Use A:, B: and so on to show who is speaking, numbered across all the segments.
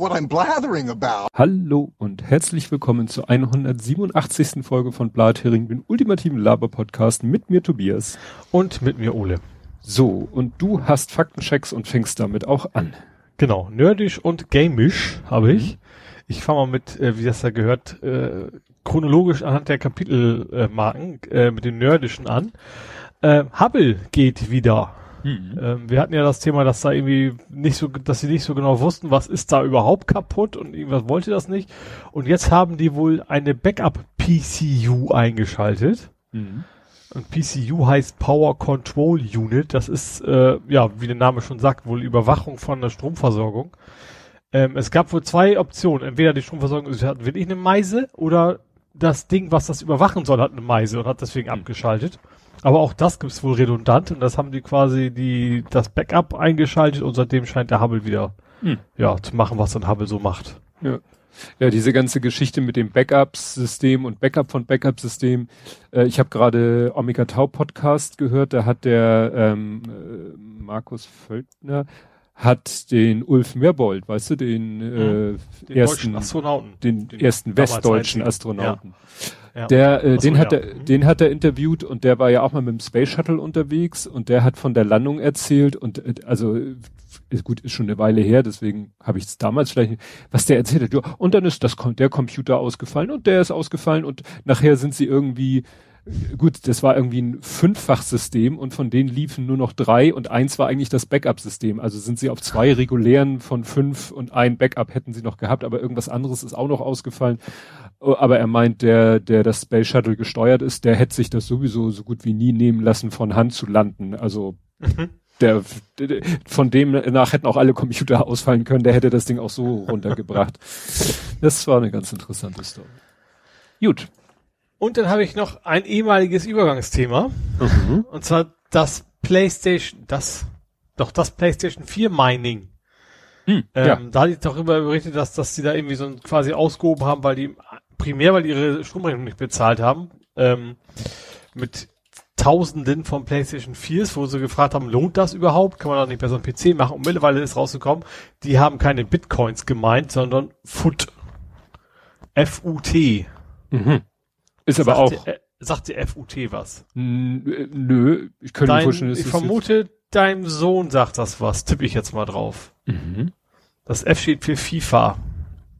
A: what I'm blathering about.
B: Hallo und herzlich willkommen zur 187. Folge von Blathering, dem ultimativen Laber-Podcast mit mir Tobias.
C: Und mit mir Ole.
B: So, und du hast Faktenchecks und fängst damit auch an.
C: Genau, nerdisch und gamisch habe ich. Ich fange mal mit, äh, wie das da gehört, äh, chronologisch anhand der Kapitelmarken äh, mit dem Nerdischen an. Äh, Hubble geht wieder.
B: Mhm.
C: Ähm, wir hatten ja das Thema, dass da irgendwie nicht so, dass sie nicht so genau wussten, was ist da überhaupt kaputt und irgendwas wollte das nicht. Und jetzt haben die wohl eine Backup-PCU eingeschaltet.
B: Mhm.
C: Und PCU heißt Power Control Unit. Das ist, äh, ja, wie der Name schon sagt, wohl Überwachung von der Stromversorgung. Ähm, es gab wohl zwei Optionen. Entweder die Stromversorgung hat wirklich eine Meise oder das Ding, was das überwachen soll, hat eine Meise und hat deswegen abgeschaltet. Aber auch das gibt's wohl redundant und das haben die quasi die das Backup eingeschaltet und seitdem scheint der Hubble wieder
B: Hm.
C: ja zu machen, was ein Hubble so macht.
B: Ja, diese ganze Geschichte mit dem Backup-System und Backup von Backup-System. Äh, ich habe gerade Omega Tau Podcast gehört, da hat der ähm, äh, Markus Völkner hat den Ulf Merbold, weißt du, den, äh,
C: Den
B: ersten,
C: Astronauten.
B: den,
C: den
B: ersten westdeutschen. Astronauten.
C: Ja.
B: Der, äh,
C: so,
B: den hat
C: ja.
B: er,
C: Mhm.
B: den hat er interviewt und der war ja auch mal mit dem Space Shuttle unterwegs und der hat von der Landung erzählt und äh, also ist gut, ist schon eine Weile her, deswegen habe ich es damals vielleicht, nicht- was der erzählt hat. Und dann ist das der Computer ausgefallen und der ist ausgefallen und nachher sind sie irgendwie gut, das war irgendwie ein Fünffachsystem und von denen liefen nur noch drei und eins war eigentlich das Backup-System. Also sind sie auf zwei regulären von fünf und ein Backup hätten sie noch gehabt, aber irgendwas anderes ist auch noch ausgefallen. Oh, Aber er meint, der, der das Space Shuttle gesteuert ist, der hätte sich das sowieso so gut wie nie nehmen lassen, von Hand zu landen. Also
C: Mhm.
B: der, der von dem nach hätten auch alle Computer ausfallen können, der hätte das Ding auch so runtergebracht. Das war eine ganz interessante Story. Gut.
C: Und dann habe ich noch ein ehemaliges Übergangsthema. Und zwar das PlayStation, das, doch das PlayStation 4 Mining.
B: Hm,
C: Ähm,
B: ja.
C: Da hatte ich darüber berichtet, dass, dass die da irgendwie so ein, quasi ausgehoben haben, weil die, primär weil die ihre Stromrechnung nicht bezahlt haben, ähm, mit Tausenden von PlayStation 4s, wo sie gefragt haben, lohnt das überhaupt? Kann man doch nicht besser einen PC machen? Und mittlerweile ist rausgekommen, die haben keine Bitcoins gemeint, sondern FUT. F-U-T.
B: Mhm. Ist aber auch,
C: Sagt dir, äh, sagt dir FUT was?
B: nö, ich könnte mir
C: Dein,
B: vorstellen, dass
C: ich vermute, deinem Sohn sagt das was. Tippe ich jetzt mal drauf.
B: mhm.
C: Das F steht für FIFA.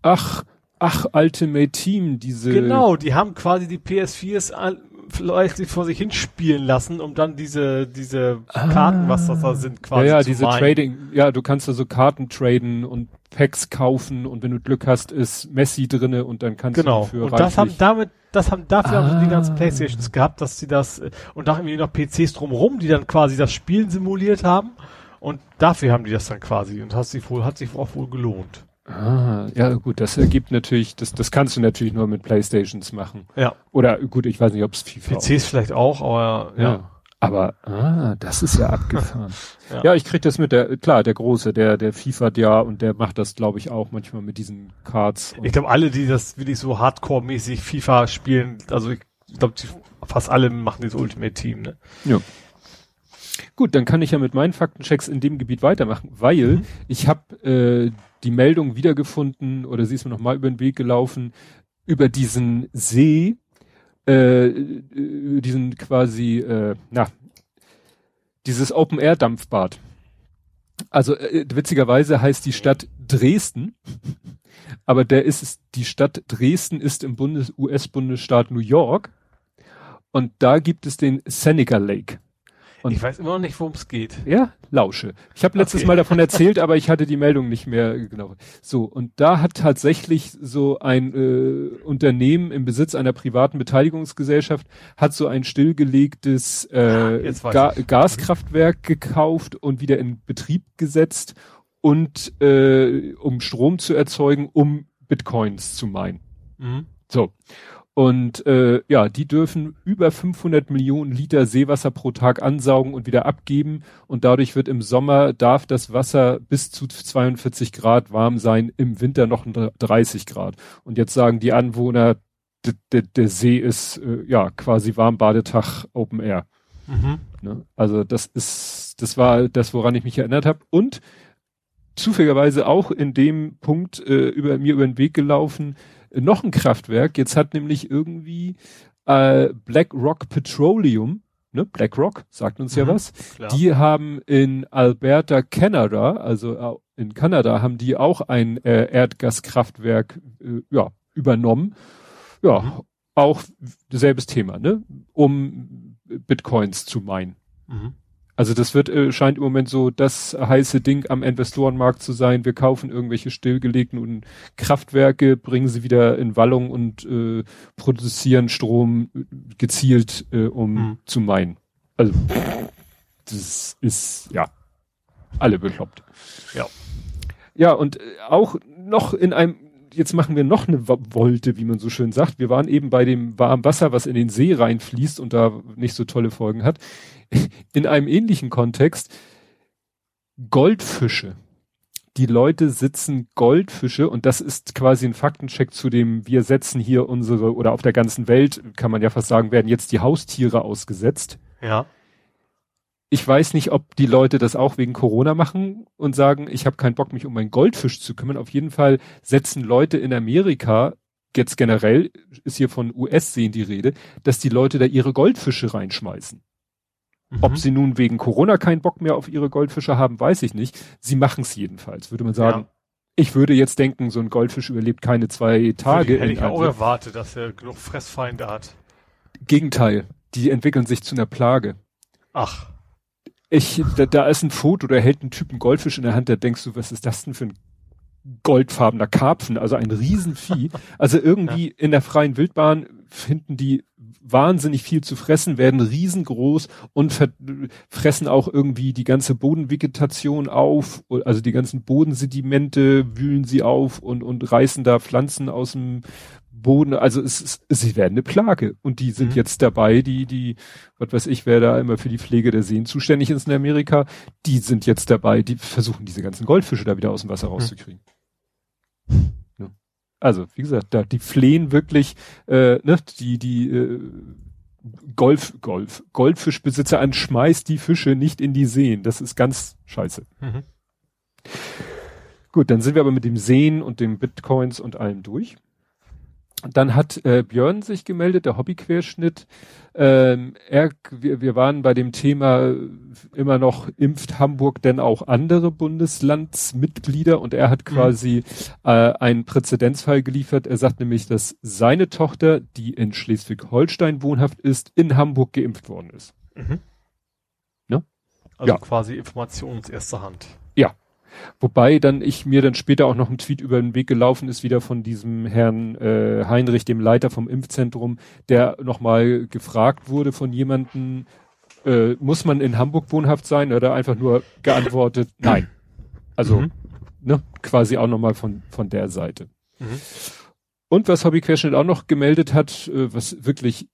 B: ach, ach, Ultimate Team, diese,
C: Genau, die haben quasi die PS4s an, vielleicht sich vor sich hinspielen lassen, um dann diese, diese Karten, was das da sind,
B: ja,
C: quasi
B: ja,
C: zu
B: diese
C: meinen.
B: Trading, ja, du kannst da so Karten traden und Packs kaufen und wenn du Glück hast, ist Messi drinne und dann kannst
C: Genau.
B: du für
C: Und das haben damit, das haben, dafür haben sie die
B: Ah.
C: ganzen Playstations gehabt, dass sie das, äh, und da irgendwie noch PCs drumherum, die dann quasi das Spielen simuliert haben. Und dafür haben die das dann quasi. Und hat sich wohl, hat sich auch wohl gelohnt.
B: Ah, ja gut, das ergibt natürlich, das, das kannst du natürlich nur mit Playstations machen.
C: Ja.
B: Oder gut, ich weiß nicht, ob es FIFA
C: PCs vielleicht auch, aber
B: Ja.
C: ja.
B: Aber, ah, das ist ja abgefahren.
C: Ja.
B: ja. ich krieg das mit der, klar, der Große, der, der FIFA ja und der macht das, glaube ich, auch manchmal mit diesen Cards.
C: Ich glaube, alle, die das wirklich so Hardcore-mäßig FIFA spielen, also ich glaube, fast alle machen das Ultimate Team, ne?
B: ja. Gut, dann kann ich ja mit meinen Faktenchecks in dem Gebiet weitermachen, weil
C: Mhm.
B: ich habe äh, die Meldung wiedergefunden oder sie ist mir nochmal über den Weg gelaufen, über diesen See, äh, äh, diesen quasi, äh, na, dieses Open-Air-Dampfbad. Also äh, witzigerweise heißt die Stadt Dresden, aber der ist es- die Stadt Dresden ist im Bundes US-Bundesstaat New York und da gibt es den Seneca Lake. Und-
C: ich weiß immer noch nicht, worum es geht.
B: Ja, lausche. Ich habe letztes
C: Okay.
B: Mal davon erzählt, aber ich hatte die Meldung nicht mehr genau. So, und da hat tatsächlich so ein äh, Unternehmen im Besitz einer privaten Beteiligungsgesellschaft hat so ein stillgelegtes äh,
C: weiß
B: Ga
C: ich.
B: Gaskraftwerk gekauft und wieder in Betrieb gesetzt und äh, um Strom zu erzeugen, um Bitcoins zu meinen.
C: Mhm.
B: So. Und äh, ja, die dürfen über 500 Millionen Liter Seewasser pro Tag ansaugen und wieder abgeben. Und dadurch wird im Sommer, darf das Wasser bis zu 42 Grad warm sein, im Winter noch 30 Grad. Und jetzt sagen die Anwohner, der See ist äh, ja quasi Warmbadetag Open Air.
C: Mhm.
B: Ne? Also das ist, das war das, woran ich mich erinnert habe. Und zufälligerweise auch in dem Punkt äh, über mir über den Weg gelaufen, noch ein Kraftwerk. Jetzt hat nämlich irgendwie äh, Black Rock Petroleum, ne, Black Rock, sagt uns mhm, ja was. Klar. Die haben in Alberta, Kanada, also äh, in Kanada, haben die auch ein äh, Erdgaskraftwerk äh, ja, übernommen. Ja, mhm. auch selbes Thema, ne? Um Bitcoins zu meinen. Mhm. Also das wird äh, scheint im Moment so das heiße Ding am Investorenmarkt zu sein. Wir kaufen irgendwelche stillgelegten Kraftwerke, bringen sie wieder in Wallung und äh, produzieren Strom gezielt, äh, um mhm. zu meinen. Also das ist ja alle bekloppt. Ja. Ja, und äh, auch noch in einem jetzt machen wir noch eine Wolte, wie man so schön sagt. Wir waren eben bei dem warmen Wasser, was in den See reinfließt und da nicht so tolle Folgen hat. In einem ähnlichen Kontext Goldfische. Die Leute sitzen Goldfische und das ist quasi ein Faktencheck zu dem, wir setzen hier unsere, oder auf der ganzen Welt, kann man ja fast sagen, werden jetzt die Haustiere ausgesetzt.
C: Ja
B: ich weiß nicht, ob die Leute das auch wegen Corona machen und sagen, ich habe keinen Bock, mich um meinen Goldfisch zu kümmern. Auf jeden Fall setzen Leute in Amerika, jetzt generell ist hier von US-Seen die Rede, dass die Leute da ihre Goldfische reinschmeißen. Mhm. Ob sie nun wegen Corona keinen Bock mehr auf ihre Goldfische haben, weiß ich nicht. Sie machen es jedenfalls, würde man sagen. Ja. Ich würde jetzt denken, so ein Goldfisch überlebt keine zwei Tage.
C: Hätte ich auch erwartet, dass er genug Fressfeinde hat.
B: Gegenteil. Die entwickeln sich zu einer Plage.
C: Ach.
B: Ich, da, da ist ein Foto, da hält ein Typ einen Goldfisch in der Hand, da denkst du, was ist das denn für ein goldfarbener Karpfen, also ein Riesenvieh. Also irgendwie ja. in der freien Wildbahn finden die wahnsinnig viel zu fressen, werden riesengroß und fressen auch irgendwie die ganze Bodenvegetation auf, also die ganzen Bodensedimente wühlen sie auf und, und reißen da Pflanzen aus dem Boden, also es, es, sie werden eine Plage und die sind mhm. jetzt dabei, die, die, was weiß ich, wer da immer für die Pflege der Seen zuständig ist in Amerika, die sind jetzt dabei, die versuchen diese ganzen Goldfische da wieder aus dem Wasser mhm. rauszukriegen. Mhm. Ja. Also, wie gesagt, da, die flehen wirklich, äh, ne, die, die, äh, Golf, Golf, Goldfischbesitzer an, schmeißt die Fische nicht in die Seen. Das ist ganz scheiße. Mhm. Gut, dann sind wir aber mit dem Seen und dem Bitcoins und allem durch. Dann hat äh, Björn sich gemeldet, der Hobbyquerschnitt. Ähm, er, wir, wir waren bei dem Thema immer noch, impft Hamburg denn auch andere Bundeslandsmitglieder? Und er hat mhm. quasi mhm. äh, einen Präzedenzfall geliefert. Er sagt nämlich, dass seine Tochter, die in Schleswig-Holstein wohnhaft ist, in Hamburg geimpft worden ist. Mhm.
C: Ne? Also ja. quasi Informations erster Hand.
B: Wobei dann ich mir dann später auch noch ein Tweet über den Weg gelaufen ist, wieder von diesem Herrn äh, Heinrich, dem Leiter vom Impfzentrum, der nochmal gefragt wurde von jemanden, äh, muss man in Hamburg wohnhaft sein oder einfach nur geantwortet, nein. Also, mhm. ne, quasi auch nochmal von, von der Seite. Mhm. Und was Hobbyquerschnitt auch noch gemeldet hat, äh, was wirklich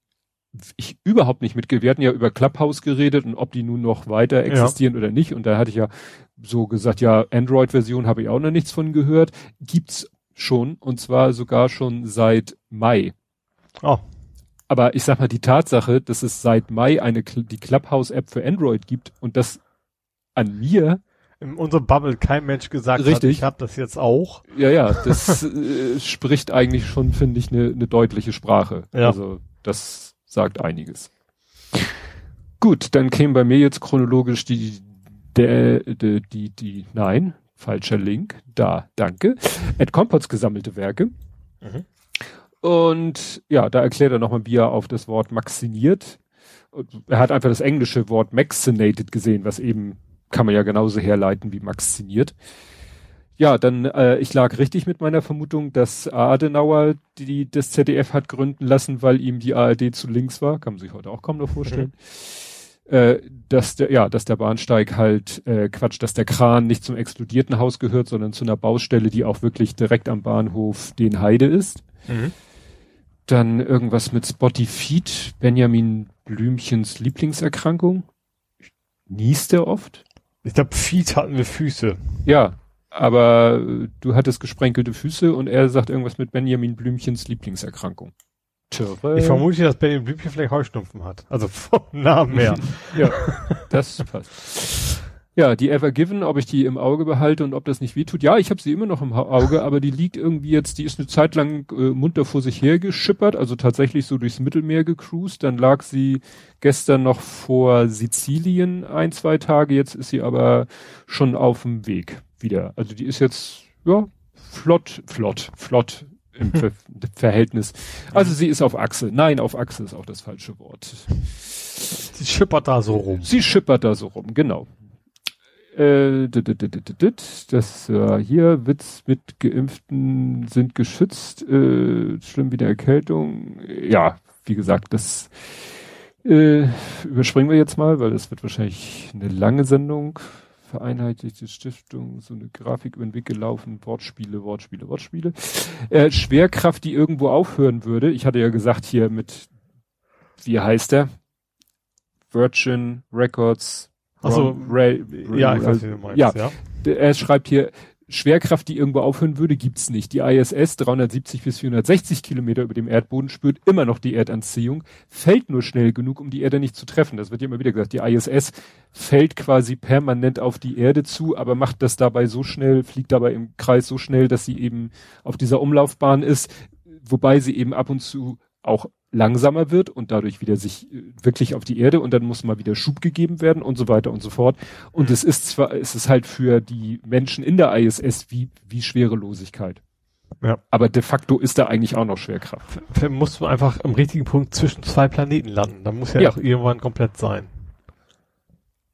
B: ich überhaupt nicht mitgehe. Wir hatten ja über Clubhouse geredet und ob die nun noch weiter existieren ja. oder nicht. Und da hatte ich ja so gesagt, ja, Android-Version habe ich auch noch nichts von gehört. Gibt's schon und zwar sogar schon seit Mai.
C: Oh.
B: Aber ich sag mal, die Tatsache, dass es seit Mai eine die Clubhouse-App für Android gibt und das an mir
C: in unserem Bubble kein Mensch gesagt
B: Richtig. hat,
C: ich habe das jetzt auch.
B: Ja, ja, das äh, spricht eigentlich schon, finde ich, eine ne deutliche Sprache. Ja. Also das sagt einiges. Gut, dann käme bei mir jetzt chronologisch die, der, die, die, die, nein, falscher Link, da, danke, Ed Compots gesammelte Werke. Mhm. Und ja, da erklärt er nochmal, wie er auf das Wort maxiniert. Er hat einfach das englische Wort maxinated gesehen, was eben kann man ja genauso herleiten wie maxiniert. Ja, dann, äh, ich lag richtig mit meiner Vermutung, dass Adenauer die, das ZDF hat gründen lassen, weil ihm die ARD zu links war. Kann man sich heute auch kaum noch vorstellen. Mhm. Äh, dass der, ja, dass der Bahnsteig halt, äh, Quatsch, dass der Kran nicht zum explodierten Haus gehört, sondern zu einer Baustelle, die auch wirklich direkt am Bahnhof den Heide ist. Mhm. Dann irgendwas mit Spotty Feet, Benjamin Blümchens Lieblingserkrankung. Niest er oft?
C: Ich glaube, Feet hatten wir Füße.
B: Ja, aber du hattest gesprenkelte Füße und er sagt irgendwas mit Benjamin Blümchens Lieblingserkrankung.
C: Türe. Ich vermute, dass Benjamin Blümchen vielleicht Heuschnupfen hat. Also vom Namen her.
B: ja, das passt. Ja, die Ever Given, ob ich die im Auge behalte und ob das nicht wehtut. Ja, ich habe sie immer noch im Auge, aber die liegt irgendwie jetzt, die ist eine Zeit lang äh, munter vor sich her geschippert, also tatsächlich so durchs Mittelmeer gecruised. Dann lag sie gestern noch vor Sizilien ein, zwei Tage. Jetzt ist sie aber schon auf dem Weg wieder. Also die ist jetzt, ja, flott, flott, flott im Ver Verhältnis. Also sie ist auf Achse. Nein, auf Achse ist auch das falsche Wort.
C: Sie schippert da so rum.
B: Sie schippert da so rum, genau. Äh, das äh, hier Witz mit Geimpften sind geschützt, äh, schlimm wie eine Erkältung. Ja, wie gesagt, das äh, überspringen wir jetzt mal, weil das wird wahrscheinlich eine lange Sendung. Vereinheitlichte Stiftung, so eine Grafik über den Weg gelaufen, Wortspiele, Wortspiele, Wortspiele. Äh, Schwerkraft, die irgendwo aufhören würde. Ich hatte ja gesagt hier mit, wie heißt der? Virgin Records,
C: also
B: Ray,
C: Ray, ja, ich weiß, wie du meinst,
B: ja. ja. Er schreibt hier, Schwerkraft, die irgendwo aufhören würde, gibt's nicht. Die ISS 370 bis 460 Kilometer über dem Erdboden spürt immer noch die Erdanziehung, fällt nur schnell genug, um die Erde nicht zu treffen. Das wird ja immer wieder gesagt. Die ISS fällt quasi permanent auf die Erde zu, aber macht das dabei so schnell, fliegt dabei im Kreis so schnell, dass sie eben auf dieser Umlaufbahn ist, wobei sie eben ab und zu auch langsamer wird und dadurch wieder sich äh, wirklich auf die Erde und dann muss mal wieder Schub gegeben werden und so weiter und so fort. Und es ist zwar, es ist halt für die Menschen in der ISS wie, wie Schwerelosigkeit. Ja. Aber de facto ist da eigentlich auch noch Schwerkraft.
C: Muss man einfach am richtigen Punkt zwischen zwei Planeten landen. Da muss ja, ja. auch irgendwann komplett sein.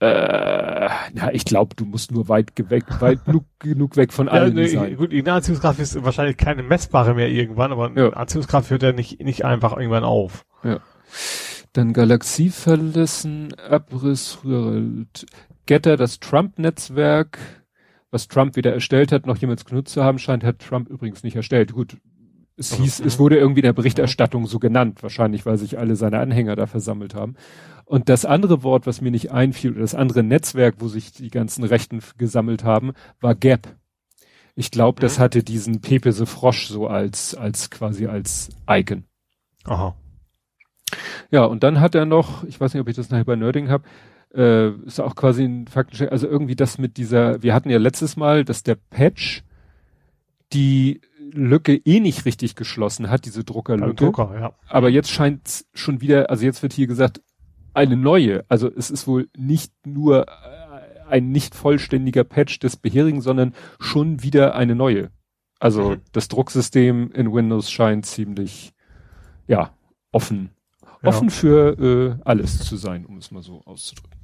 B: Äh, na, ich glaube, du musst nur weit, weg, weit genug, genug weg von allen ja, ne, sein.
C: Gut, eine Anziehungskraft ist wahrscheinlich keine messbare mehr irgendwann, aber ja. Anziehungskraft hört ja nicht, nicht einfach irgendwann auf.
B: Ja. Dann Galaxie verlassen, Abriss, Getter, das Trump-Netzwerk, was Trump wieder erstellt hat, noch jemals genutzt zu haben scheint, hat Trump übrigens nicht erstellt. Gut, es hieß, es wurde irgendwie in der Berichterstattung so genannt, wahrscheinlich, weil sich alle seine Anhänger da versammelt haben. Und das andere Wort, was mir nicht einfiel, oder das andere Netzwerk, wo sich die ganzen Rechten gesammelt haben, war Gap. Ich glaube, das mhm. hatte diesen Pepe the Frosch so als, als quasi als Icon.
C: Aha.
B: Ja, und dann hat er noch, ich weiß nicht, ob ich das nachher bei Nerding habe, äh, ist auch quasi ein Faktencheck, also irgendwie das mit dieser, wir hatten ja letztes Mal, dass der Patch die Lücke eh nicht richtig geschlossen hat, diese Druckerlücke.
C: Drucker, ja.
B: Aber jetzt scheint schon wieder, also jetzt wird hier gesagt, eine neue. Also es ist wohl nicht nur äh, ein nicht vollständiger Patch des bisherigen, sondern schon wieder eine neue. Also mhm. das Drucksystem in Windows scheint ziemlich, ja, offen. Ja. Offen für äh, alles zu sein, um es mal so auszudrücken.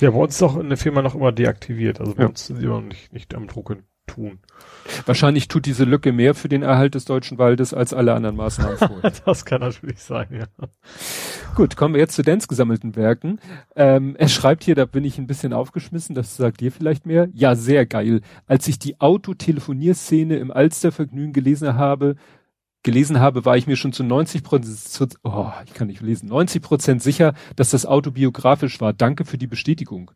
C: Ja, bei uns ist auch in der Firma noch immer deaktiviert. Also bei ja. uns sind sie immer nicht, nicht am Drucken tun.
B: Wahrscheinlich tut diese Lücke mehr für den Erhalt des deutschen Waldes als alle anderen Maßnahmen
C: vorher. das kann natürlich sein, ja.
B: Gut, kommen wir jetzt zu Dens gesammelten Werken. Ähm, er schreibt hier, da bin ich ein bisschen aufgeschmissen, das sagt dir vielleicht mehr. Ja, sehr geil. Als ich die Autotelefonierszene im Alstervergnügen gelesen habe, gelesen habe, war ich mir schon zu 90 Prozent, oh, ich kann nicht lesen, 90 Prozent sicher, dass das autobiografisch war. Danke für die Bestätigung.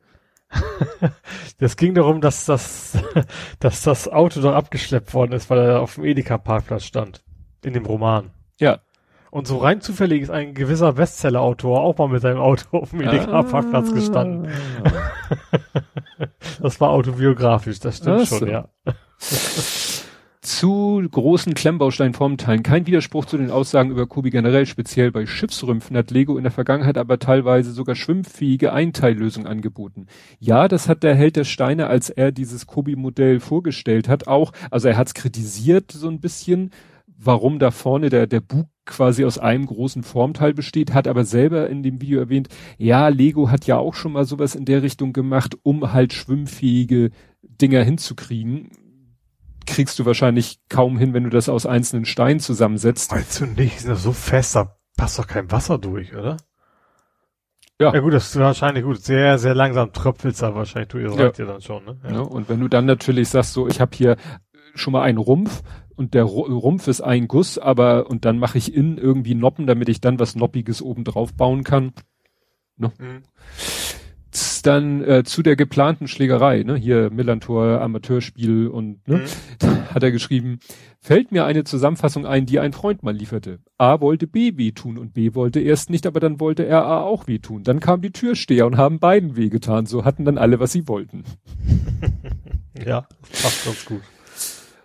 C: das ging darum, dass das, dass das Auto doch abgeschleppt worden ist, weil er auf dem Edeka-Parkplatz stand. In dem Roman.
B: Ja.
C: Und so rein zufällig ist ein gewisser Bestseller-Autor auch mal mit seinem Auto auf dem Edeka-Parkplatz ah. gestanden. das war autobiografisch, das stimmt Ach schon, ja
B: zu großen Klemmbausteinformteilen. Kein Widerspruch zu den Aussagen über Kobi generell, speziell bei Schiffsrümpfen hat Lego in der Vergangenheit aber teilweise sogar schwimmfähige Einteillösungen angeboten. Ja, das hat der Held der Steine, als er dieses Kobi-Modell vorgestellt hat, auch, also er hat es kritisiert so ein bisschen, warum da vorne der, der Bug quasi aus einem großen Formteil besteht, hat aber selber in dem Video erwähnt, ja, Lego hat ja auch schon mal sowas in der Richtung gemacht, um halt schwimmfähige Dinger hinzukriegen kriegst du wahrscheinlich kaum hin, wenn du das aus einzelnen Steinen zusammensetzt.
C: Weißt du nicht, sind das so fest, da passt doch kein Wasser durch, oder? Ja. Ja gut, das ist wahrscheinlich gut. Sehr, sehr langsam tröpfelt's da wahrscheinlich, du ihr seid ja. ja dann schon, ne?
B: Ja. ja. und wenn du dann natürlich sagst, so, ich habe hier schon mal einen Rumpf und der Rumpf ist ein Guss, aber und dann mache ich innen irgendwie Noppen, damit ich dann was Noppiges oben drauf bauen kann. Ne? Mhm gibt's dann äh, zu der geplanten Schlägerei, ne, hier Millantor, Amateurspiel und ne, mhm. hat er geschrieben, fällt mir eine Zusammenfassung ein, die ein Freund mal lieferte. A wollte B wehtun und B wollte erst nicht, aber dann wollte er A auch wehtun. Dann kam die Türsteher und haben beiden wehgetan. So hatten dann alle, was sie wollten.
C: ja, passt ganz gut.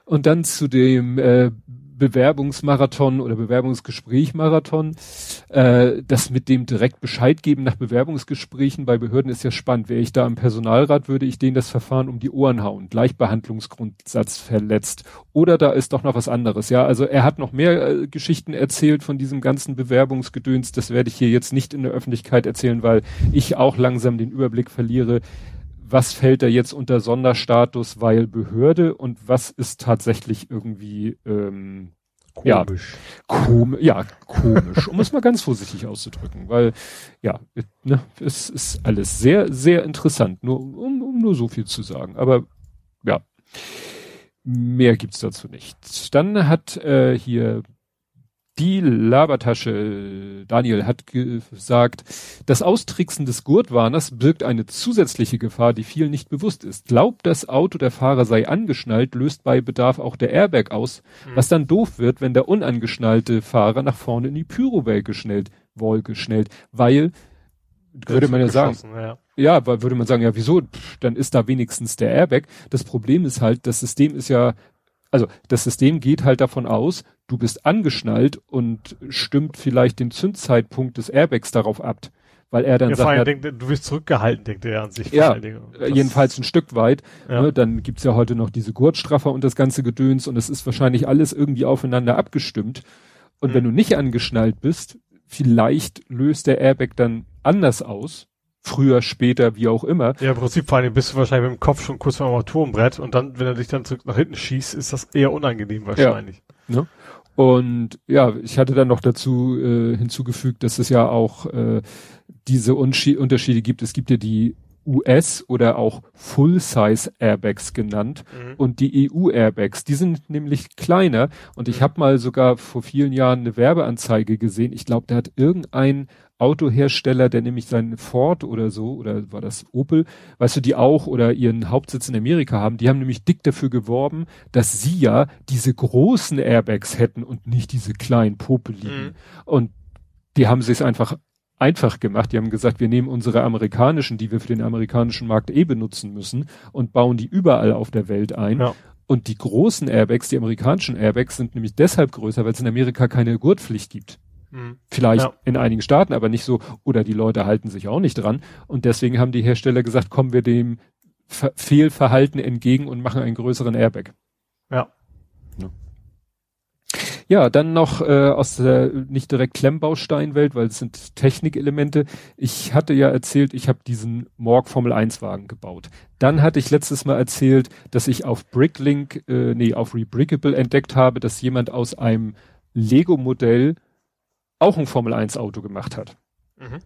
B: Und dann zu dem äh, Bewerbungsmarathon oder Bewerbungsgesprächmarathon. Äh, das mit dem direkt Bescheid geben nach Bewerbungsgesprächen bei Behörden ist ja spannend. Wäre ich da im Personalrat, würde ich denen das Verfahren um die Ohren hauen. Gleichbehandlungsgrundsatz verletzt. Oder da ist doch noch was anderes. Ja, also er hat noch mehr äh, Geschichten erzählt von diesem ganzen Bewerbungsgedöns. Das werde ich hier jetzt nicht in der Öffentlichkeit erzählen, weil ich auch langsam den Überblick verliere was fällt da jetzt unter Sonderstatus, weil Behörde und was ist tatsächlich irgendwie ähm, komisch. Ja, kom ja, komisch, um es mal ganz vorsichtig auszudrücken, weil ja, ne, es ist alles sehr, sehr interessant, nur um, um nur so viel zu sagen. Aber ja, mehr gibt's dazu nicht. Dann hat äh, hier die Labertasche, Daniel hat gesagt, das Austricksen des Gurtwarners birgt eine zusätzliche Gefahr, die vielen nicht bewusst ist. Glaubt das Auto, der Fahrer sei angeschnallt, löst bei Bedarf auch der Airbag aus, mhm. was dann doof wird, wenn der unangeschnallte Fahrer nach vorne in die Pyrowolke schnellt, Wolke schnellt, weil, würde man ja sagen, ja. ja, weil würde man sagen, ja, wieso, Pff, dann ist da wenigstens der Airbag. Das Problem ist halt, das System ist ja also das System geht halt davon aus, du bist angeschnallt und stimmt vielleicht den Zündzeitpunkt des Airbags darauf ab. Weil er dann
C: ja,
B: sagt,
C: denkt, du wirst zurückgehalten, denkt er an sich.
B: Ja, jedenfalls ein Stück weit. Ja. Ne, dann gibt's ja heute noch diese Gurtstraffer und das ganze Gedöns und es ist wahrscheinlich alles irgendwie aufeinander abgestimmt. Und mhm. wenn du nicht angeschnallt bist, vielleicht löst der Airbag dann anders aus früher, später, wie auch immer.
C: Ja, im Prinzip vor allem bist du wahrscheinlich mit dem Kopf schon kurz vor dem Armaturenbrett und dann, wenn er dich dann zurück nach hinten schießt, ist das eher unangenehm wahrscheinlich.
B: Ja, ne? Und ja, ich hatte dann noch dazu äh, hinzugefügt, dass es ja auch äh, diese Unterschiede gibt. Es gibt ja die US oder auch Full-Size Airbags genannt mhm. und die EU Airbags, die sind nämlich kleiner und ich mhm. habe mal sogar vor vielen Jahren eine Werbeanzeige gesehen. Ich glaube, der hat irgendein Autohersteller, der nämlich seinen Ford oder so, oder war das Opel, weißt du, die auch oder ihren Hauptsitz in Amerika haben, die haben nämlich dick dafür geworben, dass sie ja diese großen Airbags hätten und nicht diese kleinen popeligen. Mhm. Und die haben sich einfach einfach gemacht. Die haben gesagt, wir nehmen unsere amerikanischen, die wir für den amerikanischen Markt eh benutzen müssen und bauen die überall auf der Welt ein. Ja. Und die großen Airbags, die amerikanischen Airbags sind nämlich deshalb größer, weil es in Amerika keine Gurtpflicht gibt. Mhm. Vielleicht ja. in einigen Staaten, aber nicht so, oder die Leute halten sich auch nicht dran. Und deswegen haben die Hersteller gesagt, kommen wir dem Ver Fehlverhalten entgegen und machen einen größeren Airbag.
C: Ja.
B: ja. Ja, dann noch äh, aus der nicht direkt Klemmbausteinwelt, weil es sind Technikelemente. Ich hatte ja erzählt, ich habe diesen Morg Formel 1 Wagen gebaut. Dann hatte ich letztes Mal erzählt, dass ich auf Bricklink, äh, nee, auf Rebrickable entdeckt habe, dass jemand aus einem Lego Modell auch ein Formel 1 Auto gemacht hat. Mhm.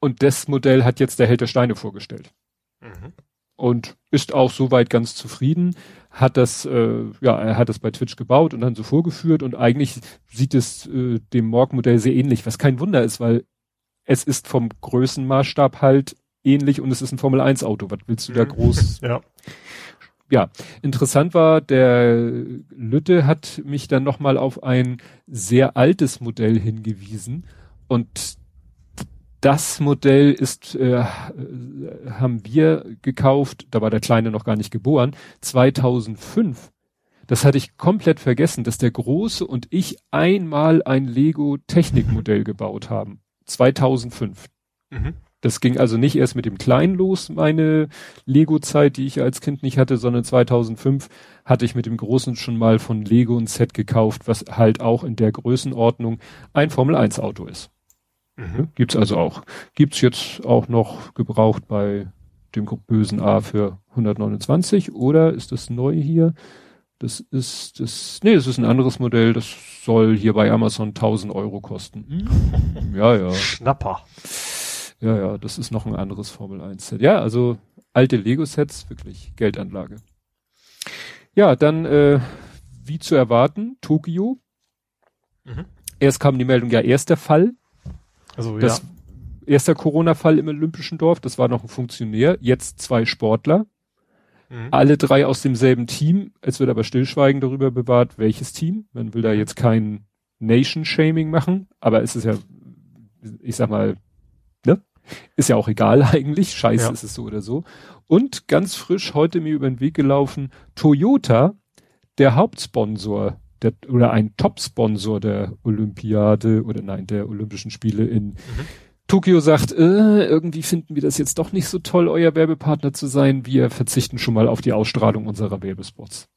B: Und das Modell hat jetzt der Held der Steine vorgestellt. Mhm. Und ist auch soweit ganz zufrieden, hat das, äh, ja, er hat das bei Twitch gebaut und dann so vorgeführt und eigentlich sieht es äh, dem Morg-Modell sehr ähnlich, was kein Wunder ist, weil es ist vom Größenmaßstab halt ähnlich und es ist ein Formel 1 Auto. Was willst du da mhm. groß?
C: ja
B: ja, interessant war, der Lütte hat mich dann nochmal auf ein sehr altes Modell hingewiesen und das Modell ist, äh, haben wir gekauft, da war der Kleine noch gar nicht geboren, 2005. Das hatte ich komplett vergessen, dass der Große und ich einmal ein Lego Technikmodell gebaut haben. 2005. Mhm. Das ging also nicht erst mit dem Kleinen los, meine Lego-Zeit, die ich als Kind nicht hatte, sondern 2005 hatte ich mit dem Großen schon mal von Lego ein Set gekauft, was halt auch in der Größenordnung ein Formel-1-Auto ist. Mhm. Gibt's also auch. Gibt's jetzt auch noch gebraucht bei dem bösen A für 129 oder ist das neu hier? Das ist das, nee, das ist ein anderes Modell, das soll hier bei Amazon 1000 Euro kosten.
C: Mhm. Ja, ja. Schnapper.
B: Ja, ja, das ist noch ein anderes Formel 1 Set. Ja, also alte Lego Sets, wirklich Geldanlage. Ja, dann, äh, wie zu erwarten, Tokio. Mhm. Erst kam die Meldung, ja, erster Fall.
C: Also,
B: das, erster Corona-Fall im Olympischen Dorf, das war noch ein Funktionär, jetzt zwei Sportler. Mhm. Alle drei aus demselben Team. Es wird aber stillschweigen darüber bewahrt, welches Team. Man will da mhm. jetzt kein Nation-Shaming machen, aber es ist ja, ich sag mal? Ist ja auch egal eigentlich. Scheiße ja. ist es so oder so. Und ganz frisch heute mir über den Weg gelaufen, Toyota, der Hauptsponsor der, oder ein Top-Sponsor der Olympiade oder nein, der Olympischen Spiele in mhm. Tokio sagt, äh, irgendwie finden wir das jetzt doch nicht so toll, euer Werbepartner zu sein. Wir verzichten schon mal auf die Ausstrahlung unserer Werbespots.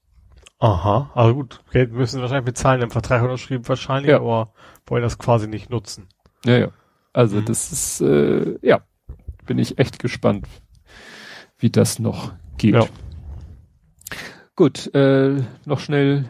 C: Aha, also gut, Geld müssen wahrscheinlich bezahlen, im Vertrag unterschrieben wahrscheinlich, ja. aber wollen das quasi nicht nutzen.
B: Ja, ja. Also mhm. das ist, äh, ja, bin ich echt gespannt, wie das noch geht. Ja. Gut, äh, noch schnell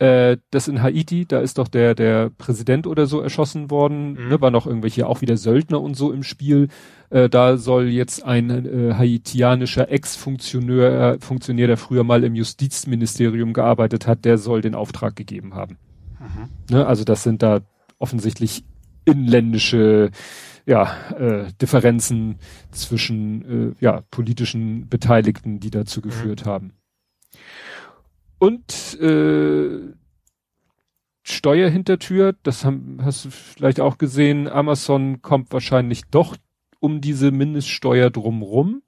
B: äh, das in Haiti, da ist doch der, der Präsident oder so erschossen worden, mhm. ne, war noch irgendwelche, auch wieder Söldner und so im Spiel. Äh, da soll jetzt ein äh, haitianischer Ex-Funktionär, Funktionär, der früher mal im Justizministerium gearbeitet hat, der soll den Auftrag gegeben haben. Mhm. Ne, also das sind da offensichtlich inländische ja, äh, Differenzen zwischen äh, ja, politischen Beteiligten, die dazu mhm. geführt haben. Und äh, Steuerhintertür, das haben, hast du vielleicht auch gesehen, Amazon kommt wahrscheinlich doch um diese Mindeststeuer drumrum.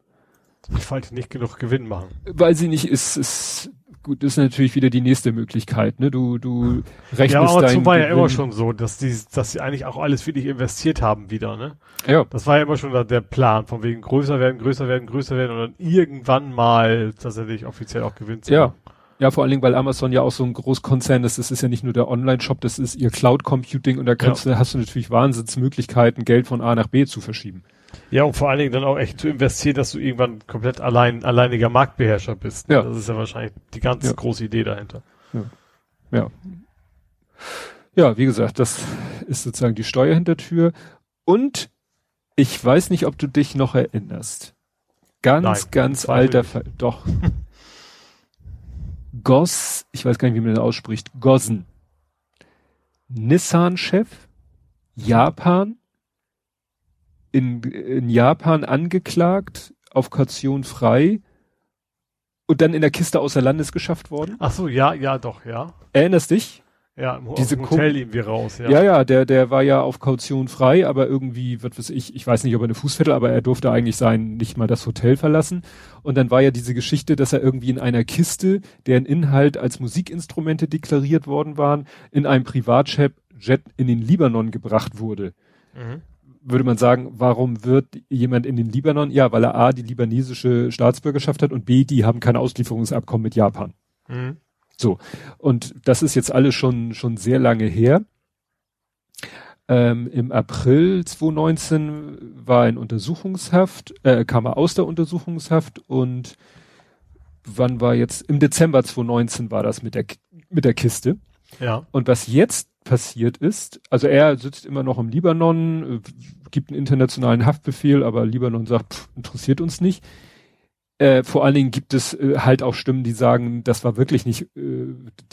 C: Ich wollte nicht genug Gewinn machen.
B: Weil sie nicht ist, ist gut, ist natürlich wieder die nächste Möglichkeit, ne? Du, du rechnest Ja,
C: aber dazu war ja immer schon so, dass die, dass sie eigentlich auch alles wirklich investiert haben wieder, ne? Ja. Das war ja immer schon der Plan, von wegen größer werden, größer werden, größer werden und dann irgendwann mal tatsächlich offiziell auch Gewinn
B: zu machen. Ja. Ja, vor allen Dingen, weil Amazon ja auch so ein Großkonzern ist. Das ist ja nicht nur der Online-Shop, das ist ihr Cloud Computing und da kannst ja. du, hast du natürlich Wahnsinnsmöglichkeiten, Geld von A nach B zu verschieben.
C: Ja, und vor allen Dingen dann auch echt zu investieren, dass du irgendwann komplett allein, alleiniger Marktbeherrscher bist. Ja. Das ist ja wahrscheinlich die ganz ja. große Idee dahinter.
B: Ja. ja. Ja, wie gesagt, das ist sozusagen die Steuerhintertür. Und ich weiß nicht, ob du dich noch erinnerst. Ganz, Nein, ganz alter Fall. Doch. Goss, ich weiß gar nicht, wie man das ausspricht, Gossen. Nissan-Chef, Japan, in, in Japan angeklagt, auf Kaution frei und dann in der Kiste außer Landes geschafft worden.
C: Ach so, ja, ja, doch, ja.
B: Erinnerst dich?
C: Ja, im, Diese Hotel irgendwie raus,
B: ja. Ja, ja, der, der war ja auf Kaution frei, aber irgendwie, was weiß ich, ich weiß nicht, ob er eine Fußfettel, aber er durfte eigentlich sein, nicht mal das Hotel verlassen. Und dann war ja diese Geschichte, dass er irgendwie in einer Kiste, deren Inhalt als Musikinstrumente deklariert worden waren, in einem Privatjet Jet in den Libanon gebracht wurde. Mhm. Würde man sagen, warum wird jemand in den Libanon? Ja, weil er A, die libanesische Staatsbürgerschaft hat und B, die haben kein Auslieferungsabkommen mit Japan. Mhm. So. Und das ist jetzt alles schon, schon sehr lange her. Ähm, Im April 2019 war ein Untersuchungshaft, äh, kam er aus der Untersuchungshaft und wann war jetzt, im Dezember 2019 war das mit der, mit der Kiste. Ja. Und was jetzt passiert ist, also er sitzt immer noch im Libanon, gibt einen internationalen Haftbefehl, aber Libanon sagt, pff, interessiert uns nicht. Äh, vor allen Dingen gibt es äh, halt auch Stimmen, die sagen, das war wirklich nicht, äh,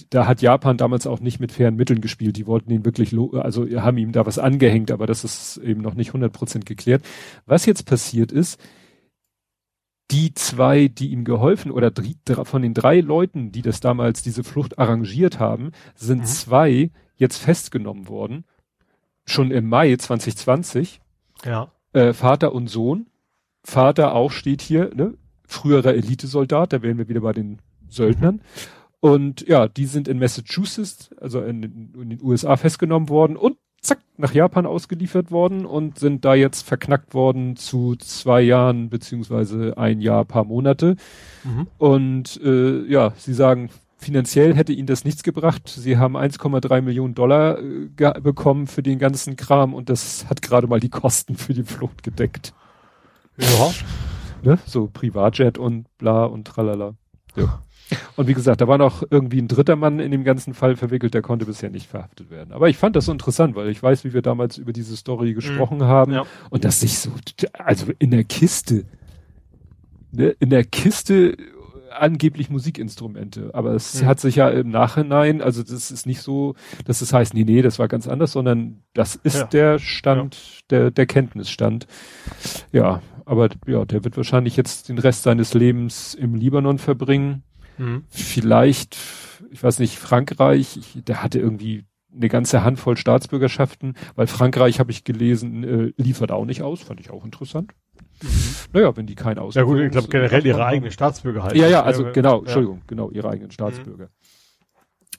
B: da hat Japan damals auch nicht mit fairen Mitteln gespielt. Die wollten ihn wirklich, also haben ihm da was angehängt, aber das ist eben noch nicht 100% geklärt. Was jetzt passiert ist, die zwei, die ihm geholfen oder von den drei Leuten, die das damals diese Flucht arrangiert haben, sind mhm. zwei jetzt festgenommen worden. Schon im Mai 2020. Ja. Äh, Vater und Sohn. Vater auch steht hier, ne? früherer Elitesoldat, da wären wir wieder bei den Söldnern. Und ja, die sind in Massachusetts, also in, in, den USA festgenommen worden und zack, nach Japan ausgeliefert worden und sind da jetzt verknackt worden zu zwei Jahren beziehungsweise ein Jahr, paar Monate. Mhm. Und äh, ja, sie sagen, finanziell hätte ihnen das nichts gebracht. Sie haben 1,3 Millionen Dollar äh, bekommen für den ganzen Kram und das hat gerade mal die Kosten für die Flucht gedeckt. Ja ne? So Privatjet und bla und tralala. Ja. Und wie gesagt, da war noch irgendwie ein dritter Mann in dem ganzen Fall verwickelt, der konnte bisher nicht verhaftet werden. Aber ich fand das so interessant, weil ich weiß, wie wir damals über diese Story mhm. gesprochen mhm. haben ja. und dass sich so, also in der Kiste, ne, in der Kiste angeblich Musikinstrumente. Aber es
C: Mhm.
B: hat sich ja im Nachhinein, also das ist nicht so, dass es heißt, nee, nee, das war ganz anders, sondern das ist
C: Ja.
B: der Stand, der, der Kenntnisstand. Ja, aber ja, der wird wahrscheinlich jetzt den Rest seines Lebens im Libanon verbringen.
C: Mhm.
B: Vielleicht, ich weiß nicht, Frankreich, ich, der hatte irgendwie eine ganze Handvoll Staatsbürgerschaften, weil Frankreich, habe ich gelesen, äh, liefert auch nicht aus, fand ich auch interessant. Naja, wenn die kein Aus.
C: Mhm. Ja gut, ich glaube generell ihre eigene Staatsbürger halt.
B: Ja, ja, also genau,
C: ja. Mhm.
B: Entschuldigung, genau, ihre eigenen Staatsbürger.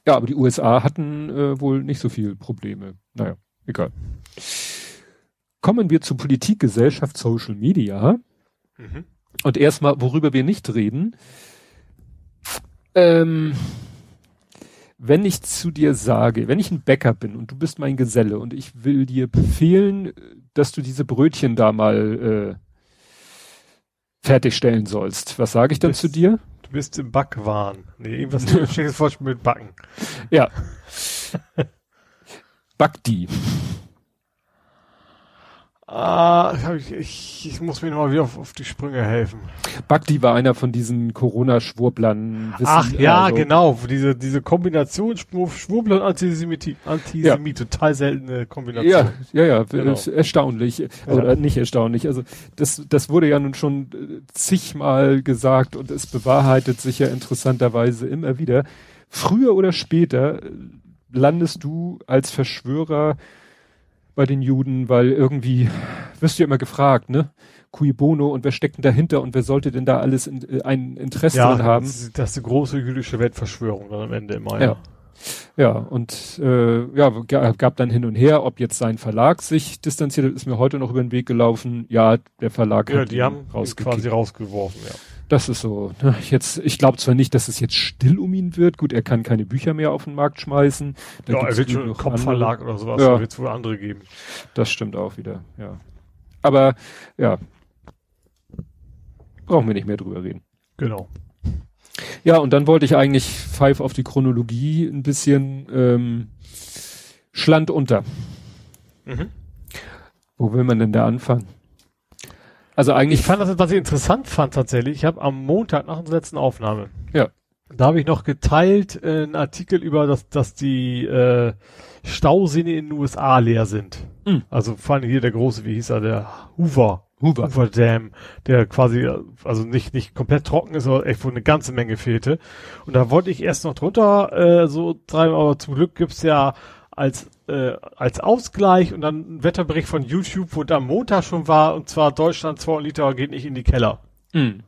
B: Ja, aber die USA hatten äh, wohl nicht so viel Probleme. Naja, egal. Kommen wir zu Politik, Gesellschaft, Social Media.
C: Mhm.
B: Und erstmal, worüber wir nicht reden. Ähm, wenn ich zu dir sage, wenn ich ein Bäcker bin und du bist mein Geselle und ich will dir befehlen, dass du diese Brötchen da mal äh, fertigstellen sollst, was sage ich dann
C: Das-
B: zu dir?
C: Du bist im Backwahn. Nee, irgendwas schlechtes Wort mit Backen.
B: Ja. Back die.
C: Ah, ich, ich, ich muss mir noch mal wieder auf, auf die Sprünge helfen.
B: Bakti war einer von diesen Corona-Schwurblern.
C: Ach ja,
B: also-
C: genau. Diese, diese Kombination Schwur- Schwurbler und Antisemit, Antisemit, total seltene Kombination.
B: Ja, ja, ja,
C: Genau.
B: erstaunlich. Oder nicht erstaunlich. Also das, das wurde ja nun schon äh, zigmal gesagt und es bewahrheitet sich ja interessanterweise immer wieder. Früher oder später äh, landest du als Verschwörer bei den Juden, weil irgendwie wirst du ja immer gefragt, ne? Cui bono und wer steckt denn dahinter und wer sollte denn da alles in, äh, ein Interesse
C: ja
B: dran haben?
C: Das, ist- das ist die große jüdische Weltverschwörung dann am Ende immer.
B: Ja. Ja, und äh, ja, ga- gab dann hin und her, ob jetzt sein Verlag sich distanziert, hat, ist mir heute noch über den Weg gelaufen. Ja, der Verlag
C: Ja,
B: hat
C: die
B: ihn
C: haben quasi rausgeworfen, ja.
B: Das ist so. Ne? Jetzt, ich glaube zwar nicht, dass es jetzt still um ihn wird. Gut, er kann keine Bücher mehr auf den Markt schmeißen. Da
C: ja, er wird schon einen Kopfverlag oder sowas,
B: Ja.
C: da wird es wohl andere geben.
B: andere. Das stimmt auch wieder, ja. Aber ja, brauchen wir nicht mehr drüber reden.
C: Genau.
B: Ja, und dann wollte ich eigentlich Five auf die Chronologie ein bisschen ähm, schland unter.
C: Mhm.
B: Wo will man denn da anfangen? Also
C: Ich
B: eigentlich,
C: fand das, was ich interessant fand tatsächlich, ich habe am Montag nach unserer letzten Aufnahme,
B: Ja.
C: da habe ich noch geteilt äh, einen Artikel über, dass, dass die äh, Stauseen in den USA leer sind.
B: Mhm.
C: Also vor allem hier der große, wie hieß er, der Hoover.
B: Hoover.
C: Hoover Dam, der quasi, also nicht, nicht komplett trocken ist, aber echt wo eine ganze Menge fehlte. Und da wollte ich erst noch drunter äh, so treiben, aber zum Glück gibt's ja als, äh, als Ausgleich und dann ein Wetterbericht von YouTube, wo da Montag schon war, und zwar Deutschland 2 Liter geht nicht in die Keller.
B: Mm,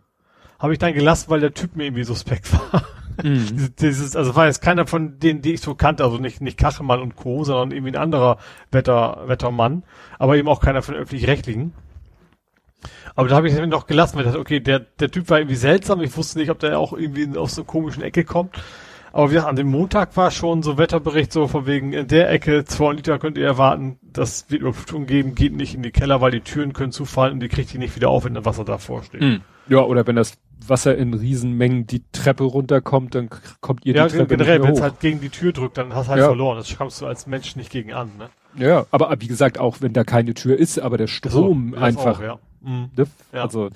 C: Habe ich dann gelassen, weil der Typ mir irgendwie suspekt war.
B: Mm,
C: Dieses- also war jetzt keiner von denen, die ich so kannte, also nicht, nicht Kachelmann und Co., sondern irgendwie ein anderer Wetter, Wettermann, aber eben auch keiner von den öffentlich-rechtlichen. Aber da habe ich es noch gelassen, weil ich dachte, okay, der, der Typ war irgendwie seltsam, ich wusste nicht, ob der auch irgendwie aus so einer komischen Ecke kommt. Aber wie gesagt, an dem Montag war schon so Wetterbericht so von wegen, in der Ecke, 2 Liter könnt ihr erwarten, das wird Überflutung geben, geht nicht in die Keller, weil die Türen können zufallen und die kriegt ihr nicht wieder auf, wenn das Wasser davor steht.
B: mm. Ja, oder wenn das Wasser in Riesenmengen die Treppe runterkommt, dann kommt ihr
C: Ja,
B: die Treppe
C: generell, wenn es halt gegen die Tür drückt, dann hast du halt
B: Ja.
C: verloren. Das kommst du als Mensch nicht gegen an, ne?
B: Ja, aber wie gesagt, auch wenn da keine Tür ist, aber der Strom
C: Das
B: einfach
C: Auch, ja. Mhm.
B: Ne?
C: Ja.
B: Also,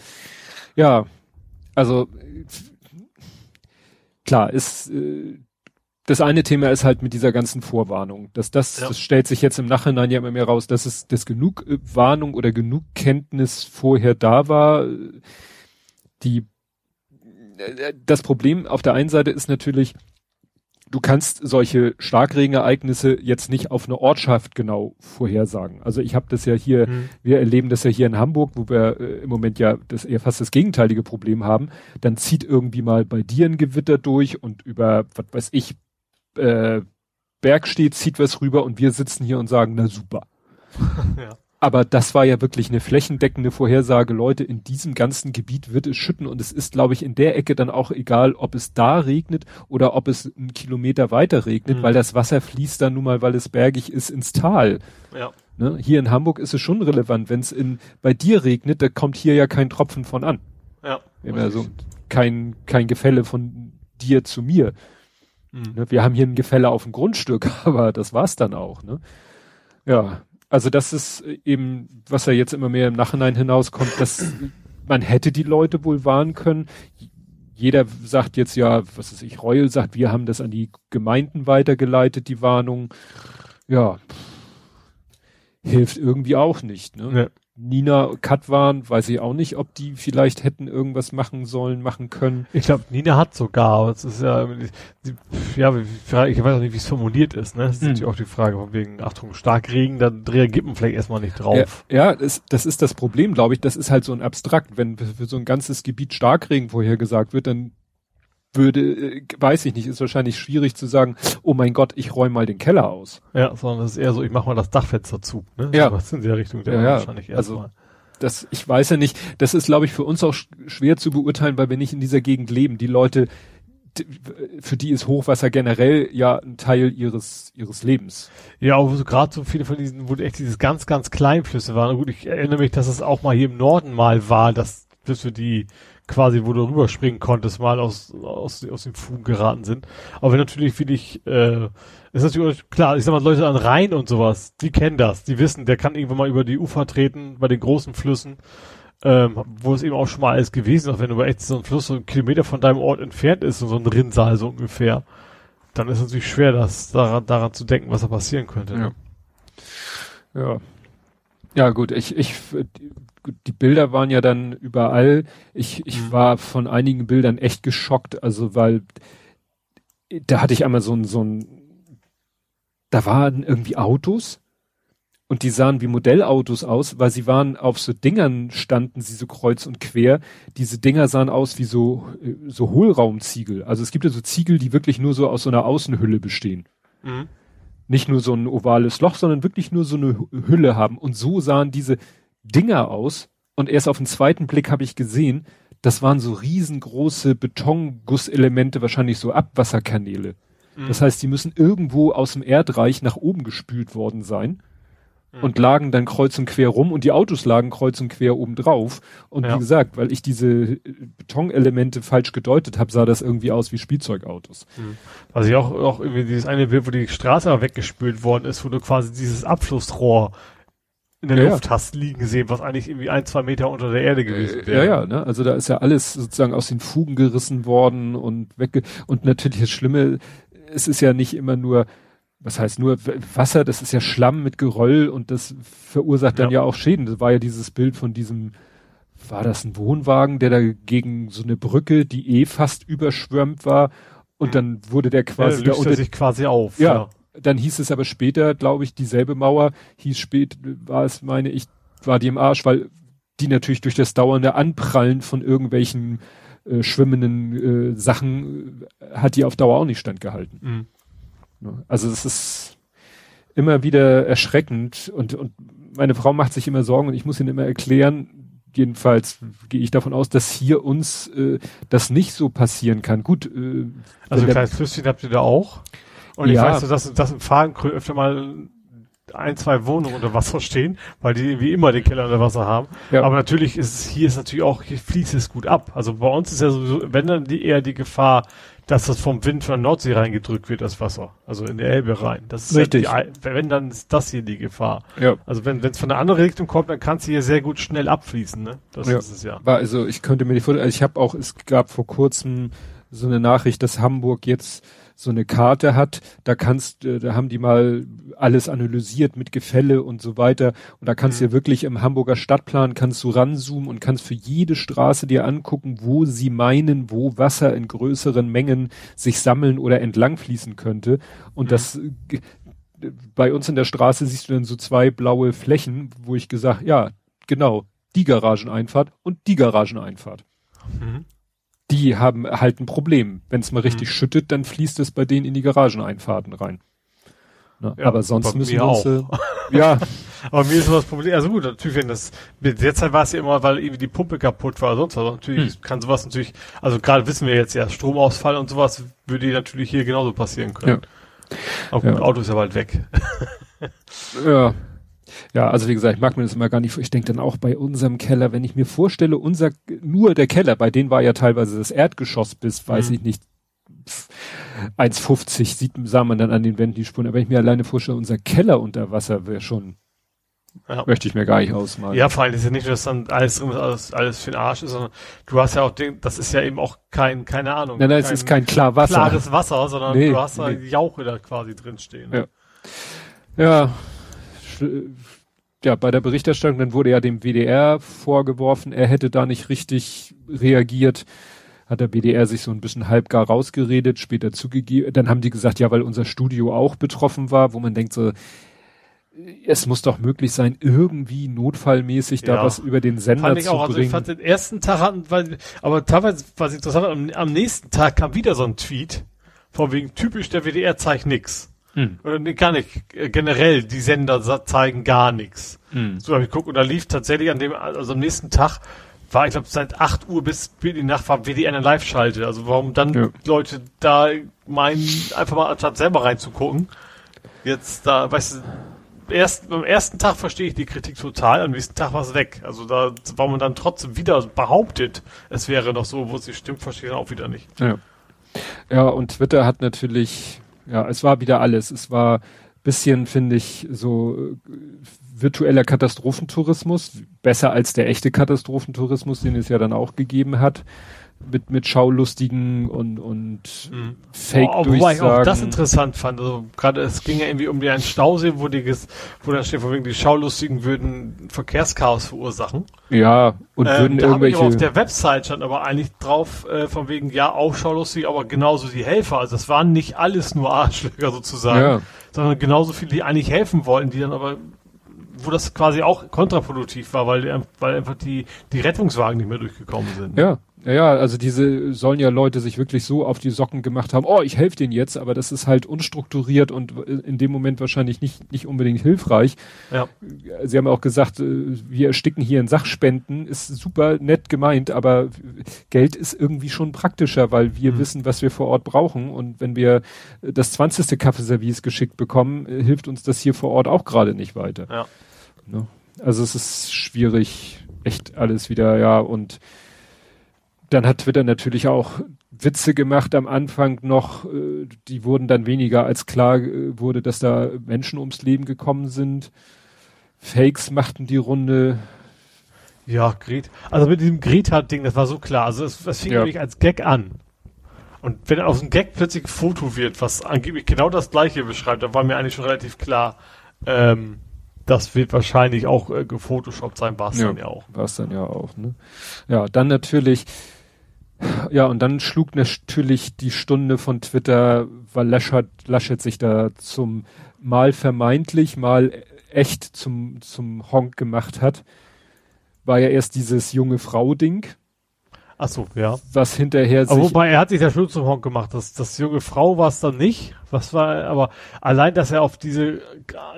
B: ja, also klar, ist äh, das eine Thema ist halt mit dieser ganzen Vorwarnung. Dass das,
C: Ja.
B: das stellt sich jetzt im Nachhinein ja immer mehr raus, dass es dass genug äh, Warnung oder genug Kenntnis vorher da war. äh, Die äh, das Problem auf der einen Seite ist natürlich, du kannst solche Starkregenereignisse jetzt nicht auf eine Ortschaft genau vorhersagen. Also ich habe das ja hier
C: Mhm.
B: wir erleben das ja hier in Hamburg, wo wir äh, im Moment ja das eher fast das gegenteilige Problem haben. Dann zieht irgendwie mal bei dir ein Gewitter durch und über, was weiß ich, äh, Bergstedt zieht was rüber und wir sitzen hier und sagen, na super.
C: Ja.
B: Aber das war ja wirklich eine flächendeckende Vorhersage. Leute, in diesem ganzen Gebiet wird es schütten und es ist, glaube ich, in der Ecke dann auch egal, ob es da regnet oder ob es einen Kilometer weiter regnet,
C: Mhm.
B: weil das Wasser fließt dann nun mal, weil es bergig ist, ins Tal.
C: Ja.
B: Ne? Hier in Hamburg ist es schon relevant. Wenn es in bei dir regnet, da kommt hier ja kein Tropfen von an.
C: Ja.
B: Immer so kein kein Gefälle von dir zu mir.
C: Mhm.
B: Ne? Wir haben hier ein Gefälle auf dem Grundstück, aber das war's dann auch. Ne? Ja, also das ist eben, was ja jetzt immer mehr im Nachhinein hinauskommt, dass man hätte die Leute wohl warnen können. jeder sagt jetzt ja, was ist ich, Reul sagt, wir haben das an die Gemeinden weitergeleitet, die Warnung. Ja, hilft irgendwie auch nicht. Ne? Ja. Nina Katwan, weiß ich auch nicht, ob die vielleicht hätten irgendwas machen sollen, machen können.
C: Ich glaube, Nina hat sogar, es ist ja, ja, ich weiß auch nicht, wie es formuliert ist, ne? Das ist hm. natürlich auch die Frage von wegen, Achtung, Starkregen, dann reagiert man vielleicht erstmal nicht drauf.
B: Ja, ja das, das ist das Problem, glaube ich, das ist halt so ein Abstrakt. Wenn für so ein ganzes Gebiet Starkregen vorhergesagt wird, dann würde, äh, weiß ich nicht, ist wahrscheinlich schwierig zu sagen, oh mein Gott, ich räume mal den Keller aus.
C: Ja, sondern es ist eher so, ich mache mal das Dachfenster zu.
B: Ne? Ja.
C: Was in der Richtung
B: der ja, ja. wahrscheinlich also, das, ich weiß ja nicht, das ist, glaube ich, für uns auch schwer zu beurteilen, weil wir nicht in dieser Gegend leben. Die Leute, für die ist Hochwasser generell ja ein Teil ihres ihres Lebens.
C: Ja, auch so gerade so viele von diesen, wo echt dieses ganz, ganz Kleinflüsse waren. Gut, ich erinnere mich, dass es auch mal hier im Norden mal war, dass das für die quasi, wo du rüberspringen konntest, mal aus, aus, aus den Fugen geraten sind. Aber wenn natürlich wie dich, äh, ist natürlich klar, ich sag mal, Leute an Rhein und sowas, die kennen das, die wissen, der kann irgendwann mal über die Ufer treten, bei den großen Flüssen, ähm, wo es eben auch schon mal alles gewesen ist, wenn du über echt so ein Fluss so einen Kilometer von deinem Ort entfernt ist, so ein Rinnsal so ungefähr, dann ist es natürlich schwer, das daran, daran zu denken, was da passieren könnte.
B: Ne? Ja. ja. Ja, gut, ich, ich, die Bilder waren ja dann überall. Ich, ich mhm. war von einigen Bildern echt geschockt, also weil da hatte ich einmal so ein, so ein, da waren irgendwie Autos und die sahen wie Modellautos aus, weil sie waren auf so Dingern standen sie so kreuz und quer. Diese Dinger sahen aus wie so, so Hohlraumziegel. Also es gibt ja so Ziegel, die wirklich nur so aus so einer Außenhülle bestehen. Mhm. Nicht nur so ein ovales Loch, sondern wirklich nur so eine Hülle haben. Und so sahen diese, Dinger aus und erst auf den zweiten Blick habe ich gesehen, das waren so riesengroße Betonggusselemente, wahrscheinlich so Abwasserkanäle. Mhm. Das heißt, die müssen irgendwo aus dem Erdreich nach oben gespült worden sein mhm. und lagen dann kreuz und quer rum und die Autos lagen kreuz und quer oben drauf. Und ja. wie gesagt, weil ich diese äh, Betonelemente falsch gedeutet habe, sah das irgendwie aus wie Spielzeugautos.
C: Mhm. Also ich auch, auch irgendwie dieses eine Bild, wo die Straße weggespült worden ist, wo du quasi dieses Abflussrohr in der ja, Luft ja. hast liegen gesehen, was eigentlich irgendwie ein, zwei Meter unter der Erde gewesen wäre.
B: Ja, ja, ne? Also da ist ja alles sozusagen aus den Fugen gerissen worden und wegge und natürlich das Schlimme, es ist ja nicht immer nur, was heißt nur Wasser, das ist ja Schlamm mit Geröll und das verursacht dann ja, ja auch Schäden. Das war ja dieses Bild von diesem, war das ein Wohnwagen, der da gegen so eine Brücke, die eh fast überschwemmt war und mhm. dann wurde der quasi
C: ja, da unter sich quasi auf.
B: Ja, ja, dann hieß es aber später, glaube ich, dieselbe Mauer hieß spät, war es, meine ich, war die im Arsch, weil die natürlich durch das dauernde Anprallen von irgendwelchen äh, schwimmenden äh, Sachen äh, hat die auf Dauer auch nicht standgehalten. Mhm. Also es ist immer wieder erschreckend und, und meine Frau macht sich immer Sorgen und ich muss ihnen immer erklären, jedenfalls gehe ich davon aus, dass hier uns äh, das nicht so passieren kann. Gut. Äh,
C: also kleines Flüsschen habt ihr da auch? Und ja. ich weiß, dass, dass im Fahnenkrön öfter mal ein, zwei Wohnungen unter Wasser stehen, weil die wie immer den Keller unter Wasser haben. Ja. Aber natürlich ist es, hier ist natürlich auch, hier fließt es gut ab. Also bei uns ist ja sowieso, wenn dann die, eher die Gefahr, dass das vom Wind von der Nordsee reingedrückt wird, das Wasser. Also in der Elbe rein. Das ist
B: Richtig.
C: Ja die, wenn dann ist das hier die Gefahr.
B: Ja.
C: Also wenn es von der anderen Richtung kommt, dann kann es hier sehr gut schnell abfließen, ne?
B: Das ja. ist es ja. Also ich könnte mir die vorstellen, also ich habe auch, es gab vor kurzem so eine Nachricht, dass Hamburg jetzt so eine Karte hat, da kannst, äh, da haben die mal alles analysiert mit Gefälle und so weiter. Und da kannst mhm. du ja wirklich im Hamburger Stadtplan kannst du ranzoomen und kannst für jede Straße dir angucken, wo sie meinen, wo Wasser in größeren Mengen sich sammeln oder entlang fließen könnte. Und mhm. das äh, bei uns in der Straße siehst du dann so zwei blaue Flächen, wo ich gesagt, ja, genau, die Garageneinfahrt und die Garageneinfahrt. Mhm die haben halt ein Problem. Wenn es mal richtig mhm. schüttet, dann fließt es bei denen in die Garageneinfahrten rein.
C: Ne? Ja, aber sonst müssen wir uns, äh, ja. aber mir ist das Problem, also gut, natürlich, wenn das, derzeit war es ja immer, weil irgendwie die Pumpe kaputt war, sonst was. Natürlich hm. kann sowas natürlich, also gerade wissen wir jetzt ja, Stromausfall und sowas würde natürlich hier genauso passieren können. Ja. Aber gut, ja. Auto ist ja bald weg.
B: ja, ja, also wie gesagt, ich mag mir das immer gar nicht, ich denke dann auch bei unserem Keller, wenn ich mir vorstelle, unser, nur der Keller, bei denen war ja teilweise das Erdgeschoss bis, weiß mhm. ich nicht, 1,50 sieht, sah man dann an den Wänden die Spuren. Aber wenn ich mir alleine vorstelle, unser Keller unter Wasser wäre schon, Ja. Möchte ich mir gar nicht ausmalen.
C: Ja, vor allem ist ja nicht, dass dann alles, alles, alles für den Arsch ist, sondern du hast ja auch, den, das ist ja eben auch kein, keine Ahnung.
B: Nein, nein, es ist kein klar Wasser.
C: klares Wasser, sondern nee, du hast da nee. Jauche da quasi drinstehen.
B: Ja. Ja. Ja, bei der Berichterstattung, dann wurde ja dem WDR vorgeworfen, er hätte da nicht richtig reagiert hat der BDR sich so ein bisschen halbgar rausgeredet, später zugegeben. Dann haben die gesagt, ja, weil unser Studio auch betroffen war, wo man denkt so, es muss doch möglich sein, irgendwie notfallmäßig ja. da was über den Sender fand ich zu auch, bringen. Also ich fand
C: den ersten Tag hatten, weil, aber teilweise, was interessant am, am nächsten Tag kam wieder so ein Tweet, von wegen typisch der WDR zeigt nix. Hm. Gar nicht. Äh, generell, die Sender zeigen gar nichts. Hm. So habe ich geguckt und da lief tatsächlich an dem, also am nächsten Tag war, ich glaube, seit 8 Uhr bis in die Nacht war WDR eine Live-Schalte. Also warum dann ja. Leute da meinen, einfach mal anstatt selber reinzugucken, jetzt da, weißt du, erst, am ersten Tag verstehe ich die Kritik total, am nächsten Tag war es weg. Also da war man dann trotzdem wieder behauptet, es wäre noch so, wo es nicht stimmt, verstehe ich dann auch wieder nicht.
B: Ja. ja, und Twitter hat natürlich, ja, es war wieder alles. Es war bisschen, finde ich, so äh, virtueller Katastrophentourismus, besser als der echte Katastrophentourismus, den es ja dann auch gegeben hat mit, mit Schaulustigen und, und mhm. Fake-Durchsagen. Wobei ich auch
C: das interessant fand. Also gerade es ging ja irgendwie um einen Stausee, wo, die, wo dann steht, von wegen die Schaulustigen würden Verkehrschaos verursachen.
B: Ja, und ähm, würden
C: da
B: irgendwelche...
C: auf der Website stand aber eigentlich drauf, äh, von wegen, ja, auch Schaulustige, aber genauso die Helfer. Also das waren nicht alles nur Arschlöcher sozusagen, ja. sondern genauso viele, die eigentlich helfen wollten, die dann aber wo das quasi auch kontraproduktiv war, weil, weil einfach die, die Rettungswagen nicht mehr durchgekommen sind.
B: Ja, ja, also diese sollen ja Leute sich wirklich so auf die Socken gemacht haben, oh, ich helfe denen jetzt, aber das ist halt unstrukturiert und in dem Moment wahrscheinlich nicht, nicht unbedingt hilfreich. Ja. Sie haben auch gesagt, äh, wir ersticken hier in Sachspenden, ist super nett gemeint, aber Geld ist irgendwie schon praktischer, weil wir mhm. wissen, was wir vor Ort brauchen und wenn wir das 20. Kaffeeservice geschickt bekommen, äh, hilft uns das hier vor Ort auch gerade nicht weiter. Ja. Ne? Also es ist schwierig, echt alles wieder, ja, und dann hat Twitter natürlich auch Witze gemacht am Anfang noch, äh, die wurden dann weniger, als klar äh, wurde, dass da Menschen ums Leben gekommen sind. Fakes machten die Runde.
C: Ja, Gret. Also mit diesem Greta-Ding, das war so klar. Also es, es fing ja. nämlich als Gag an. Und wenn aus dem Gag plötzlich ein Foto wird, was angeblich genau das gleiche beschreibt, dann war mir eigentlich schon relativ klar, ähm, das wird wahrscheinlich auch äh, gefotoshoppt sein, war es ja, dann ja auch.
B: War es dann ja auch, ne? Ja, dann natürlich ja, und dann schlug natürlich die Stunde von Twitter, weil Laschet, Laschet sich da zum mal vermeintlich, mal echt zum, zum Honk gemacht hat, war ja erst dieses junge Frau-Ding.
C: Ach so, ja.
B: Was hinterher
C: sich. Aber wobei, er hat sich ja schon zum Honk gemacht. Das, das junge Frau war es dann nicht. Was war, aber allein, dass er auf diese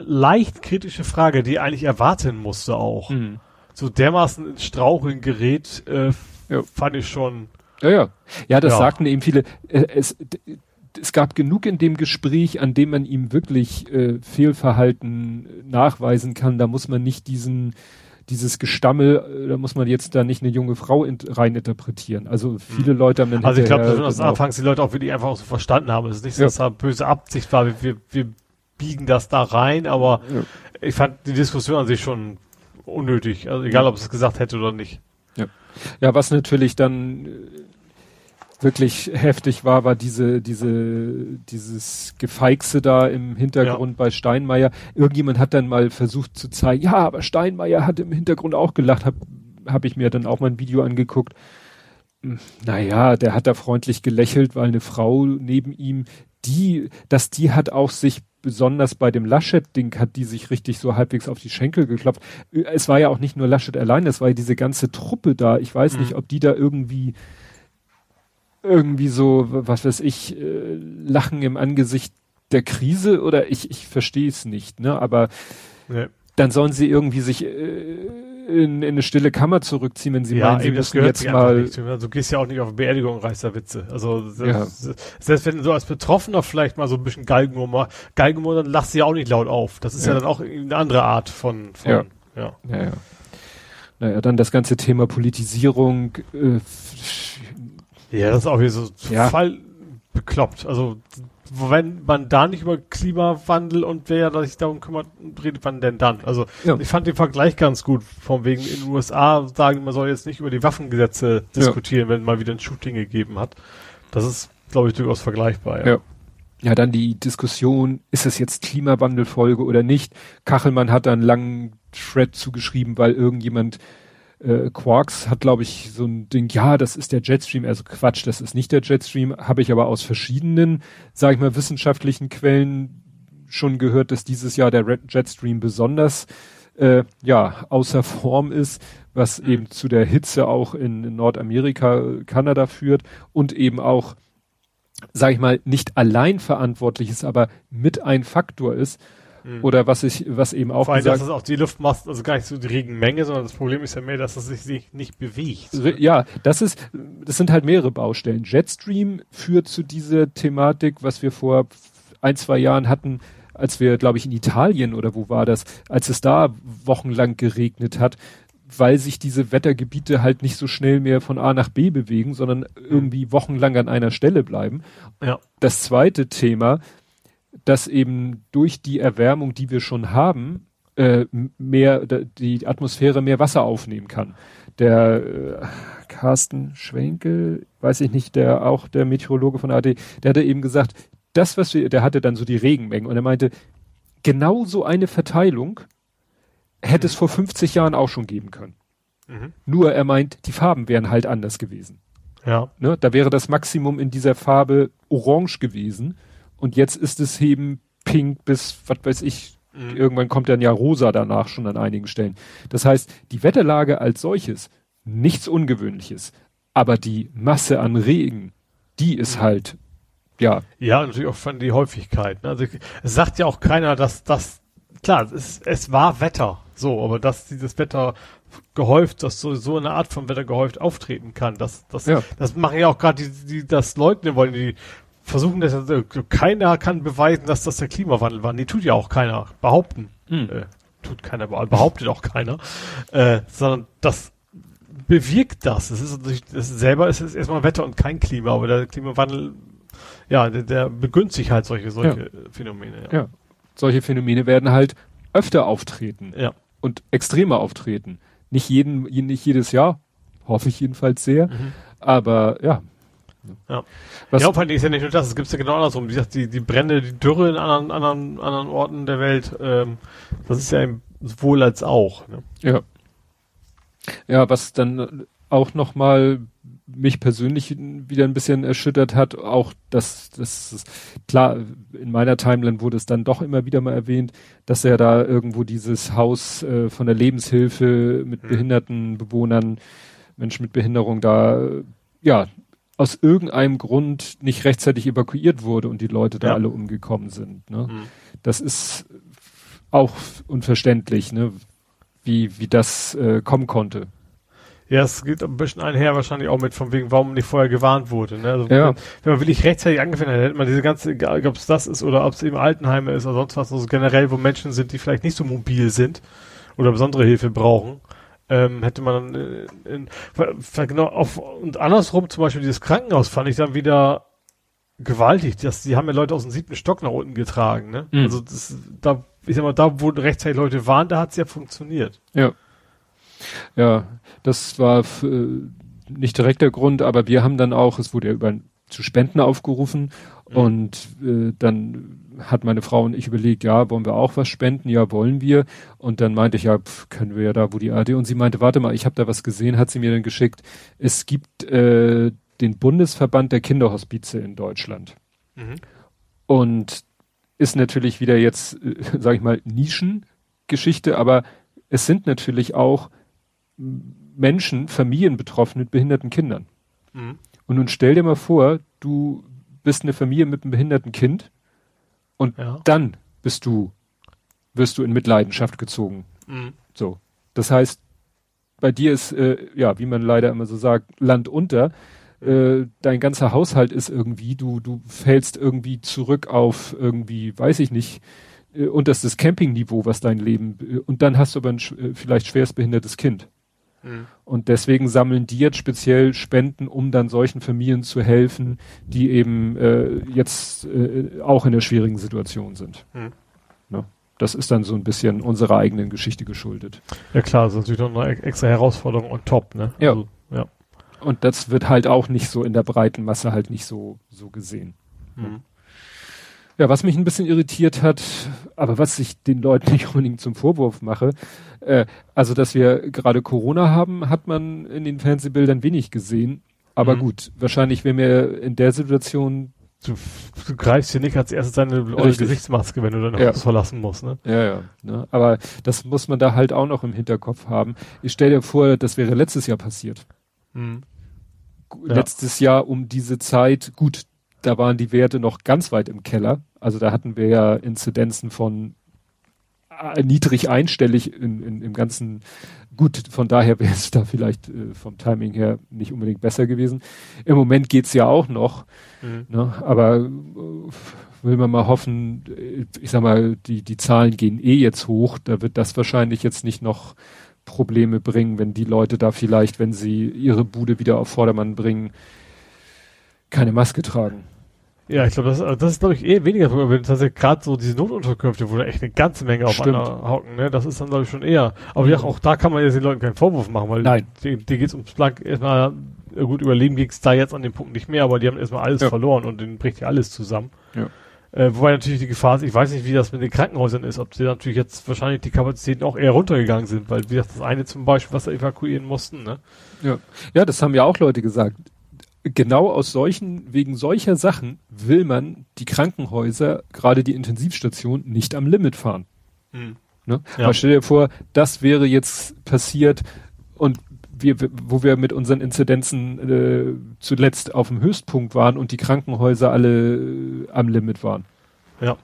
C: leicht kritische Frage, die er eigentlich erwarten musste auch, mhm. so dermaßen ins Straucheln gerät, äh, ja. fand ich schon
B: ja, ja. Ja, das ja. sagten eben viele. Äh, es, es gab genug in dem Gespräch, an dem man ihm wirklich äh, Fehlverhalten nachweisen kann. Da muss man nicht diesen dieses Gestammel, äh, da muss man jetzt da nicht eine junge Frau in, rein interpretieren. Also viele hm. Leute haben dann
C: Also ich glaube, dass genau. anfangs die Leute auch wirklich einfach auch so verstanden haben. Es ist nicht so, dass da böse Absicht war, wir, wir biegen das da rein, aber ja. ich fand die Diskussion an sich schon unnötig. Also egal, ob es gesagt hätte oder nicht.
B: Ja, ja was natürlich dann wirklich heftig war, war diese, diese, dieses Gefeixe da im Hintergrund ja. bei Steinmeier. Irgendjemand hat dann mal versucht zu zeigen, ja, aber Steinmeier hat im Hintergrund auch gelacht, hab, hab ich mir dann auch mal ein Video angeguckt. Hm, naja, der hat da freundlich gelächelt, weil eine Frau neben ihm, die, dass die hat auch sich besonders bei dem Laschet-Ding hat die sich richtig so halbwegs auf die Schenkel geklopft. Es war ja auch nicht nur Laschet allein, es war ja diese ganze Truppe da. Ich weiß mhm. nicht, ob die da irgendwie irgendwie so, was weiß ich, äh, Lachen im Angesicht der Krise oder ich, ich verstehe es nicht, ne? Aber ja. dann sollen sie irgendwie sich äh, in, in eine stille Kammer zurückziehen, wenn sie
C: ja,
B: meinen, sie
C: müssen jetzt mal. Nicht. Also, du gehst ja auch nicht auf Beerdigung, reißt da Witze. Also ja. selbst wenn du so als Betroffener vielleicht mal so ein bisschen Galgenhumor, Galgenhumor, dann lachst du ja auch nicht laut auf. Das ist ja, dann auch eine andere Art von, von
B: ja. ja. ja, ja. Naja, dann das ganze Thema Politisierung, äh,
C: ja, das ist auch wieder so ja. Fall bekloppt. Also wenn man da nicht über Klimawandel und wer sich darum kümmert, redet man denn dann? Also ja. ich fand den Vergleich ganz gut, von wegen in den USA sagen, man soll jetzt nicht über die Waffengesetze diskutieren, ja. wenn mal wieder ein Shooting gegeben hat. Das ist, glaube ich, durchaus vergleichbar.
B: Ja. ja. Ja, dann die Diskussion, ist es jetzt Klimawandelfolge oder nicht? Kachelmann hat da einen langen Thread zugeschrieben, weil irgendjemand äh, Quarks hat, glaube ich, so ein Ding, ja, das ist der Jetstream, also Quatsch, das ist nicht der Jetstream, habe ich aber aus verschiedenen, sage ich mal, wissenschaftlichen Quellen schon gehört, dass dieses Jahr der Jetstream besonders äh, ja außer Form ist, was mhm. eben zu der Hitze auch in, in Nordamerika, Kanada führt und eben auch, sage ich mal, nicht allein verantwortlich ist, aber mit ein Faktor ist, Mhm. Oder was ich, was eben auch
C: Vor allem, gesagt, dass es auch die Luftmasse, also gar nicht so die Regenmenge, sondern das Problem ist ja mehr, dass es sich, sich nicht bewegt.
B: Ja, das ist, das sind halt mehrere Baustellen. Jetstream führt zu dieser Thematik, was wir vor ein, zwei Jahren hatten, als wir, glaube ich, in Italien oder wo war das, als es da wochenlang geregnet hat, weil sich diese Wettergebiete halt nicht so schnell mehr von A nach B bewegen, sondern mhm. irgendwie wochenlang an einer Stelle bleiben. Ja. Das zweite Thema, dass eben durch die Erwärmung, die wir schon haben, äh, mehr die Atmosphäre mehr Wasser aufnehmen kann. Der äh, Carsten Schwenkel, weiß ich nicht, der auch der Meteorologe von AD, der hatte eben gesagt, das was wir, der hatte dann so die Regenmengen und er meinte, genau so eine Verteilung hätte es vor 50 Jahren auch schon geben können. Mhm. Nur er meint, die Farben wären halt anders gewesen. Ja. Ne, da wäre das Maximum in dieser Farbe orange gewesen und jetzt ist es eben pink bis, was weiß ich, mhm. irgendwann kommt dann ja rosa danach schon an einigen Stellen. Das heißt, die Wetterlage als solches, nichts Ungewöhnliches. Aber die Masse an Regen, die ist mhm. halt, ja.
C: Ja, natürlich auch von die Häufigkeit. Ne? Also es sagt ja auch keiner, dass das, klar, es, es war Wetter, so, aber dass dieses Wetter gehäuft, dass so, so eine Art von Wetter gehäuft auftreten kann, das, das, ja. das machen ja auch gerade die, die das leugnen wollen, die versuchen das, also keiner kann beweisen, dass das der Klimawandel war. Nee, tut ja auch keiner behaupten. Mhm. Äh, tut keiner, behauptet auch keiner. Äh, sondern das bewirkt das. Es ist natürlich, das selber ist es erstmal Wetter und kein Klima, aber der Klimawandel, ja, der, der begünstigt halt solche, solche ja. Phänomene.
B: Ja. ja. Solche Phänomene werden halt öfter auftreten. Ja. Und extremer auftreten. Nicht jeden, nicht jedes Jahr, hoffe ich jedenfalls sehr. Mhm. Aber ja,
C: ja. Was, ja, vor allem ist ja nicht nur das, es gibt ja genau andersrum. Wie gesagt, die, die Brände, die Dürre in anderen, anderen, anderen Orten der Welt, ähm, das ist ja sowohl als auch. Ne?
B: Ja. Ja, was dann auch nochmal mich persönlich wieder ein bisschen erschüttert hat, auch dass das klar, in meiner Timeline wurde es dann doch immer wieder mal erwähnt, dass er da irgendwo dieses Haus äh, von der Lebenshilfe mit mhm. behinderten Bewohnern, Menschen mit Behinderung da ja aus irgendeinem Grund nicht rechtzeitig evakuiert wurde und die Leute da ja. alle umgekommen sind. Ne? Mhm. Das ist auch unverständlich, ne? wie, wie das äh, kommen konnte.
C: Ja, es geht ein bisschen einher wahrscheinlich auch mit von wegen, warum nicht vorher gewarnt wurde. Ne? Also ja. wenn, wenn man wirklich rechtzeitig angefangen hätte, hätte man diese ganze, egal ob es das ist oder ob es eben Altenheime ist oder sonst was, also generell, wo Menschen sind, die vielleicht nicht so mobil sind oder besondere Hilfe brauchen, ähm, hätte man äh, in, in, genau auf, und andersrum zum Beispiel dieses Krankenhaus fand ich dann wieder gewaltig. Das, die haben ja Leute aus dem siebten Stock nach unten getragen, ne? Mhm. Also das, da, ich sag mal, da wo rechtzeitig Leute waren, da hat's ja funktioniert.
B: Ja. Ja, das war äh, nicht direkt der Grund, aber wir haben dann auch, es wurde ja über zu Spenden aufgerufen mhm. und äh, dann hat meine Frau und ich überlegt, ja, wollen wir auch was spenden? Ja, wollen wir. Und dann meinte ich, ja, pf, können wir ja da, wo die AD. Und sie meinte, warte mal, ich habe da was gesehen, hat sie mir dann geschickt. Es gibt äh, den Bundesverband der Kinderhospize in Deutschland. Mhm. Und ist natürlich wieder jetzt, äh, sage ich mal, Nischengeschichte, aber es sind natürlich auch Menschen, Familien betroffen mit behinderten Kindern. Mhm. Und nun stell dir mal vor, du bist eine Familie mit einem behinderten Kind und ja. dann bist du, wirst du in Mitleidenschaft gezogen. Mhm. So. Das heißt, bei dir ist, äh, ja, wie man leider immer so sagt, Land unter. Äh, dein ganzer Haushalt ist irgendwie, du, du fällst irgendwie zurück auf irgendwie, weiß ich nicht, äh, unterstes Campingniveau, was dein Leben, äh, und dann hast du aber ein vielleicht schwerstbehindertes Kind. Mhm. Und deswegen sammeln die jetzt speziell Spenden, um dann solchen Familien zu helfen, die eben äh, jetzt äh, auch in der schwierigen Situation sind. Mhm. Ne? Das ist dann so ein bisschen unserer eigenen Geschichte geschuldet.
C: Ja klar, das ist natürlich noch eine extra Herausforderung on top, ne?
B: Ja. Also, ja. Und das wird halt auch nicht so in der breiten Masse halt nicht so, so gesehen. Mhm. Ja, was mich ein bisschen irritiert hat, aber was ich den Leuten nicht unbedingt zum Vorwurf mache, äh, also dass wir gerade Corona haben, hat man in den Fernsehbildern wenig gesehen. Aber mhm. gut, wahrscheinlich wenn wir in der Situation
C: Du, du greifst hier nicht als erstes deine Gesichtsmaske, wenn du dein ja. Haus verlassen musst, ne?
B: Ja, ja. Ne? Aber das muss man da halt auch noch im Hinterkopf haben. Ich stell dir vor, das wäre letztes Jahr passiert. Mhm. Ja. Letztes Jahr um diese Zeit, gut, da waren die Werte noch ganz weit im Keller. Also da hatten wir ja Inzidenzen von äh, niedrig einstellig in, in, im ganzen, gut, von daher wäre es da vielleicht äh, vom Timing her nicht unbedingt besser gewesen. Im Moment geht's ja auch noch, mhm. ne, aber äh, will man mal hoffen, äh, ich sag mal, die, die Zahlen gehen eh jetzt hoch, da wird das wahrscheinlich jetzt nicht noch Probleme bringen, wenn die Leute da vielleicht, wenn sie ihre Bude wieder auf Vordermann bringen, keine Maske tragen.
C: Ja, ich glaube, das, das ist, glaube ich, eher weniger Problem, wenn tatsächlich gerade so diese Notunterkünfte, wo da echt eine ganze Menge auf einer hocken, ne? Das ist dann, glaube ich, schon eher. Aber ja, auch da kann man jetzt den Leuten keinen Vorwurf machen, weil
B: Nein.
C: die, die geht's ums Plug erstmal, gut, überleben geht's da jetzt an dem Punkt nicht mehr, aber die haben erstmal alles ja. verloren und denen bricht ja alles zusammen. Ja. Äh, wobei natürlich die Gefahr ist, ich weiß nicht, wie das mit den Krankenhäusern ist, ob sie natürlich jetzt wahrscheinlich die Kapazitäten auch eher runtergegangen sind, weil, wie gesagt, das eine zum Beispiel, was sie evakuieren mussten, ne?
B: Ja. Ja, das haben ja auch Leute gesagt genau aus solchen, wegen solcher Sachen will man die Krankenhäuser, gerade die Intensivstation, nicht am Limit fahren. Mhm. Ne? Ja. Stell dir vor, das wäre jetzt passiert und wir, wo wir mit unseren Inzidenzen äh, zuletzt auf dem Höchstpunkt waren und die Krankenhäuser alle äh, am Limit waren.
C: Ja.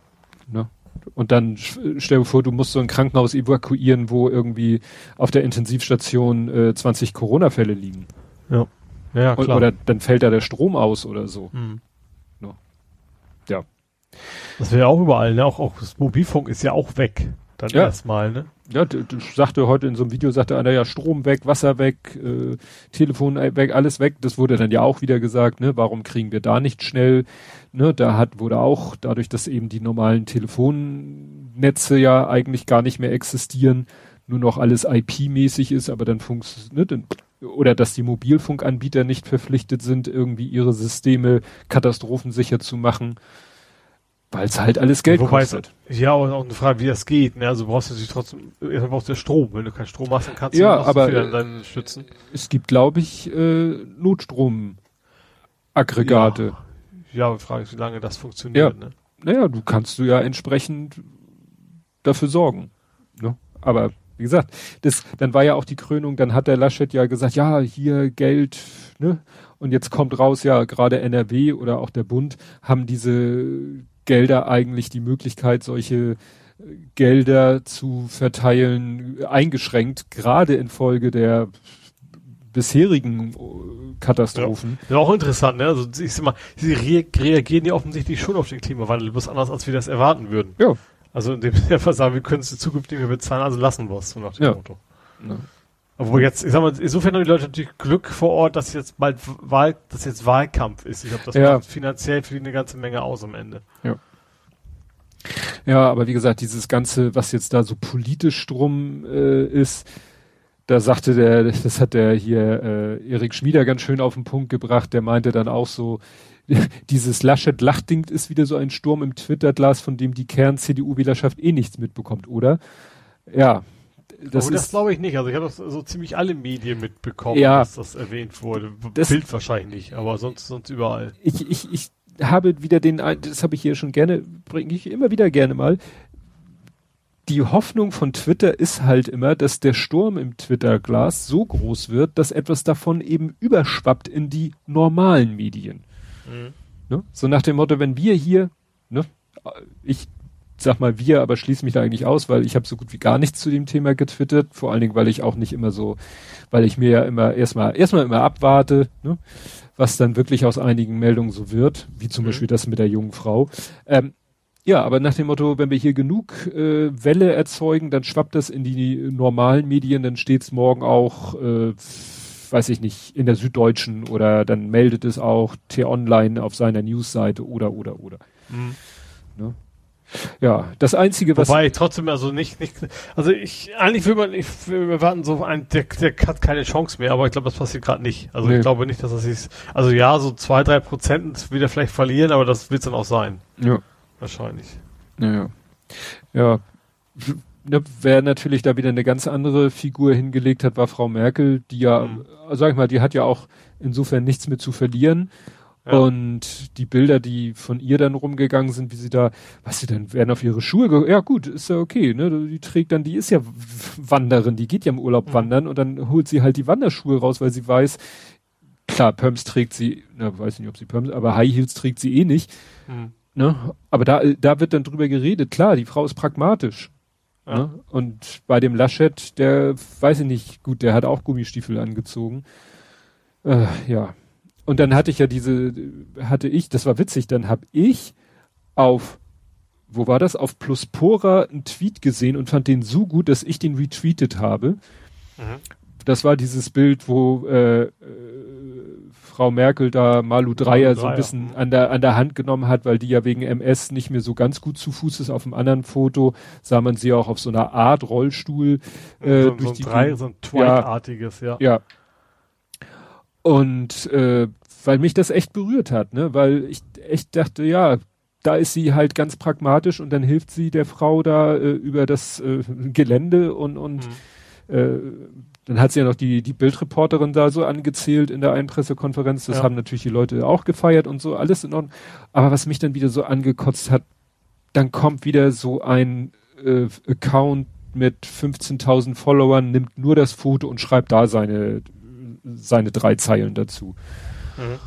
B: Ne? Und dann stell dir vor, du musst so ein Krankenhaus evakuieren, wo irgendwie auf der Intensivstation äh, 20 Corona-Fälle liegen.
C: Ja. Ja,
B: klar. Oder dann fällt da der Strom aus oder so. Mhm. No. Ja.
C: Das wäre ja auch überall, ne? Auch, auch das Mobilfunk ist ja auch weg. Dann ja. erstmal, ne?
B: Ja, du, du sagte heute in so einem Video, sagte einer ja Strom weg, Wasser weg, äh, Telefon weg, alles weg. Das wurde dann ja auch wieder gesagt, ne? Warum kriegen wir da nicht schnell? Ne? Da hat, wurde auch, dadurch, dass eben die normalen Telefonnetze ja eigentlich gar nicht mehr existieren, nur noch alles IP-mäßig ist, aber dann funktioniert, ne, oder dass die Mobilfunkanbieter nicht verpflichtet sind, irgendwie ihre Systeme katastrophensicher zu machen, weil es halt alles Geld Wobei kostet.
C: Es, ja, und auch eine Frage, wie das geht. Ne? Also brauchst du natürlich trotzdem, erstmal brauchst du ja Strom. Wenn du keinen Strom hast, dann kannst
B: ja, du aber,
C: dann deinen schützen.
B: Es gibt, glaube ich, äh, Notstromaggregate.
C: Ja, ja Frage ist, wie lange das funktioniert. Ja. Ne?
B: Naja, du kannst du ja entsprechend dafür sorgen. Ne? Aber wie gesagt, das, dann war ja auch die Krönung, dann hat der Laschet ja gesagt, ja, hier Geld, ne? Und jetzt kommt raus, ja, gerade NRW oder auch der Bund haben diese Gelder eigentlich die Möglichkeit, solche äh, Gelder zu verteilen, eingeschränkt, gerade infolge der bisherigen äh, Katastrophen.
C: Ja, ja, auch interessant, ne? Also ich sag mal, sie re reagieren ja offensichtlich schon auf den Klimawandel, bloß anders, als wir das erwarten würden.
B: Ja.
C: Also indem sie einfach sagen, wir können es in Zukunft nicht mehr bezahlen, also lassen wir es, so nach dem
B: ja.
C: Motto. Ja. Obwohl jetzt, ich sag mal, insofern haben die Leute natürlich Glück vor Ort, dass jetzt bald Wahl, dass jetzt Wahlkampf ist. Ich glaube, das ja. macht finanziell für die eine ganze Menge aus am Ende.
B: Ja. Ja, aber wie gesagt, dieses Ganze, was jetzt da so politisch drum äh, ist, da sagte der, das hat der hier äh, Erik Schmieder ganz schön auf den Punkt gebracht, der meinte dann auch so, dieses Laschet-Lachding ist wieder so ein Sturm im Twitter-Glas, von dem die Kern-CDU-Wählerschaft eh nichts mitbekommt, oder? Ja.
C: Das, das glaube ich nicht. Also ich habe das so ziemlich alle Medien mitbekommen,
B: ja,
C: dass das erwähnt wurde.
B: Das,
C: Bild wahrscheinlich nicht, aber sonst, sonst überall.
B: Ich, ich, ich habe wieder den, das habe ich hier schon gerne, bringe ich immer wieder gerne mal. Die Hoffnung von Twitter ist halt immer, dass der Sturm im Twitter-Glas so groß wird, dass etwas davon eben überschwappt in die normalen Medien. Mhm. Ne? So nach dem Motto, wenn wir hier, ne, ich sag mal wir, aber schließe mich da eigentlich aus, weil ich habe so gut wie gar nichts zu dem Thema getwittert, vor allen Dingen, weil ich auch nicht immer so, weil ich mir ja immer erstmal erstmal immer abwarte, ne, was dann wirklich aus einigen Meldungen so wird, wie zum mhm. Beispiel das mit der jungen Frau. Ähm, Ja, aber nach dem Motto, wenn wir hier genug äh, Welle erzeugen, dann schwappt das in die normalen Medien, dann steht's morgen auch, äh, weiß ich nicht, in der Süddeutschen oder dann meldet es auch T-Online auf seiner Newsseite oder oder oder. Mhm. Ne? Ja, das einzige,
C: was. Wobei ich trotzdem also nicht, nicht, also ich, eigentlich will man, ich will erwarten, so ein, der, der hat keine Chance mehr, aber ich glaube, das passiert gerade nicht. Also nee. ich glaube nicht, dass das ist, also ja, so zwei, drei Prozent wird er vielleicht verlieren, aber das wird dann auch sein.
B: Ja.
C: Wahrscheinlich.
B: Ja. Ja. Ne, wer natürlich da wieder eine ganz andere Figur hingelegt hat, war Frau Merkel, die ja, mhm. sag ich mal, die hat ja auch insofern nichts mehr zu verlieren. Und die Bilder, die von ihr dann rumgegangen sind, wie sie da, was sie dann werden auf ihre Schuhe, ja gut, ist ja okay, ne? Die trägt dann, die ist ja Wanderin, die geht ja im Urlaub mhm. wandern und dann holt sie halt die Wanderschuhe raus, weil sie weiß, klar, Pumps trägt sie, na, weiß nicht, ob sie Pumps, aber High Heels trägt sie eh nicht. Mhm. Ne? Aber da, da wird dann drüber geredet, klar, die Frau ist pragmatisch. Ja. Ne? Und bei dem Laschet, der, weiß ich nicht, gut, der hat auch Gummistiefel angezogen. Äh, ja, und dann hatte ich ja diese, hatte ich, das war witzig, dann habe ich auf, wo war das, auf Pluspora einen Tweet gesehen und fand den so gut, dass ich den retweetet habe. Mhm. Das war dieses Bild, wo äh, äh, Frau Merkel da Malu Dreier so ein bisschen an der, an der Hand genommen hat, weil die ja wegen MS nicht mehr so ganz gut zu Fuß ist. Auf dem anderen Foto sah man sie auch auf so einer Art Rollstuhl.
C: Äh, so, durch so ein die Drei, so ein Twilight-artiges,
B: ja. Ja, und äh, weil mich das echt berührt hat, ne? Weil ich echt dachte, ja, da ist sie halt ganz pragmatisch und dann hilft sie der Frau da äh, über das äh, Gelände und und mhm. Äh, dann hat sie ja noch die die Bildreporterin da so angezählt in der einen Pressekonferenz. Das ja. haben natürlich die Leute auch gefeiert und so alles in Ordnung. Aber was mich dann wieder so angekotzt hat, dann kommt wieder so ein äh, Account mit 15.000 Followern, nimmt nur das Foto und schreibt da seine seine drei Zeilen dazu. Mhm.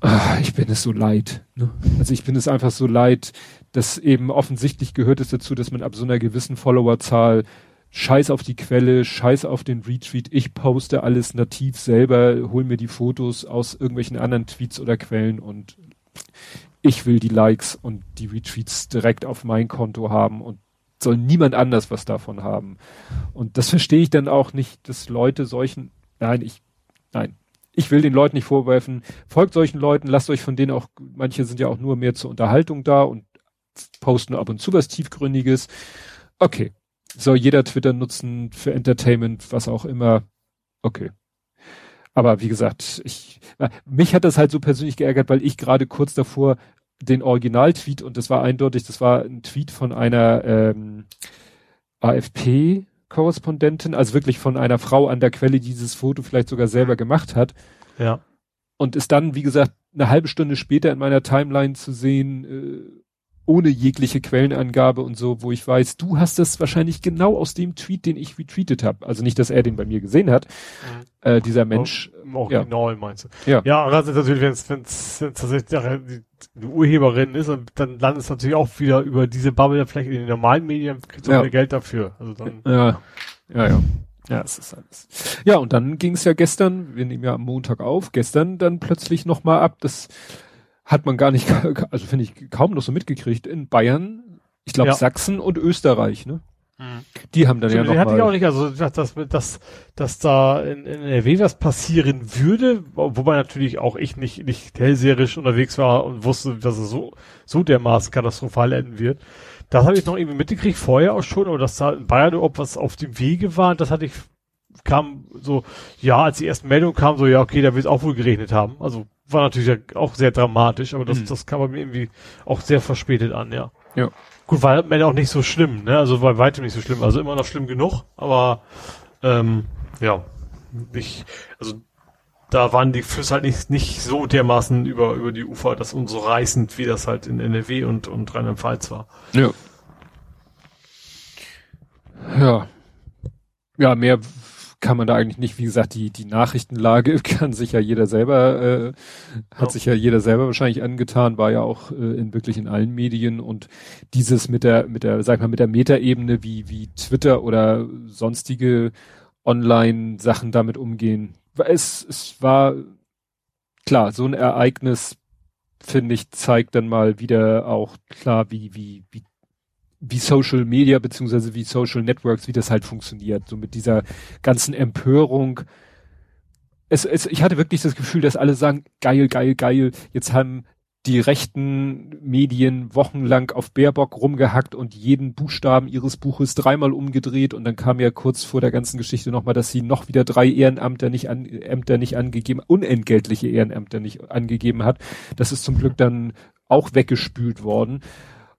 B: Ach, ich bin es so leid. Ne? Also ich bin es einfach so leid, dass eben offensichtlich gehört es dazu, dass man ab so einer gewissen Followerzahl Scheiß auf die Quelle, Scheiß auf den Retweet, ich poste alles nativ selber, hol mir die Fotos aus irgendwelchen anderen Tweets oder Quellen und ich will die Likes und die Retweets direkt auf mein Konto haben und soll niemand anders was davon haben. Und das verstehe ich dann auch nicht, dass Leute solchen, nein, ich Nein. Ich will den Leuten nicht vorwerfen, folgt solchen Leuten, lasst euch von denen auch, manche sind ja auch nur mehr zur Unterhaltung da und posten ab und zu was Tiefgründiges. Okay. Soll jeder Twitter nutzen für Entertainment, was auch immer. Okay. Aber wie gesagt, ich, mich hat das halt so persönlich geärgert, weil ich gerade kurz davor den Original-Tweet und das war eindeutig, das war ein Tweet von einer ähm, AFP Korrespondentin, also wirklich von einer Frau an der Quelle, die dieses Foto vielleicht sogar selber gemacht hat.
C: Ja.
B: Und ist dann, wie gesagt, eine halbe Stunde später in meiner Timeline zu sehen, äh, ohne jegliche Quellenangabe und so, wo ich weiß, du hast das wahrscheinlich genau aus dem Tweet, den ich retweetet habe. Also nicht, dass er den bei mir gesehen hat. Mhm. Äh, dieser Mensch.
C: Auch, ja. genau, meinst du.
B: Ja.
C: Ja, also natürlich, wenn es tatsächlich die, Urheberin ist, dann landet es natürlich auch wieder über diese Bubble vielleicht in den normalen Medien, kriegt ja. mehr Geld dafür. Also dann.
B: Ja, ja, ja. Ja, es ist alles. Ja, und dann ging es ja gestern, wir nehmen ja am Montag auf, gestern dann plötzlich nochmal ab. Das hat man gar nicht, also finde ich kaum noch so mitgekriegt. In Bayern, ich glaube ja. Sachsen und Österreich, ne? Mhm. Die haben dann Stimmt, ja noch
C: hatte ich auch nicht, also dass, dass, dass, dass da in, in NRW was passieren würde, wobei natürlich auch ich nicht, nicht hellserisch unterwegs war und wusste, dass es so, so dermaßen katastrophal enden wird. Das habe ich noch irgendwie mitgekriegt, vorher auch schon, aber dass da in Bayern ob was auf dem Wege war, das hatte ich, kam so, ja, als die ersten Meldungen kamen, so, ja, okay, da wird es auch wohl geregnet haben. Also war natürlich auch sehr dramatisch, aber das, mhm. das kam bei mir irgendwie auch sehr verspätet an, ja.
B: Ja.
C: Gut, war Ende auch nicht so schlimm, ne? Also war weitem nicht so schlimm. Also immer noch schlimm genug, aber ähm, ja, nicht, also da waren die Füße halt nicht, nicht so dermaßen über, über die Ufer, das und so reißend, wie das halt in NRW und, und Rheinland-Pfalz war.
B: Ja. Ja. Ja, mehr kann man da eigentlich nicht, wie gesagt, die, die Nachrichtenlage kann sich ja jeder selber, äh, hat ja. sich ja jeder selber wahrscheinlich angetan, war ja auch äh, in wirklich in allen Medien und dieses mit der, mit der, sag ich mal, mit der Metaebene wie, wie Twitter oder sonstige Online-Sachen damit umgehen. Es, es war klar, so ein Ereignis finde ich, zeigt dann mal wieder auch klar, wie, wie, wie, wie Social Media beziehungsweise wie Social Networks, wie das halt funktioniert. So mit dieser ganzen Empörung. Es, es, ich hatte wirklich das Gefühl, dass alle sagen, geil, geil, geil. Jetzt haben die rechten Medien wochenlang auf Baerbock rumgehackt und jeden Buchstaben ihres Buches dreimal umgedreht und dann kam ja kurz vor der ganzen Geschichte nochmal, dass sie noch wieder drei Ehrenämter nicht an, Ämter nicht angegeben, unentgeltliche Ehrenämter nicht angegeben hat. Das ist zum Glück dann auch weggespült worden.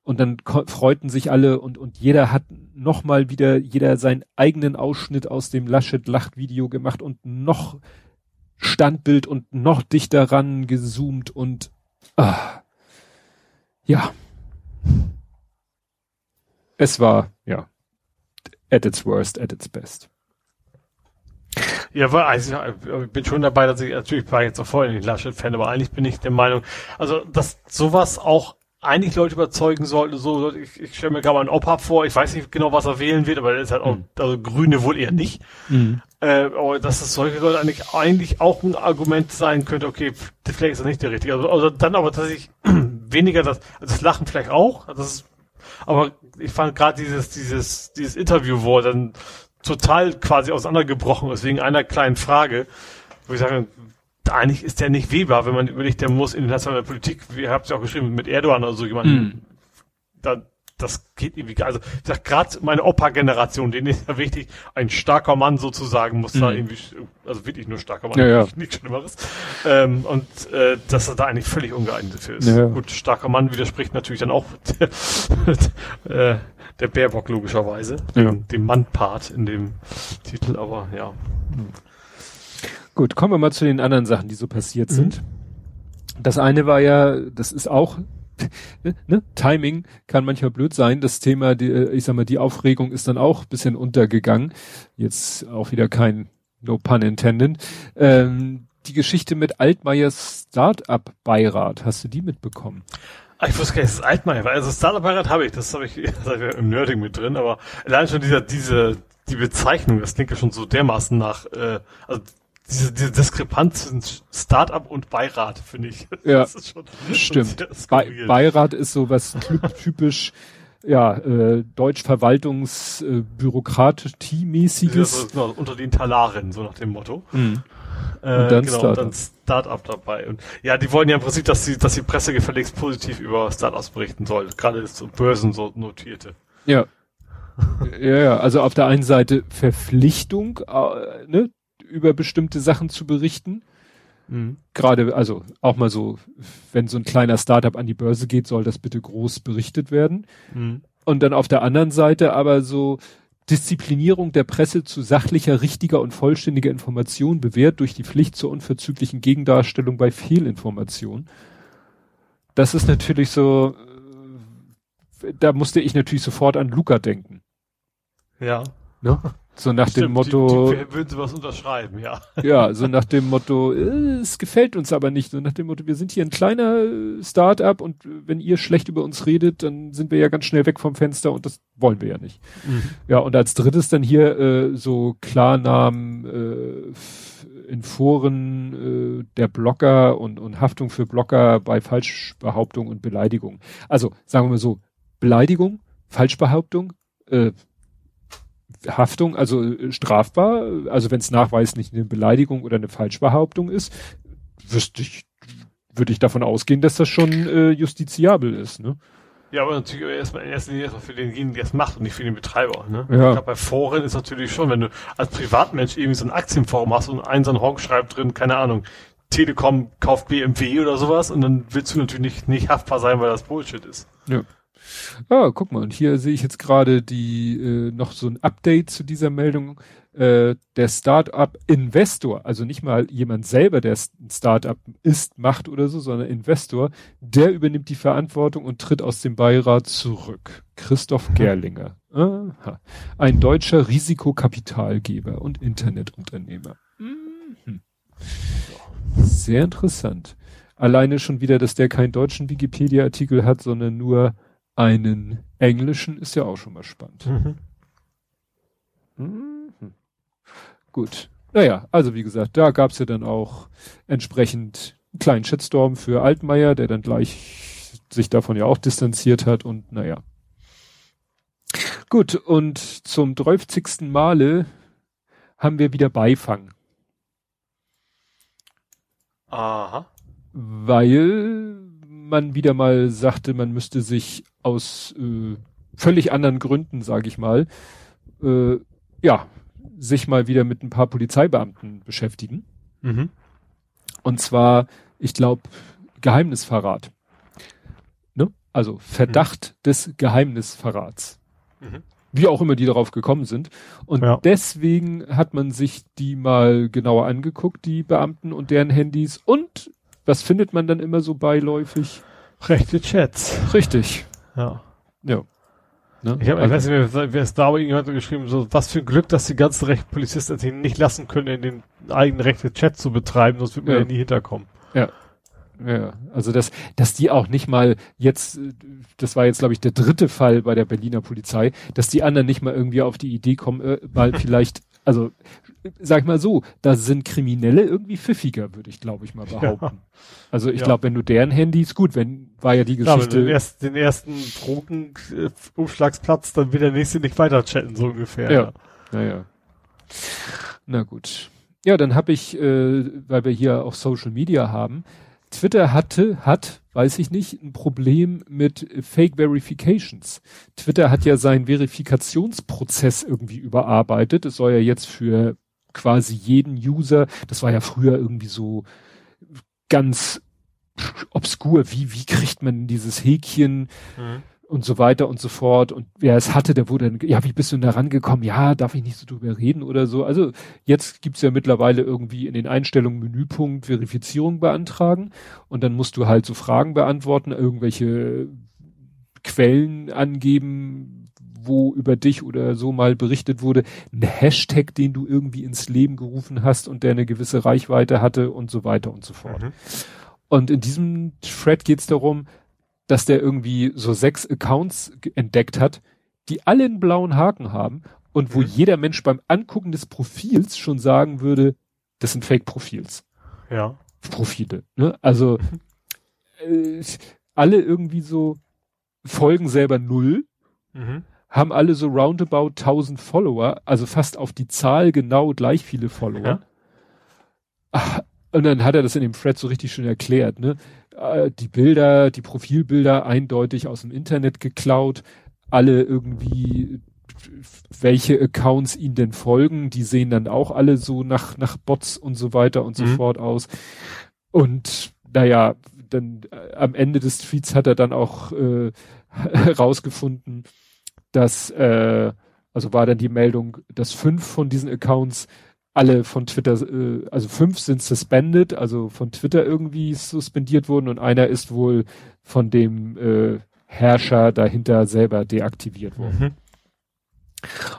B: Und dann freuten sich alle und, und jeder hat nochmal wieder, jeder seinen eigenen Ausschnitt aus dem Laschet-Lacht-Video gemacht und noch Standbild und noch dichter ran gezoomt und Ah. Ja. Es war, ja, at its worst, at its best.
C: Ja, war, also, ich bin schon dabei, dass ich, natürlich war jetzt auch vorher nicht Laschet-Fan, aber eigentlich bin ich der Meinung, also, dass sowas auch eigentlich Leute überzeugen sollte, so, ich, ich stelle mir gerade mal einen Opa vor, ich weiß nicht genau, was er wählen wird, aber er ist halt auch, mhm. also Grüne wohl eher nicht. Mhm. Äh, aber dass es solche Leute eigentlich, eigentlich auch ein Argument sein könnte, okay, vielleicht ist das nicht der richtige. Also, also dann aber tatsächlich weniger das, also das Lachen vielleicht auch, das ist, aber ich fand gerade dieses, dieses, dieses Interview, wo er dann total quasi auseinandergebrochen ist wegen einer kleinen Frage, wo ich sage, eigentlich ist der nicht wählbar, wenn man überlegt, der muss in der nationalen Politik, wie habt ihr auch geschrieben, mit Erdogan oder so jemanden, mm. da, das geht irgendwie, also ich sag gerade meine Opa-Generation, denen ist ja wichtig, ein starker Mann sozusagen muss mm. da irgendwie, also wirklich nur starker Mann,
B: ja, ja.
C: nichts Schlimmeres. Ähm, und äh, dass er da eigentlich völlig ungeeignet für ist. Ja. Gut, starker Mann widerspricht natürlich dann auch der, äh, der Baerbock logischerweise, ja. dem, dem Mann-Part in dem Titel, aber ja. Hm.
B: Gut, kommen wir mal zu den anderen Sachen, die so passiert mhm. sind. Das eine war ja, das ist auch ne, Timing kann manchmal blöd sein. Das Thema, die, äh, ich sag mal, die Aufregung ist dann auch bisschen untergegangen. Jetzt auch wieder kein No pun intended. Ähm, die Geschichte mit Altmaiers Start-up-Beirat, hast du die mitbekommen?
C: Ah, ich wusste gar nicht, dass es Altmaier war. Also Start-up-Beirat habe ich, das habe ich, das hab ich im Nerding mit drin, aber allein schon dieser, diese, die Bezeichnung, das klingt ja schon so dermaßen nach, äh, also diese, diese Diskrepanz zwischen Startup und Beirat, finde ich.
B: Ja, schon, stimmt. Be Beirat ist so was typisch, ja, äh, deutsch verwaltungs äh, bürokratie-mäßiges.
C: Ja, unter den Talaren, so nach dem Motto.
B: Mhm.
C: Äh, und dann genau, Startup. und dann Startup dabei. Und ja, die wollen ja im Prinzip, dass die, dass die Presse gefälligst positiv über Startups berichten soll. Gerade so Börsen so notierte.
B: Ja. ja, ja, also auf der einen Seite Verpflichtung, äh, ne, über bestimmte Sachen zu berichten. Mhm. Gerade, also auch mal so, wenn so ein kleiner Startup an die Börse geht, soll das bitte groß berichtet werden. Mhm. Und dann auf der anderen Seite aber so Disziplinierung der Presse zu sachlicher, richtiger und vollständiger Information bewährt durch die Pflicht zur unverzüglichen Gegendarstellung bei Fehlinformation. Das ist natürlich so, äh, da musste ich natürlich sofort an Luca denken.
C: Ja.
B: Ne? So nach Stimmt, dem Motto.
C: Die, die würden sie was unterschreiben, ja.
B: Ja, so nach dem Motto, äh, es gefällt uns aber nicht. So nach dem Motto, wir sind hier ein kleiner äh, Start-up und wenn ihr schlecht über uns redet, dann sind wir ja ganz schnell weg vom Fenster und das wollen wir ja nicht. Mhm. Ja, und als drittes dann hier äh, so Klarnamen äh, in Foren äh, der Blogger und, und Haftung für Blogger bei Falschbehauptung und Beleidigung. Also sagen wir mal so, Beleidigung, Falschbehauptung, äh, Haftung, also äh, strafbar, also wenn es nachweislich eine Beleidigung oder eine Falschbehauptung ist, wüsste ich, würde ich davon ausgehen, dass das schon äh, justiziabel ist, ne?
C: Ja, aber natürlich erstmal in erster Linie erstmal für denjenigen, der es macht und nicht für den Betreiber. Ne?
B: Ja. Ich
C: glaube, bei Foren ist natürlich schon, wenn du als Privatmensch irgendwie so ein Aktienforum hast und einen so einen Honk schreibt drin, keine Ahnung, Telekom kauft BMW oder sowas und dann willst du natürlich nicht, nicht haftbar sein, weil das Bullshit ist.
B: Ja. Ah, guck mal, und hier sehe ich jetzt gerade die äh, noch so ein Update zu dieser Meldung. Äh, der Startup Investor, also nicht mal jemand selber, der ein Startup ist, macht oder so, sondern Investor, der übernimmt die Verantwortung und tritt aus dem Beirat zurück. Christoph. Gerlinger. Aha. Ein deutscher Risikokapitalgeber und Internetunternehmer. Mhm. Sehr interessant. Alleine schon wieder, dass der keinen deutschen Wikipedia-Artikel hat, sondern nur einen englischen ist ja auch schon mal spannend. Mhm. Mhm. Gut. Naja, also wie gesagt, da gab's ja dann auch entsprechend einen kleinen Shitstorm für Altmaier, der dann gleich sich davon ja auch distanziert hat und naja. Gut, und zum 30. Male haben wir wieder Beifang.
C: Aha.
B: Weil man wieder mal sagte, man müsste sich aus äh, völlig anderen Gründen, sage ich mal, äh, ja, sich mal wieder mit ein paar Polizeibeamten beschäftigen.
C: Mhm.
B: Und zwar, ich glaube, Geheimnisverrat. Ne? Also Verdacht mhm. des Geheimnisverrats. Mhm. Wie auch immer die darauf gekommen sind. Und ja. deswegen hat man sich die mal genauer angeguckt, die Beamten und deren Handys. Und was findet man dann immer so beiläufig?
C: Rechte Chats.
B: Richtig.
C: Ja.
B: Ja.
C: Ne? Ich, hab, ich weiß nicht, wer, wer ist da irgendjemand geschrieben, so, was für ein Glück, dass die ganzen Rechtspolizisten sich nicht lassen können, in den eigenen rechten Chat zu betreiben, sonst wird man ja. ja nie hinterkommen.
B: Ja. Ja, also dass, dass die auch nicht mal jetzt, das war jetzt glaube ich der dritte Fall bei der Berliner Polizei, dass die anderen nicht mal irgendwie auf die Idee kommen, äh, mal vielleicht, also sag ich mal so, da sind Kriminelle irgendwie pfiffiger, würde ich glaube ich mal behaupten. Ja. Also ich ja. glaube, wenn du deren Handys, gut, wenn, war ja die Geschichte.
C: Klar, den, ersten, den ersten Drogenumschlagsplatz, dann will der nächste nicht weiter chatten, so ungefähr.
B: Ja, naja. Na gut. Ja, dann habe ich, äh, weil wir hier auch Social Media haben, Twitter hatte, hat, weiß ich nicht, ein Problem mit Fake Verifications. Twitter hat ja seinen Verifikationsprozess irgendwie überarbeitet. Es soll ja jetzt für quasi jeden User, das war ja früher irgendwie so ganz obskur, wie, wie kriegt man dieses Häkchen? Mhm und so weiter und so fort. Und wer es hatte, der wurde dann, ja, wie bist du denn da rangekommen? Ja, darf ich nicht so drüber reden oder so. Also jetzt gibt's ja mittlerweile irgendwie in den Einstellungen Menüpunkt Verifizierung beantragen und dann musst du halt so Fragen beantworten, irgendwelche Quellen angeben, wo über dich oder so mal berichtet wurde, ein Hashtag, den du irgendwie ins Leben gerufen hast und der eine gewisse Reichweite hatte und so weiter und so fort. Mhm. Und in diesem Thread geht's darum, dass der irgendwie so sechs Accounts entdeckt hat, die alle einen blauen Haken haben und wo mhm. jeder Mensch beim Angucken des Profils schon sagen würde, das sind Fake-Profils.
C: Ja.
B: Profile. Ne? Also äh, alle irgendwie so folgen selber null, mhm. Haben alle so roundabout 1000 Follower, also fast auf die Zahl genau gleich viele Follower. Ja. Ach, und dann hat er das in dem Thread so richtig schön erklärt, ne? Äh, die Bilder, die Profilbilder eindeutig aus dem Internet geklaut, alle irgendwie welche Accounts ihn denn folgen, die sehen dann auch alle so nach, nach Bots und so weiter und so mhm. fort aus. Und naja, dann äh, am Ende des Tweets hat er dann auch äh, herausgefunden, dass, äh, also war dann die Meldung, dass fünf von diesen Accounts alle von Twitter, äh, also fünf sind suspended, also von Twitter irgendwie suspendiert wurden und einer ist wohl von dem äh, Herrscher dahinter selber deaktiviert worden. Mhm.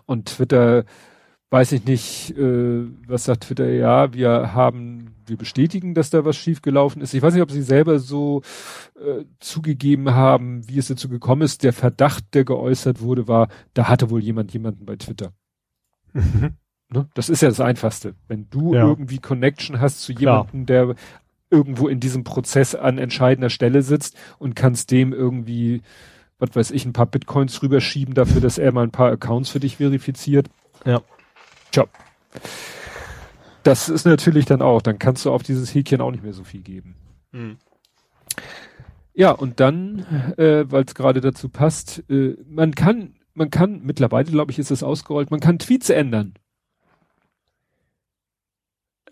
B: Und Twitter, weiß ich nicht, äh, was sagt Twitter? Ja, wir haben, wir bestätigen, dass da was schiefgelaufen ist. Ich weiß nicht, ob sie selber so äh, zugegeben haben, wie es dazu gekommen ist. Der Verdacht, der geäußert wurde, war, da hatte wohl jemand jemanden bei Twitter. Mhm. Ne? Das ist ja das Einfachste. Wenn du ja. irgendwie Connection hast zu jemandem, der irgendwo in diesem Prozess an entscheidender Stelle sitzt und kannst dem irgendwie, was weiß ich, ein paar Bitcoins rüberschieben dafür, dass er mal ein paar Accounts für dich verifiziert.
C: Ja.
B: Tja. Das ist natürlich dann auch, dann kannst du auf dieses Häkchen auch nicht mehr so viel geben. Hm. Ja, und dann, äh, weil es gerade dazu passt, äh, man kann, man kann, mittlerweile glaube ich, ist es ausgerollt, man kann Tweets ändern.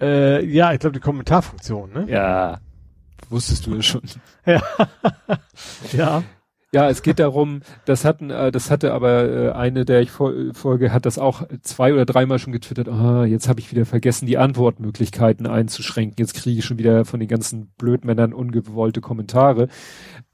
C: Äh, ja, ich glaube die Kommentarfunktion, ne?
B: Ja. Wusstest du ja schon.
C: ja. ja.
B: Ja, es geht darum, das hatten, äh, das hatte aber äh, eine, der ich folge, hat das auch zwei oder dreimal schon getwittert. Ah, jetzt habe ich wieder vergessen, die Antwortmöglichkeiten einzuschränken. Jetzt kriege ich schon wieder von den ganzen Blödmännern ungewollte Kommentare.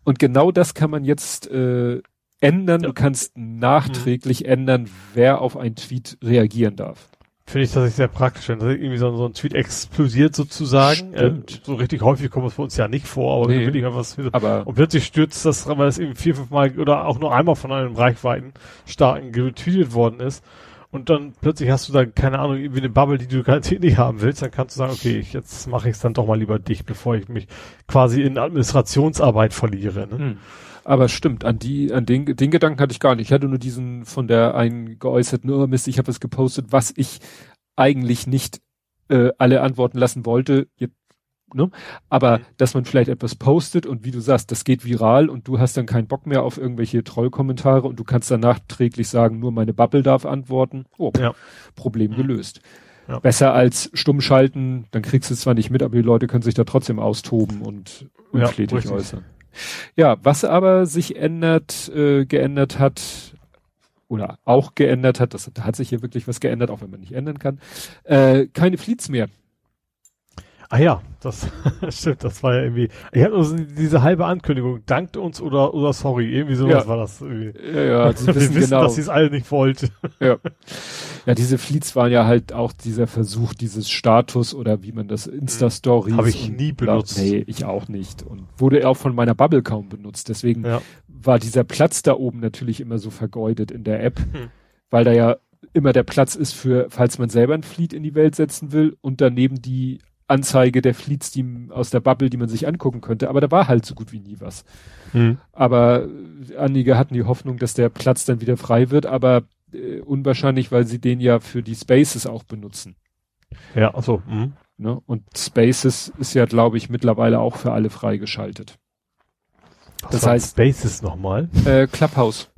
B: Und genau das kann man jetzt äh, ändern. Ja. Du kannst nachträglich mhm. ändern, wer auf einen Tweet reagieren darf.
C: Finde ich tatsächlich sehr praktisch, wenn irgendwie so, so ein Tweet explosiert sozusagen. Äh, so richtig häufig kommt es bei uns ja nicht vor, aber nee, will ich was
B: aber
C: und plötzlich stürzt das, weil es eben vier, fünf Mal oder auch nur einmal von einem reichweiten starken getweetet worden ist. und dann plötzlich hast du da, keine Ahnung, irgendwie eine Bubble, die du garantiert nicht haben willst, dann kannst du sagen, okay, ich, jetzt mache ich es dann doch mal lieber dicht, bevor ich mich quasi in Administrationsarbeit verliere. Ne? Hm.
B: Aber stimmt, an die, an den, den Gedanken hatte ich gar nicht. Ich hatte nur diesen von der einen geäußerten, oh Mist, ich habe es gepostet, was ich eigentlich nicht äh, alle antworten lassen wollte. Jetzt Ne? Aber mhm. dass man vielleicht etwas postet und wie du sagst, das geht viral und du hast dann keinen Bock mehr auf irgendwelche Trollkommentare und du kannst dann nachträglich sagen, nur meine Bubble darf antworten. Oh, ja. Problem mhm. gelöst. Ja. Besser als stumm schalten, dann kriegst du es zwar nicht mit, aber die Leute können sich da trotzdem austoben und unflätig ja, äußern. Ja, was aber sich ändert, äh, geändert hat, oder auch geändert hat, das da hat sich hier wirklich was geändert, auch wenn man nicht ändern kann, äh, keine Fleets mehr.
C: Ah ja, das stimmt, das war ja irgendwie. Ich hatte also diese halbe Ankündigung, dankt uns oder oder sorry, irgendwie sowas ja. war das irgendwie.
B: Ja, ja,
C: sie wissen, wissen genau. dass sie es alle nicht wollte.
B: Ja. ja, diese Fleets waren ja halt auch dieser Versuch, dieses Status oder wie man das Insta-Stories.
C: Habe ich nie benutzt.
B: Nee, ich auch nicht. Und wurde auch von meiner Bubble kaum benutzt. Deswegen ja. war dieser Platz da oben natürlich immer so vergeudet in der App, hm. weil da ja immer der Platz ist für, falls man selber ein Fleet in die Welt setzen will und daneben die Anzeige der Fleets, die aus der Bubble, die man sich angucken könnte, aber da war halt so gut wie nie was. Hm. Aber einige hatten die Hoffnung, dass der Platz dann wieder frei wird, aber äh, unwahrscheinlich, weil sie den ja für die Spaces auch benutzen.
C: Ja, also. Hm.
B: Ne? Und Spaces ist ja, glaube ich, mittlerweile auch für alle freigeschaltet.
C: Was das heißt Spaces nochmal?
B: Äh, Clubhouse.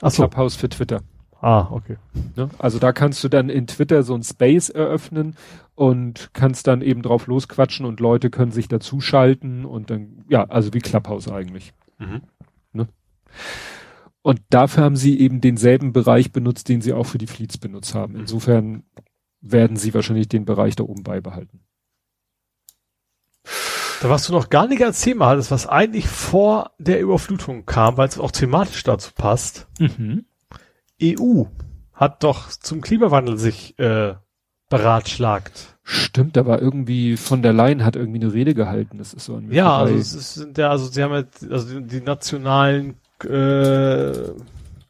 C: Ach so.
B: Clubhouse für Twitter.
C: Ah, okay.
B: Ne? Also da kannst du dann in Twitter so ein Space eröffnen und kannst dann eben drauf losquatschen und Leute können sich dazuschalten und dann, ja, also wie Clubhouse eigentlich. Mhm. Ne? Und dafür haben sie eben denselben Bereich benutzt, den sie auch für die Fleets benutzt haben. Mhm. Insofern werden sie wahrscheinlich den Bereich da oben beibehalten.
C: Da was du noch gar nicht als Thema hattest, was eigentlich vor der Überflutung kam, weil es auch thematisch dazu passt. Mhm. EU hat doch zum Klimawandel sich äh, beratschlagt.
B: Stimmt, da war irgendwie von der Leyen hat irgendwie eine Rede gehalten. Das ist so
C: ein Ja, also es sind ja, also sie haben jetzt, also die nationalen äh,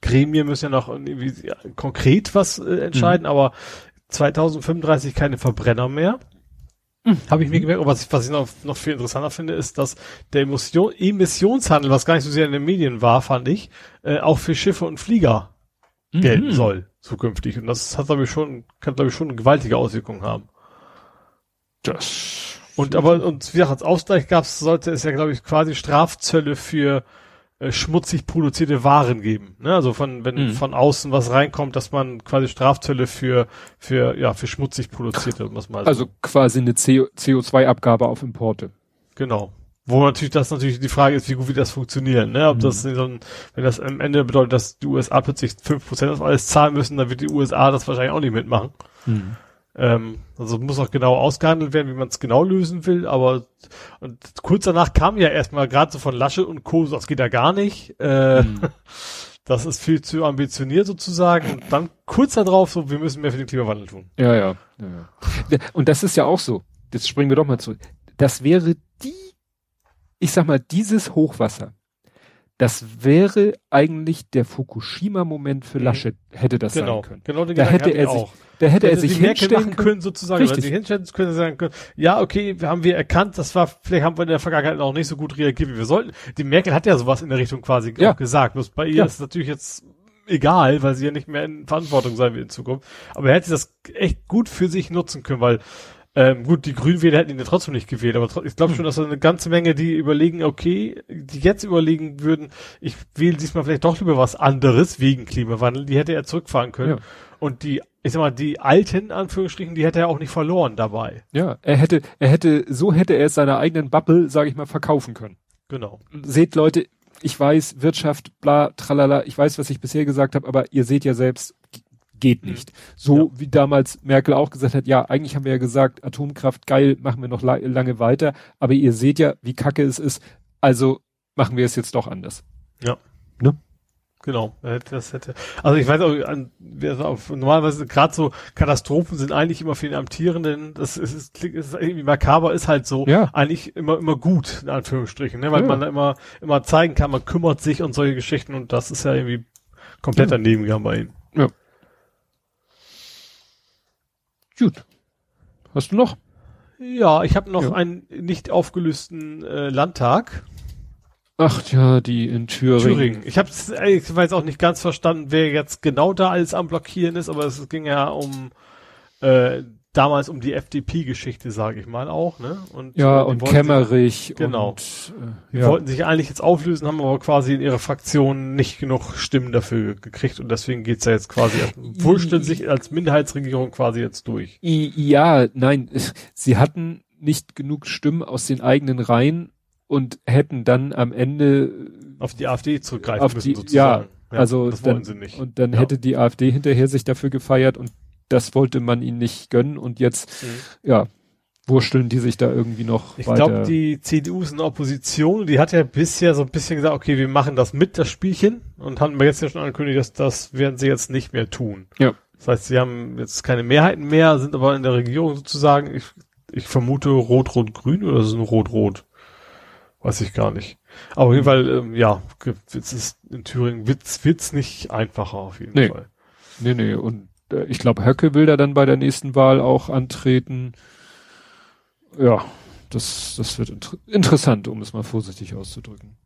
C: Gremien müssen ja noch irgendwie ja, konkret was äh, entscheiden, mhm. aber 2035 keine Verbrenner mehr. Mhm. Habe ich mir gemerkt, was ich, was ich noch, noch viel interessanter finde, ist, dass der Emission, Emissionshandel, was gar nicht so sehr in den Medien war, fand ich, äh, auch für Schiffe und Flieger mhm. gelten soll zukünftig. Und das hat, glaube ich, schon, kann, glaube ich, schon eine gewaltige Auswirkung haben. Das. Und aber, und wie gesagt, als Ausgleich gab's, sollte es ja, glaube ich, quasi Strafzölle für äh, schmutzig produzierte Waren geben. Ne? Also von, wenn mhm. von außen was reinkommt, dass man quasi Strafzölle für, für, ja, für schmutzig produzierte, was mal.
B: Also quasi eine CO2-Abgabe auf Importe.
C: Genau. Wo natürlich das natürlich die Frage ist, wie gut wird das funktionieren, ne? Ob mhm. das so ein, wenn das am Ende bedeutet, dass die USA plötzlich fünf Prozent auf alles zahlen müssen, dann wird die USA das wahrscheinlich auch nicht mitmachen. Mhm. Ähm, also muss auch genau ausgehandelt werden, wie man es genau lösen will, aber und kurz danach kam ja erstmal gerade so von Lasche und Co., das geht ja gar nicht. Äh, mhm. Das ist viel zu ambitioniert sozusagen. Und dann kurz darauf so, wir müssen mehr für den Klimawandel tun.
B: Ja, ja, ja, ja. Und das ist ja auch so. Jetzt springen wir doch mal zurück. Das wäre die ich sag mal, dieses Hochwasser, das wäre eigentlich der Fukushima-Moment für mhm. Laschet, hätte das
C: genau,
B: sein können.
C: Genau, den
B: da hätte er sich, da hätte er sich hinstellen
C: können, sozusagen, richtig. sich hinstellen können, sagen können, ja, okay, haben wir erkannt, das war, vielleicht haben wir in der Vergangenheit auch nicht so gut reagiert, wie wir sollten. Die Merkel hat ja sowas in der Richtung quasi ja. gesagt. Bloß bei ihr ja. ist es natürlich jetzt egal, weil sie ja nicht mehr in Verantwortung sein will in Zukunft. Aber er hätte das echt gut für sich nutzen können, weil ähm, gut, die Grünwähler hätten ihn ja trotzdem nicht gewählt, aber ich glaube schon, dass da eine ganze Menge, die überlegen, okay, die jetzt überlegen würden, ich wähle diesmal vielleicht doch lieber was anderes wegen Klimawandel, die hätte er zurückfahren können. Ja. Und die, ich sag mal, die alten Anführungsstrichen, die hätte er auch nicht verloren dabei.
B: Ja, er hätte, er hätte, so hätte er es seiner eigenen Bubble, sage ich mal, verkaufen können.
C: Genau.
B: Seht Leute, ich weiß, Wirtschaft, bla, tralala, ich weiß, was ich bisher gesagt habe, aber ihr seht ja selbst, geht mhm. nicht. So ja. wie damals Merkel auch gesagt hat, ja, eigentlich haben wir ja gesagt, Atomkraft geil, machen wir noch la lange weiter, aber ihr seht ja, wie kacke es ist, also machen wir es jetzt doch anders.
C: Ja. Ne? Genau, das hätte. Also ich weiß auch, normalerweise gerade so Katastrophen sind eigentlich immer für den Amtierenden, das ist, ist, klingt, ist irgendwie makaber, ist halt so,
B: ja.
C: eigentlich immer immer gut in Anführungsstrichen, ne? weil ja. man immer immer zeigen kann, man kümmert sich und solche Geschichten und das ist ja irgendwie komplett daneben gegangen bei ihnen. Ja.
B: Gut. Hast du noch?
C: Ja, ich habe noch
B: Ja.
C: einen nicht aufgelösten äh, Landtag.
B: Ach ja, die in Thüringen.
C: Thüringen. Ich habe ich weiß auch nicht ganz verstanden, wer jetzt genau da alles am Blockieren ist, aber es ging ja um äh, damals um die FDP-Geschichte, sage ich mal auch, ne? Und
B: Ja,
C: äh,
B: und
C: wollten
B: Kemmerich.
C: Genau.
B: Und,
C: Sich,
B: äh,
C: die
B: ja.
C: wollten sich eigentlich jetzt auflösen, haben aber quasi in ihrer Fraktion nicht genug Stimmen dafür gekriegt und deswegen geht's ja jetzt quasi, wursteln sich als Minderheitsregierung quasi jetzt durch.
B: Ja, nein, sie hatten nicht genug Stimmen aus den eigenen Reihen und hätten dann am Ende
C: Auf die AfD zurückgreifen müssen
B: die-
C: sozusagen.
B: ja, also
C: das
B: dann-
C: wollen sie nicht.
B: und dann
C: Ja.
B: hätte die AfD hinterher sich dafür gefeiert und das wollte man ihnen nicht gönnen und jetzt,
C: Mhm.
B: ja, wursteln die sich da irgendwie noch
C: Ich
B: weiter.
C: glaube, die CDU ist in der Opposition die hat ja bisher so ein bisschen gesagt, okay, wir machen das mit, das Spielchen, und haben wir jetzt ja schon angekündigt, dass das werden sie jetzt nicht mehr tun.
B: Ja.
C: Das heißt, sie haben jetzt keine Mehrheiten mehr, sind aber in der Regierung sozusagen, ich, ich vermute Rot-Rot-Grün oder es ein Rot-Rot? Weiß ich gar nicht. Aber auf jeden Fall, ähm, ja, es ist in Thüringen wird's, wird's nicht einfacher auf jeden
B: Nee.
C: Fall.
B: Nee, nee, und ich glaube, Höcke will da dann bei der nächsten Wahl auch antreten. Ja, das, das wird inter interessant, um es mal vorsichtig auszudrücken.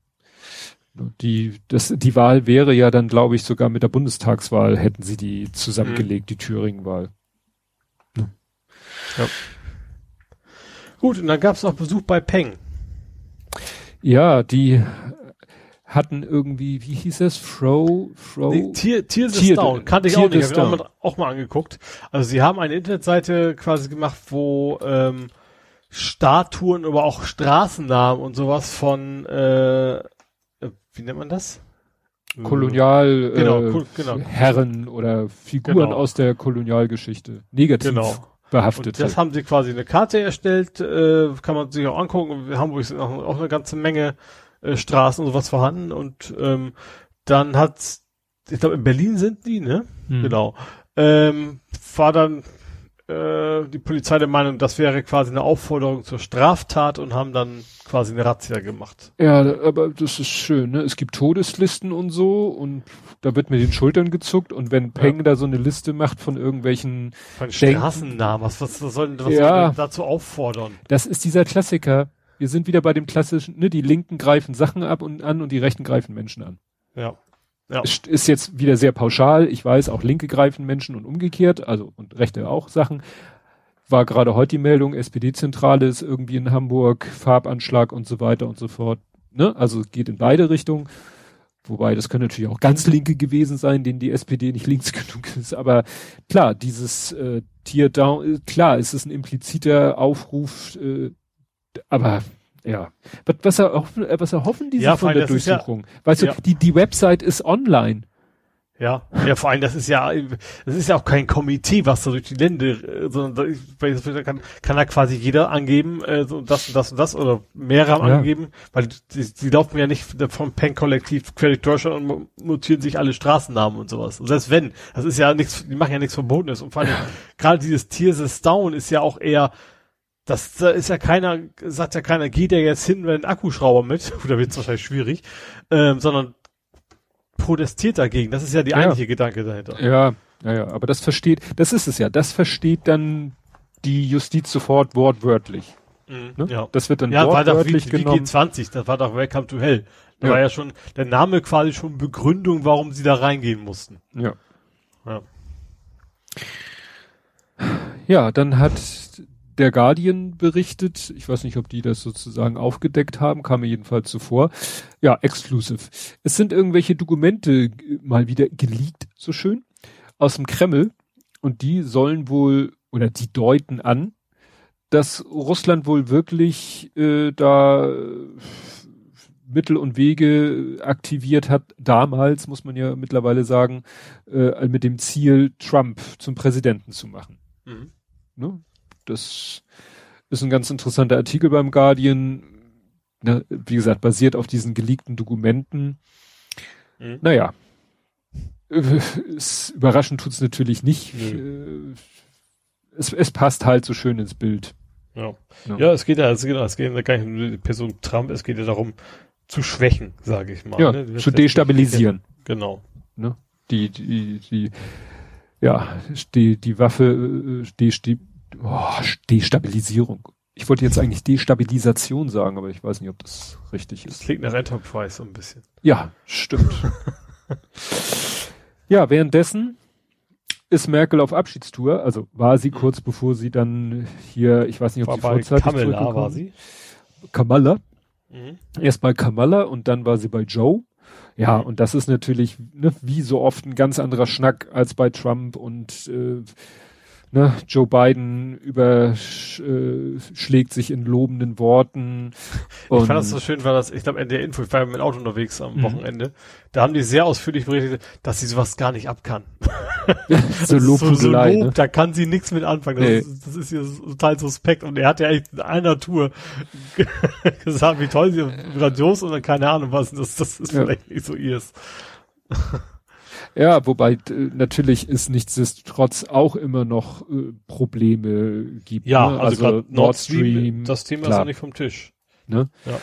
B: Die, das, die Wahl wäre ja dann, glaube ich, sogar mit der Bundestagswahl hätten sie die zusammengelegt, die Thüringen-Wahl.
C: Gut, und dann gab's noch Besuch bei Peng.
B: Ja, die hatten irgendwie, wie hieß es? Fro, Fro?
C: Nee, Tier, is
B: Tier-
C: Down, kannte ich
B: Tier
C: auch nicht, hab ich auch mal, auch mal angeguckt. Also sie haben eine Internetseite quasi gemacht, wo ähm, Statuen, aber auch Straßennamen und sowas von, äh, äh, wie nennt man das?
B: Kolonial,
C: Genau,
B: äh,
C: genau.
B: Herren oder Figuren
C: Genau.
B: aus der Kolonialgeschichte. Negativ
C: Genau.
B: behaftet.
C: Und das haben sie quasi eine Karte erstellt, äh, kann man sich auch angucken. In Hamburg sind auch, auch eine ganze Menge äh, Straßen und sowas vorhanden. Und ähm, dann hat's, ich glaube in Berlin sind die, ne?
B: Hm.
C: Genau. Ähm, war dann äh, die Polizei der Meinung, das wäre quasi eine Aufforderung zur Straftat und haben dann quasi eine Razzia gemacht.
B: Ja, aber das ist schön, ne? Es gibt Todeslisten und so und da wird mit den Schultern gezuckt und wenn Peng da so eine Liste macht von irgendwelchen,
C: Von Straßennamen, was, was, was soll denn was
B: Ja.
C: soll denn dazu auffordern?
B: das ist dieser Klassiker. Wir sind wieder bei dem klassischen, ne? Die Linken greifen Sachen ab und an und die Rechten greifen Menschen an.
C: Ja. Ja.
B: Ist jetzt wieder sehr pauschal. Ich weiß, auch Linke greifen Menschen und umgekehrt, also und Rechte auch Sachen. War gerade heute die Meldung, SPD-Zentrale ist irgendwie in Hamburg, Farbanschlag und so weiter und so fort. Ne? Also geht in beide Richtungen. Wobei, das können natürlich auch ganz Linke gewesen sein, denen die SPD nicht links genug ist. Aber klar, dieses äh, Tier down, äh, klar, es ist ein impliziter Aufruf, äh, aber ja. Was, was, erhoffen, äh, was erhoffen die sich
C: Ja,
B: von
C: allem,
B: der
C: ist ja-
B: Durchsuchung? weißt
C: ja.
B: du, die, die Website ist online.
C: Ja, ja, vor allem, das ist ja, das ist ja auch kein Komitee, was da durch die Länder, äh, sondern da, kann, kann da quasi jeder angeben, äh, so das und das und das oder mehrere
B: Ja.
C: angegeben, weil die, die laufen ja nicht vom Pen-Kollektiv Credit Deutschland und notieren sich alle Straßennamen und sowas. Und selbst wenn, das ist ja nichts, die machen ja nichts Verbotenes und vor allem, gerade dieses Tears is Down ist ja auch eher, das da ist ja keiner, sagt ja keiner, geht ja jetzt hin mit einem Akkuschrauber mit, oder wird es wahrscheinlich schwierig, ähm, sondern protestiert dagegen. Das ist ja die
B: Ja.
C: eigentliche Gedanke dahinter.
B: Ja, ja, ja, aber das versteht, das ist es ja, das versteht dann die Justiz sofort wortwörtlich. Ne?
C: Ja.
B: Das wird dann
C: Ja, war doch wie,
B: wortwörtlich
C: wie
B: genommen.
C: G20, das war doch Welcome to Hell. Da
B: Ja.
C: war ja schon der Name quasi schon Begründung, warum sie da reingehen mussten.
B: Ja.
C: Ja.
B: Ja, dann hat der Guardian berichtet, ich weiß nicht, ob die das sozusagen aufgedeckt haben, kam mir jedenfalls so vor. Ja, exclusive. Es sind irgendwelche Dokumente äh, mal wieder geleakt, so schön, aus dem Kreml und die sollen wohl oder die deuten an, dass Russland wohl wirklich äh, da äh, Mittel und Wege aktiviert hat, damals, muss man ja mittlerweile sagen, äh, mit dem Ziel, Trump zum Präsidenten zu machen.
C: Mhm.
B: Ne? Das ist ein ganz interessanter Artikel beim Guardian. Ne, wie gesagt, basiert auf diesen geleakten Dokumenten.
C: Mhm.
B: Naja. Äh, Es, überraschend tut's natürlich nicht. Äh, Es, es passt halt so schön ins Bild.
C: Ja.
B: Ja.
C: ja, es geht ja, es geht, es geht ja gar nicht um die Person Trump, es geht ja darum, zu schwächen, sage ich mal.
B: Ja,
C: ne?
B: zu destabilisieren.
C: Genau.
B: Ne? Die, die, die, ja, die, die Waffe, die, die oh, Destabilisierung. Ich wollte jetzt eigentlich Destabilisation sagen, aber ich weiß nicht, ob das richtig ist. Das
C: klingt nach Enterprise so ein bisschen.
B: Ja, stimmt. ja, währenddessen ist Merkel auf Abschiedstour, also war sie kurz bevor sie dann hier, ich weiß nicht, ob war sie vorzeitig
C: Kamala war sie.
B: Kamala. Mhm. Erst bei Kamala und dann war sie bei Joe. Ja, mhm. und das ist natürlich, ne, wie so oft ein ganz anderer Schnack als bei Trump und äh, ne, Joe Biden überschlägt äh, sich in lobenden Worten.
C: ich fand das so schön, weil das, ich glaube, in der Info, ich war ja mit dem Auto unterwegs am mhm. Wochenende, da haben die sehr ausführlich berichtet, dass sie sowas gar nicht ab kann. so Lobhudelei, so, so Lob, ne? da kann sie nichts mit anfangen. Das, nee. ist, das ist ihr total suspekt. Und er hat ja echt in einer Tour gesagt, wie toll sie grandios oder keine Ahnung was. Das, das ist ja. vielleicht nicht so ihrs.
B: Ja, wobei natürlich es nichtsdestotrotz auch immer noch äh, Probleme gibt.
C: Ja, ne? also, also Nord Stream, das Thema klar. ist noch nicht vom Tisch.
B: Ne? Ja.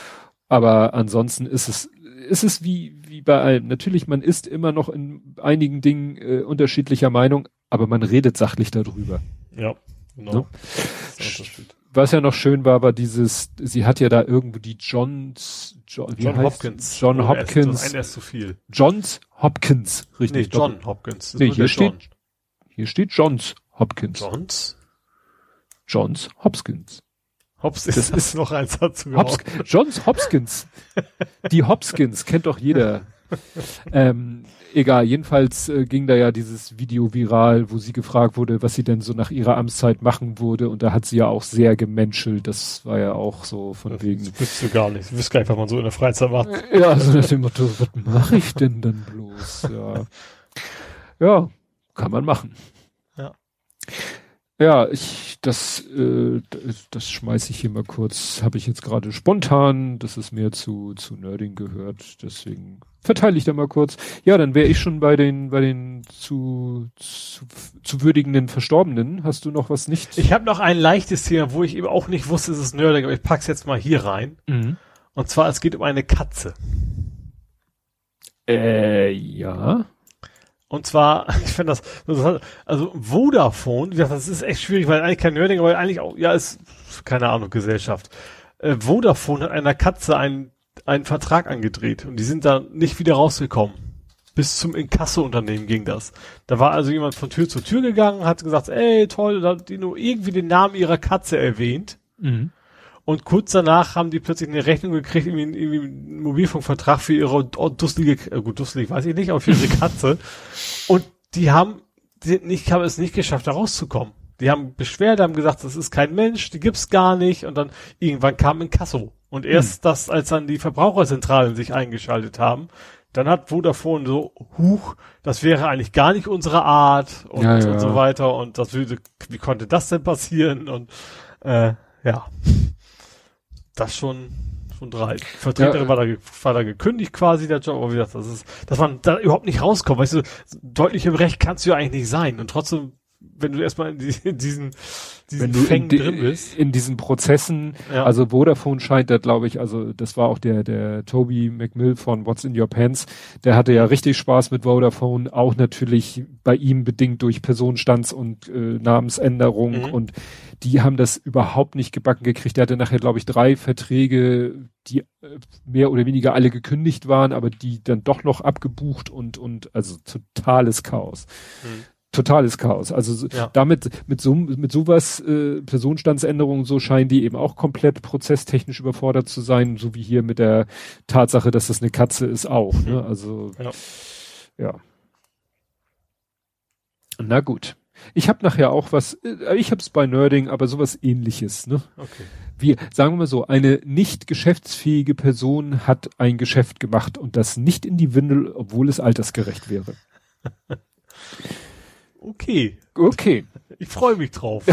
B: Aber ansonsten ist es ist es wie wie bei allem. Natürlich, man ist immer noch in einigen Dingen äh, unterschiedlicher Meinung, aber man redet sachlich darüber.
C: Ja, genau. Ne?
B: Was ja noch schön war, war dieses, sie hat ja da irgendwo die Johns,
C: John, John Hopkins.
B: John Hopkins.
C: Ein ist zu viel.
B: Johns Hopkins, richtig.
C: Nee, John Hopkins.
B: Nee, hier steht, John. hier steht Johns Hopkins.
C: Johns?
B: Johns Hopkins.
C: Hops ist das, ist noch eins dazu
B: Hops, Johns Hopkins. Die Hopkins kennt doch jeder. ähm, egal, jedenfalls äh, ging da ja dieses Video viral, wo sie gefragt wurde, was sie denn so nach ihrer Amtszeit machen würde. Und da hat sie ja auch sehr gemenschelt. Das war ja auch so von das wegen. Das
C: wüsstest du gar nicht. Du wüsstest gar nicht, was man so in der Freizeit macht.
B: Ja, so nach dem Motto, was mache ich denn dann bloß? Ja. ja, kann man machen.
C: Ja.
B: Ja, ich, das, äh, das schmeiße ich hier mal kurz, habe ich jetzt gerade spontan, das ist mehr zu, zu Nerding gehört, deswegen verteile ich da mal kurz. Ja, dann wäre ich schon bei den, bei den zu, zu, zu würdigenden Verstorbenen. Hast du noch was nicht?
C: Ich habe noch ein leichtes Thema, wo ich eben auch nicht wusste, es ist Nerding, aber ich pack's jetzt mal hier rein.
B: Mhm.
C: Und zwar, es geht um eine Katze.
B: Äh, ja.
C: Und zwar, ich finde das, also Vodafone, das ist echt schwierig, weil eigentlich kein Nerding, aber eigentlich auch, ja, ist, keine Ahnung, Gesellschaft. Äh, Vodafone hat einer Katze einen, einen Vertrag angedreht und die sind da nicht wieder rausgekommen. Bis zum Inkasso-Unternehmen ging das. Da war also jemand von Tür zu Tür gegangen, hat gesagt, ey, toll, da hat die nur irgendwie den Namen ihrer Katze erwähnt.
B: Mhm.
C: Und kurz danach haben die plötzlich eine Rechnung gekriegt, irgendwie, irgendwie einen Mobilfunkvertrag für ihre dusselige, äh, gut, dusselig weiß ich nicht, aber für ihre Katze. Und die haben, die nicht, haben es nicht geschafft, da rauszukommen. Die haben Beschwerde, haben gesagt, das ist kein Mensch, die gibt's gar nicht. Und dann irgendwann kam ein Kasso. Und erst hm. das, als dann die Verbraucherzentralen sich eingeschaltet haben, dann hat Vodafone so, huch, das wäre eigentlich gar nicht unsere Art und, ja, ja. und so weiter. Und das würde, wie konnte das denn passieren? Und äh, ja das schon schon drei. Vertreterin ja, war, da, war da gekündigt quasi, der Job, aber wie gesagt, das ist, dass man da überhaupt nicht rauskommt, weißt du, deutlich im Recht kannst du ja eigentlich nicht sein und trotzdem, wenn du erstmal in, die, in diesen, diesen
B: wenn du Fängen in, drin bist. In diesen Prozessen, ja. also Vodafone scheint da, glaube ich, also das war auch der, der Toby McMill von What's in Your Pants, der hatte ja richtig Spaß mit Vodafone, auch natürlich bei ihm bedingt durch Personenstands- und äh, Namensänderung mhm. und die haben das überhaupt nicht gebacken gekriegt. Der hatte nachher, glaube ich, drei Verträge, die äh, mehr oder weniger alle gekündigt waren, aber die dann doch noch abgebucht und, und also totales Chaos. Hm. Totales Chaos. Also ja. damit, mit so, mit sowas, äh, Personenstandsänderungen, so scheinen die eben auch komplett prozesstechnisch überfordert zu sein, so wie hier mit der Tatsache, dass das eine Katze ist auch. Ne? Hm. Also, ja. ja. Na gut. Ich habe nachher auch was, äh, ich habe es bei Nerding, aber sowas ähnliches, ne?
C: Okay.
B: Wie, sagen wir mal so, eine nicht geschäftsfähige Person hat ein Geschäft gemacht und das nicht in die Windel, obwohl es altersgerecht wäre.
C: okay.
B: Okay.
C: Ich freue mich drauf.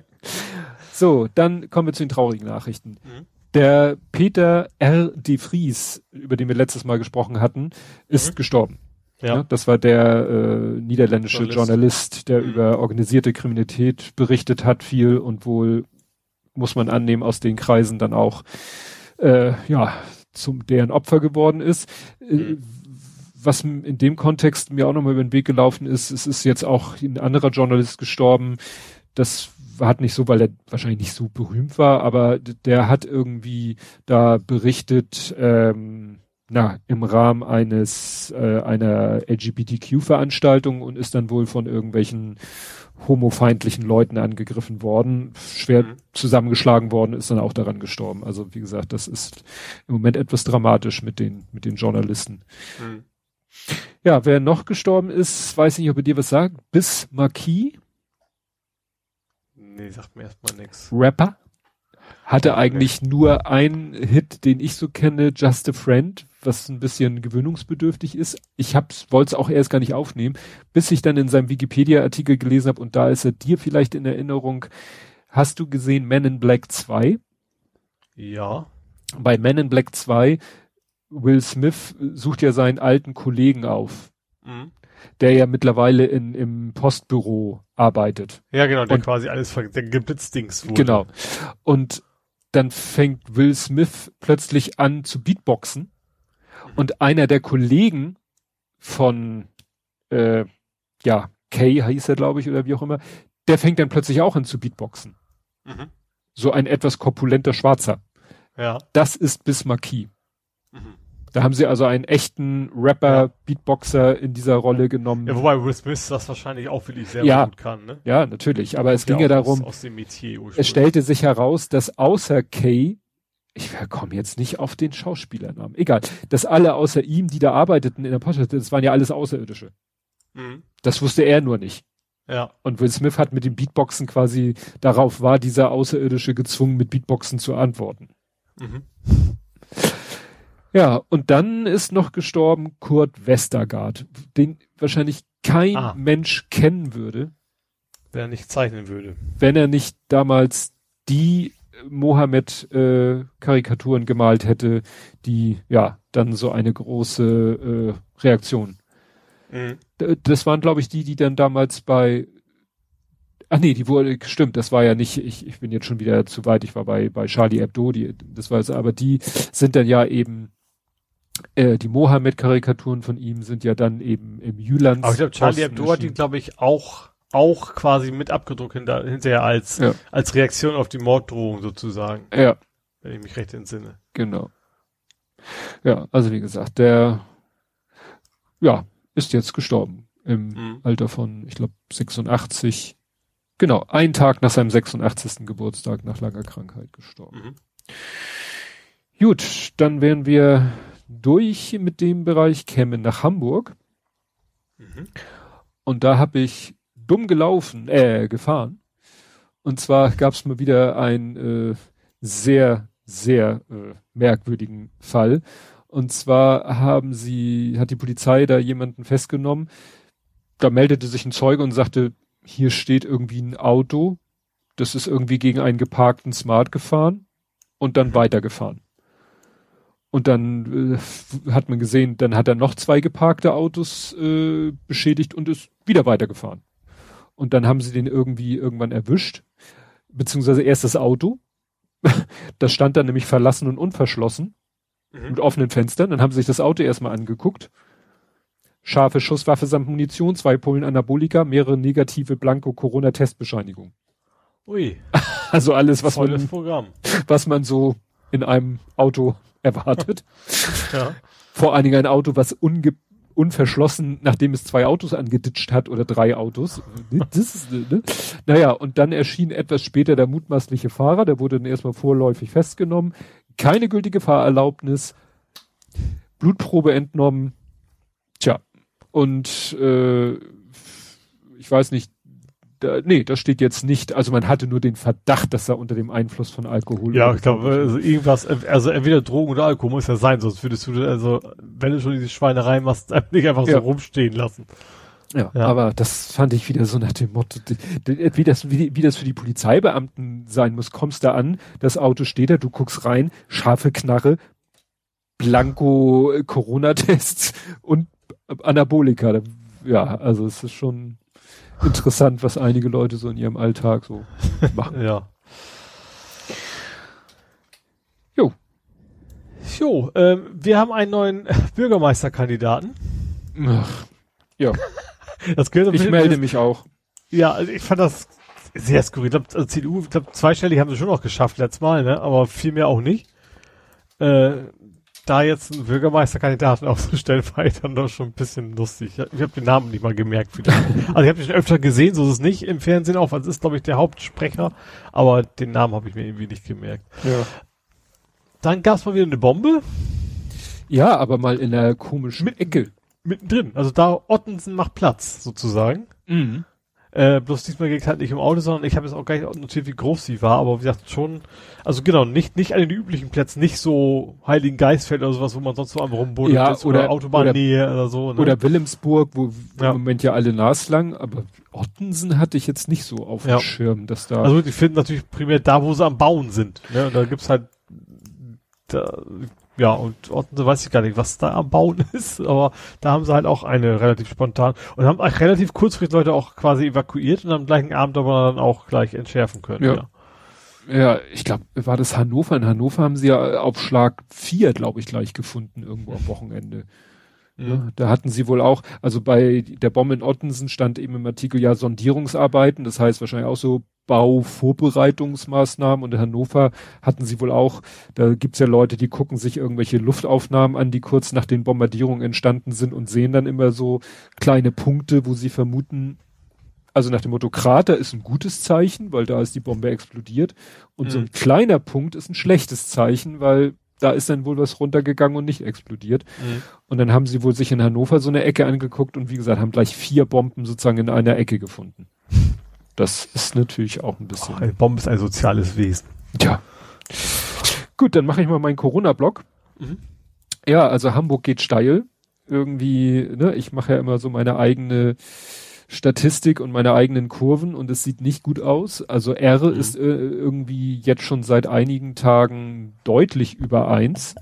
B: so, dann kommen wir zu den traurigen Nachrichten. Mhm. Der Peter R. de Vries, über den wir letztes Mal gesprochen hatten, ist mhm. gestorben. Ja. Das war der äh, niederländische Journalist, Journalist der mhm. über organisierte Kriminalität berichtet hat viel und wohl, muss man annehmen, aus den Kreisen dann auch äh, ja zum deren Opfer geworden ist. Äh, mhm. Was in dem Kontext mir auch nochmal über den Weg gelaufen ist, es ist jetzt auch ein anderer Journalist gestorben. Das hat nicht so, weil er wahrscheinlich nicht so berühmt war, aber der hat irgendwie da berichtet, ähm, na, im Rahmen eines äh, einer LGBTQ-Veranstaltung und ist dann wohl von irgendwelchen homofeindlichen Leuten angegriffen worden, schwer mhm. zusammengeschlagen worden, ist dann auch daran gestorben. Also wie gesagt, das ist im Moment etwas dramatisch mit den mit den Journalisten. Mhm. Ja, wer noch gestorben ist, weiß nicht, ob er dir was sagt. Bis Marquis.
C: Nee, sagt mir erstmal nichts.
B: Rapper. Hatte eigentlich nur einen Hit, den ich so kenne, Just a Friend, was ein bisschen gewöhnungsbedürftig ist. Ich wollte es auch erst gar nicht aufnehmen, bis ich dann in seinem Wikipedia-Artikel gelesen habe und da ist er dir vielleicht in Erinnerung. Hast du gesehen Men in Black 2?
C: Ja.
B: Bei Men in Black 2, Will Smith sucht ja seinen alten Kollegen auf. Mhm der ja mittlerweile in, im Postbüro arbeitet.
C: Ja, genau, der und, quasi alles, der Geblitzdings
B: wurde. Genau. Und dann fängt Will Smith plötzlich an zu Beatboxen und einer der Kollegen von, äh, ja, Kay hieß er, glaube ich, oder wie auch immer, der fängt dann plötzlich auch an zu Beatboxen. Mhm. So ein etwas korpulenter Schwarzer.
C: Ja.
B: Das ist Bismarcky. Mhm. Da haben sie also einen echten Rapper, ja. Beatboxer in dieser Rolle genommen.
C: Ja, wobei Will Smith das wahrscheinlich auch wirklich sehr
B: ja,
C: gut kann, ne?
B: Ja, natürlich. Aber es ging ja darum, aus, aus es stellte sich heraus, dass außer Kay, ich komme jetzt nicht auf den Schauspielernamen, egal, dass alle außer ihm, die da arbeiteten in der Post, das waren ja alles Außerirdische. Mhm. Das wusste er nur nicht.
C: Ja.
B: Und Will Smith hat mit dem Beatboxen quasi, darauf war dieser Außerirdische gezwungen, mit Beatboxen zu antworten. Mhm. Ja, und dann ist noch gestorben Kurt Westergaard, den wahrscheinlich kein ah. Mensch kennen würde.
C: Wenn er nicht zeichnen würde.
B: Wenn er nicht damals die Mohammed-Karikaturen äh, gemalt hätte, die ja dann so eine große äh, Reaktion. Mhm. Das waren, glaube ich, die, die dann damals bei Ach nee, die wurde, stimmt, das war ja nicht, ich, ich bin jetzt schon wieder zu weit, ich war bei, bei Charlie Hebdo, die, das war jetzt, aber die sind dann ja eben äh, die Mohammed-Karikaturen von ihm sind ja dann eben im Jülands.
C: Aber ich glaube, Charlie Hebdo hat ihn, glaube ich, auch auch quasi mit abgedruckt hinter, hinterher als ja. als Reaktion auf die Morddrohung sozusagen.
B: Ja.
C: Wenn ich mich recht entsinne.
B: Genau. Ja, also wie gesagt, der ja, ist jetzt gestorben im mhm. Alter von, ich glaube, 86. Genau, ein Tag nach seinem 86. Geburtstag nach langer Krankheit gestorben. Mhm. Gut, dann wären wir durch mit dem Bereich, käme nach Hamburg. Mhm. Und da habe ich dumm gelaufen, äh, gefahren. Und zwar gab es mal wieder einen äh, sehr, sehr äh, merkwürdigen Fall. Und zwar haben sie, hat die Polizei da jemanden festgenommen. Da meldete sich ein Zeuge und sagte, hier steht irgendwie ein Auto. Das ist irgendwie gegen einen geparkten Smart gefahren und dann mhm. weitergefahren. Und dann äh, hat man gesehen, dann hat er noch zwei geparkte Autos äh, beschädigt und ist wieder weitergefahren. Und dann haben sie den irgendwie irgendwann erwischt, beziehungsweise erst das Auto. das stand dann nämlich verlassen und unverschlossen mhm. mit offenen Fenstern. Dann haben sie sich das Auto erstmal angeguckt. Scharfe Schusswaffe samt Munition, zwei Pullen Anabolika, mehrere negative Blanko-Corona-Testbescheinigungen.
C: Ui.
B: Also alles, was
C: Volles
B: man,
C: Programm.
B: was man so in einem Auto erwartet. ja. Vor allen Dingen ein Auto, was unge unverschlossen, nachdem es zwei Autos angeditscht hat oder drei Autos. Das ist, ne? Naja, und dann erschien etwas später der mutmaßliche Fahrer, der wurde dann erstmal vorläufig festgenommen. Keine gültige Fahrerlaubnis, Blutprobe entnommen. Tja, und äh, ich weiß nicht, da, nee, das steht jetzt nicht. Also man hatte nur den Verdacht, dass er unter dem Einfluss von Alkohol.
C: Ja, ich glaube, also irgendwas, also entweder Drogen oder Alkohol muss ja sein, sonst würdest du, also wenn du schon diese Schweinerei machst, nicht einfach ja. so rumstehen lassen.
B: Ja, ja, aber das fand ich wieder so nach dem Motto, wie das, wie, wie das für die Polizeibeamten sein muss. Kommst da an, das Auto steht da, du guckst rein, scharfe Knarre, Blanko Corona-Tests und Anabolika. Ja, also es ist schon interessant, was einige Leute so in ihrem Alltag so machen.
C: ja. Jo. Jo, ähm, wir haben einen neuen Bürgermeisterkandidaten.
B: Ach, ja,
C: Das gehört
B: ich melde mich auch.
C: Ja, also ich fand das sehr skurril. Ich glaube, also CDU, ich glaube, zweistellig haben sie schon noch geschafft letztes Mal, ne? Aber viel mehr auch nicht. Äh, da jetzt einen Bürgermeisterkandidaten aufzustellen, war ich dann doch schon ein bisschen lustig. Ich, habe den Namen nicht mal gemerkt. Vielleicht. also ich habe den schon öfter gesehen, so ist es nicht im Fernsehen auch, es ist, glaube ich, der Hauptsprecher, aber den Namen habe ich mir irgendwie nicht gemerkt.
B: Ja.
C: Dann gab es mal wieder eine Bombe
B: ja, aber mal in einer komischen
C: Mit-
B: Ecke.
C: mittendrin. Also da Ottensen macht Platz, sozusagen.
B: Mhm.
C: Äh, bloß diesmal ging es halt nicht im Auto, sondern ich habe jetzt auch gar nicht notiert, wie groß sie war, aber wie gesagt, schon, also genau, nicht, nicht an den üblichen Plätzen, nicht so Heiligen Geistfeld oder sowas, wo man sonst so am rumbuddelt
B: Ja,
C: ist oder,
B: oder-
C: Autobahnnähe oder, so. Ne?
B: Oder Wilhelmsburg, wo
C: Ja.
B: im Moment ja alle naslang, aber Ottensen hatte ich jetzt nicht so auf
C: Ja.
B: dem Schirm, dass da.
C: also die finden natürlich primär da, wo sie am Bauen sind. Ne? Und da gibt's halt, da, ja, und Ottensen weiß ich gar nicht, was da am Bauen ist, aber da haben sie halt auch eine relativ spontan und haben auch relativ kurzfristig Leute auch quasi evakuiert und am gleichen Abend aber dann auch gleich entschärfen können.
B: Ja.
C: ja.
B: ja, ich glaube, war das Hannover? In Hannover haben sie ja auf Schlag 4, glaube ich, gleich gefunden, irgendwo am Wochenende.
C: Mhm.
B: Ja, da hatten sie wohl auch, also bei der Bombe in Ottensen stand eben im Artikel ja Sondierungsarbeiten, das heißt wahrscheinlich auch so Bauvorbereitungsmaßnahmen und in Hannover hatten sie wohl auch, da gibt's ja Leute, die gucken sich irgendwelche Luftaufnahmen an, die kurz nach den Bombardierungen entstanden sind und sehen dann immer so kleine Punkte, wo sie vermuten, also nach dem Motto Krater ist ein gutes Zeichen, weil da ist die Bombe explodiert und so
C: Mhm.
B: ein kleiner Punkt ist ein schlechtes Zeichen, weil da ist dann wohl was runtergegangen und nicht explodiert.
C: Mhm.
B: Und dann haben sie wohl sich in Hannover so eine Ecke angeguckt und wie gesagt, haben gleich vier Bomben sozusagen in einer Ecke gefunden. Das ist natürlich auch ein bisschen.
C: Eine Bombe ist ein soziales Wesen.
B: Tja. Gut, dann mache ich mal meinen Corona-Blog.
C: Mhm.
B: Ja, also Hamburg geht steil. Irgendwie, ne, ich mache ja immer so meine eigene Statistik und meine eigenen Kurven und es sieht nicht gut aus. Also R
C: Mhm.
B: ist äh, irgendwie jetzt schon seit einigen Tagen deutlich über eins.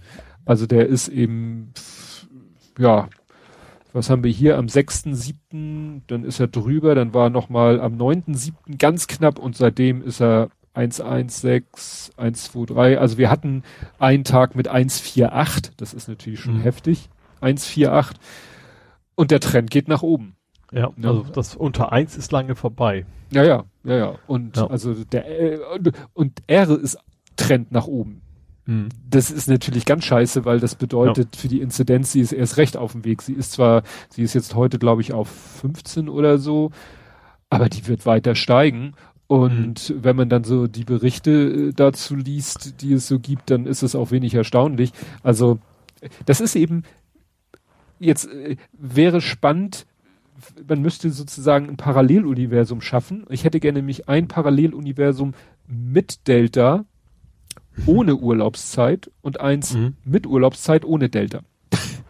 B: Also der ist eben, ja, was haben wir hier am 6.7., dann ist er drüber, dann war noch mal am 9.7. ganz knapp und seitdem ist er 116, 123. Also wir hatten einen Tag mit 148, das ist natürlich schon
C: Mhm.
B: heftig. 148 und der Trend geht nach oben.
C: Ja,
B: Ja.
C: also das unter eins ist lange vorbei.
B: Ja, ja, ja, ja. Und
C: Ja.
B: also der äh, und R ist Trend nach oben.
C: Mhm.
B: Das ist natürlich ganz scheiße, weil das bedeutet für die Inzidenz, sie ist erst recht auf dem Weg. Sie ist zwar, sie ist jetzt heute, glaube ich, auf 15 oder so, aber die wird weiter steigen. Und wenn man dann so die Berichte äh, dazu liest, die es so gibt, dann ist es auch wenig erstaunlich. Also das ist eben jetzt äh, wäre spannend, man müsste sozusagen ein Paralleluniversum schaffen. Ich hätte gerne nämlich ein Paralleluniversum mit Delta ohne Urlaubszeit und eins
C: Mhm.
B: mit Urlaubszeit ohne Delta.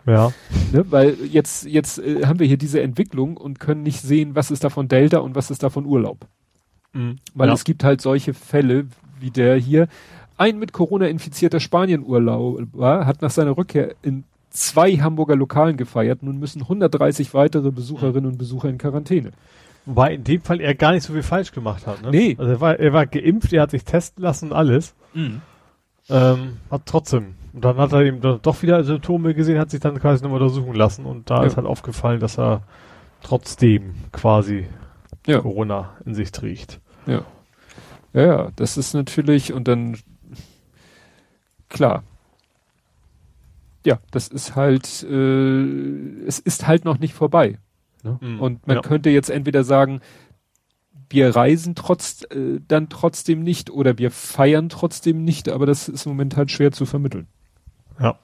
C: Ja.
B: Ne? Weil jetzt, jetzt äh, haben wir hier diese Entwicklung und können nicht sehen, was ist davon Delta und was ist davon Urlaub.
C: Mhm.
B: Weil
C: ja.
B: es gibt halt solche Fälle wie der hier. Ein mit Corona infizierter Spanienurlauber hat nach seiner Rückkehr in zwei Hamburger Lokalen gefeiert. Nun müssen 130 weitere Besucherinnen und Besucher in Quarantäne.
C: Wobei in dem Fall er gar nicht so viel falsch gemacht hat. Ne?
B: Nee.
C: Also er war, er war geimpft, er hat sich testen lassen und alles. Ähm, hat trotzdem. Und dann hat er eben do- doch wieder Symptome gesehen, hat sich dann quasi nochmal untersuchen lassen und da
B: Ja.
C: ist halt aufgefallen, dass er trotzdem quasi
B: Ja.
C: Corona in sich trägt.
B: Ja. Ja, ja, das ist natürlich, und dann, klar. Ja, das ist halt, äh, es ist halt noch nicht vorbei. Ne?
C: Mhm,
B: Und man
C: ja.
B: könnte jetzt entweder sagen, wir reisen trotz, äh, dann trotzdem nicht oder wir feiern trotzdem nicht, aber das ist im Moment halt schwer zu vermitteln.
C: Ja.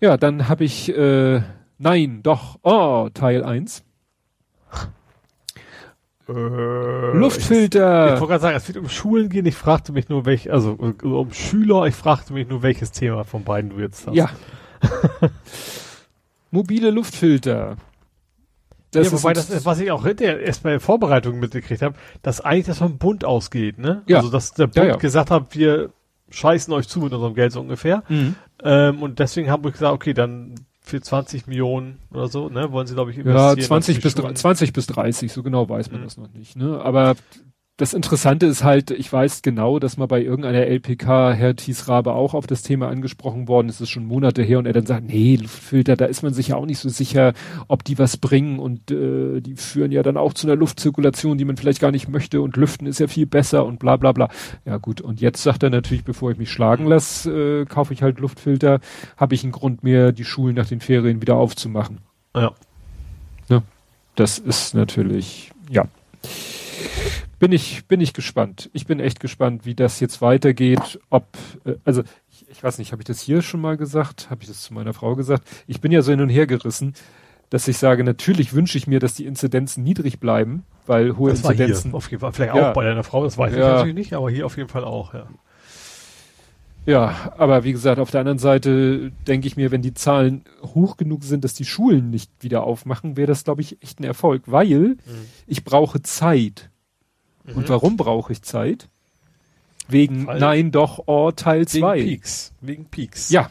B: Ja, dann habe ich, äh, nein, doch, oh, Teil 1.
C: Äh,
B: Luftfilter.
C: Ich, ich wollte gerade sagen, es wird um Schulen gehen. Ich fragte mich nur, welch, also äh, um Schüler, ich fragte mich nur, welches Thema von beiden du jetzt hast.
B: Ja. Mobile Luftfilter.
C: Das ja, wobei das was ich auch hinterher erst bei der Vorbereitung mitgekriegt habe, dass eigentlich das vom Bund ausgeht, ne?
B: Ja.
C: Also dass der Bund
B: Ja, ja.
C: gesagt hat, wir scheißen euch zu mit unserem Geld so ungefähr.
B: Mhm.
C: Ähm, und deswegen haben wir gesagt, okay, dann für 20 Millionen oder so, ne, wollen sie, glaube ich,
B: Ja,
C: investieren.
B: 20
C: dass
B: bis,
C: die
B: dr-
C: Schulen-
B: 20 bis 30, so genau weiß man
C: Mhm.
B: das noch nicht. Ne? Aber das Interessante ist halt, ich weiß genau, dass mal bei irgendeiner LPK Herr Thies Rabe auch auf das Thema angesprochen worden ist, ist schon Monate her und er dann sagt, nee, Luftfilter, da ist man sich ja auch nicht so sicher, ob die was bringen und äh, die führen ja dann auch zu einer Luftzirkulation, die man vielleicht gar nicht möchte und Lüften ist ja viel besser und bla bla bla. Ja gut, und jetzt sagt er natürlich, bevor ich mich schlagen lasse, äh, kaufe ich halt Luftfilter, habe ich einen Grund mehr, die Schulen nach den Ferien wieder aufzumachen.
C: Ja.
B: Ne? Das ist natürlich, ja bin ich, bin ich gespannt. Ich bin echt gespannt, wie das jetzt weitergeht. Ob, äh, also ich, ich weiß nicht, habe ich das hier schon mal gesagt? Habe ich das zu meiner Frau gesagt? Ich bin ja so hin und her gerissen, dass ich sage, natürlich wünsche ich mir, dass die Inzidenzen niedrig bleiben, weil hohe
C: das
B: Inzidenzen.
C: auf jeden Fall, vielleicht ja. auch bei deiner Frau, das weiß ich natürlich nicht, aber hier auf jeden Fall auch, ja.
B: Ja, aber wie gesagt, auf der anderen Seite denke ich mir, wenn die Zahlen hoch genug sind, dass die Schulen nicht wieder aufmachen, wäre das, glaube ich, echt ein Erfolg, weil mhm. ich brauche Zeit. Mhm. Und warum brauche ich Zeit? Wegen Weil, Nein, doch, oh, Teil 2.
C: Wegen Peaks. Wegen Peaks.
B: Ja.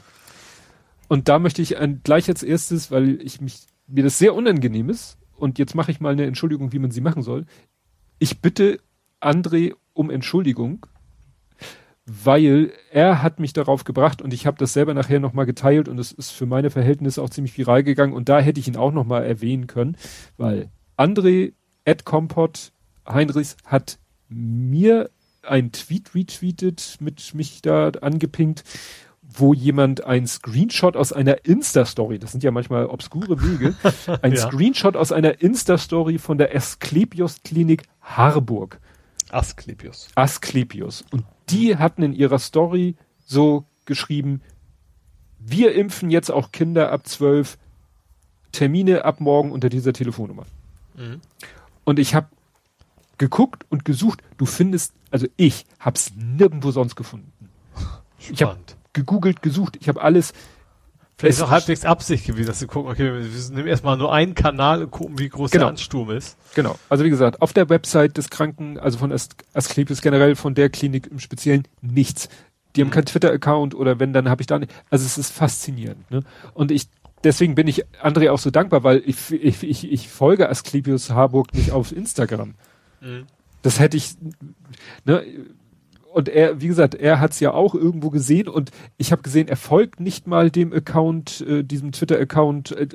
B: Und da möchte ich ein, gleich als erstes, weil ich mich, mir das sehr unangenehm ist, und jetzt mache ich mal eine Entschuldigung, wie man sie machen soll. Ich bitte André um Entschuldigung, weil er hat mich darauf gebracht und ich habe das selber nachher nochmal geteilt und es ist für meine Verhältnisse auch ziemlich viral gegangen und da hätte ich ihn auch nochmal erwähnen können, weil André Ed Kompott Heinrichs hat mir ein Tweet retweetet, mit mich da angepinkt, wo jemand ein Screenshot aus einer Insta-Story, das sind ja manchmal obskure Wege, ein ja. Screenshot aus einer Insta-Story von der Asklepios-Klinik Harburg.
C: Asklepios.
B: Asklepios. Und die hatten in ihrer Story so geschrieben, wir impfen jetzt auch Kinder ab zwölf, Termine ab morgen unter dieser Telefonnummer. Mhm. Und ich habe geguckt und gesucht. Du findest, also ich hab's nirgendwo sonst gefunden. Spannend. Ich habe gegoogelt, gesucht, ich habe alles.
C: Vielleicht ist auch halbwegs Absicht gewesen, dass du gucken, okay, wir nehmen erstmal nur einen Kanal und gucken, wie groß genau. der Ansturm ist.
B: Genau. Also wie gesagt, auf der Website des Kranken, also von Asklepios generell, von der Klinik im Speziellen, nichts. Die haben mhm. keinen Twitter-Account oder wenn, dann habe ich da nicht. Also es ist faszinierend. Ne? Und ich deswegen bin ich André auch so dankbar, weil ich, ich, ich, ich folge Asklepios Harburg nicht auf Instagram. Mhm. Das hätte ich, ne, und er, wie gesagt, er hat es ja auch irgendwo gesehen und ich habe gesehen, er folgt nicht mal dem Account, äh, diesem Twitter-Account. Äh,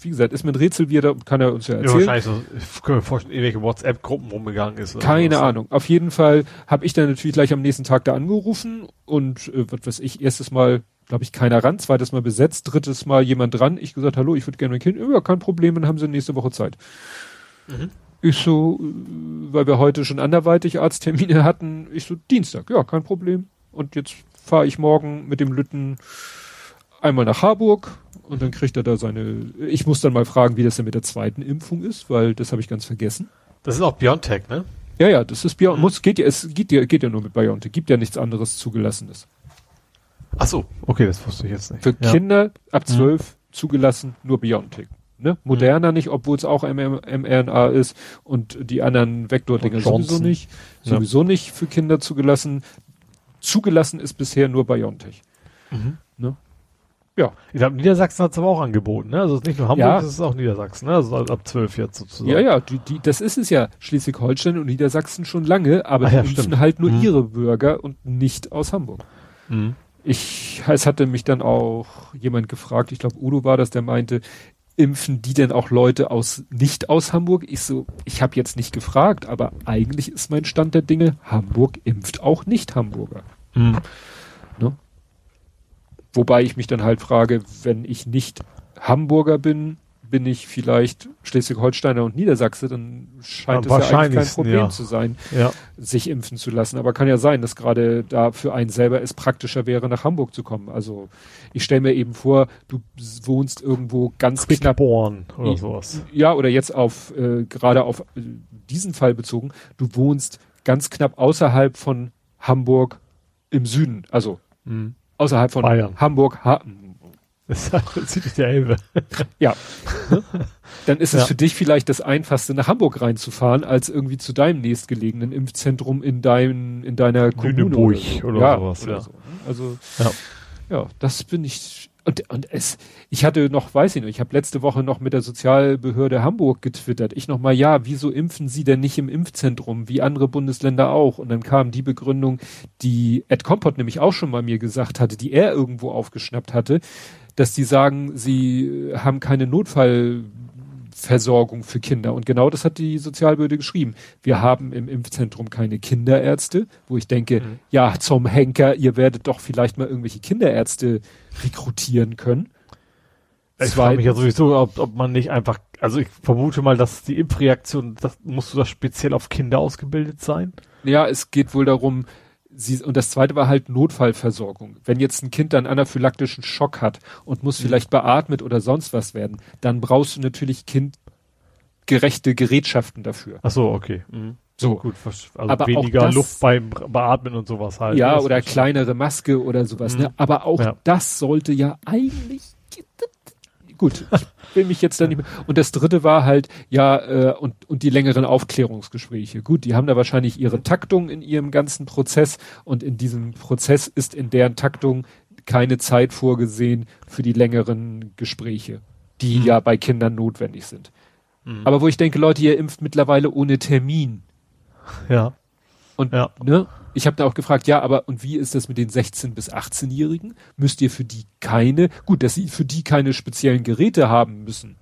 B: wie gesagt, ist mir ein Rätsel, wie er da, kann er uns ja erzählen. Ja, wahrscheinlich
C: so, können wir vorstellen, irgendwelche WhatsApp-Gruppen rumgegangen ist.
B: Keine Ahnung. Auf jeden Fall habe ich dann natürlich gleich am nächsten Tag da angerufen und äh, was weiß ich, erstes Mal glaube ich, keiner ran, zweites Mal besetzt, drittes Mal jemand dran. Ich gesagt, hallo, ich würde gerne mein Kind. Ja, kein Problem, dann haben sie nächste Woche Zeit. Mhm. Ich so, weil wir heute schon anderweitig Arzttermine hatten, ich so, Dienstag, ja, kein Problem. Und jetzt fahre ich morgen mit dem Lütten einmal nach Harburg und dann kriegt er da seine, ich muss dann mal fragen, wie das denn mit der zweiten Impfung ist, weil das habe ich ganz vergessen.
C: Das ist auch Biontech, ne?
B: Ja, ja, das ist Biontech, mhm. muss, geht ja, es geht ja, geht ja nur mit Biontech, gibt ja nichts anderes zugelassenes.
C: Ach so, okay, das wusste ich jetzt nicht.
B: Für ja. Kinder ab mhm. zwölf mhm. zugelassen nur Biontech. Ne? Moderna mhm. nicht, obwohl es auch mRNA ist und die anderen Vektordinger sowieso nicht. Sowieso ja. nicht für Kinder zugelassen. Zugelassen ist bisher nur BioNTech. Mhm. Ne?
C: Ja. Ich glaube, Niedersachsen hat es aber auch angeboten, ne? Also nicht nur Hamburg, ja. es ist auch Niedersachsen, ne? Also ab zwölf jetzt sozusagen.
B: Ja, ja, die, die, das ist es ja Schleswig-Holstein und Niedersachsen schon lange, aber Ach, ja, die halt nur mhm. ihre Bürger und nicht aus Hamburg. Mhm. Ich, es hatte mich dann auch jemand gefragt, ich glaube Udo war das, der meinte, impfen die denn auch Leute aus nicht aus Hamburg? Ich so, ich habe jetzt nicht gefragt, aber eigentlich ist mein Stand der Dinge, Hamburg impft auch nicht Hamburger. Mhm. Ne? Wobei ich mich dann halt frage, wenn ich nicht Hamburger bin, bin ich vielleicht Schleswig-Holsteiner und Niedersachse, dann scheint ja, es ja eigentlich kein Problem ja. zu sein, ja. sich impfen zu lassen. Aber kann ja sein, dass gerade da für einen selber es praktischer wäre, nach Hamburg zu kommen. Also ich stelle mir eben vor, du wohnst irgendwo ganz knapp.
C: Born oder sowas.
B: Ja, oder jetzt auf, äh, gerade auf äh, diesen Fall bezogen, du wohnst ganz knapp außerhalb von Hamburg im Süden, also mhm. außerhalb von Bayern. Hamburg, ha
C: das zieht dich der Elbe.
B: ja. Dann ist es ja. für dich vielleicht das einfachste, nach Hamburg reinzufahren, als irgendwie zu deinem nächstgelegenen Impfzentrum in dein, in deiner Kommune.
C: Lüneburg oder, oder,
B: ja,
C: sowas.
B: Oder ja. So. Also, ja. ja, das bin ich, und, und es, ich hatte noch, weiß ich nicht, ich habe letzte Woche noch mit der Sozialbehörde Hamburg getwittert. Ich noch mal, ja, wieso impfen Sie denn nicht im Impfzentrum, wie andere Bundesländer auch? Und dann kam die Begründung, die Ed Kompott nämlich auch schon mal mir gesagt hatte, die er irgendwo aufgeschnappt hatte, dass die sagen, sie haben keine Notfallversorgung für Kinder. Und genau das hat die Sozialbehörde geschrieben. Wir haben im Impfzentrum keine Kinderärzte, wo ich denke, mhm. ja, zum Henker, ihr werdet doch vielleicht mal irgendwelche Kinderärzte rekrutieren können.
C: Ich frage mich ja sowieso, ob, ob man nicht einfach, also ich vermute mal, dass die Impfreaktion, das musst du das speziell auf Kinder ausgebildet sein?
B: Ja, es geht wohl darum, sie, und das zweite war halt Notfallversorgung. Wenn jetzt ein Kind dann anaphylaktischen Schock hat und muss mhm. vielleicht beatmet oder sonst was werden, dann brauchst du natürlich kindgerechte Gerätschaften dafür.
C: Ach so, okay.
B: Mhm. So.
C: Gut, also aber weniger das, Luft beim Beatmen und sowas halt.
B: Ja, oder kleinere Maske oder sowas. Ne? Mhm. Ne? Aber auch ja. das sollte ja eigentlich gut. Ich will mich jetzt da nicht mehr. Und das dritte war halt, ja, äh, und, und die längeren Aufklärungsgespräche. Gut, die haben da wahrscheinlich ihre Taktung in ihrem ganzen Prozess und in diesem Prozess ist in deren Taktung keine Zeit vorgesehen für die längeren Gespräche, die mhm. ja bei Kindern notwendig sind. Mhm. Aber wo ich denke, Leute, ihr impft mittlerweile ohne Termin.
C: Ja.
B: Und ja. ne, ich habe da auch gefragt, ja, aber und wie ist das mit den 16 bis 18-Jährigen? Müsst ihr für die keine, gut, dass sie für die keine speziellen Geräte haben müssen,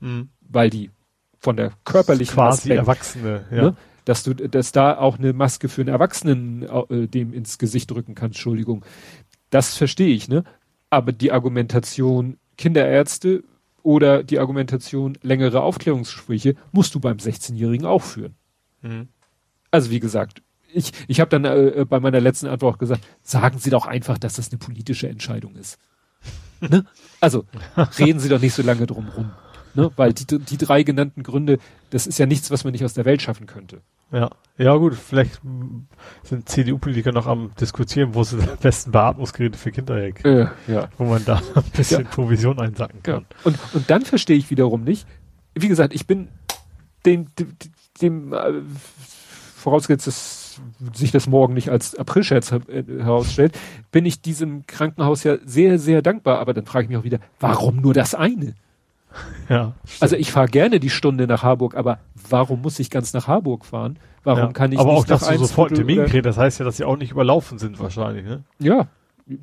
B: mhm. weil die von der körperlichen
C: quasi Aspekt, Erwachsene, ja. Ne,
B: dass du, dass da auch eine Maske für einen Erwachsenen äh, dem ins Gesicht drücken kannst, Entschuldigung. Das verstehe ich, ne? Aber die Argumentation Kinderärzte oder die Argumentation längere Aufklärungsgespräche musst du beim 16-Jährigen auch führen. Mhm. Also wie gesagt, ich, ich habe dann äh, bei meiner letzten Antwort gesagt, sagen Sie doch einfach, dass das eine politische Entscheidung ist. ne? Also reden Sie doch nicht so lange drum rum. Ne? Weil die, die drei genannten Gründe, das ist ja nichts, was man nicht aus der Welt schaffen könnte.
C: Ja, ja gut, vielleicht sind CDU-Politiker noch am diskutieren, wo sie die besten Beatmungsgeräte für Kinder
B: äh, ja.
C: Wo man da ein bisschen ja. Provision einsacken kann. Ja.
B: Und, und dann verstehe ich wiederum nicht, wie gesagt, ich bin dem, dem, dem äh, vorausgesetzt, dass sich das morgen nicht als Aprilscherz äh, herausstellt, bin ich diesem Krankenhaus ja sehr, sehr dankbar. Aber dann frage ich mich auch wieder, warum nur das eine?
C: Ja.
B: Also ich fahre gerne die Stunde nach Harburg, aber warum muss ich ganz nach Harburg fahren? Warum ja, kann ich
C: aber nicht auch, dass du sofort Termin kriegst, das heißt ja, dass sie auch nicht überlaufen sind wahrscheinlich, ne?
B: Ja,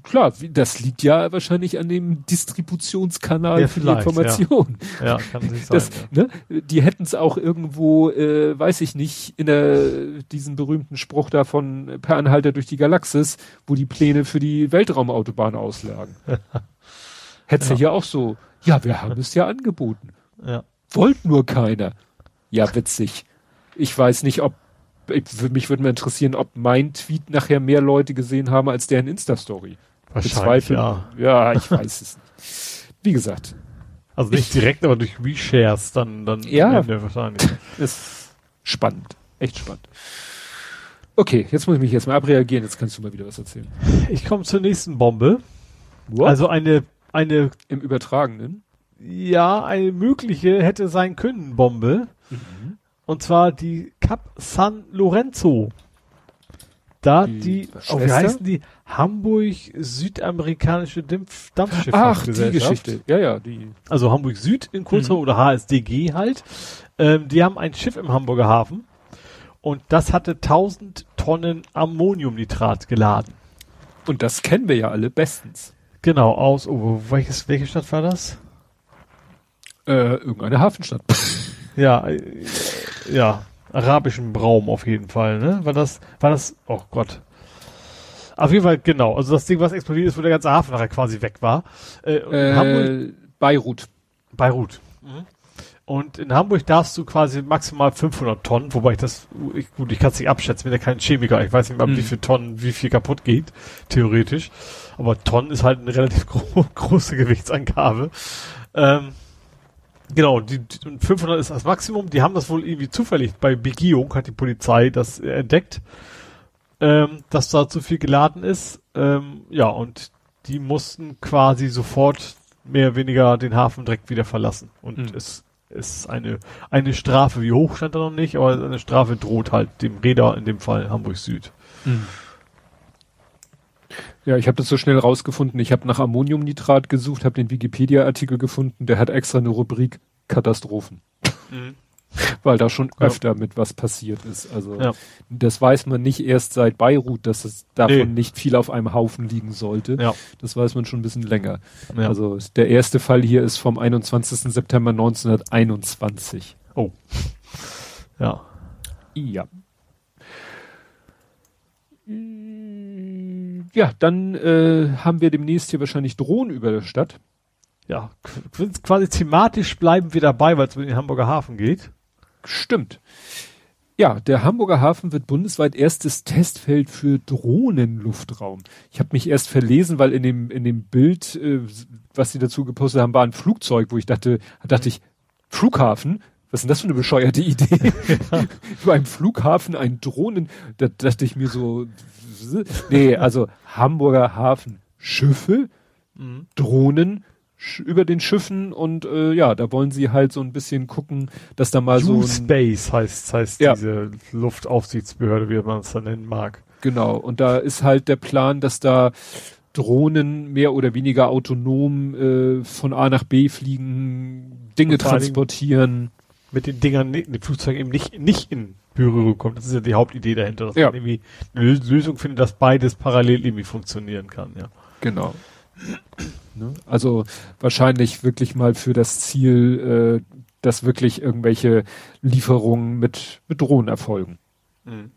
B: klar, das liegt ja wahrscheinlich an dem Distributionskanal ja, für die Information.
C: Ja, ja kann sich sein. Das,
B: ja. ne, die hätten es auch irgendwo, äh, weiß ich nicht, in der, diesen berühmten Spruch da von Per Anhalter durch die Galaxis, wo die Pläne für die Weltraumautobahn auslagen. Hätte ja. ja auch so, ja, wir haben es ja angeboten.
C: Ja.
B: Wollt nur keiner. Ja, witzig. Ich weiß nicht, ob ich, mich würde mal interessieren, ob mein Tweet nachher mehr Leute gesehen haben als deren Insta-Story.
C: Wahrscheinlich, ja.
B: Ja, ich weiß es nicht. Wie gesagt.
C: Also nicht ich, direkt, aber durch Reshares dann, dann
B: ja, wahrscheinlich. Ist spannend. Echt spannend. Okay, jetzt muss ich mich jetzt mal abreagieren, jetzt kannst du mal wieder was erzählen.
C: Ich komme zur nächsten Bombe. What? Also eine, eine.
B: Im Übertragenen?
C: Ja, eine mögliche hätte sein können Bombe. Mhm. Und zwar die Cap San Lorenzo. Da die, die oh, wie heißen die? Hamburg Südamerikanische Dampf
B: Dampfschifffahrtsgesellschaft. Ach, die Geschichte. Ja, ja, die.
C: Also Hamburg Süd in Kurzform mhm. oder HSDG halt. Ähm, die haben ein Schiff im Hamburger Hafen und das hatte 1000 Tonnen Ammoniumnitrat geladen.
B: Und das kennen wir ja alle bestens.
C: Genau, aus, oh, welches, welche Stadt war das?
B: Äh, irgendeine Hafenstadt.
C: ja, ja, arabischen Raum auf jeden Fall, ne? War das, war das, oh Gott. Auf jeden Fall, genau. Also das Ding, was explodiert ist, wo der ganze Hafen nachher quasi weg war.
B: Äh, äh, Hamburg, Beirut.
C: Beirut. Mhm. Und in Hamburg darfst du quasi maximal 500 Tonnen, wobei ich das, ich, gut, ich kann es nicht abschätzen, bin ja kein Chemiker, ich weiß nicht mal, mhm. wie viel Tonnen, wie viel kaputt geht, theoretisch. Aber Tonnen ist halt eine relativ gro große Gewichtsangabe. Ähm, Genau, die, die 500 ist das Maximum. Die haben das wohl irgendwie zufällig bei Begehung, hat die Polizei das entdeckt, ähm, dass da zu viel geladen ist. Ähm, ja, und die mussten quasi sofort mehr oder weniger den Hafen direkt wieder verlassen. Und mhm. es ist eine, eine Strafe, wie hoch stand da noch nicht, aber eine Strafe droht halt dem Räder, in dem Fall Hamburg Süd. Mhm.
B: Ja, ich habe das so schnell rausgefunden. Ich habe nach Ammoniumnitrat gesucht, habe den Wikipedia-Artikel gefunden, der hat extra eine Rubrik Katastrophen. Mhm. Weil da schon ja. öfter mit was passiert ist. Also ja. das weiß man nicht erst seit Beirut, dass es davon nee. nicht viel auf einem Haufen liegen sollte. Ja. Das weiß man schon ein bisschen länger. Ja. Also der erste Fall hier ist vom 21. September 1921.
C: Oh. Ja.
B: Ja. Ja, dann äh, haben wir demnächst hier wahrscheinlich Drohnen über der Stadt.
C: Ja, quasi thematisch bleiben wir dabei, weil es mit den Hamburger Hafen geht.
B: Stimmt. Ja, der Hamburger Hafen wird bundesweit erstes Testfeld für Drohnenluftraum. Ich habe mich erst verlesen, weil in dem in dem Bild, äh, was sie dazu gepostet haben, war ein Flugzeug, wo ich dachte, dachte ich Flughafen. Was ist denn das für eine bescheuerte Idee? Über einem Flughafen ein Drohnen, da dachte ich mir so, nee, also Hamburger Hafen Schiffe, mhm. Drohnen, über den Schiffen und äh, ja, da wollen sie halt so ein bisschen gucken, dass da mal so
C: Space heißt heißt ja. diese Luftaufsichtsbehörde, wie man es dann nennen mag.
B: Genau, und da ist halt der Plan, dass da Drohnen mehr oder weniger autonom äh, von A nach B fliegen, Dinge transportieren.
C: Mit den Dingern, die Flugzeuge eben nicht, nicht in Berührung kommt. Das ist ja die Hauptidee dahinter, dass ja. man irgendwie eine Lösung findet, dass beides parallel irgendwie funktionieren kann, ja.
B: Genau. Ne? Also wahrscheinlich wirklich mal für das Ziel, äh, dass wirklich irgendwelche Lieferungen mit, mit Drohnen erfolgen. Mhm.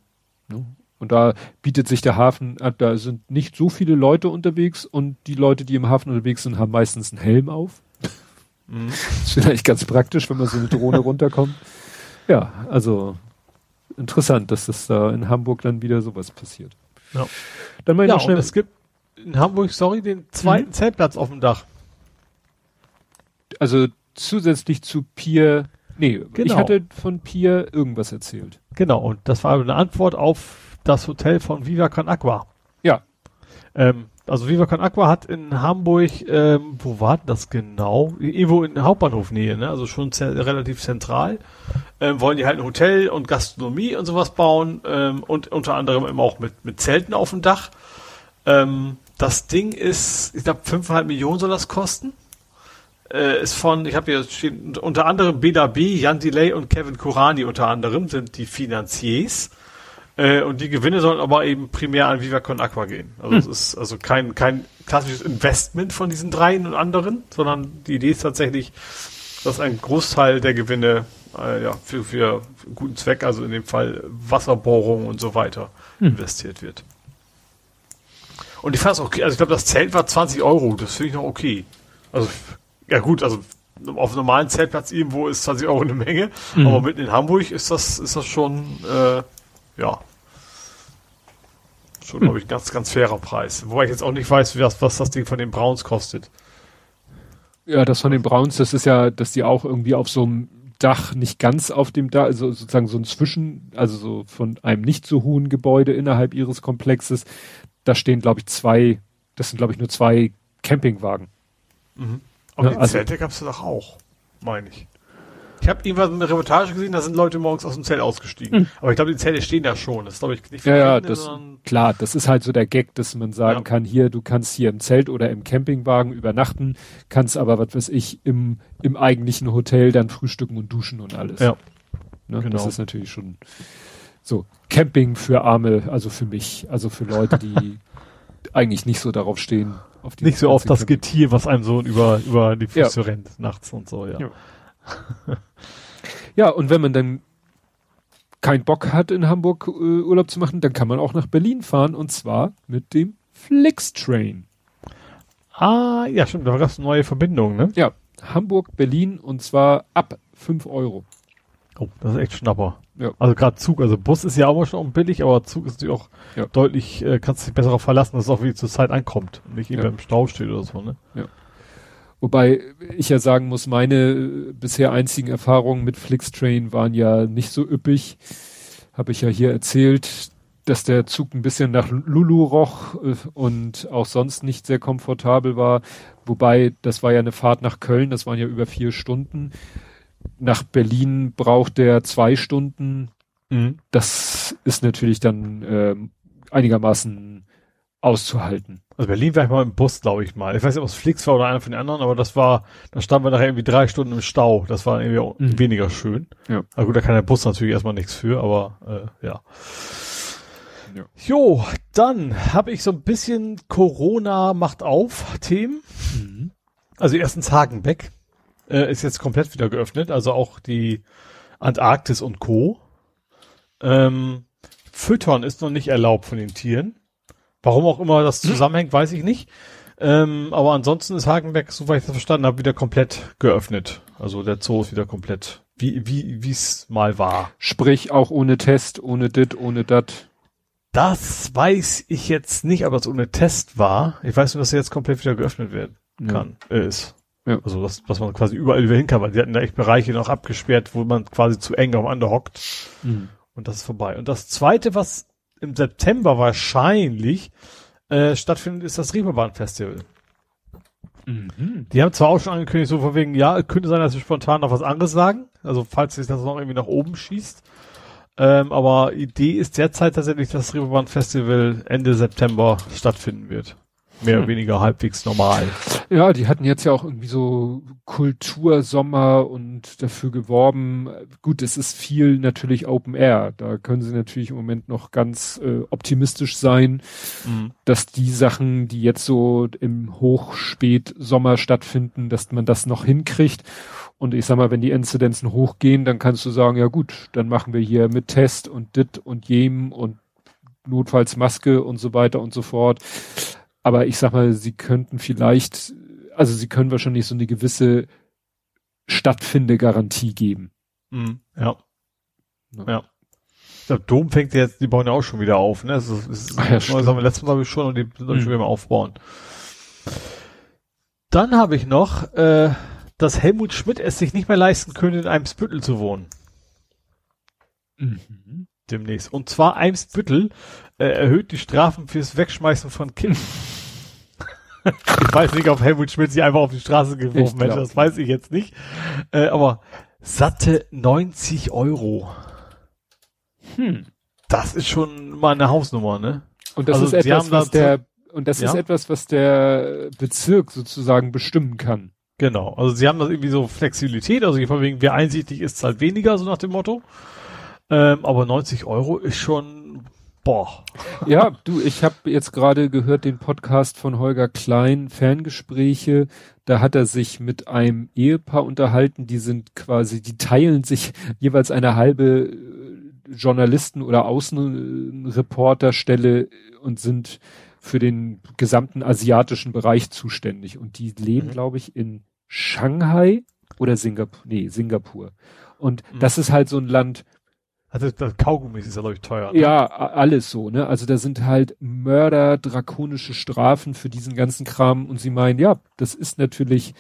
B: Ne? Und da bietet sich der Hafen, äh, da sind nicht so viele Leute unterwegs und die Leute, die im Hafen unterwegs sind, haben meistens einen Helm auf. Mhm. Das ist vielleicht ganz praktisch, wenn man so eine Drohne runterkommt. Ja, also interessant, dass das da in Hamburg dann wieder sowas passiert.
C: Ja. Dann mal ja, noch schnell. Es gibt in Hamburg, sorry, den zweiten mhm. Zeltplatz auf dem Dach.
B: Also zusätzlich zu Pier, nee, genau. ich hatte von Pier irgendwas erzählt.
C: Genau, und das war eine Antwort auf das Hotel von Viva Con Aqua.
B: Ja.
C: Ähm, also Viva Con Aqua hat in Hamburg, ähm, wo war das genau? Irgendwo in Hauptbahnhofnähe, ne? Also schon relativ zentral. Ähm, wollen die halt ein Hotel und Gastronomie und sowas bauen ähm, und unter anderem eben auch mit, mit Zelten auf dem Dach. Ähm, das Ding ist, ich glaube, 5,5 Millionen soll das kosten. Äh, ist von, ich habe hier stehen, unter anderem Bela B, Jan Delay und Kevin Kurani unter anderem sind die Finanziers. Äh, und die Gewinne sollen aber eben primär an Viva Con Aqua gehen. Also hm. es ist also kein, kein klassisches Investment von diesen dreien und anderen, sondern die Idee ist tatsächlich, dass ein Großteil der Gewinne äh, ja, für, für guten Zweck, also in dem Fall Wasserbohrung und so weiter, hm. investiert wird. Und ich fand es okay. Also ich glaube, das Zelt war 20 Euro. Das finde ich noch okay. Also, ja gut, also auf einem normalen Zeltplatz irgendwo ist 20 Euro eine Menge. Mhm. Aber mitten in Hamburg ist das, ist das schon, äh, ja, schon, glaube ich, ein ganz, ganz fairer Preis. Wobei ich jetzt auch nicht weiß, was, was das Ding von den Browns kostet.
B: Ja, das von den Browns, das ist ja, dass die auch irgendwie auf so einem Dach, nicht ganz auf dem Dach, also sozusagen so ein Zwischen, also so von einem nicht so hohen Gebäude innerhalb ihres Komplexes, da stehen, glaube ich, zwei, das sind, glaube ich, nur zwei Campingwagen.
C: Mhm. Aber ja, die also, Zelte gab es doch auch, meine ich. Ich habe irgendwas eine Reportage gesehen, da sind Leute morgens aus dem Zelt ausgestiegen. Mhm. Aber ich glaube, die Zelte stehen da schon. Das glaube ich nicht
B: Ja, ja, das, klar, das ist halt so der Gag, dass man sagen ja. kann, hier, du kannst hier im Zelt oder im Campingwagen übernachten, kannst aber, was weiß ich, im, im eigentlichen Hotel dann frühstücken und duschen und alles.
C: Ja.
B: Ne? Genau. Das ist natürlich schon so. Camping für Arme, also für mich, also für Leute, die eigentlich nicht so darauf stehen.
C: Auf nicht so auf das Getier, was einem so über, über die Füße ja. rennt, nachts und so, ja.
B: ja. ja, und wenn man dann keinen Bock hat, in Hamburg äh, Urlaub zu machen, dann kann man auch nach Berlin fahren und zwar mit dem Flixtrain.
C: Ah, ja, stimmt, da gab es neue Verbindungen, ne?
B: Ja, Hamburg, Berlin und zwar ab 5 Euro.
C: Oh, das ist echt Schnapper. Ja. Also gerade Zug, also Bus ist ja auch schon billig, aber Zug ist natürlich auch ja. deutlich, äh, kannst du dich besser darauf verlassen, dass es auch wie zur Zeit ankommt und nicht eben ja. im Stau steht oder so, ne?
B: Ja. Wobei ich ja sagen muss, meine äh, bisher einzigen Erfahrungen mit Flixtrain waren ja nicht so üppig. Habe ich ja hier erzählt, dass der Zug ein bisschen nach Lulu roch äh, und auch sonst nicht sehr komfortabel war. Wobei, das war ja eine Fahrt nach Köln, das waren ja über vier Stunden nach Berlin braucht der zwei Stunden. Mhm. Das ist natürlich dann äh, einigermaßen auszuhalten.
C: Also Berlin war ich mal im Bus, glaube ich mal. Ich weiß nicht, ob es Flix war oder einer von den anderen, aber das war, da standen wir nachher irgendwie drei Stunden im Stau. Das war irgendwie auch
B: Mhm.
C: weniger schön.
B: Ja.
C: Na gut, da kann der Bus natürlich erstmal nichts für, aber äh, ja.
B: Ja.
C: Jo, dann habe ich so ein bisschen Corona macht auf Themen.
B: Mhm.
C: Also erstens Hagenbeck äh, ist jetzt komplett wieder geöffnet, also auch die Antarktis und Co. Ähm, Füttern ist noch nicht erlaubt von den Tieren. Warum auch immer das zusammenhängt, weiß ich nicht. Ähm, aber ansonsten ist Hagenbeck, soweit ich das verstanden habe, wieder komplett geöffnet. Also der Zoo ist wieder komplett, wie wie wie es mal war.
B: Sprich, auch ohne Test, ohne dit, ohne dat.
C: Das weiß ich jetzt nicht, ob das ohne Test war. Ich weiß nur, dass er jetzt komplett wieder geöffnet werden kann, äh, ist.
B: Ja.
C: Also dass, dass man quasi überall wieder hin kann, weil die hatten da echt Bereiche noch abgesperrt, wo man quasi zu eng aufeinander hockt.
B: Mhm.
C: Und das ist vorbei. Und das zweite, was im September wahrscheinlich äh, stattfindet, ist das Reeperbahn Festival.
B: Mhm.
C: Die haben zwar auch schon angekündigt, so von wegen, ja, könnte sein, dass sie spontan noch was anderes sagen. Also falls sich das noch irgendwie nach oben schießt. Ähm, aber Idee ist derzeit tatsächlich, dass das Reeperbahn Festival Ende September stattfinden wird. Mehr oder
B: Hm.
C: weniger halbwegs normal.
B: Ja, die hatten jetzt ja auch irgendwie so Kultursommer und dafür geworben. Gut, es ist viel natürlich Open Air. Da können sie natürlich im Moment noch ganz äh, optimistisch sein, dass die Sachen, die jetzt so im Hochspätsommer stattfinden, dass man das noch hinkriegt. Und ich sag mal, wenn die Inzidenzen hochgehen, dann kannst du sagen, ja gut, dann machen wir hier mit Test und dit und jem und notfalls Maske und so weiter und so fort. Aber ich sag mal, sie könnten vielleicht, also sie können wahrscheinlich so eine gewisse Stattfinde-Garantie geben.
C: Mhm. Ja.
B: Ja.
C: Ja. Der Dom fängt jetzt, die bauen ja auch schon wieder auf, ne? Das ist, ist,
B: Ach ja,
C: das haben wir letztes Mal habe ich schon und die sind
B: Mhm.
C: schon wieder mal aufbauen. Dann habe ich noch, äh, dass Helmut Schmidt es sich nicht mehr leisten könnte, in Eimsbüttel zu wohnen.
B: Mhm.
C: Demnächst. Und zwar Eimsbüttel äh, erhöht die Strafen fürs Wegschmeißen von Kindern. ich weiß nicht, ob Helmut Schmidt sie einfach auf die Straße geworfen hätte, das weiß ich jetzt nicht. Äh, aber satte 90 Euro.
B: Hm.
C: Das ist schon mal eine Hausnummer, ne?
B: Und das
C: Also
B: ist etwas, was der, und das
C: Ja?
B: ist etwas, was der Bezirk sozusagen bestimmen kann.
C: Genau. Also sie haben das irgendwie so Flexibilität, also von wegen, wer einsichtig ist, zahlt weniger, so nach dem Motto. Ähm, aber 90 Euro ist schon, boah.
B: Ja, du, ich habe jetzt gerade gehört den Podcast von Holger Klein, Ferngespräche. Da hat er sich mit einem Ehepaar unterhalten, die sind quasi, die teilen sich jeweils eine halbe äh, Journalisten- oder Außenreporterstelle und sind für den gesamten asiatischen Bereich zuständig. Und die leben,
C: Mhm.
B: glaube ich, in Shanghai oder Singapur. Nee, Singapur. Und
C: Mhm.
B: das ist halt so ein Land,
C: Also das Kaugummi ist ja, glaube ich, teuer. ne?
B: ja, alles so, ne? Also da sind halt Mörder, drakonische Strafen für diesen ganzen Kram und sie meinen, ja, das ist natürlich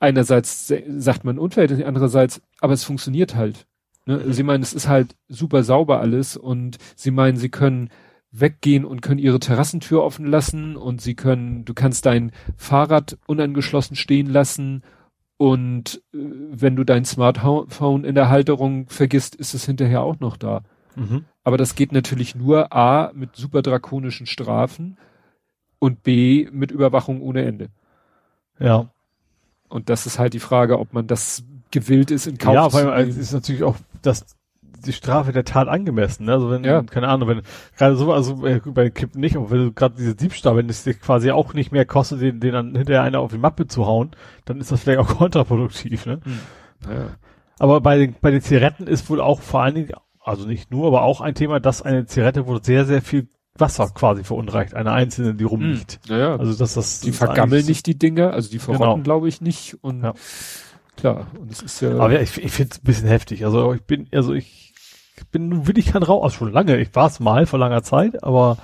B: einerseits se- sagt man unverhältnismäßig, andererseits, aber es funktioniert halt. Ne? Sie meinen, es ist halt super sauber alles und sie meinen, sie können weggehen und können ihre Terrassentür offen lassen und sie können, du kannst dein Fahrrad unangeschlossen stehen lassen und äh, wenn du dein Smartphone in der Halterung vergisst, ist es hinterher auch noch da.
C: Mhm.
B: Aber das geht natürlich nur A mit super drakonischen Strafen und B mit Überwachung ohne Ende.
C: Ja.
B: Und das ist halt die Frage, ob man das gewillt ist in Kauf
C: ja,
B: zu
C: weil es
B: nehmen.
C: ist natürlich auch das die Strafe der Tat angemessen. Ne? Also wenn,
B: Ja.
C: keine Ahnung, wenn gerade so, also äh, bei Kippen nicht, aber wenn du gerade diese Diebstahl, wenn es dir quasi auch nicht mehr kostet, den, den dann hinterher einer auf die Mappe zu hauen, dann ist das vielleicht auch kontraproduktiv. Ne?
B: Ja.
C: Aber bei den, bei den Zigaretten ist wohl auch vor allen Dingen, also nicht nur, aber auch ein Thema, dass eine Zigarette wohl sehr, sehr viel Wasser quasi verunreicht, eine einzelne, die rumliegt.
B: Naja,
C: Also dass das
B: die
C: das
B: vergammeln nicht die Dinger, also die verrotten
C: Genau.
B: glaube ich nicht und
C: Ja.
B: klar, und es ist ja,
C: Aber ja, ich, ich finde es ein bisschen heftig. Also ich bin, also ich bin nun will ich kein Rauch, also schon lange, ich war es mal vor langer Zeit, aber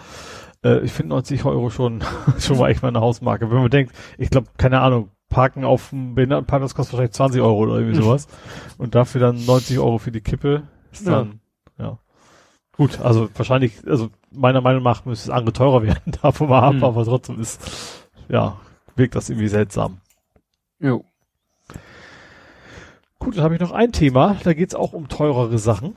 C: äh, ich finde 90 Euro schon, schon mal echt mal eine Hausmarke. Wenn man denkt, ich glaube, keine Ahnung, parken auf dem Behindertenpark, das kostet wahrscheinlich 20 Euro oder irgendwie sowas. Und dafür dann 90 Euro für die Kippe, ist
B: Ja.
C: dann, ja. Gut, also wahrscheinlich, also meiner Meinung nach müsste es andere teurer werden, davon mal ab,
B: Hm.
C: aber trotzdem ist, ja, wirkt das irgendwie seltsam.
B: jo.
C: Gut, dann habe ich noch ein Thema, da geht's auch um teurere Sachen.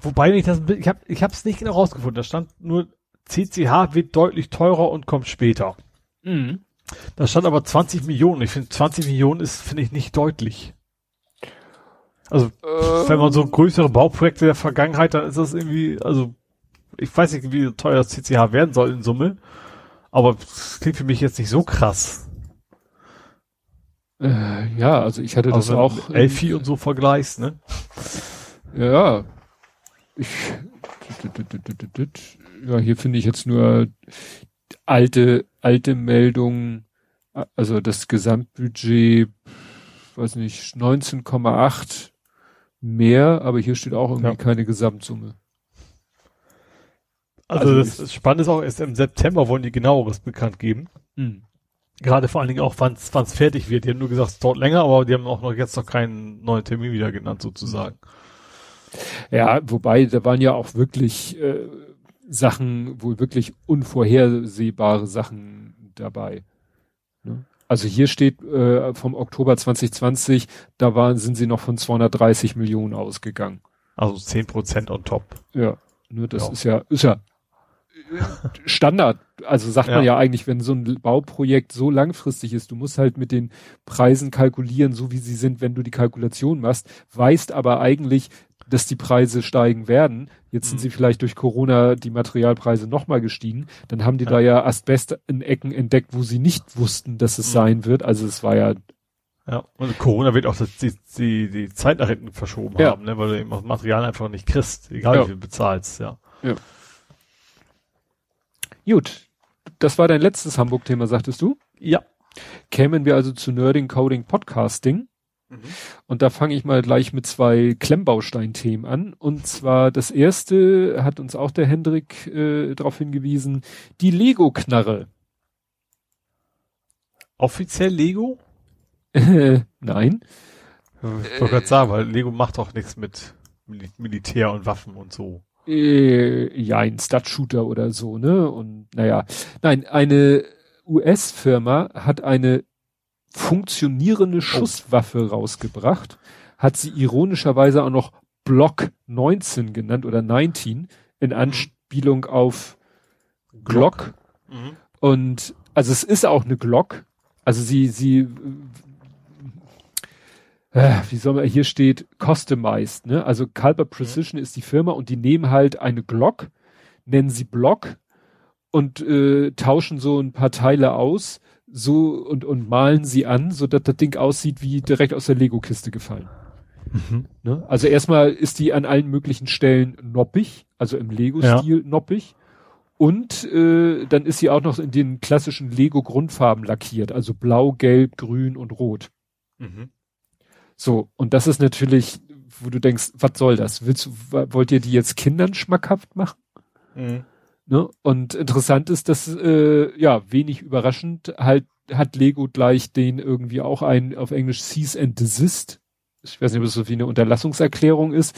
C: Wobei ich das, ich habe ich habe es nicht genau rausgefunden. Da stand nur CCH wird deutlich teurer und kommt später.
B: Mhm.
C: Da stand aber 20 Millionen. Ich finde 20 Millionen ist, finde ich, nicht deutlich. Also,
B: Ähm.
C: wenn man so größere Bauprojekte der Vergangenheit, dann ist das irgendwie, also, ich weiß nicht, wie teuer das CCH werden soll in Summe, aber das klingt für mich jetzt nicht so krass.
B: Äh, ja, also ich hatte das
C: Also,
B: auch.
C: wenn du Elfi und so vergleichst, ne?
B: Ja. Ich, ja, hier finde ich jetzt nur alte, alte Meldungen, also das Gesamtbudget, weiß nicht, 19,8 mehr, aber hier steht auch irgendwie
C: Ja.
B: keine Gesamtsumme.
C: Also,
B: Also
C: das, Spannende ist auch, erst im September wollen die genaueres bekannt geben.
B: Hm.
C: Gerade vor allen Dingen auch, wann es fertig wird. Die haben nur gesagt, es dauert länger, aber die haben auch noch jetzt noch keinen neuen Termin wieder genannt, sozusagen.
B: Ja, wobei, da waren ja auch wirklich äh, Sachen, wohl wirklich unvorhersehbare Sachen dabei. Ne? Also hier steht äh, vom Oktober 2020, da waren, sind sie noch von 230 Millionen ausgegangen.
C: Also 10 Prozent on top.
B: Ja, ne, das
C: Ja.
B: ist ja, ist ja äh, Standard. Also sagt man
C: Ja.
B: ja eigentlich, wenn so ein Bauprojekt so langfristig ist, du musst halt mit den Preisen kalkulieren, so wie sie sind, wenn du die Kalkulation machst, weißt aber eigentlich, dass die Preise steigen werden. Jetzt sind
C: Mhm.
B: sie vielleicht durch Corona die Materialpreise nochmal gestiegen. Dann haben die
C: Ja.
B: da ja Asbest in Ecken entdeckt, wo sie nicht wussten, dass es
C: Mhm.
B: sein wird. Also es war ja,
C: Ja. Und Corona wird auch die, die, die Zeit nach hinten verschoben
B: Ja.
C: haben, ne? weil du eben das Material einfach nicht kriegst, egal
B: Ja.
C: wie viel du bezahlst, ja.
B: gut. Das war dein letztes Hamburg-Thema, sagtest du?
C: Ja.
B: Kämen wir also zu Nerding, Coding, Podcasting. Und da fange ich mal gleich mit zwei Klemmbaustein-Themen an. Und zwar das erste hat uns auch der Hendrik äh, darauf hingewiesen, die Lego-Knarre.
C: Offiziell Lego?
B: Nein.
C: Ich wollte gerade sagen, weil Lego macht doch nichts mit Mil Militär und Waffen und so.
B: Äh, ja, ein Stud-Shooter oder so, ne? Und naja. Nein, eine US-Firma hat eine funktionierende Schusswaffe rausgebracht, hat sie ironischerweise auch noch Block 19 genannt oder 19 in Anspielung auf Glock.
C: Mhm.
B: Und also es ist auch eine Glock. Also sie, sie, äh, wie soll man, hier steht customized, ne? Also Calber Precision ist die Firma und die nehmen halt eine Glock, nennen sie Block und äh, tauschen so ein paar Teile aus, so und, und malen sie an, so dass das Ding aussieht wie direkt aus der Lego-Kiste gefallen.
C: Mhm.
B: Ne? Also erstmal ist die an allen möglichen Stellen noppig, also im Lego-Stil noppig. Und äh, dann ist sie auch noch in den klassischen Lego-Grundfarben lackiert, also blau, gelb, grün und rot.
C: Mhm.
B: So, und das ist natürlich, wo du denkst, was soll das? Willst wollt ihr die jetzt Kindern schmackhaft machen?
C: Mhm.
B: Ne? Und interessant ist, dass, äh, ja, wenig überraschend, halt hat Lego gleich den irgendwie auch ein, auf Englisch Cease and Desist. Ich weiß nicht, ob es so wie eine Unterlassungserklärung ist.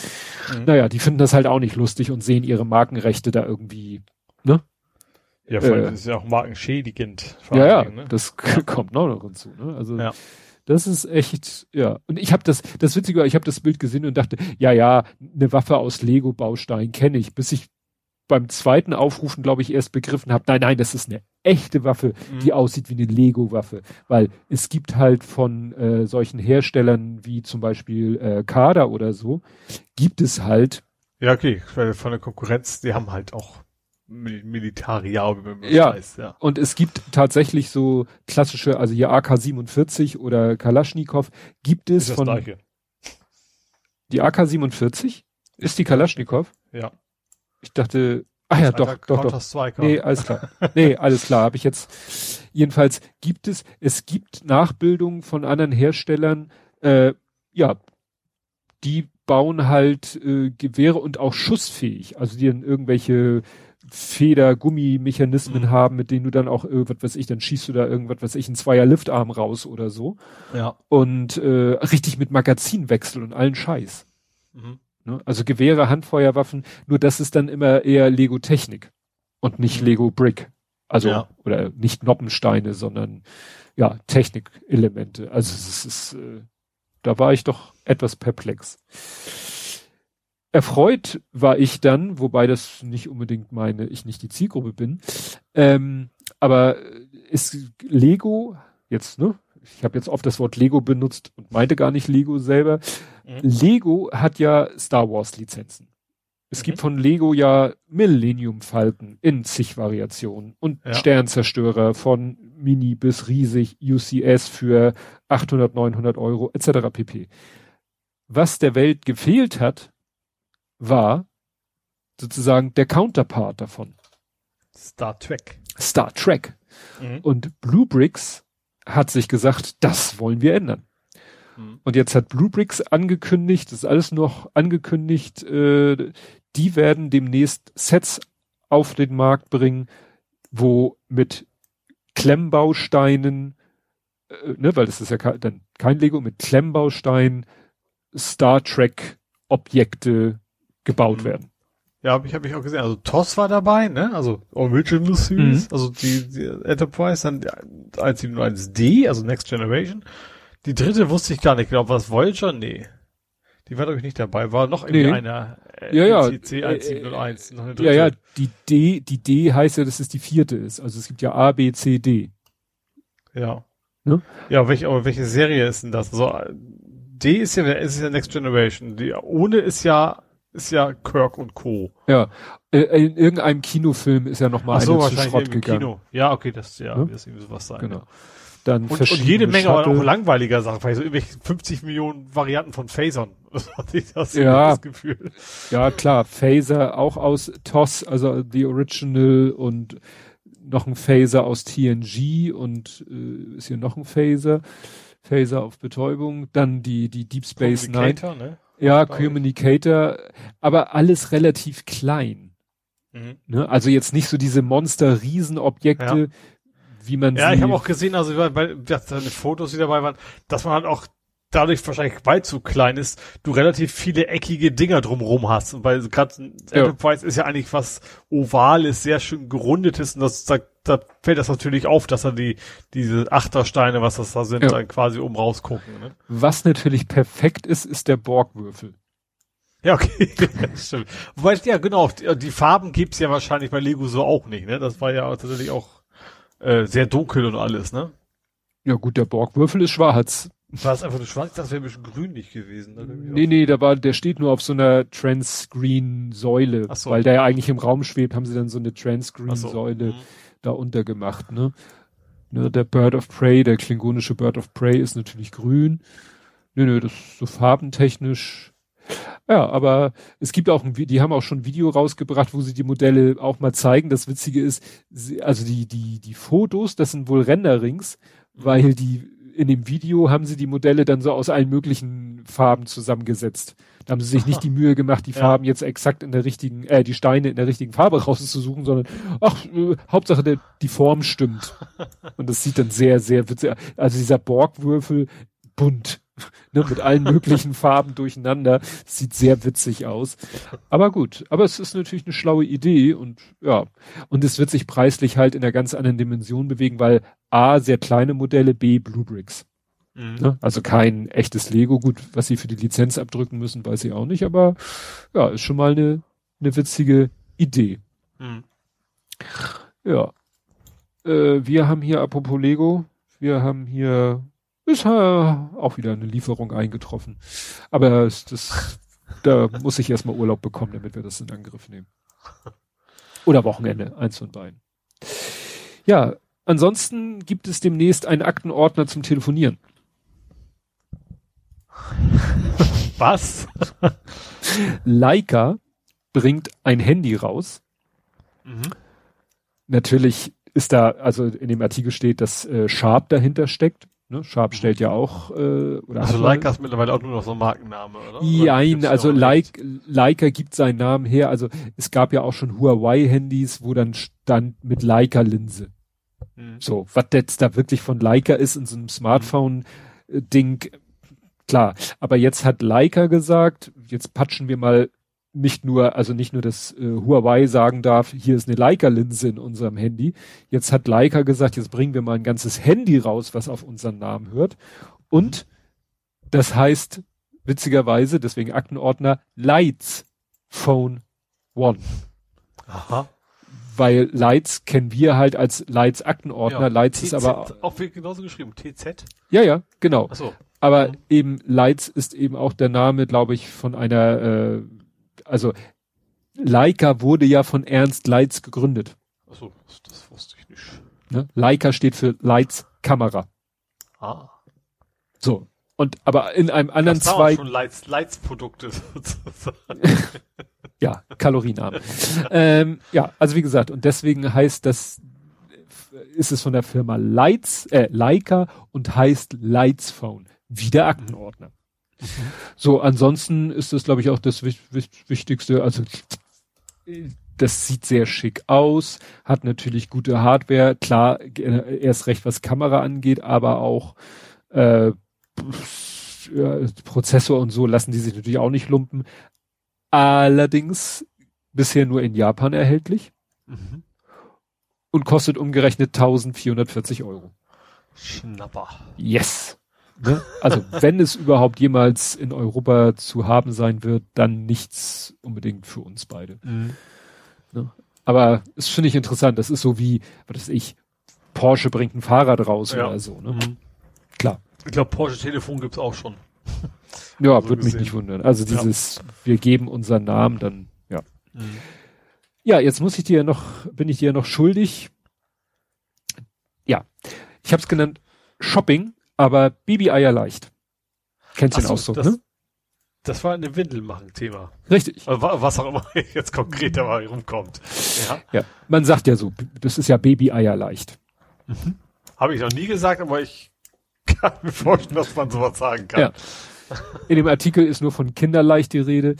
C: Mhm.
B: Naja, die finden das halt auch nicht lustig und sehen ihre Markenrechte da irgendwie, ne?
C: Ja, vor allem
B: Äh.
C: ist ja auch markenschädigend.
B: Ja, ja,
C: ne?
B: das kommt noch noch hinzu, ne? Also,
C: Ja.
B: das ist echt, ja. Und ich habe das, das Witzige war, ich habe das Bild gesehen und dachte, ja, ja, eine Waffe aus Lego-Baustein kenne ich, bis ich beim zweiten Aufrufen, glaube ich, erst begriffen habe, nein, nein, das ist eine echte Waffe, die
C: Mhm.
B: aussieht wie eine Lego-Waffe. Weil es gibt halt von äh, solchen Herstellern wie zum Beispiel äh, Kader oder so, gibt es halt,
C: Ja, okay, von der Konkurrenz, die haben halt auch Mil Militaria, wie man
B: Ja.
C: weiß, ja.
B: und es gibt tatsächlich so klassische, also hier AK-47 oder Kalaschnikow, gibt es
C: Ist das
B: von,
C: gleiche.
B: die AK-47? Ist die Kalaschnikow?
C: Ja.
B: Ich dachte, ah ja, doch, doch, doch. Nee, alles klar. Nee, alles klar, habe ich jetzt. Jedenfalls gibt es, es gibt Nachbildungen von anderen Herstellern, äh, ja, die bauen halt äh, Gewehre und auch schussfähig, also die dann irgendwelche Feder-Gummimechanismen
C: Mhm.
B: haben, mit denen du dann auch irgendwas weiß ich, dann schießt du da irgendwas weiß ich, einen Zweier-Liftarm raus oder so.
C: ja.
B: Und äh, richtig mit Magazinwechsel und allen Scheiß.
C: Mhm.
B: Ne? Also Gewehre, Handfeuerwaffen, nur das ist dann immer eher Lego-Technik und nicht
C: Mhm.
B: Lego-Brick. Also,
C: Ja.
B: oder nicht Noppensteine, sondern ja, Technikelemente. Also es ist, äh, da war ich doch etwas perplex. erfreut war ich dann, wobei das nicht unbedingt meine, ich nicht die Zielgruppe bin, ähm, aber ist Lego jetzt, ne? Ich habe jetzt oft das Wort Lego benutzt und meinte gar nicht Lego selber. Mhm. Lego hat ja Star Wars Lizenzen. Es mhm. gibt von Lego ja Millennium Falken in zig Variationen und ja. Sternzerstörer von Mini bis riesig, UCS für 800, 900 Euro etc. pp. Was der Welt gefehlt hat, war sozusagen der Counterpart davon.
C: Star Trek.
B: Star Trek. Mhm. Und Blue Bricks hat sich gesagt, das wollen wir ändern. Mhm. Und jetzt hat Blue Bricks angekündigt, das ist alles noch angekündigt, äh, die werden demnächst Sets auf den Markt bringen, wo mit Klemmbausteinen, äh, ne, weil das ist ja dann kein Lego, mit Klemmbausteinen Star Trek Objekte gebaut mhm. werden.
C: Ja, habe ich, hab ich auch gesehen. Also TOS war dabei, ne? Also Original Series, mhm. also die, die Enterprise, dann 171D, also Next Generation. Die dritte wusste ich gar nicht genau. Was Voyager? Nee. Die war, glaube ich, nicht dabei. War noch irgendwie nee. einer
B: äh, ja, ja. CC 1701. Noch eine dritte. Ja, ja, die D, die D heißt ja, dass es die vierte ist. Also es gibt ja A, B, C, D.
C: Ja. Ne? Ja, welche, aber welche Serie ist denn das? Also D ist ja, ist ja Next Generation. Die ohne ist ja ist ja Kirk und Co.
B: Ja, äh, in irgendeinem Kinofilm ist ja noch mal so, eine zu Schrott gegangen. Kino.
C: Ja, okay, das ja, hm? wird irgendwie sowas sein.
B: Genau.
C: Ja.
B: Dann
C: und, und jede Menge Shuttle. auch langweiliger Sachen, vielleicht so irgendwelche 50 Millionen Varianten von Phasern. Das hatte ich das,
B: ja, das Gefühl. Ja, klar, Phaser auch aus TOS, also The Original und noch ein Phaser aus TNG und äh, ist hier noch ein Phaser. Phaser auf Betäubung, dann die die Deep Space Nine. Ne? Ja, Communicator, aber alles relativ klein. Mhm. Ne? Also jetzt nicht so diese Monster-Riesenobjekte, ja. wie man
C: Ja, ich habe auch gesehen, also weil, weil deine Fotos, die dabei waren, dass man halt auch dadurch wahrscheinlich weit zu klein ist, du relativ viele eckige Dinger drumherum hast. Und weil gerade ja. Enterprise ist ja eigentlich was ovales, sehr schön gerundetes und das, da, da fällt das natürlich auf, dass er die, diese Achtersteine, was das da sind, ja. dann quasi oben rausgucken. Ne?
B: Was natürlich perfekt ist, ist der Borgwürfel.
C: Ja, okay, stimmt. Wobei, ja, genau, die, die Farben gibt's ja wahrscheinlich bei Lego so auch nicht, ne? Das war ja tatsächlich auch äh, sehr dunkel und alles, ne?
B: Ja gut, der Borgwürfel ist schwarz.
C: War es einfach nur schwarz? Das wäre ein bisschen grünlich gewesen. Ne?
B: Nee, nee, da war, der steht nur auf so einer Transcreen-Säule. So. Weil der ja eigentlich im Raum schwebt, haben sie dann so eine Transcreen-Säule so. mhm. Da untergemacht, ne? ne? Der Bird of Prey, der klingonische Bird of Prey ist natürlich grün. Nö, nö, das ist so farbentechnisch. Ja, aber es gibt auch ein, die haben auch schon ein Video rausgebracht, wo sie die Modelle auch mal zeigen. Das Witzige ist, also die, die, die Fotos, das sind wohl Renderings, weil die in dem Video haben sie die Modelle dann so aus allen möglichen Farben zusammengesetzt. Da haben sie sich nicht die Mühe gemacht, die ja. Farben jetzt exakt in der richtigen, äh, die Steine in der richtigen Farbe rauszusuchen, sondern ach, äh, Hauptsache der, die Form stimmt. Und das sieht dann sehr, sehr witzig. Also dieser Borgwürfel bunt. Ne, mit allen möglichen Farben durcheinander. Sieht sehr witzig aus. Aber gut, aber es ist natürlich eine schlaue Idee und ja, und es wird sich preislich halt in einer ganz anderen Dimension bewegen, weil A, sehr kleine Modelle, B, Blue Bricks. Mhm. Ne? Also kein echtes Lego. Gut, was sie für die Lizenz abdrücken müssen, weiß ich auch nicht, aber ja, ist schon mal eine, eine witzige Idee. Mhm. Ja. Äh, wir haben hier, apropos Lego, wir haben hier ist äh, auch wieder eine Lieferung eingetroffen. Aber das, da muss ich erstmal Urlaub bekommen, damit wir das in Angriff nehmen. Oder Wochenende, eins von beiden. Ja, ansonsten gibt es demnächst einen Aktenordner zum Telefonieren.
C: Was?
B: Leica bringt ein Handy raus. Mhm. Natürlich ist da, also in dem Artikel steht, dass äh, Sharp dahinter steckt. Ne? Sharp stellt ja auch äh,
C: oder Also Leica ist mittlerweile auch nur noch so ein Markenname, oder?
B: Nein, also Leica, Leica gibt seinen Namen her. Also es gab ja auch schon Huawei-Handys, wo dann stand mit Leica-Linse. Mhm. So, was jetzt da wirklich von Leica ist in so einem Smartphone-Ding, klar. Aber jetzt hat Leica gesagt, jetzt patschen wir mal nicht nur, also nicht nur, dass äh, Huawei sagen darf, hier ist eine Leica-Linse in unserem Handy. Jetzt hat Leica gesagt, jetzt bringen wir mal ein ganzes Handy raus, was auf unseren Namen hört. Und das heißt, witzigerweise, deswegen Aktenordner, Lights Phone One.
C: Aha.
B: Weil Lights kennen wir halt als Lights Aktenordner. Lights ist aber,
C: auch genauso geschrieben. TZ?
B: ja, ja, genau.
C: Achso.
B: Aber
C: Mhm.
B: eben Lights ist eben auch der Name, glaube ich, von einer, äh, also Leica wurde ja von Ernst Leitz gegründet.
C: Achso, das, das wusste ich nicht.
B: Ne? Leica steht für Lights Kamera.
C: Ah.
B: So. Und aber in einem anderen
C: das
B: Zweig,
C: schon Lights, Lights Produkte sozusagen.
B: ja, kalorienarm. ähm, ja, also wie gesagt, und deswegen heißt das, ist es von der Firma Lights, äh, Leica und heißt Lights Phone. Wieder Aktenordner. So, ansonsten ist das, glaube ich, auch das Wich- Wich- Wichtigste. Also, das sieht sehr schick aus, hat natürlich gute Hardware, klar, äh, erst recht, was Kamera angeht, aber auch äh, Prozessor und so lassen die sich natürlich auch nicht lumpen. Allerdings bisher nur in Japan erhältlich
C: Mhm.
B: und kostet umgerechnet 1440 Euro.
C: Schnapper.
B: Yes. Ne? Also wenn es überhaupt jemals in Europa zu haben sein wird, dann nichts unbedingt für uns beide.
C: Mhm.
B: Aber es finde ich interessant. Das ist so wie, was weiß ich, Porsche bringt ein Fahrrad raus
C: Ja.
B: oder so. Ne?
C: Mhm.
B: Klar.
C: Ich glaube, Porsche Telefon gibt's auch schon.
B: Ja,
C: So
B: würde mich nicht wundern. Also
C: Ja.
B: dieses, wir geben unseren Namen, dann, ja.
C: Mhm.
B: Ja, jetzt muss ich dir ja noch, bin ich dir ja noch schuldig. Ja, ich habe es genannt Shopping, aber Baby-Eier leicht. Kennst du den Ausdruck,
C: das-
B: ne?
C: Das war eine Windel machen Thema.
B: Richtig.
C: Wa- was auch immer jetzt konkret dabei rumkommt. Ja.
B: Ja, man sagt ja so, das ist ja Baby-Eier leicht.
C: Habe ich noch nie gesagt, aber ich kann mir vorstellen, dass man sowas sagen kann.
B: Ja. In dem Artikel ist nur von Kinderleicht die Rede.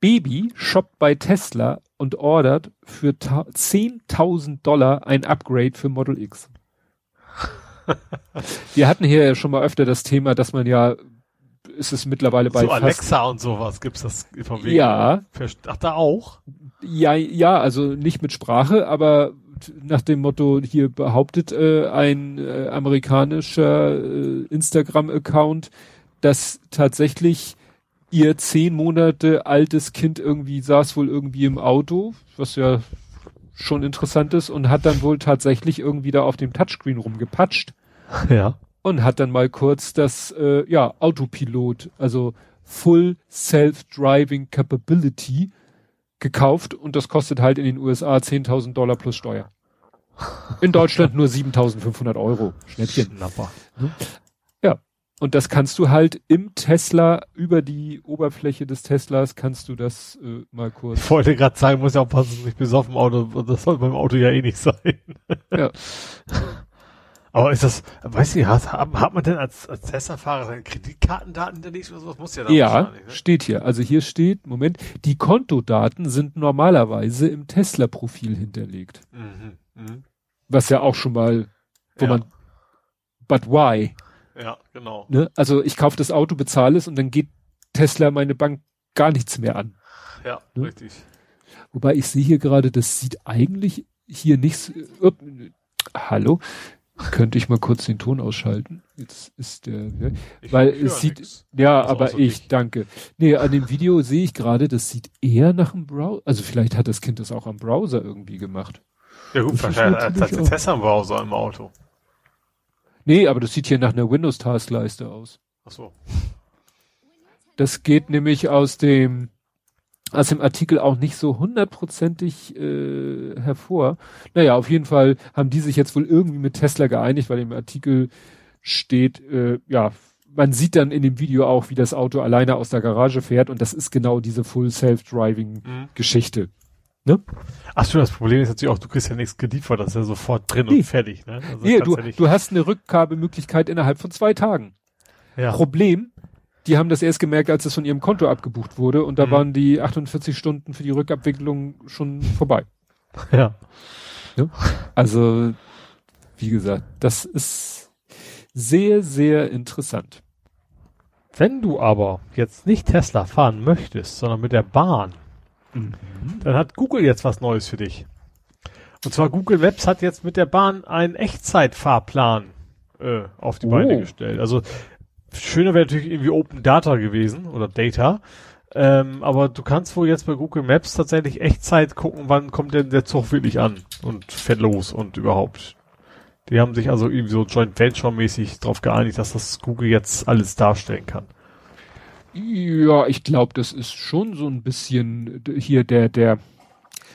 B: Baby shoppt bei Tesla und ordert für ta- 10.000 Dollar ein Upgrade für Model X. Wir hatten hier ja schon mal öfter das Thema, dass man ja, ist es mittlerweile bei
C: so Alexa und sowas gibt's das von wegen.
B: Ja.
C: Ach, da auch?
B: ja, ja, also nicht mit Sprache, aber nach dem Motto, hier behauptet äh, ein äh, amerikanischer äh, Instagram-Account, dass tatsächlich ihr zehn Monate altes Kind irgendwie saß wohl irgendwie im Auto, was ja schon interessant ist, und hat dann wohl tatsächlich irgendwie da auf dem Touchscreen rumgepatscht
C: Ja.
B: und hat dann mal kurz das, äh, ja, Autopilot, also Full Self-Driving Capability gekauft und das kostet halt in den USA 10.000 Dollar plus Steuer. In Deutschland nur 7.500 Euro. Schnäppchen.
C: Schnapper.
B: Und das kannst du halt im Tesla, über die Oberfläche des Teslas, kannst du das äh, mal
C: Ich
B: kurz.
C: wollte gerade sagen, muss ja aufpassen, dass ich besoffen Auto, das soll beim Auto ja eh nicht sein.
B: Ja.
C: Aber ist das, weiß ich, hat, hat man denn als, als Tesla-Fahrer seine Kreditkartendaten nicht oder sowas? Muss ja da
B: Ja,
C: ne?
B: steht hier. Also hier steht, Moment, die Kontodaten sind normalerweise im Tesla-Profil hinterlegt.
C: Mhm. Mhm.
B: Was ja auch schon mal, wo
C: Ja.
B: man, but why?
C: Ja, genau.
B: Ne? Also ich kaufe das Auto, bezahle es und dann geht Tesla meine Bank gar nichts mehr an.
C: Ja,
B: Ne?
C: richtig.
B: Wobei ich sehe hier gerade, das sieht eigentlich hier nichts. Äh, hallo? Könnte ich mal kurz den Ton ausschalten? Jetzt ist der. Ja,
C: Ich
B: weil es sieht.
C: nix.
B: Ja,
C: Also
B: aber ich,
C: dich.
B: danke. Nee, an dem Video sehe ich gerade, das sieht eher nach einem Browser. Also vielleicht hat das Kind das auch am Browser irgendwie gemacht.
C: Ja gut,
B: Das
C: wahrscheinlich
B: natürlich
C: als
B: auch-
C: Tesla-Browser im Auto.
B: Nee, aber das sieht hier nach einer Windows-Taskleiste aus.
C: Ach so.
B: Das geht nämlich aus dem aus dem Artikel auch nicht so hundertprozentig äh, hervor. Naja, auf jeden Fall haben die sich jetzt wohl irgendwie mit Tesla geeinigt, weil im Artikel steht, äh, ja, man sieht dann in dem Video auch, wie das Auto alleine aus der Garage fährt und das ist genau diese Full Self-Driving
C: Mhm.
B: Geschichte.
C: Ach so, das Problem ist natürlich auch, du kriegst ja nichts geliefert, das ist ja sofort drin
B: Nee.
C: und fertig. Ne? Also kannst
B: du,
C: ja
B: du hast eine Rückgabemöglichkeit innerhalb von zwei Tagen.
C: ja.
B: Problem, die haben das erst gemerkt, als es von ihrem Konto abgebucht wurde und da
C: Mhm.
B: waren die 48 Stunden für die Rückabwicklung schon vorbei.
C: ja.
B: Also, wie gesagt, das ist sehr, sehr interessant.
C: Wenn du aber jetzt nicht Tesla fahren möchtest, sondern mit der Bahn, dann hat Google jetzt was Neues für dich. Und zwar Google Maps hat jetzt mit der Bahn einen Echtzeitfahrplan äh, auf die
B: Oh.
C: Beine gestellt. Also schöner wäre natürlich irgendwie Open Data gewesen oder Data. Ähm, aber du kannst wohl jetzt bei Google Maps tatsächlich Echtzeit gucken, wann kommt denn der Zug wirklich an und fährt los und überhaupt. Die haben sich also irgendwie so Joint Venture mäßig darauf geeinigt, dass das Google jetzt alles darstellen kann.
B: Ja, ich glaube, das ist schon so ein bisschen hier der, der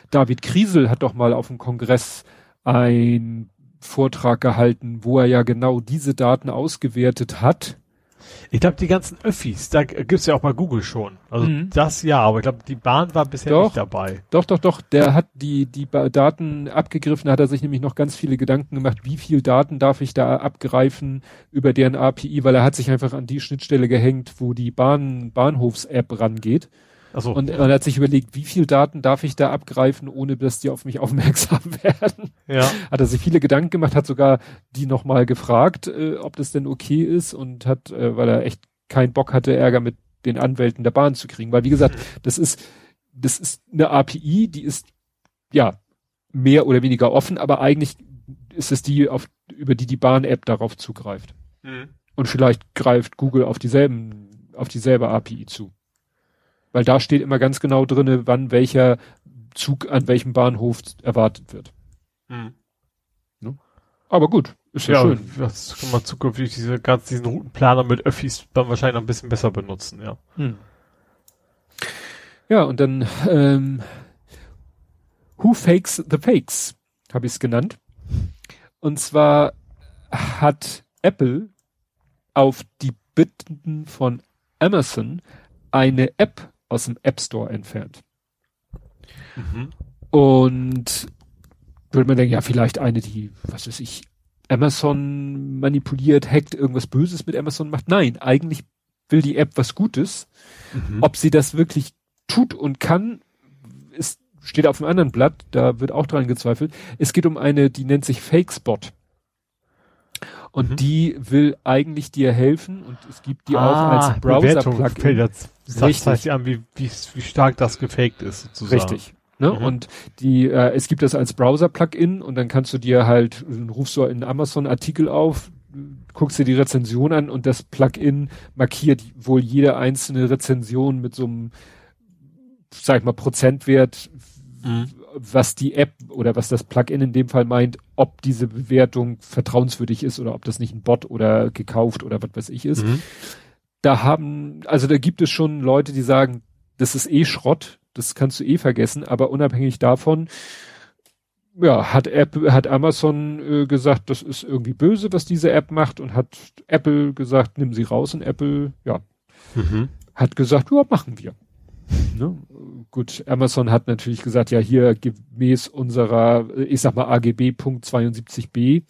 B: David Kriesel hat doch mal auf dem Kongress ein Vortrag gehalten, wo er ja genau diese Daten ausgewertet hat
C: ich glaube, die ganzen Öffis, da gibt's ja auch bei Google schon. Also mhm. das ja, aber ich glaube, die Bahn war bisher
B: doch,
C: nicht dabei.
B: Doch, doch, doch. Der hat die, die Daten abgegriffen, hat er sich nämlich noch ganz viele Gedanken gemacht, wie viel Daten darf ich da abgreifen über deren API, weil er hat sich einfach an die Schnittstelle gehängt, wo die Bahn, Bahnhofs-App rangeht. So. Und er hat sich überlegt, wie viel Daten darf ich da abgreifen, ohne dass die auf mich aufmerksam werden. Ja. Hat er sich viele Gedanken gemacht, hat sogar die nochmal gefragt, äh, ob das denn okay ist und hat, äh, weil er echt keinen Bock hatte, Ärger mit den Anwälten der Bahn zu kriegen. Weil wie gesagt, mhm. das ist, das ist eine API, die ist ja mehr oder weniger offen, aber eigentlich ist es die, auf, über die die Bahn-App darauf zugreift. Mhm. Und vielleicht greift Google auf dieselben, auf dieselbe API zu. Weil da steht immer ganz genau drinne, wann welcher Zug an welchem Bahnhof erwartet wird. Hm. Ne? Aber gut,
C: ist ja, ja schön. Das kann man zukünftig diese ganz diesen Routenplaner mit Öffis dann wahrscheinlich noch ein bisschen besser benutzen, ja. Hm.
B: Ja, und dann ähm, Who Fakes the Fakes habe ich es genannt. Und zwar hat Apple auf die Bitten von Amazon eine App aus dem App Store entfernt. Mhm. Und würde man denken, ja, vielleicht eine, die, was weiß ich, Amazon manipuliert, hackt, irgendwas Böses mit Amazon macht. Nein, eigentlich will die App was Gutes. Mhm. Ob sie das wirklich tut und kann, ist, steht auf einem anderen Blatt, da wird auch dran gezweifelt. Es geht um eine, die nennt sich FakeSpot. Und mhm. die will eigentlich dir helfen und es gibt die ah, auch als Browser-Plugin.
C: Das zeigt dir an, wie, wie, wie stark das gefaked ist,
B: sozusagen. Richtig. Ne? Mhm. Und die, äh, es gibt das als Browser-Plugin und dann kannst du dir halt, rufst du in Amazon Artikel auf, guckst dir die Rezension an und das Plugin markiert wohl jede einzelne Rezension mit so einem, sag ich mal, Prozentwert, mhm was die App oder was das Plugin in dem Fall meint, ob diese Bewertung vertrauenswürdig ist oder ob das nicht ein Bot oder gekauft oder was weiß ich ist. Mhm. Da haben, also da gibt es schon Leute, die sagen, das ist eh Schrott, das kannst du eh vergessen, aber unabhängig davon, ja, hat App, hat Amazon äh, gesagt, das ist irgendwie böse, was diese App macht und hat Apple gesagt, nimm sie raus und Apple, ja, mhm. hat gesagt, ja, machen wir. Ne? Gut, Amazon hat natürlich gesagt, ja, hier gemäß unserer, ich sag mal, AGB Punkt 72b.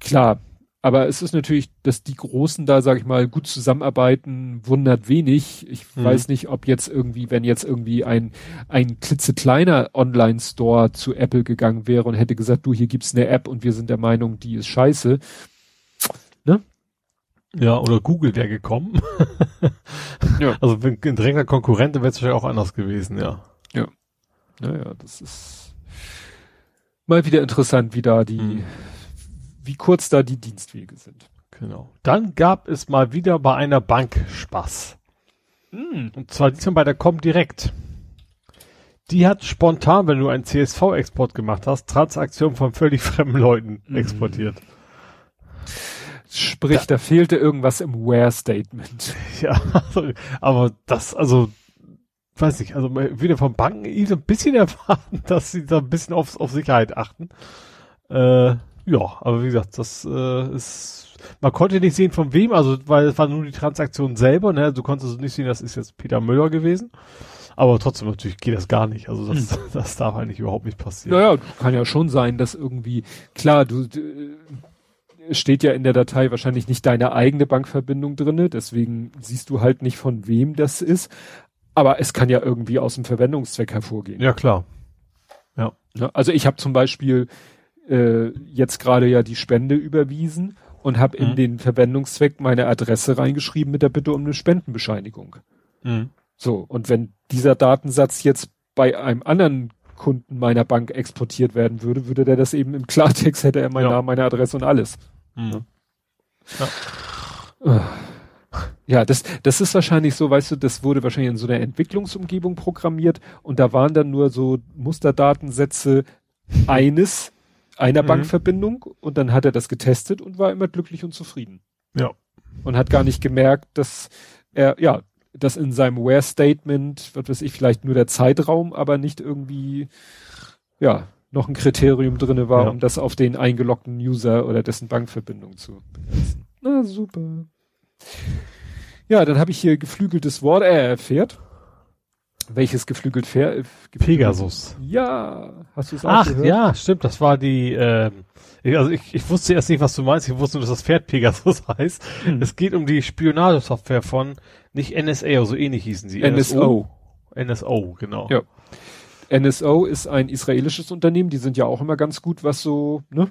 B: Klar, aber es ist natürlich, dass die Großen da, sag ich mal, gut zusammenarbeiten, wundert wenig. Ich mhm. weiß nicht, ob jetzt irgendwie, wenn jetzt irgendwie ein, ein klitzekleiner Online-Store zu Apple gegangen wäre und hätte gesagt, du, hier gibt's eine App und wir sind der Meinung, die ist scheiße. Ne?
C: Ja, oder Google wäre gekommen. ja. Also ein drängender Konkurrent, wäre es wahrscheinlich auch anders gewesen, ja.
B: Ja. Naja, das ist mal wieder interessant, wie da die, hm. Wie kurz da die Dienstwege sind.
C: Genau. Dann gab es mal wieder bei einer Bank Spaß. Hm. Und zwar diesmal bei der Comdirect. Die hat spontan, wenn du einen CSV-Export gemacht hast, Transaktionen von völlig fremden Leuten mhm. exportiert.
B: Sprich, da, da fehlte irgendwas im Where-Statement.
C: Ja, also, aber das, also, weiß ich, also wieder von Banken so ein bisschen erwarten, dass sie da ein bisschen auf, auf Sicherheit achten. Äh, ja, aber wie gesagt, das äh, ist, man konnte nicht sehen von wem, also weil es war nur die Transaktion selber, ne? Du konntest nicht sehen, das ist jetzt Peter Müller gewesen. Aber trotzdem natürlich geht das gar nicht. Also das, hm. das darf eigentlich überhaupt nicht passieren.
B: Naja, kann ja schon sein, dass irgendwie, klar, du, steht ja in der Datei wahrscheinlich nicht deine eigene Bankverbindung drinne, deswegen siehst du halt nicht von wem das ist. Aber es kann ja irgendwie aus dem Verwendungszweck hervorgehen.
C: Ja, klar.
B: Ja also ich habe zum Beispiel äh, jetzt gerade ja die Spende überwiesen und habe mhm. in den Verwendungszweck meine Adresse reingeschrieben mit der Bitte um eine Spendenbescheinigung. Mhm. So, und wenn dieser Datensatz jetzt bei einem anderen Kunden meiner Bank exportiert werden würde, würde der das eben im Klartext, hätte er meinen ja. Namen, meine Adresse und alles. Mhm. Ja. ja. Ja, das, das ist wahrscheinlich so, weißt du, das wurde wahrscheinlich in so einer Entwicklungsumgebung programmiert und da waren dann nur so Musterdatensätze eines, einer
C: Mhm.
B: Bankverbindung und dann hat er das getestet und war immer glücklich und zufrieden.
C: Ja.
B: Und hat gar nicht gemerkt, dass er, ja, dass in seinem Where-Statement, was weiß ich, vielleicht nur der Zeitraum, aber nicht irgendwie, ja, noch ein Kriterium drinne war,
C: Ja.
B: um das auf den eingeloggten User oder dessen Bankverbindung zu begrenzen. Na, super. Ja, dann habe ich hier geflügeltes Wort, äh, Pferd. Welches geflügelt Pferd? Äh,
C: Pegasus.
B: Ja, hast du es auch
C: Ach,
B: gehört?
C: ja, stimmt, das war die, ähm, ich- also ich, ich wusste erst nicht, was du meinst, ich wusste nur, dass das Pferd Pegasus heißt.
B: Hm.
C: Es geht um die Spionagesoftware von, nicht NSA, oder so ähnlich hießen sie.
B: NSO.
C: NSO, genau.
B: Ja. NSO ist ein israelisches Unternehmen, die sind ja auch immer ganz gut, was so, ne,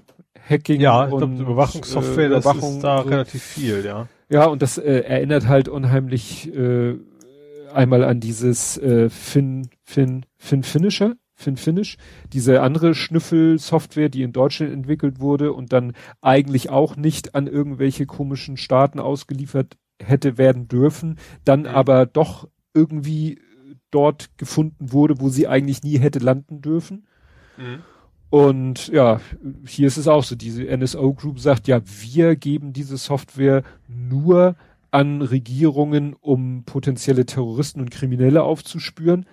B: Hacking
C: Ja, ich
B: und
C: glaube, Überwachungssoftware,
B: äh,
C: das
B: Überwachung
C: ist da
B: so.
C: relativ viel, ja.
B: Ja, und das äh, erinnert halt unheimlich äh, einmal an dieses äh, Fin, Fin, Fin Finisher, Fin Finish, diese andere Schnüffelsoftware, die in Deutschland entwickelt wurde und dann eigentlich auch nicht an irgendwelche komischen Staaten ausgeliefert hätte werden dürfen, dann
C: Mhm.
B: aber doch irgendwie dort gefunden wurde, wo sie eigentlich nie hätte landen dürfen. Und ja, hier ist es auch so, diese NSO Group sagt, ja, wir geben diese Software nur an Regierungen, um potenzielle Terroristen und Kriminelle aufzuspüren.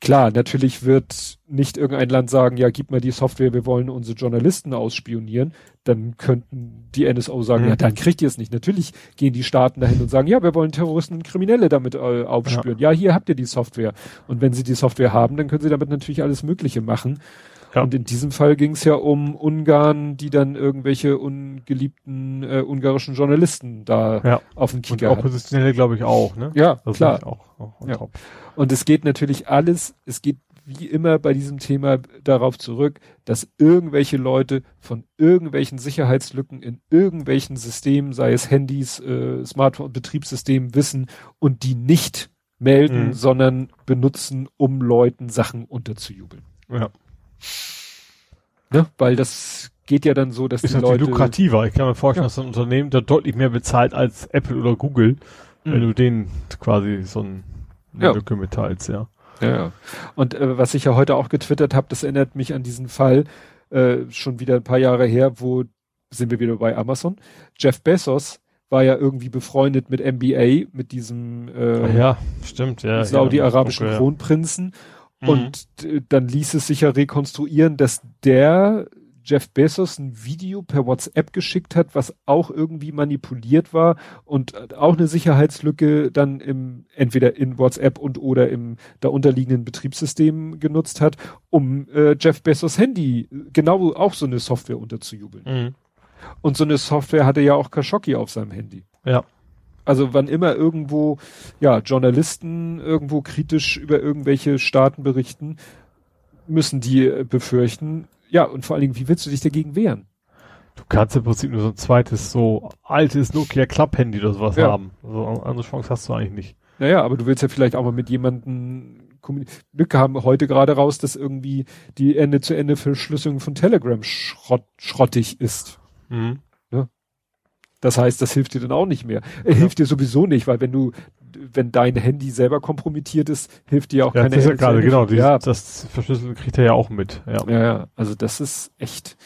B: Klar, natürlich wird nicht irgendein Land sagen, ja, gib mal die Software, wir wollen unsere Journalisten ausspionieren. Dann könnten die NSO sagen,
C: Mhm.
B: ja, dann kriegt ihr es nicht. Natürlich gehen die Staaten dahin und sagen, ja, wir wollen Terroristen und Kriminelle damit äh, aufspüren. Ja. hier habt ihr die Software. Und wenn sie die Software haben, dann können sie damit natürlich alles Mögliche machen.
C: Ja.
B: Und in diesem Fall ging es ja um Ungarn, die dann irgendwelche ungeliebten äh, ungarischen Journalisten da
C: Ja.
B: auf dem
C: Und
B: Kicker hatten.
C: Oppositionelle, glaube ich, auch, ne?
B: Ja,
C: Das
B: klar.
C: Auch, auch
B: Ja. Und es geht natürlich alles, es geht wie immer bei diesem Thema darauf zurück, dass irgendwelche Leute von irgendwelchen Sicherheitslücken in irgendwelchen Systemen, sei es Handys, äh, Smartphone, Betriebssystemen wissen und die nicht melden,
C: Mhm.
B: sondern benutzen, um Leuten Sachen unterzujubeln.
C: Ja.
B: Ne? Weil das geht ja dann so, dass
C: Ist
B: die
C: natürlich
B: Leute
C: lukrativer. Ich kann mir vorstellen,
B: Ja.
C: dass ein Unternehmen da deutlich mehr bezahlt als Apple oder Google, wenn
B: Mhm.
C: du denen quasi so ein, eine
B: Ja.
C: Lücke mitteilst, ja.
B: Ja, ja. Und äh, was ich ja heute auch getwittert habe, das erinnert mich an diesen Fall, äh, schon wieder ein paar Jahre her, wo sind wir wieder bei Amazon. Jeff Bezos war ja irgendwie befreundet mit MBA, mit diesem äh,
C: ja, stimmt, ja.
B: saudi-arabischen
C: ja.
B: Kronprinzen.
C: Mhm.
B: Und dann ließ es sich ja rekonstruieren, dass der Jeff Bezos ein Video per WhatsApp geschickt hat, was auch irgendwie manipuliert war und auch eine Sicherheitslücke dann im entweder in WhatsApp und oder im darunterliegenden Betriebssystem genutzt hat, um äh, Jeff Bezos Handy genau auch so eine Software unterzujubeln.
C: Mhm.
B: Und so eine Software hatte ja auch Khashoggi auf seinem Handy.
C: Ja.
B: Also wann immer irgendwo, ja, Journalisten irgendwo kritisch über irgendwelche Staaten berichten, müssen die äh, befürchten, ja, und vor allen Dingen, wie willst du dich dagegen wehren?
C: Du kannst im Prinzip nur so ein zweites, so altes Nokia Club Handy oder sowas
B: Ja.
C: haben. Also andere Chance hast du eigentlich nicht.
B: Naja, aber du willst ja vielleicht auch mal mit jemandem Glück haben heute gerade raus, dass irgendwie die Ende-zu-Ende-Verschlüsselung von Telegram schrott, schrottig ist.
C: Mhm.
B: Das heißt, das hilft dir dann auch nicht mehr. Äh, Hilft dir sowieso nicht, weil wenn du, wenn dein Handy selber kompromittiert ist, hilft dir auch
C: Ja,
B: keine
C: das ist ja gerade, genau, die,
B: Ja,
C: das Verschlüsseln kriegt er ja auch mit. Ja.
B: Ja, ja, also das ist echt,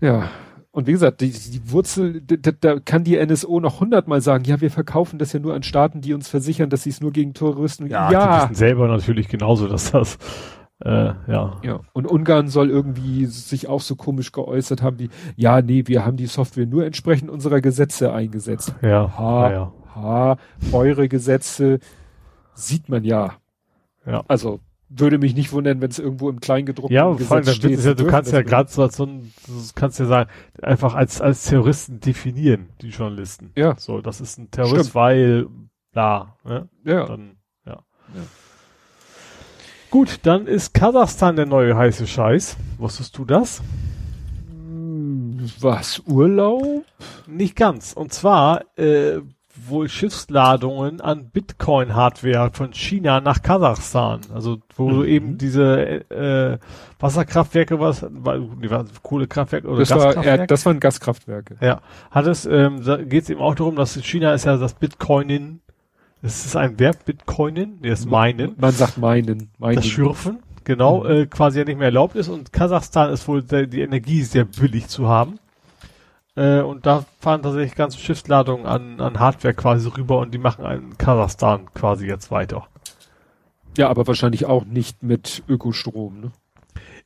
B: ja. Und wie gesagt, die, die Wurzel, da, da kann die NSO noch hundertmal sagen, ja, wir verkaufen das ja nur an Staaten, die uns versichern, dass sie es nur gegen Terroristen,
C: Ja, die
B: ja,
C: wissen selber natürlich genauso, dass das, äh, ja.
B: ja. Und Ungarn soll irgendwie sich auch so komisch geäußert haben, wie, ja, nee, wir haben die Software nur entsprechend unserer Gesetze eingesetzt.
C: Ja,
B: Ha,
C: ja, ja.
B: ha, eure Gesetze sieht man ja.
C: Ja.
B: Also, würde mich nicht wundern, wenn es irgendwo im Kleingedruckten
C: Ja,
B: Gesetz
C: vor allem,
B: steht.
C: Ja, du kannst ja gerade so, so ein, du kannst ja sagen, einfach als, als Terroristen definieren, die Journalisten.
B: Ja.
C: So, das ist ein Terrorist,
B: Stimmt.
C: weil, bla, ne?
B: Ja.
C: Dann, ja. Gut, dann ist Kasachstan der neue heiße Scheiß. Wusstest du das?
B: Was, Urlaub?
C: Nicht ganz. Und zwar, äh, wohl Schiffsladungen an Bitcoin-Hardware von China nach Kasachstan. Also wo
B: Mhm.
C: eben diese äh, Wasserkraftwerke, was, war, nee, war Kohlekraftwerke oder
B: Das, war,
C: Gaskraftwerke?
B: er, das waren Gaskraftwerke.
C: Ja, hat es, ähm, da geht es eben auch darum, dass China ist ja das Bitcoinen, das ist ein Verb, Bitcoinen, nee, das meinen,
B: Man sagt meinen. meinen.
C: das Schürfen, genau,
B: Mhm.
C: äh, quasi ja nicht mehr erlaubt ist und Kasachstan ist wohl der, die Energie sehr billig zu haben. Äh, und da fahren tatsächlich ganze Schiffsladungen an, an Hardware quasi rüber und die machen in Kasachstan quasi jetzt weiter.
B: Ja, aber wahrscheinlich auch nicht mit Ökostrom, ne?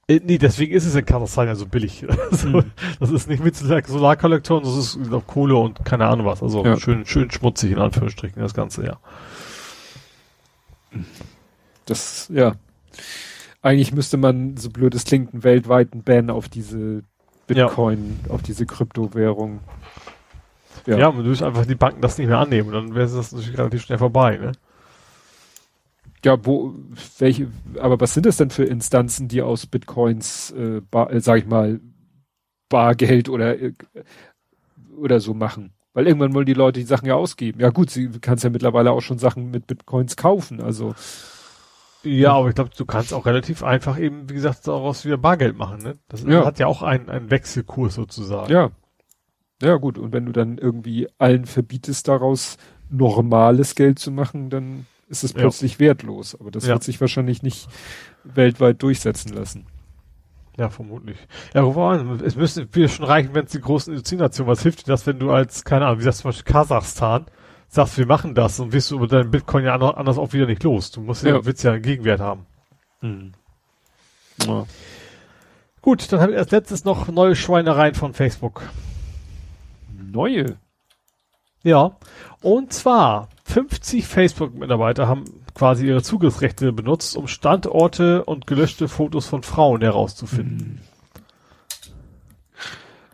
C: Äh, nee, deswegen ist es in Kasachstan ja so billig. Also,
B: Mhm.
C: Das ist nicht mit Solar- Solarkollektoren, das ist glaub, Kohle und keine Ahnung was. Also
B: Ja.
C: schön, schön schmutzig in Anführungsstrichen, das Ganze, ja.
B: Das, ja. Eigentlich müsste man, so blöd es klingt, einen weltweiten Ban auf diese Bitcoin, auf diese Kryptowährung.
C: Ja,
B: Ja.
C: man müsste einfach die Banken das nicht mehr annehmen, dann wäre das natürlich relativ schnell vorbei, ne?
B: Ja, wo, welche, aber was sind das denn für Instanzen, die aus Bitcoins, äh, bar, äh, sag ich mal, Bargeld oder, äh, oder so machen? Weil irgendwann wollen die Leute die Sachen ja ausgeben. Ja gut, sie kannst ja mittlerweile auch schon Sachen mit Bitcoins kaufen, also.
C: Ja, aber ich glaube, du kannst auch relativ einfach eben, wie gesagt, daraus wieder Bargeld machen, ne? Das
B: Ja.
C: hat ja auch einen, einen Wechselkurs sozusagen.
B: Ja. Ja, gut. Und wenn du dann irgendwie allen verbietest, daraus normales Geld zu machen, dann ist es
C: Ja.
B: plötzlich wertlos. Aber das
C: Ja.
B: wird sich wahrscheinlich nicht weltweit durchsetzen lassen.
C: Ja, vermutlich. Ja, an, es müsste wieder schon reichen, wenn es die großen Industrienationen, was hilft dir das, wenn du als, keine Ahnung, wie sagst du zum Beispiel Kasachstan, sagst, wir machen das und wirst du über deinen Bitcoin ja anders, auch wieder nicht los. Du musst ja,
B: Ja.
C: willst ja einen Gegenwert haben.
B: Ja.
C: Gut, dann habe ich als letztes noch neue Schweinereien von Facebook.
B: Neue.
C: Ja, und zwar 50 Facebook-Mitarbeiter haben quasi ihre Zugriffsrechte benutzt, um Standorte und gelöschte Fotos von Frauen herauszufinden.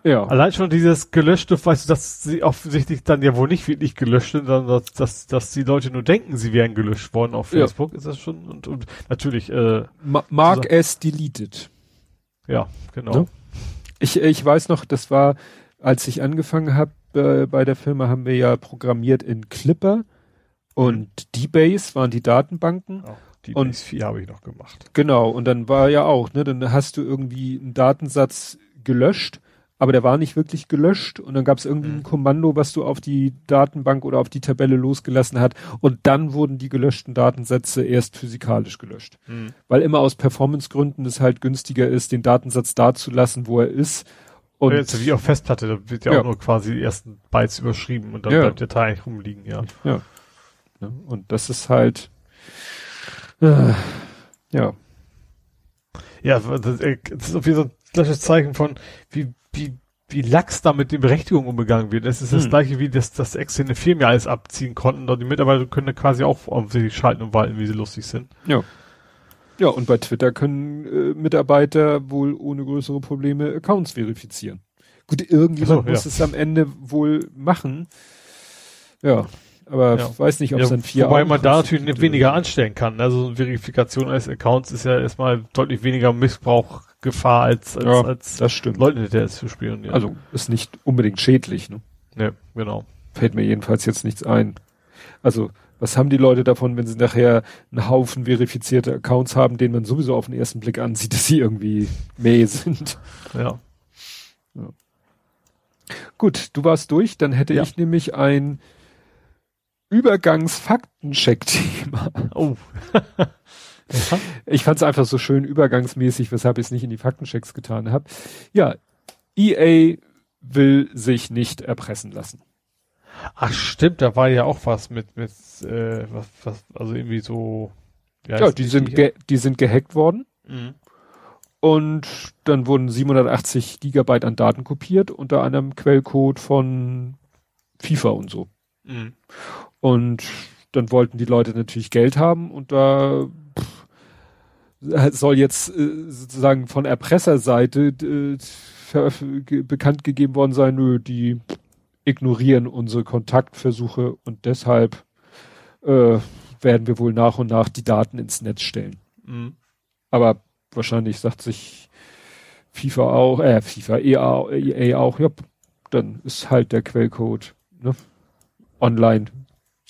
B: Ja.
C: Allein schon dieses gelöschte, weißt du, dass sie offensichtlich dann ja wohl nicht wirklich gelöscht sind, sondern dass, dass, dass die Leute nur denken, sie wären gelöscht worden auf
B: Ja.
C: Facebook, ist das schon, und, und natürlich, äh,
B: Ma Mark S. deleted.
C: ja, genau.
B: Ne? Ich, ich weiß noch, das war, als ich angefangen habe äh, bei der Firma, haben wir ja programmiert in Clipper und D-Base waren die Datenbanken.
C: Ja, die
B: Und-
C: Base 4 habe ich noch gemacht.
B: Genau, und dann war ja auch, ne, dann hast du irgendwie einen Datensatz gelöscht, aber der war nicht wirklich gelöscht und dann gab es irgendwie
C: Mhm.
B: ein Kommando, was du auf die Datenbank oder auf die Tabelle losgelassen hat und dann wurden die gelöschten Datensätze erst physikalisch gelöscht. Weil immer aus Performancegründen es halt günstiger ist, den Datensatz da zu lassen, wo er ist. Und
C: jetzt wie auf Festplatte, da wird ja,
B: Ja.
C: auch nur quasi die ersten Bytes überschrieben und dann
B: Ja.
C: bleibt der Teil rumliegen, ja.
B: ja. Ne, Und das ist halt äh, ja.
C: Ja, das, äh, das ist auf jeden Fall so ein klassisches Zeichen von, wie, wie, wie lax da mit den Berechtigungen umgegangen wird. Das ist das
B: Hm.
C: gleiche, wie das, das externe Firmen ja alles abziehen konnten. Die Mitarbeiter können da quasi auch offensichtlich schalten und walten, wie sie lustig sind.
B: Ja. Ja, und bei Twitter können äh, Mitarbeiter wohl ohne größere Probleme Accounts verifizieren. Gut, irgendjemand
C: so,
B: muss
C: ja.
B: es am Ende wohl machen. Ja, aber
C: Ja.
B: ich weiß nicht, ob es
C: Ja,
B: dann vier
C: wobei man da natürlich nicht weniger anstellen kann. Also eine Verifikation eines Accounts ist ja erstmal deutlich weniger Missbrauchgefahr als, als,
B: Ja,
C: als
B: Das stimmt.
C: Leuten hinterher zu spielen. Ja.
B: Also ist nicht unbedingt schädlich. Ne?
C: ne, genau.
B: Fällt mir jedenfalls jetzt nichts ein. Also was haben die Leute davon, wenn sie nachher einen Haufen verifizierte Accounts haben, denen man sowieso auf den ersten Blick ansieht, dass sie irgendwie Mäh sind?
C: Ja.
B: Gut, du warst durch, dann hätte
C: Ja.
B: ich nämlich ein Übergangs-Faktencheck-Thema.
C: Oh.
B: Ich fand es einfach so schön übergangsmäßig, weshalb ich es nicht in die Faktenchecks getan habe. Ja, EA will sich nicht erpressen lassen.
C: Ach stimmt, da war ja auch was mit, mit äh, was, was, also irgendwie so.
B: Ja, die sind, ge die sind gehackt worden
C: Mhm.
B: und dann wurden 780 Gigabyte an Daten kopiert, unter anderem Quellcode von FIFA und so.
C: Mhm.
B: Und dann wollten die Leute natürlich Geld haben und da pff, soll jetzt äh, sozusagen von Erpresserseite äh, bekannt gegeben worden sein, nö, die ignorieren unsere Kontaktversuche und deshalb äh, werden wir wohl nach und nach die Daten ins Netz stellen.
C: Mhm.
B: Aber wahrscheinlich sagt sich FIFA auch, äh, FIFA, EA, EA auch, ja, dann ist halt der Quellcode, ne? online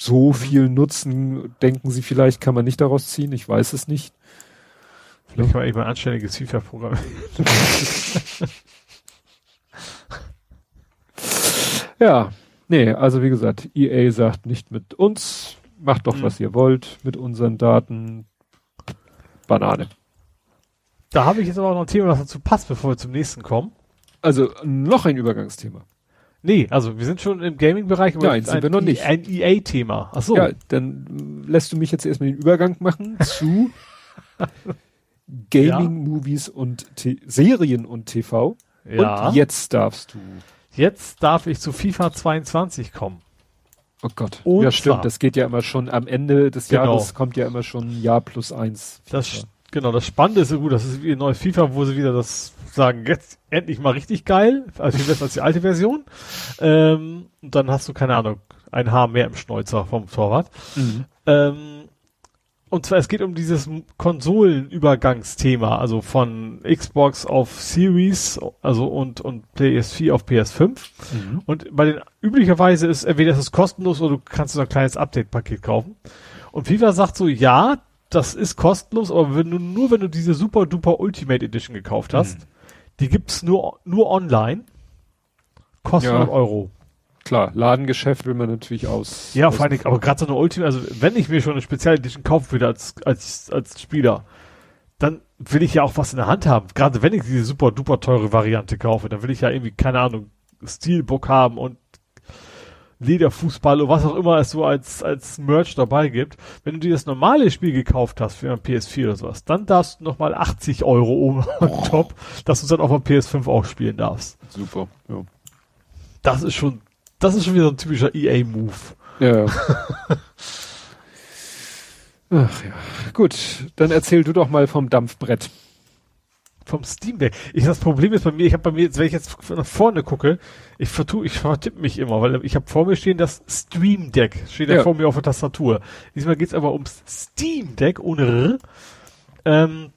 B: so viel nutzen, denken sie vielleicht, kann man nicht daraus ziehen, ich weiß es nicht.
C: Vielleicht kann man mal ein anständiges FIFA-Programm.
B: ja, nee, also wie gesagt, EA sagt nicht mit uns, macht doch, mhm. was ihr wollt mit unseren Daten. Banane.
C: Da habe ich jetzt aber auch noch ein Thema, was dazu passt, bevor wir zum nächsten kommen.
B: Also noch ein Übergangsthema.
C: Nee, also wir sind schon im Gaming-Bereich,
B: aber Nein, sind wir noch nicht.
C: ein EA-Thema.
B: Ach so. Ja, dann lässt du mich jetzt erstmal den Übergang machen zu Gaming, ja. Movies und T Serien und TV. Ja. Und jetzt darfst du.
C: Jetzt darf ich zu FIFA 22 kommen.
B: Oh Gott. Und ja, stimmt. Zwar, das geht ja immer schon am Ende des genau. Jahres kommt ja immer schon Jahr plus eins.
C: FIFA. Das, genau. Das Spannende ist so gut. Das ist wie ein neues FIFA, wo sie wieder das sagen, jetzt endlich mal richtig geil. Also viel besser als die alte Version. Ähm, und dann hast du, keine Ahnung, ein Haar mehr im Schnäuzer vom Torwart. Mhm. Ähm, und zwar, es geht um dieses Konsolenübergangsthema, also von Xbox auf Series, also und, und PS4 auf PS5. Mhm. Und bei den, üblicherweise ist, entweder ist es kostenlos oder du kannst so ein kleines Update-Paket kaufen. Und FIFA sagt so, ja, das ist kostenlos, aber wenn du, nur wenn du diese super duper Ultimate Edition gekauft hast, mhm. die gibt's nur, nur online, kostet ja. Euro
B: klar, Ladengeschäft will man natürlich aus.
C: Ja, vor allem, aber gerade so eine Ultimate, also wenn ich mir schon eine Spezialedition kaufen würde als, als, als Spieler, dann will ich ja auch was in der Hand haben. Gerade wenn ich diese super duper teure Variante kaufe, dann will ich ja irgendwie, keine Ahnung, Steelbook haben und Lederfußball oder was auch immer es so als, als Merch dabei gibt. Wenn du dir das normale Spiel gekauft hast für ein PS4 oder sowas, dann darfst du nochmal 80 Euro oben on top, dass du es dann auf dem PS5 auch spielen darfst.
B: Super, ja.
C: Das ist schon das ist schon wieder so ein typischer EA-Move.
B: Ja. Ach ja. Gut, dann erzähl du doch mal vom Dampfbrett.
C: Vom Steam Deck. Ich, das Problem ist bei mir, ich habe bei mir, wenn ich jetzt nach vorne gucke, ich vertue, ich vertippe mich immer, weil ich habe vor mir stehen das Stream Deck. Steht ja vor mir auf der Tastatur. Diesmal geht's aber ums Steam Deck ohne R. Ähm,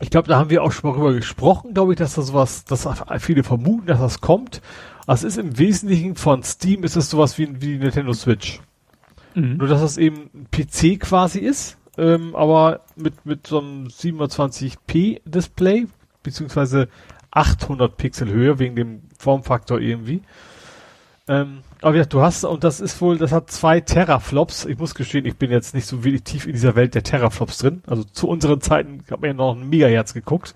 C: ich glaube, da haben wir auch schon mal drüber gesprochen, glaube ich, dass das sowas, dass viele vermuten, dass das kommt. Es ist im Wesentlichen von Steam ist es sowas wie, wie Nintendo Switch. Mhm. Nur dass das eben ein PC quasi ist, ähm, aber mit, mit so einem 720p Display, beziehungsweise 800 Pixel Höhe wegen dem Formfaktor irgendwie. Ähm, aber ja, du hast, und das ist wohl, das hat zwei Teraflops. Ich muss gestehen, ich bin jetzt nicht so wirklich tief in dieser Welt der Teraflops drin. Also zu unseren Zeiten hat man ja noch ein Megahertz geguckt.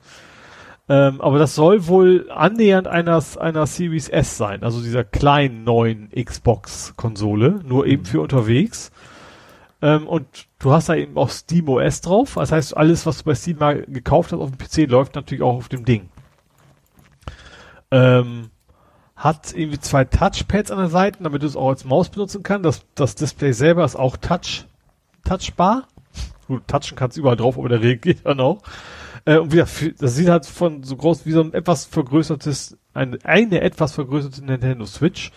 C: Ähm, aber das soll wohl annähernd einer, einer Series S sein, also dieser kleinen neuen Xbox-Konsole, nur eben mhm. für unterwegs. Ähm, und du hast da eben auch Steam OS drauf. Das heißt, alles, was du bei Steam mal gekauft hast auf dem PC, läuft natürlich auch auf dem Ding. Ähm, hat irgendwie zwei Touchpads an der Seite, damit du es auch als Maus benutzen kannst. Das, das Display selber ist auch Touch, touchbar. Gut, touchen kannst du überall drauf, aber der reagiert dann auch. Äh, und wieder, das sieht halt von so groß wie so ein etwas vergrößertes, eine, eine etwas vergrößerte Nintendo Switch.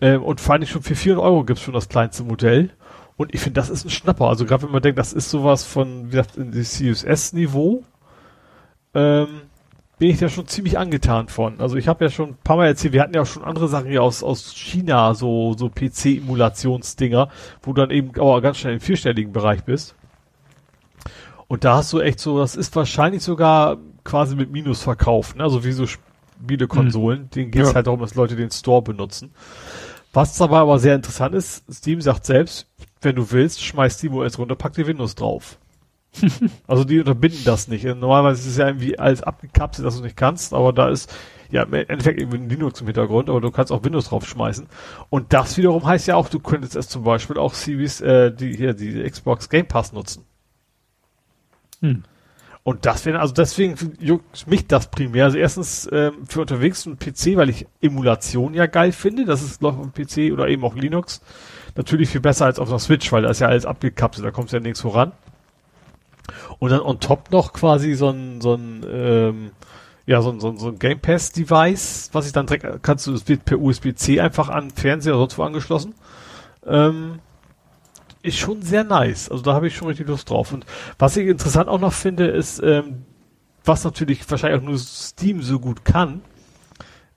C: Äh, und vor allem schon für 400 Euro gibt's schon das kleinste Modell. Und ich finde, das ist ein Schnapper. Also gerade wenn man denkt, das ist sowas von, wie gesagt, in das CSS-Niveau, ähm, bin ich da schon ziemlich angetan von. Also ich habe ja schon ein paar Mal erzählt, wir hatten ja auch schon andere Sachen hier aus, aus China, so, so PC-Emulationsdinger, wo du dann eben auch ganz schnell im vierstelligen Bereich bist. Und da hast du echt so, das ist wahrscheinlich sogar quasi mit Minus verkauft, ne? Also wie so Spielekonsolen, mhm. denen geht es ja. halt darum, dass Leute den Store benutzen. Was dabei aber sehr interessant ist, Steam sagt selbst, wenn du willst, schmeiß SteamOS runter, pack dir Windows drauf. also die unterbinden das nicht. Normalerweise ist es ja irgendwie alles abgekapselt, dass du nicht kannst, aber da ist ja im Endeffekt irgendwie ein Linux im Hintergrund, aber du kannst auch Windows draufschmeißen. Und das wiederum heißt ja auch, du könntest es zum Beispiel auch Series, äh, die hier die Xbox Game Pass nutzen. Hm. Und das wäre, also deswegen juckt mich das primär. Also erstens ähm, für unterwegs ein PC, weil ich Emulation ja geil finde. Das ist läuft auf dem PC oder eben auch Linux. Natürlich viel besser als auf der Switch, weil da ist ja alles abgekapselt, da kommt ja nichts voran. Und dann on top noch quasi so ein, so ein, ähm, ja, so ein, so ein, so ein Game Pass Device, was ich dann direkt, kannst du, es wird per USB-C einfach an Fernseher oder sonst wo angeschlossen. Ähm, ist schon sehr nice. Also da habe ich schon richtig Lust drauf. Und was ich interessant auch noch finde, ist, ähm, was natürlich wahrscheinlich auch nur Steam so gut kann,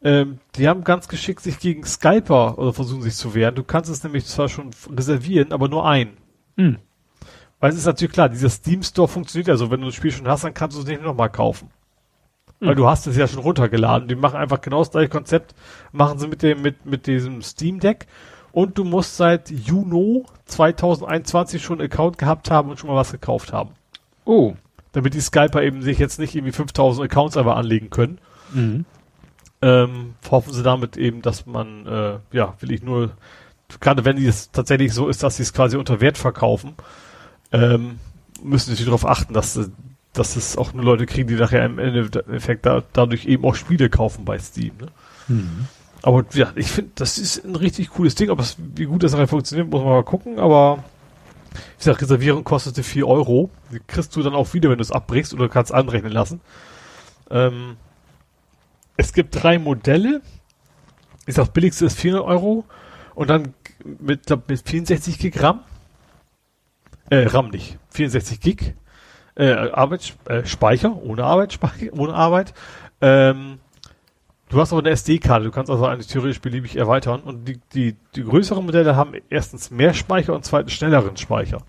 C: Ähm, die haben ganz geschickt sich gegen Skyper oder versuchen sich zu wehren. Du kannst es nämlich zwar schon reservieren, aber nur ein.
B: Hm.
C: Weil es ist natürlich klar, dieser Steam Store funktioniert ja so. Wenn du das Spiel schon hast, dann kannst du es nicht nochmal kaufen. Weil du hast es ja schon runtergeladen. Die machen einfach genau das gleiche Konzept, machen sie mit dem, mit, mit diesem Steam Deck. Und du musst seit Juni 2021 schon einen Account gehabt haben und schon mal was gekauft haben.
B: Oh.
C: Damit die Skyper eben sich jetzt nicht irgendwie 5000 Accounts einfach anlegen können.
B: Mhm.
C: Ähm, hoffen sie damit eben, dass man, äh, ja, will ich nur, gerade wenn es tatsächlich so ist, dass sie es quasi unter Wert verkaufen, ähm, müssen sie darauf achten, dass sie dass es auch nur Leute kriegen, die nachher im Endeffekt da, dadurch eben auch Spiele kaufen bei Steam. Ne?
B: Mhm.
C: Aber ja, ich finde, das ist ein richtig cooles Ding. Aber es, wie gut das nachher funktioniert, muss man mal gucken. Aber ich sag, Reservierung kostete 4 Euro. Die kriegst du dann auch wieder, wenn du es abbrichst oder kannst anrechnen lassen. Ähm, es gibt drei Modelle. Ich sag, billigste ist 400 Euro. Und dann mit, glaub, mit 64 Gig RAM. Äh, RAM nicht. 64 Gig äh, Arbeitsspeicher, äh, ohne Arbeitsspeicher, ohne Arbeit. Ähm, du hast aber eine SD-Karte, du kannst also eigentlich theoretisch beliebig erweitern und die, die, die größeren Modelle haben erstens mehr Speicher und zweitens schnelleren Speicher.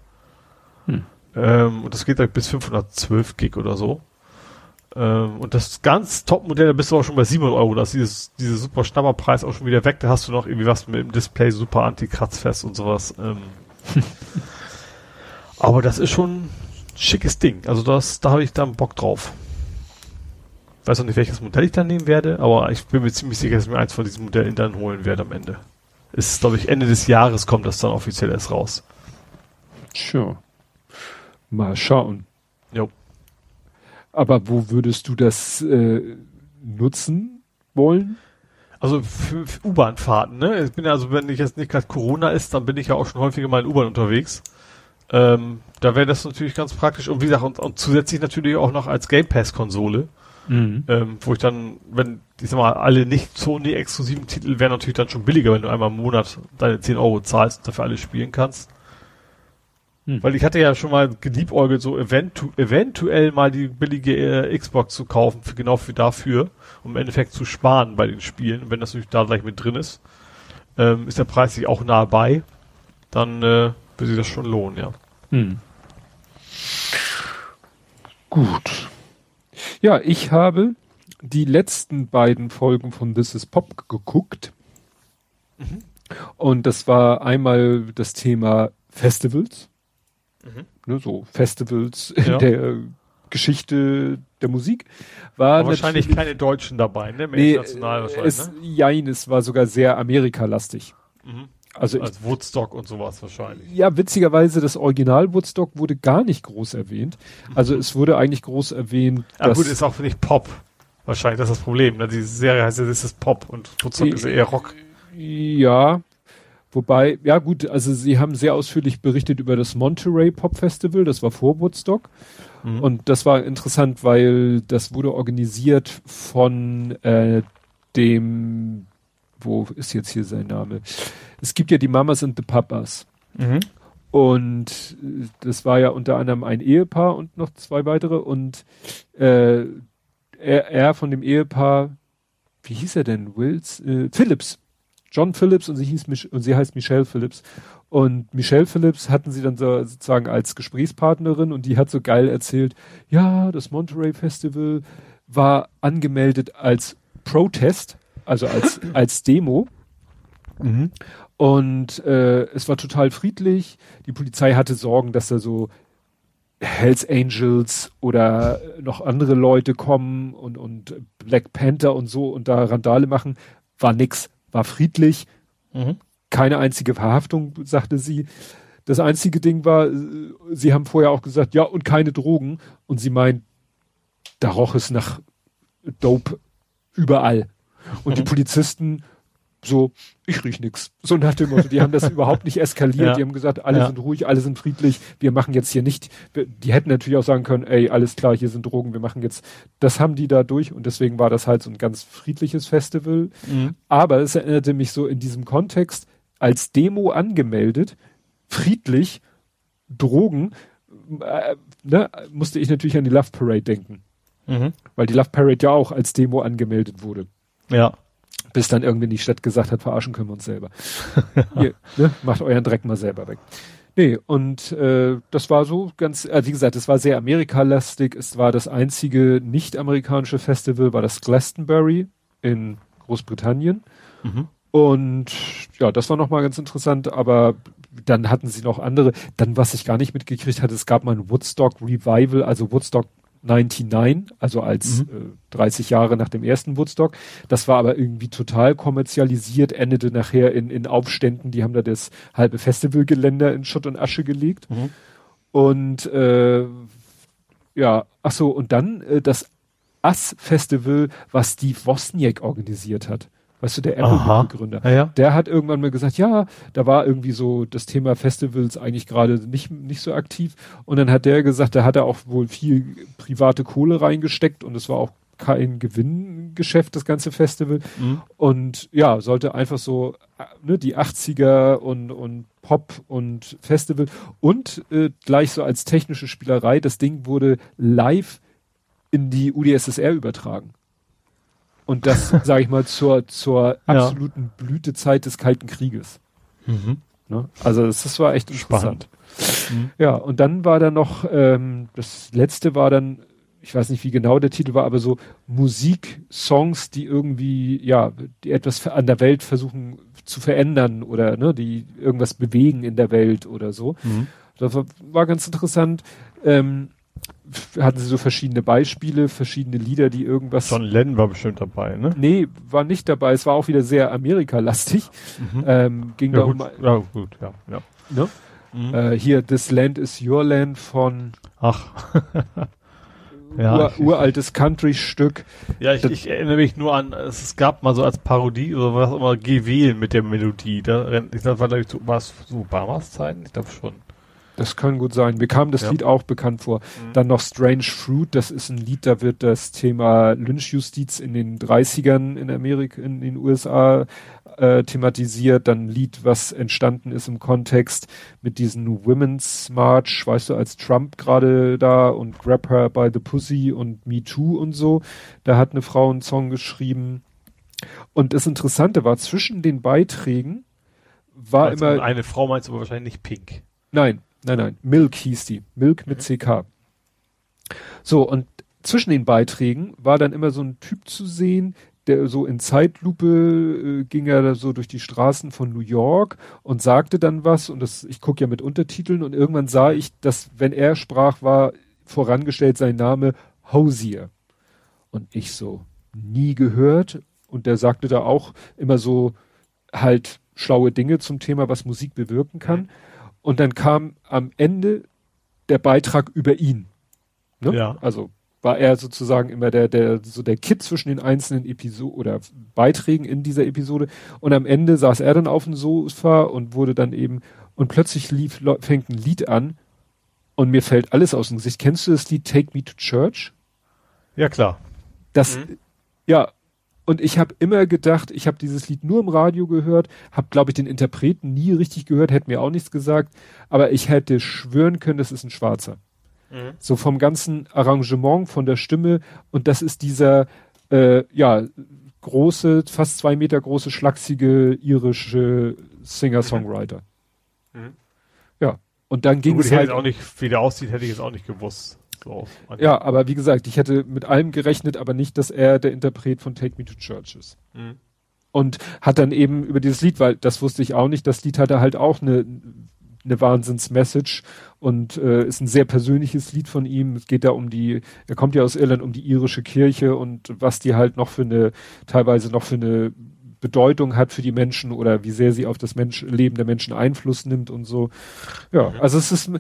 B: Hm.
C: Ähm, und das geht halt bis 512 Gig oder so. Ähm, und das ganz Top-Modell, da bist du auch schon bei 700 Euro, da ist dieses, dieser super Schnapperpreis auch schon wieder weg, da hast du noch irgendwie was mit dem Display super anti-kratzfest und sowas. Ähm. aber das ist schon, schickes Ding. Also das, da habe ich dann Bock drauf. Weiß noch nicht, welches Modell ich dann nehmen werde, aber ich bin mir ziemlich sicher, dass ich mir eins von diesen Modellen dann holen werde am Ende. Ist, glaube ich, Ende des Jahres kommt das dann offiziell erst raus.
B: Tja. Mal schauen.
C: Jo.
B: Aber wo würdest du das äh, nutzen wollen?
C: Also für, für U-Bahn-Fahrten, ne? Ich bin ja, also wenn ich jetzt nicht gerade Corona ist, dann bin ich ja auch schon häufiger mal in U-Bahn unterwegs. Ähm, da wäre das natürlich ganz praktisch und wie gesagt, und, und zusätzlich natürlich auch noch als Game Pass-Konsole,
B: Mhm.
C: ähm, wo ich dann, wenn, ich sag mal, alle nicht Sony-exklusiven Titel wären natürlich dann schon billiger, wenn du einmal im Monat deine 10 Euro zahlst und dafür alles spielen kannst.
B: Hm.
C: Weil ich hatte ja schon mal geliebäugelt, so eventu eventuell mal die billige äh, Xbox zu kaufen, für, genau für dafür, um im Endeffekt zu sparen bei den Spielen. Und wenn das natürlich da gleich mit drin ist, ähm, ist der Preis sich auch nahe bei, dann äh, würde sich das schon lohnen, ja.
B: Hm. Gut. Ja, ich habe die letzten beiden Folgen von This is Pop geguckt.
C: Mhm.
B: Und das war einmal das Thema Festivals.
C: Mhm.
B: Ne, so Festivals in
C: Ja.
B: der Geschichte der Musik. War
C: wahrscheinlich keine Deutschen dabei, ne? Mehr
B: Nee,
C: international wahrscheinlich,
B: es,
C: ne?
B: jein, es war sogar sehr Amerikalastig.
C: Mhm.
B: Also ich,
C: Als Woodstock und sowas wahrscheinlich.
B: ja, witzigerweise, das Original Woodstock wurde gar nicht groß erwähnt. Also es wurde eigentlich groß erwähnt,
C: Ja
B: dass
C: gut, ist auch nicht Pop. Wahrscheinlich, das ist das Problem. Ne? Die Serie heißt ja, das ist Pop und Woodstock
B: Die-
C: ist eher Rock.
B: Ja, wobei, ja gut, also sie haben sehr ausführlich berichtet über das Monterey Pop Festival, das war vor Woodstock.
C: Mhm.
B: Und das war interessant, weil das wurde organisiert von äh, dem, wo ist jetzt hier sein Name? Es gibt ja die Mamas und the Papas.
C: Mhm.
B: Und äh, das war ja unter anderem ein Ehepaar und noch zwei weitere. Und äh, er, er von dem Ehepaar, wie hieß er denn? Wills? Äh, Phillips. John Phillips und sie hieß Mich und sie heißt Michelle Phillips. Und Michelle Phillips hatten sie dann so, sozusagen als Gesprächspartnerin und die hat so geil erzählt, ja, das Monterey Festival war angemeldet als Protest, also als, als Demo.
C: Mhm.
B: Und äh, es war total friedlich. Die Polizei hatte Sorgen, dass da so Hells Angels oder noch andere Leute kommen und, und Black Panther und so und da Randale machen. War nix, war friedlich.
C: Mhm.
B: Keine einzige Verhaftung, sagte sie. Das einzige Ding war, äh, sie haben vorher auch gesagt, ja, und keine Drogen. Und sie meint, da roch es nach Dope überall. Und die
C: Mhm.
B: Polizisten so, ich riech nix. So nach dem Motto, die haben das überhaupt nicht eskaliert.
C: Ja.
B: Die haben gesagt, alle
C: Ja.
B: sind ruhig, alle sind friedlich. Wir machen jetzt hier nicht, die hätten natürlich auch sagen können, ey, alles klar, hier sind Drogen, wir machen jetzt, das haben die da durch und deswegen war das halt so ein ganz friedliches Festival.
C: Mhm.
B: Aber es erinnerte mich so in diesem Kontext als Demo angemeldet, friedlich, Drogen, äh, ne, musste ich natürlich an die Love Parade denken,
C: Mhm.
B: weil die Love Parade ja auch als Demo angemeldet wurde.
C: Ja.
B: Bis dann irgendwie die Stadt gesagt hat, verarschen können wir uns selber. Ihr, ne, macht euren Dreck mal selber weg. Nee, und äh, das war so ganz, äh, wie gesagt, es war sehr amerikalastig. Es war das einzige nicht-amerikanische Festival, war das Glastonbury in Großbritannien. Mhm. Und ja, das war nochmal ganz interessant, aber dann hatten sie noch andere. Dann, was ich gar nicht mitgekriegt hatte, es gab mal ein Woodstock Revival, also Woodstock 99, also als mhm. äh, 30 Jahre nach dem ersten Woodstock. Das war aber irgendwie total kommerzialisiert, endete nachher in, in Aufständen, die haben da das halbe Festivalgeländer in Schutt und Asche gelegt. Mhm. Und äh, ja, ach so, und dann äh, das Ass-Festival, was Steve Wozniak organisiert hat. Weißt du, der Apple-Gründer.
C: Ja, ja.
B: Der hat irgendwann mal gesagt, ja, da war irgendwie so das Thema Festivals eigentlich gerade nicht, nicht so aktiv. Und dann hat der gesagt, da hat er auch wohl viel private Kohle reingesteckt und es war auch kein Gewinngeschäft, das ganze Festival. Mhm. Und ja, sollte einfach so, ne, die 80er und, und Pop und Festival und äh, gleich so als technische Spielerei, das Ding wurde live in die UdSSR übertragen. Und das, sage ich mal, zur, zur absoluten ja. Blütezeit des Kalten Krieges. Mhm. Ne? Also das, das, war echt interessant. Mhm. Ja, und dann war da noch, ähm, das letzte war dann, ich weiß nicht, wie genau der Titel war, aber so Musik-Songs, die irgendwie, ja, die etwas an der Welt versuchen zu verändern oder ne, die irgendwas bewegen in der Welt oder so. Mhm. Das war, war ganz interessant. Ähm, hatten sie so verschiedene Beispiele, verschiedene Lieder, die irgendwas.
C: John Lennon war bestimmt dabei, ne?
B: Nee, war nicht dabei. Es war auch wieder sehr Amerika-lastig. Mhm. Ähm, ging
C: ja,
B: da
C: gut. um. Ja, gut, ja, ja.
B: Ne? Mhm. Äh, hier, This Land is Your Land von.
C: Ach.
B: ja, ur, uraltes Country-Stück.
C: Ja, ich, ich, erinnere mich nur an, es gab mal so als Parodie oder was immer, Geh wählen mit der Melodie. Da, ich glaube, war, glaube ich, so, war es so Obamas Zeiten? Ich glaube schon.
B: Das kann gut sein. Mir kam das ja. Lied auch bekannt vor. Mhm. Dann noch Strange Fruit, das ist ein Lied, da wird das Thema Lynchjustiz in den 30ern in Amerika, in den USA äh, thematisiert. Dann ein Lied, was entstanden ist im Kontext mit diesen Women's March, weißt du, als Trump gerade da und Grab Her by the Pussy und Me Too und so. Da hat eine Frau einen Song geschrieben. Und das Interessante war, zwischen den Beiträgen war also immer.
C: Eine Frau meinst du aber wahrscheinlich nicht Pink.
B: Nein, Nein, nein, Milk hieß die. Milk mit mhm. CK. So, und zwischen den Beiträgen war dann immer so ein Typ zu sehen, der so in Zeitlupe äh, ging er da so durch die Straßen von New York und sagte dann was und das, ich gucke ja mit Untertiteln und irgendwann sah ich, dass wenn er sprach, war vorangestellt sein Name Hosier. Und ich so, nie gehört. Und der sagte da auch immer so halt schlaue Dinge zum Thema, was Musik bewirken kann. Mhm. Und dann kam am Ende der Beitrag über ihn. Ne? Ja. Also war er sozusagen immer der, der, so der Kit zwischen den einzelnen Episoden oder Beiträgen in dieser Episode. Und am Ende saß er dann auf dem Sofa und wurde dann eben, und plötzlich lief, fängt ein Lied an und mir fällt alles aus dem Gesicht. Kennst du das Lied Take Me to Church?
C: Ja, klar.
B: Das, mhm. ja, und ich habe immer gedacht, ich habe dieses Lied nur im Radio gehört, habe, glaube ich, den Interpreten nie richtig gehört, hätte mir auch nichts gesagt, aber ich hätte schwören können, das ist ein Schwarzer. Mhm. So vom ganzen Arrangement, von der Stimme und das ist dieser, äh, ja, große, fast zwei Meter große, schlachsige irische Singer-Songwriter. Mhm. Ja, und dann ging es
C: halt... auch nicht, wie der aussieht, hätte ich es auch nicht gewusst.
B: So, ja, aber wie gesagt, ich hätte mit allem gerechnet, aber nicht, dass er der Interpret von Take Me to Church ist. Mhm. Und hat dann eben über dieses Lied, weil das wusste ich auch nicht, das Lied hatte halt auch eine, eine Wahnsinns-Message und äh, ist ein sehr persönliches Lied von ihm. Es geht da um die, er kommt ja aus Irland, um die irische Kirche und was die halt noch für eine, teilweise noch für eine Bedeutung hat für die Menschen oder wie sehr sie auf das Mensch, Leben der Menschen Einfluss nimmt und so. Ja, mhm. also es ist,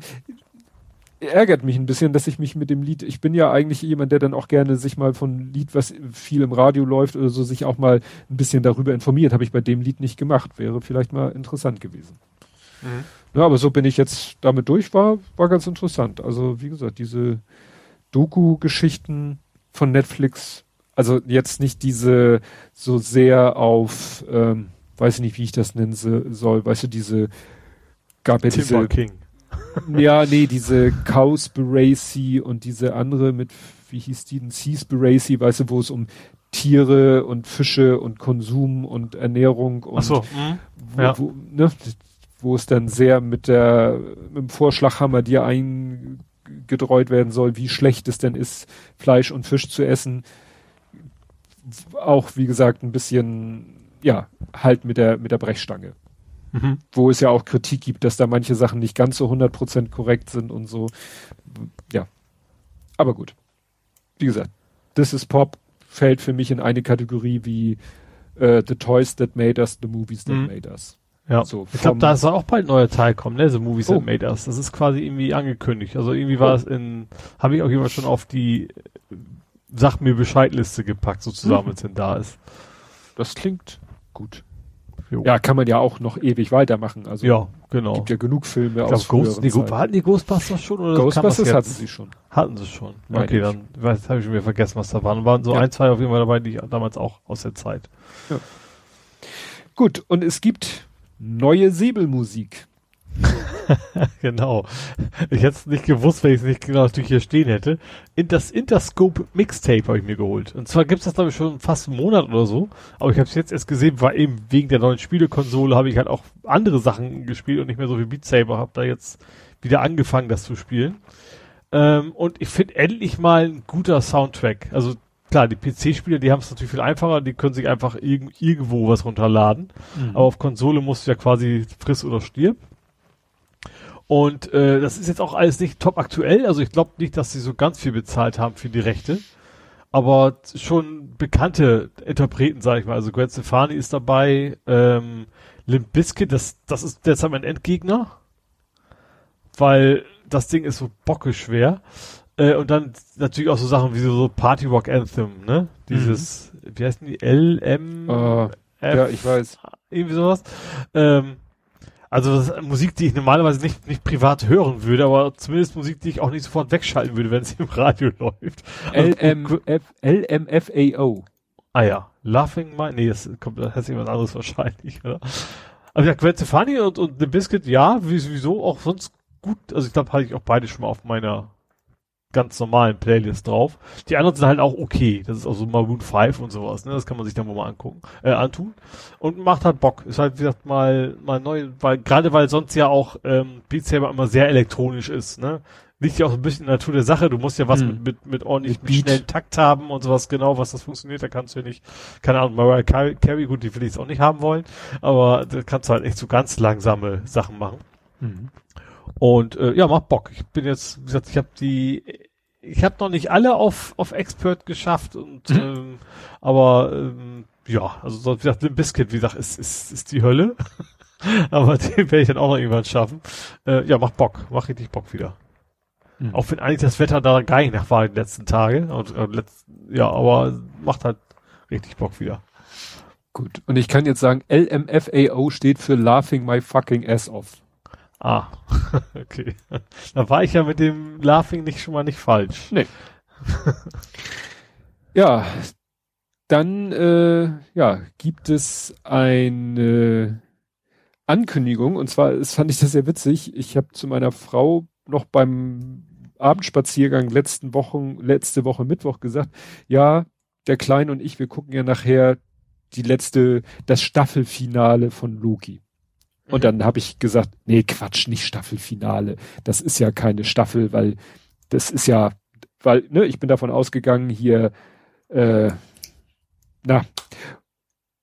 B: ärgert mich ein bisschen, dass ich mich mit dem Lied, ich bin ja eigentlich jemand, der dann auch gerne sich mal von Lied, was viel im Radio läuft oder so, sich auch mal ein bisschen darüber informiert. Habe ich bei dem Lied nicht gemacht. Wäre vielleicht mal interessant gewesen. Mhm. Ja, aber so bin ich jetzt damit durch, war, war ganz interessant. Also, wie gesagt, diese Doku-Geschichten von Netflix, also jetzt nicht diese so sehr auf, ähm, weiß ich nicht, wie ich das nennen soll, weißt du, diese gab ja Timber diese
C: King
B: ja, nee, diese Cowspiracy und diese andere mit, wie hieß die denn, Seaspiracy, weißt du, wo es um Tiere und Fische und Konsum und Ernährung und
C: Ach so, mh.
B: wo,
C: ja.
B: wo, ne, wo es dann sehr mit der mit dem Vorschlaghammer dir eingedreut werden soll, wie schlecht es denn ist, Fleisch und Fisch zu essen. Auch wie gesagt ein bisschen ja halt mit der mit der Brechstange,
C: Mhm.
B: wo es ja auch Kritik gibt, dass da manche Sachen nicht ganz so 100% korrekt sind und so. Ja, aber gut. Wie gesagt, This is Pop fällt für mich in eine Kategorie wie äh, The Toys That Made Us, The Movies That
C: Mhm.
B: Made Us.
C: Ja.
B: So,
C: ich glaube, da soll auch bald ein neuer Teil kommen, ne? The Movies
B: Oh.
C: That Made Us. Das ist quasi irgendwie angekündigt. Also irgendwie war
B: Oh.
C: es in, habe ich auch jemand schon auf die Sag mir Bescheidliste gepackt, sozusagen,
B: Mhm.
C: wenn es denn da ist.
B: Das klingt gut.
C: Jo.
B: Ja, kann man ja auch noch ewig weitermachen. Also
C: Ja, genau.
B: gibt ja genug Filme
C: ich
B: aus
C: Ghost, die,
B: Zeiten.
C: hatten die Ghostbusters schon oder
B: Ghostbusters hatten sie schon.
C: Hatten sie schon.
B: Meine
C: okay,
B: ich.
C: dann weiß, habe ich schon wieder vergessen, was da waren. Waren so
B: Ja.
C: ein, zwei auf jeden Fall dabei, die ich damals auch aus der Zeit.
B: Gut, und es gibt neue Säbelmusik.
C: genau. Ich hätte es nicht gewusst, wenn ich es nicht genau natürlich hier stehen hätte. In das Interscope Mixtape habe ich mir geholt. Und zwar gibt es das, glaube ich, schon fast einen Monat oder so. Aber ich habe es jetzt erst gesehen, weil eben wegen der neuen Spielekonsole habe ich halt auch andere Sachen gespielt und nicht mehr so wie Beat Saber. Habe da jetzt wieder angefangen, das zu spielen. Ähm, und ich finde endlich mal ein guter Soundtrack. Also klar, die PC-Spieler, die haben es natürlich viel einfacher. Die können sich einfach irg irgendwo was runterladen. Aber auf Konsole musst du ja quasi friss oder stirb. Und äh, das ist jetzt auch alles nicht top aktuell. Also ich glaube nicht, dass sie so ganz viel bezahlt haben für die Rechte. Aber schon bekannte Interpreten, sage ich mal. Also Gwen Stefani ist dabei. Ähm, Limp Bizkit, das, das ist derzeit mein Endgegner. Weil das Ding ist so bockeschwer. Äh, und dann natürlich auch so Sachen wie so, so Party Rock Anthem, ne? Dieses, wie heißen die? LM?
B: Äh,
C: F,
B: ja, ich weiß.
C: irgendwie sowas. Ähm, also das ist Musik, die ich normalerweise nicht, nicht privat hören würde, aber zumindest Musik, die ich auch nicht sofort wegschalten würde, wenn sie im Radio läuft. Also,
B: LMF, LMFAO.
C: ah ja, Laughing My, nee, das kommt, das heißt jemand anderes wahrscheinlich, oder? Aber ja, Gwen Stefani und, und The Biscuit, ja, wie- sowieso auch sonst gut, also ich glaube, hatte ich auch beide schon mal auf meiner ganz normalen Playlist drauf. Die anderen sind halt auch okay. Das ist auch so Maroon 5 und sowas, ne? Das kann man sich dann wohl mal angucken, äh, antun. Und macht halt Bock. Ist halt, wie gesagt, mal, mal neu, weil, gerade weil sonst ja auch, ähm, Beat Saber immer sehr elektronisch ist, ne? Liegt ja auch ein bisschen in der Natur der Sache. Du musst ja was
B: Hm.
C: mit, mit, mit ordentlich,
B: Mit
C: schnellen Takt haben und sowas genau, was das funktioniert. Da kannst du ja nicht, keine Ahnung, Mariah Carey, gut, die will ich jetzt auch nicht haben wollen, aber da kannst du halt nicht so ganz langsame Sachen machen.
B: Mhm.
C: Und äh, ja, macht Bock. Ich bin jetzt, wie gesagt, ich habe die, ich habe noch nicht alle auf auf Expert geschafft und
B: Mhm.
C: ähm, aber ähm, ja, also so, wie gesagt, Limp Bizkit, wie gesagt, ist ist ist die Hölle. aber den werde ich dann auch noch irgendwann schaffen. Äh, ja, macht Bock, macht richtig Bock wieder.
B: Mhm.
C: Auch wenn eigentlich das Wetter da gar nicht nach war in den letzten Tagen und äh, letzt, ja, aber macht halt richtig Bock wieder.
B: Gut. Und ich kann jetzt sagen, LMFAO steht für Laughing My Fucking Ass Off.
C: Ah, okay. Da war ich ja mit dem Laughing nicht schon mal nicht falsch.
B: Ja, dann äh, ja, gibt es eine Ankündigung und zwar das fand ich das sehr witzig. Ich habe zu meiner Frau noch beim Abendspaziergang letzten Wochen, letzte Woche Mittwoch gesagt, ja, der Kleine und ich, wir gucken ja nachher die letzte, das Staffelfinale von Loki. Und dann habe ich gesagt, nee, Quatsch, nicht Staffelfinale. Das ist ja keine Staffel, weil das ist ja, weil, ne, ich bin davon ausgegangen, hier, äh, na,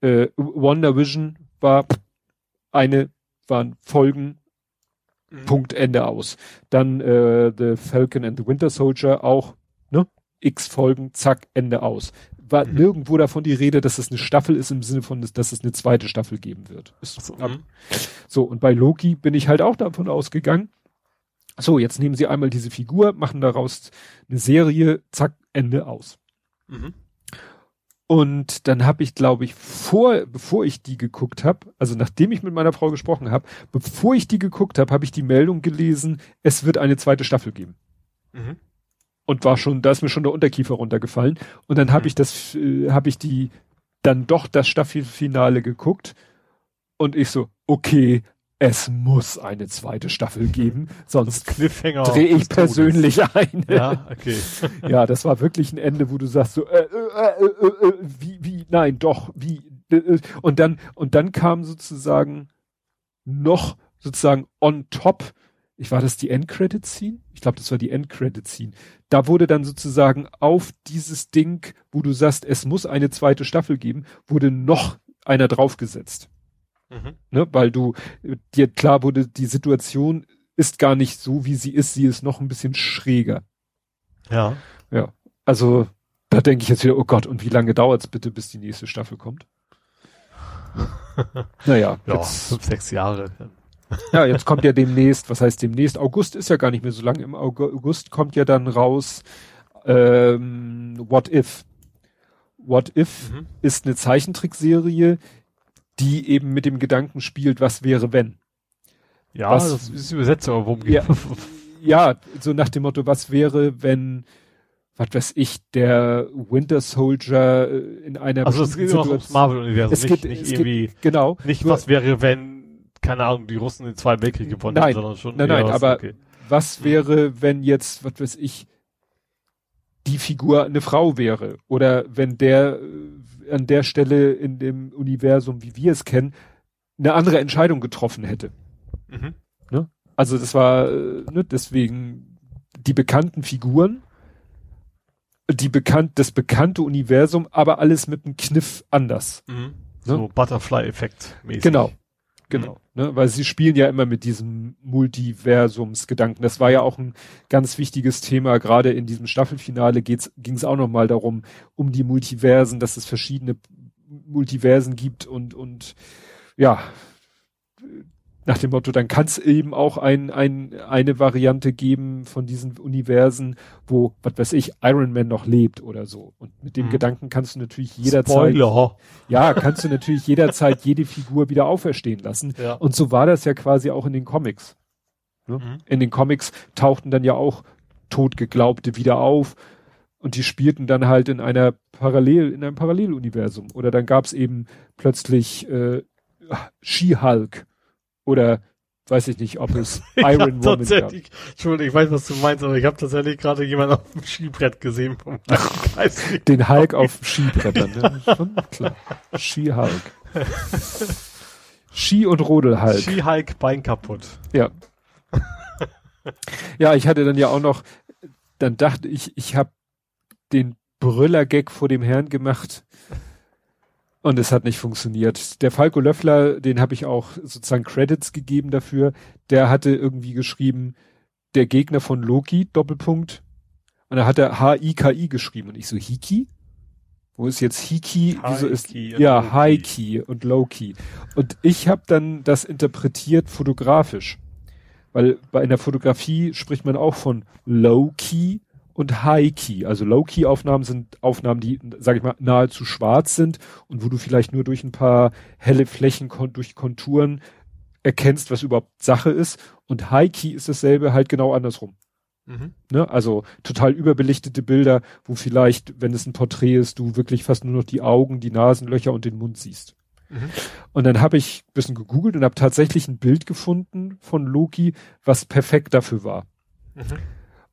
B: äh, Wonder Vision war eine, waren Folgen,
C: Mhm.
B: Punkt, Ende aus. Dann äh, The Falcon and the Winter Soldier auch, ne? X Folgen, zack, Ende aus. War
C: Mhm.
B: nirgendwo davon die Rede, dass es eine Staffel ist im Sinne von, dass es eine zweite Staffel geben wird. Ist,
C: So, mhm.
B: so, und bei Loki bin ich halt auch davon ausgegangen. So, jetzt nehmen sie einmal diese Figur, machen daraus eine Serie, zack, Ende aus.
C: Mhm.
B: Und dann habe ich, glaube ich, vor, bevor ich die geguckt habe, also nachdem ich mit meiner Frau gesprochen habe, bevor ich die geguckt habe, habe ich die Meldung gelesen, es wird eine zweite Staffel geben.
C: Mhm.
B: Und war schon, da ist mir schon der Unterkiefer runtergefallen. Und dann habe
C: Mhm.
B: ich das, äh, habe ich die dann doch das Staffelfinale geguckt. Und ich so, okay, es muss eine zweite Staffel geben, sonst
C: Cliffhanger.
B: drehe ich persönlich ein.
C: Ja, okay.
B: ja, das war wirklich ein Ende, wo du sagst so, äh, äh, äh, äh, äh, wie, wie, nein, doch, wie, äh, äh, und dann, und dann kam sozusagen noch sozusagen on top, ich war das die Endcredit-Scene? Ich glaube, das war die Endcredit-Scene. Da wurde dann sozusagen auf dieses Ding, wo du sagst, es muss eine zweite Staffel geben, wurde noch einer draufgesetzt. Mhm. Ne, weil du, dir klar wurde, die Situation ist gar nicht so, wie sie ist, sie ist noch ein bisschen schräger.
C: Ja.
B: Ja. Also, da denke ich jetzt wieder, oh Gott, und wie lange dauert's bitte, bis die nächste Staffel kommt? naja.
C: Ja, jetzt, fünf, sechs Jahre.
B: Ja, jetzt kommt ja demnächst, was heißt demnächst? August ist ja gar nicht mehr so lang. Im August kommt ja dann raus ähm, What If. What If mhm. ist eine Zeichentrickserie, die eben mit dem Gedanken spielt, was wäre wenn.
C: Ja, was, das ist übersetzt, aber worum
B: ja, ja, so nach dem Motto, was wäre, wenn, was weiß ich, der Winter Soldier äh, in einer
C: Also es geht immer ums Marvel-Universum, nicht,
B: geht,
C: nicht irgendwie,
B: geht, genau.
C: Nicht was wäre, wenn, keine Ahnung, die Russen den Zweiten Weltkrieg gewonnen
B: nein,
C: hätten, sondern schon.
B: Nein, nein,
C: was,
B: aber
C: okay.
B: was wäre, wenn jetzt, was weiß ich, die Figur eine Frau wäre oder wenn der äh, an der Stelle in dem Universum, wie wir es kennen, eine andere Entscheidung getroffen hätte. Mhm. Ne? Also das war äh, ne, deswegen die bekannten Figuren, die bekannt, das bekannte Universum, aber alles mit einem Kniff anders.
C: Mhm. Ne? So Butterfly-Effekt
B: mäßig. Genau. Genau, mhm. ne, weil sie spielen ja immer mit diesem Multiversumsgedanken. Das war ja auch ein ganz wichtiges Thema. Gerade in diesem Staffelfinale ging es auch nochmal darum, um die Multiversen, dass es verschiedene Multiversen gibt und und ja, nach dem Motto, dann kann es eben auch ein, ein, eine Variante geben von diesen Universen, wo, was weiß ich, Iron Man noch lebt oder so. Und mit dem mhm. Gedanken kannst du natürlich jederzeit,
C: Spoiler.
B: ja, kannst du natürlich jederzeit jede Figur wieder auferstehen lassen.
C: Ja.
B: Und so war das ja quasi auch in den Comics. Ne? Mhm. In den Comics tauchten dann ja auch Totgeglaubte wieder auf und die spielten dann halt in einer Parallel, in einem Paralleluniversum. Oder dann gab es eben plötzlich äh, She-Hulk oder weiß ich nicht, ob es Iron Woman
C: gab. Entschuldigung, ich weiß, was du meinst, aber ich habe tatsächlich gerade jemanden auf dem Skibrett gesehen.
B: Den Hulk auf Skibrettern, ne? Schon klar. Ski-Hulk. Ski- und Rodel-Hulk.
C: Ski-Hulk, Bein kaputt.
B: Ja. ja, ich hatte dann ja auch noch, dann dachte ich, ich habe den Brüller-Gag vor dem Herrn gemacht. Und es hat nicht funktioniert. Der Falco Löffler, den habe ich auch sozusagen Credits gegeben dafür. Der hatte irgendwie geschrieben, der Gegner von Loki, Doppelpunkt. Und da hat er H-I-K-I geschrieben. Und ich so, Hiki? Wo ist jetzt Hiki? Wieso ist, ja, High-Key und Low-Key. Und ich habe dann das interpretiert fotografisch. Weil bei einer Fotografie spricht man auch von Low-Key und High-Key. Also Low-Key-Aufnahmen sind Aufnahmen, die, sag ich mal, nahezu schwarz sind und wo du vielleicht nur durch ein paar helle Flächen durch Konturen erkennst, was überhaupt Sache ist. Und High-Key ist dasselbe halt genau andersrum. Mhm. Ne? Also total überbelichtete Bilder, wo vielleicht, wenn es ein Porträt ist, du wirklich fast nur noch die Augen, die Nasenlöcher und den Mund siehst. Mhm. Und dann habe ich bisschen gegoogelt und habe tatsächlich ein Bild gefunden von Loki, was perfekt dafür war. Mhm.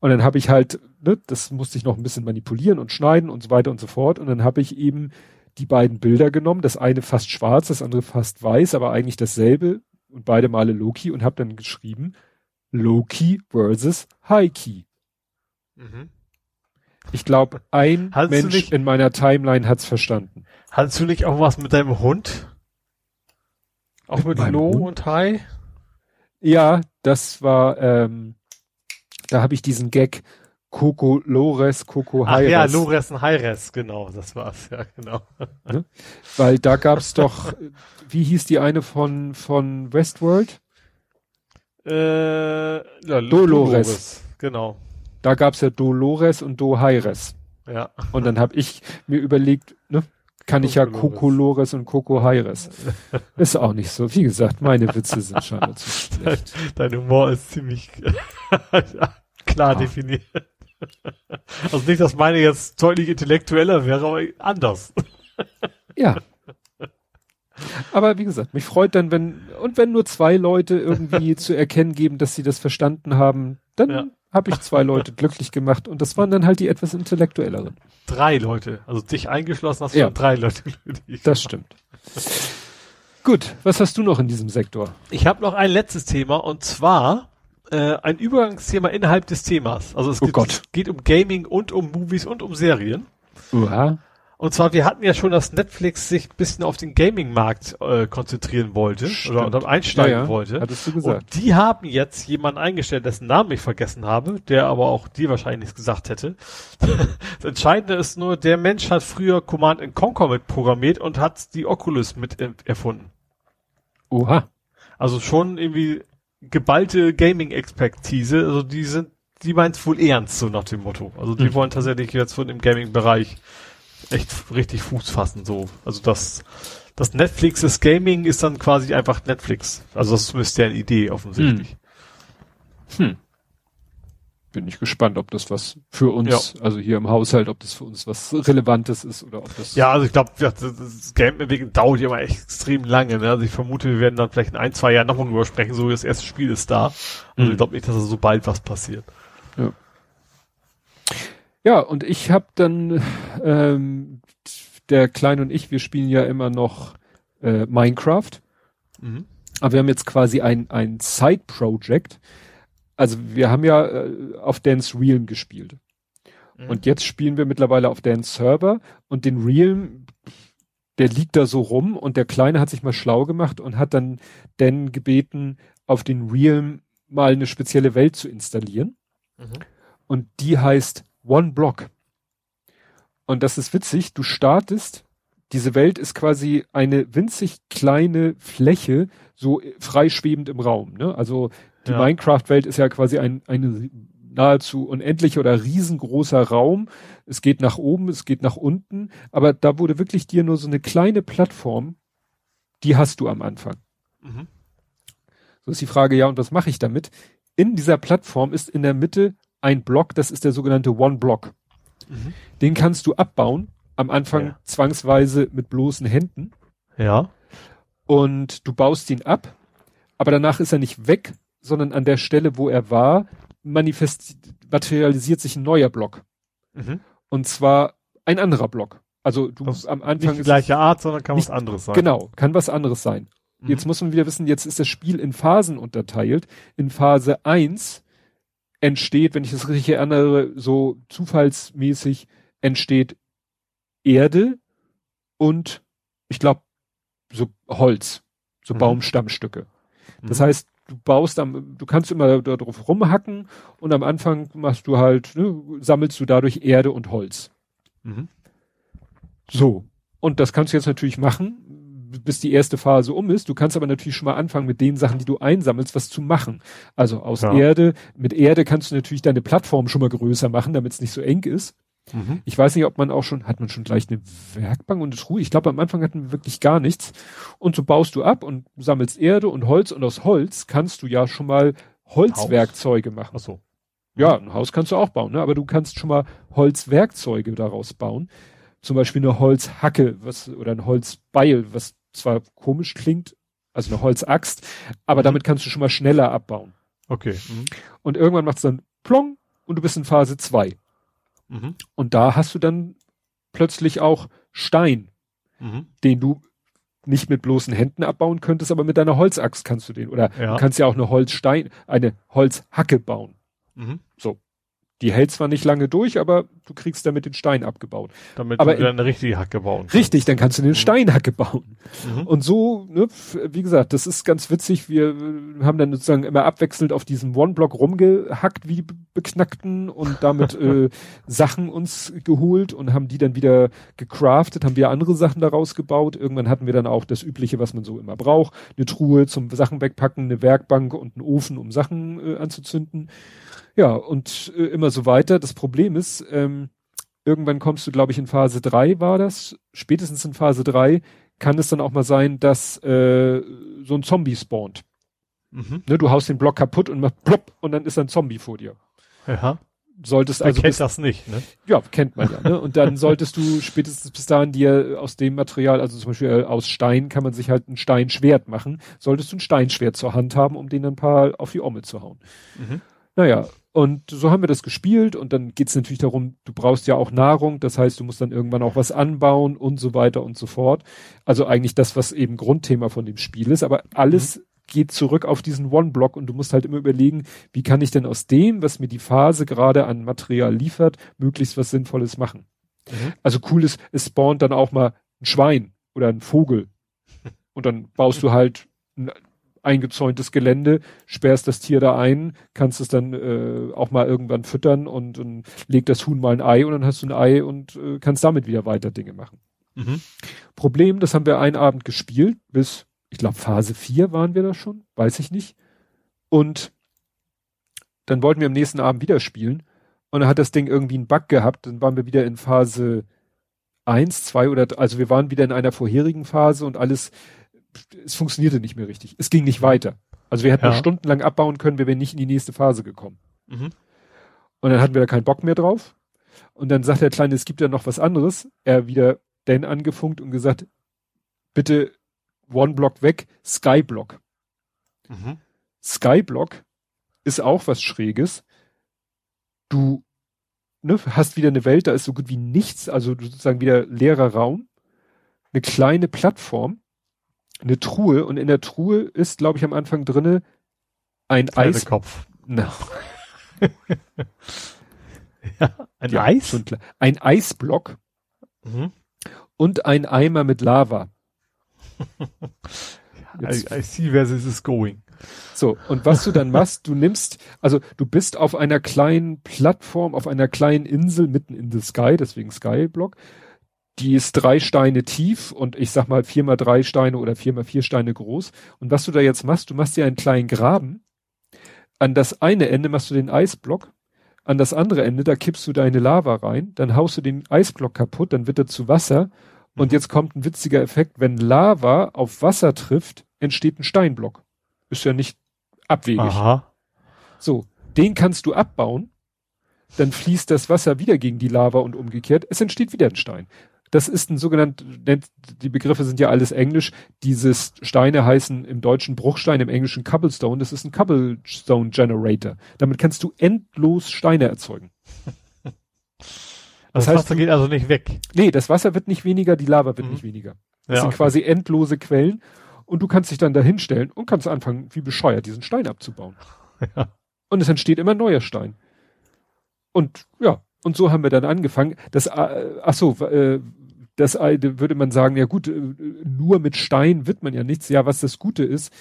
B: Und dann habe ich halt, ne, das musste ich noch ein bisschen manipulieren und schneiden und so weiter und so fort. Und dann habe ich eben die beiden Bilder genommen, das eine fast schwarz, das andere fast weiß, aber eigentlich dasselbe und beide Male Loki und habe dann geschrieben Loki versus Heiki. Mhm. Ich glaube, ein Hast Mensch in meiner Timeline hat's verstanden.
C: Hattest du nicht auch was mit deinem Hund? Auch mit, mit Lo und Hai?
B: Ja, das war ähm, da habe ich diesen Gag Coco Lores, Coco
C: Heires. Ja, Lores und Heires, genau, das war's, ja, genau.
B: Ne? Weil da gab's doch, wie hieß die eine von, von Westworld?
C: Äh, ja,
B: Dolores. Dolores.
C: Genau.
B: Da gab's ja Dolores und Do Heires.
C: Ja.
B: Und dann habe ich mir überlegt, ne, kann ich ja Coco Lores und Coco Heires. Ist auch nicht so. Wie gesagt, meine Witze sind scheinbar zu schlecht.
C: Dein Humor ist ziemlich klar ah. definiert. Also nicht, dass meine jetzt deutlich intellektueller wäre, aber anders.
B: Ja. Aber wie gesagt, mich freut dann, wenn, und wenn nur zwei Leute irgendwie zu erkennen geben, dass sie das verstanden haben, dann ja. habe ich zwei Leute glücklich gemacht und das waren dann halt die etwas intellektuelleren.
C: Drei Leute, also dich eingeschlossen hast du
B: Ja.
C: drei Leute glücklich.
B: Das stimmt. Gut, was hast du noch in diesem Sektor?
C: Ich habe noch ein letztes Thema und zwar äh, ein Übergangsthema innerhalb des Themas. Also es
B: Oh
C: geht,
B: Gott.
C: geht um Gaming und um Movies und um Serien.
B: Uha.
C: Und zwar, wir hatten ja schon, dass Netflix sich ein bisschen auf den Gaming-Markt äh, konzentrieren wollte
B: Stimmt.
C: oder, einsteigen
B: Ja, ja,
C: wollte.
B: hattest du gesagt.
C: Und die haben jetzt jemanden eingestellt, dessen Namen ich vergessen habe, der aber auch dir wahrscheinlich nichts gesagt hätte. das Entscheidende ist nur, der Mensch hat früher Command Conquer mit programmiert und hat die Oculus mit erfunden.
B: Oha.
C: Also schon irgendwie geballte Gaming-Expertise. Also die sind, die meint's wohl ernst, so nach dem Motto. Also die
B: Mhm.
C: wollen tatsächlich jetzt von dem Gaming-Bereich echt richtig Fuß fassen, so. Also das, das Netflix des Gaming ist dann quasi einfach Netflix. Also das ist zumindest deren Idee offensichtlich.
B: Hm. Bin ich gespannt, ob das was für uns, also hier im Haushalt, ob das für uns was Relevantes ist oder ob das.
C: Ja, also ich glaube, das, das Game entwickeln dauert ja immer echt extrem lange. Ne? Also ich vermute, wir werden dann vielleicht in ein, zwei Jahren nochmal drüber sprechen, so das erste Spiel ist da. Also
B: Mhm.
C: ich glaube nicht, dass da so bald was passiert.
B: Ja, und ich habe dann, ähm, der Kleine und ich, wir spielen ja immer noch äh, Minecraft.
C: Mhm.
B: Aber wir haben jetzt quasi ein, ein Side-Project. Also wir haben ja äh, auf Dance Realm gespielt.
C: Mhm.
B: Und jetzt spielen wir mittlerweile auf Dance Server und den Realm, der liegt da so rum und der Kleine hat sich mal schlau gemacht und hat dann Dan gebeten, auf den Realm mal eine spezielle Welt zu installieren.
C: Mhm.
B: Und die heißt One Block. Und das ist witzig, du startest, diese Welt ist quasi eine winzig kleine Fläche, so freischwebend im Raum. Ne? Also die
C: Ja.
B: Minecraft-Welt ist ja quasi ein, eine nahezu unendlicher oder riesengroßer Raum. Es geht nach oben, es geht nach unten, aber da wurde wirklich dir nur so eine kleine Plattform, die hast du am Anfang.
C: Mhm.
B: So ist die Frage, ja, und was mache ich damit? In dieser Plattform ist in der Mitte ein Block, das ist der sogenannte One-Block.
C: Mhm.
B: Den kannst du abbauen, am Anfang
C: Ja.
B: zwangsweise mit bloßen Händen
C: Ja.
B: und du baust ihn ab, aber danach ist er nicht weg, sondern an der Stelle, wo er war, manifest materialisiert sich ein neuer Block.
C: Mhm.
B: Und zwar ein anderer Block. Also du
C: Das
B: am
C: Nicht
B: Anfang
C: die
B: ist
C: gleiche Art, sondern kann
B: nicht-
C: was anderes sein.
B: Genau, kann was anderes sein.
C: Mhm.
B: Jetzt muss man wieder wissen, jetzt ist das Spiel in Phasen unterteilt. In Phase 1 entsteht, wenn ich das richtig erinnere, so zufallsmäßig entsteht Erde und ich glaube so Holz, so
C: Mhm.
B: Baumstammstücke. Das
C: Mhm.
B: heißt, du baust am, du kannst immer da drauf rumhacken und am Anfang machst du halt, ne, sammelst du dadurch Erde und Holz.
C: Mhm.
B: So. Und das kannst du jetzt natürlich machen, bis die erste Phase um ist. Du kannst aber natürlich schon mal anfangen, mit den Sachen, die du einsammelst, was zu machen. Also aus
C: Ja.
B: Erde, mit Erde kannst du natürlich deine Plattform schon mal größer machen, damit es nicht so eng ist.
C: Mhm.
B: Ich weiß nicht, ob man auch schon, hat man schon gleich eine Werkbank und eine Truhe? Ich glaube, am Anfang hatten wir wirklich gar nichts. Und so baust du ab und sammelst Erde und Holz und aus Holz kannst du ja schon mal Holzwerkzeuge machen.
C: Ach so.
B: Ja, ein Haus kannst du auch bauen, ne? aber du kannst schon mal Holzwerkzeuge daraus bauen. Zum Beispiel eine Holzhacke was, oder ein Holzbeil, was zwar komisch klingt, also eine Holzaxt, aber
C: Mhm.
B: damit kannst du schon mal schneller abbauen.
C: Okay. Mhm.
B: Und irgendwann macht's dann plong und du bist in Phase 2.
C: Mhm.
B: Und da hast du dann plötzlich auch Stein,
C: Mhm.
B: den du nicht mit bloßen Händen abbauen könntest, aber mit deiner Holzaxt kannst du den. Oder
C: Ja.
B: du kannst ja auch eine Holzstein, eine Holzhacke bauen.
C: Mhm.
B: Die hält zwar nicht lange durch, aber du kriegst damit den Stein abgebaut.
C: Damit
B: Aber
C: du wieder eine richtige Hacke bauen kannst.
B: Richtig, dann kannst du den Steinhacke bauen.
C: Mhm.
B: Und so, ne, wie gesagt, das ist ganz witzig. Wir haben dann sozusagen immer abwechselnd auf diesem One-Block rumgehackt wie die Be- Beknackten und damit äh, Sachen uns geholt und haben die dann wieder gecraftet, haben wir andere Sachen daraus gebaut. Irgendwann hatten wir dann auch das Übliche, was man so immer braucht. Eine Truhe zum Sachen wegpacken, eine Werkbank und einen Ofen, um Sachen äh, anzuzünden. Ja, und äh, immer so weiter. Das Problem ist, ähm, irgendwann kommst du, glaube ich, in Phase 3 war das, spätestens in Phase 3 kann es dann auch mal sein, dass äh, so ein Zombie spawnt.
C: Mhm.
B: Ne, du haust den Block kaputt und machst plopp und dann ist ein Zombie vor dir.
C: Ja.
B: Solltest
C: Wer
B: also
C: kennt
B: bis,
C: das nicht, ne?
B: ja, kennt man ja, ne? Und dann solltest du spätestens bis dahin dir aus dem Material, also zum Beispiel aus Stein kann man sich halt ein Steinschwert machen, solltest du ein Steinschwert zur Hand haben, um den ein paar auf die Omme zu hauen.
C: Mhm.
B: Naja, Und so haben wir das gespielt und dann geht es natürlich darum, du brauchst ja auch Nahrung, das heißt, du musst dann irgendwann auch was anbauen und so weiter und so fort. Also eigentlich das, was eben Grundthema von dem Spiel ist, aber alles mhm. geht zurück auf diesen One-Block und du musst halt immer überlegen, wie kann ich denn aus dem, was mir die Phase gerade an Material liefert, möglichst was Sinnvolles machen. Mhm. Also cool ist, es spawnt dann auch mal ein Schwein oder ein Vogel und dann baust du halt ein eingezäuntes Gelände, sperrst das Tier da ein, kannst es dann äh, auch mal irgendwann füttern und, und legt das Huhn mal ein Ei und dann hast du ein Ei und äh, kannst damit wieder weiter Dinge machen. Mhm. Problem, das haben wir einen Abend gespielt, bis, ich glaube, Phase 4 waren wir da schon, weiß ich nicht. Und dann wollten wir am nächsten Abend wieder spielen und dann hat das Ding irgendwie einen Bug gehabt, dann waren wir wieder in Phase 1, 2 oder, also wir waren wieder in einer vorherigen Phase und alles es funktionierte nicht mehr richtig. Es ging nicht weiter. Also wir hätten ja. stundenlang abbauen können, wir wären nicht in die nächste Phase gekommen. Mhm. Und dann hatten wir da keinen Bock mehr drauf. Und dann sagt der Kleine, es gibt ja noch was anderes. Er wieder Dan angefunkt und gesagt, bitte One Block weg, Skyblock. Mhm. Skyblock ist auch was Schräges. Du ne, hast wieder eine Welt, da ist so gut wie nichts, also sozusagen wieder leerer Raum, eine kleine Plattform eine Truhe und in der Truhe ist, glaube ich, am Anfang drinne ein Eis.
C: Kopf.
B: No.
C: ja, ein ja, Eis?
B: Ein Eisblock mhm. und ein Eimer mit Lava.
C: I, I see where this is going.
B: So, und was du dann machst, du nimmst, also du bist auf einer kleinen Plattform, auf einer kleinen Insel mitten in the Sky, deswegen Skyblock, die ist drei Steine tief und ich sag mal vier mal drei Steine oder vier mal vier Steine groß. Und was du da jetzt machst, du machst dir einen kleinen Graben. An das eine Ende machst du den Eisblock. An das andere Ende, da kippst du deine Lava rein. Dann haust du den Eisblock kaputt, dann wird er zu Wasser. Und mhm. jetzt kommt ein witziger Effekt. Wenn Lava auf Wasser trifft, entsteht ein Steinblock. Ist ja nicht abwegig. Aha. So. Den kannst du abbauen dann fließt das Wasser wieder gegen die Lava und umgekehrt. Es entsteht wieder ein Stein. Das ist ein sogenannter, die Begriffe sind ja alles Englisch. Dieses Steine heißen im Deutschen Bruchstein, im Englischen Cobblestone. Das ist ein Cobblestone Generator. Damit kannst du endlos Steine erzeugen.
C: Das, das heißt, Wasser geht also nicht weg.
B: Nee, das Wasser wird nicht weniger, die Lava wird mhm. nicht weniger. Das ja, sind okay. quasi endlose Quellen. Und du kannst dich dann da hinstellen und kannst anfangen, wie bescheuert, diesen Stein abzubauen. Ja. Und es entsteht immer neuer Stein. Und ja, und so haben wir dann angefangen. Das, äh, ach so, äh, das würde man sagen, ja gut, äh, nur mit Stein wird man ja nichts. Ja, was das Gute ist,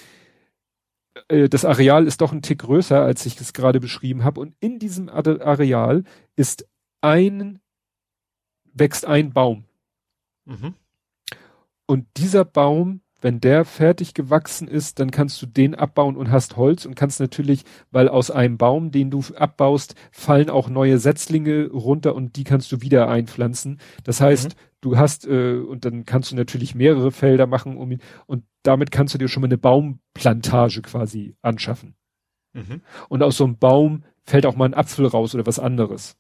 B: äh, das Areal ist doch ein Tick größer, als ich es gerade beschrieben habe. Und in diesem Areal ist ein, wächst ein Baum. Mhm. Und dieser Baum wenn der fertig gewachsen ist, dann kannst du den abbauen und hast Holz und kannst natürlich, weil aus einem Baum, den du abbaust, fallen auch neue Setzlinge runter und die kannst du wieder einpflanzen. Das heißt, mhm. Du hast äh, und dann kannst du natürlich mehrere Felder machen um ihn und damit kannst du dir schon mal eine Baumplantage quasi anschaffen. Mhm. Und aus so einem Baum fällt auch mal ein Apfel raus oder was anderes.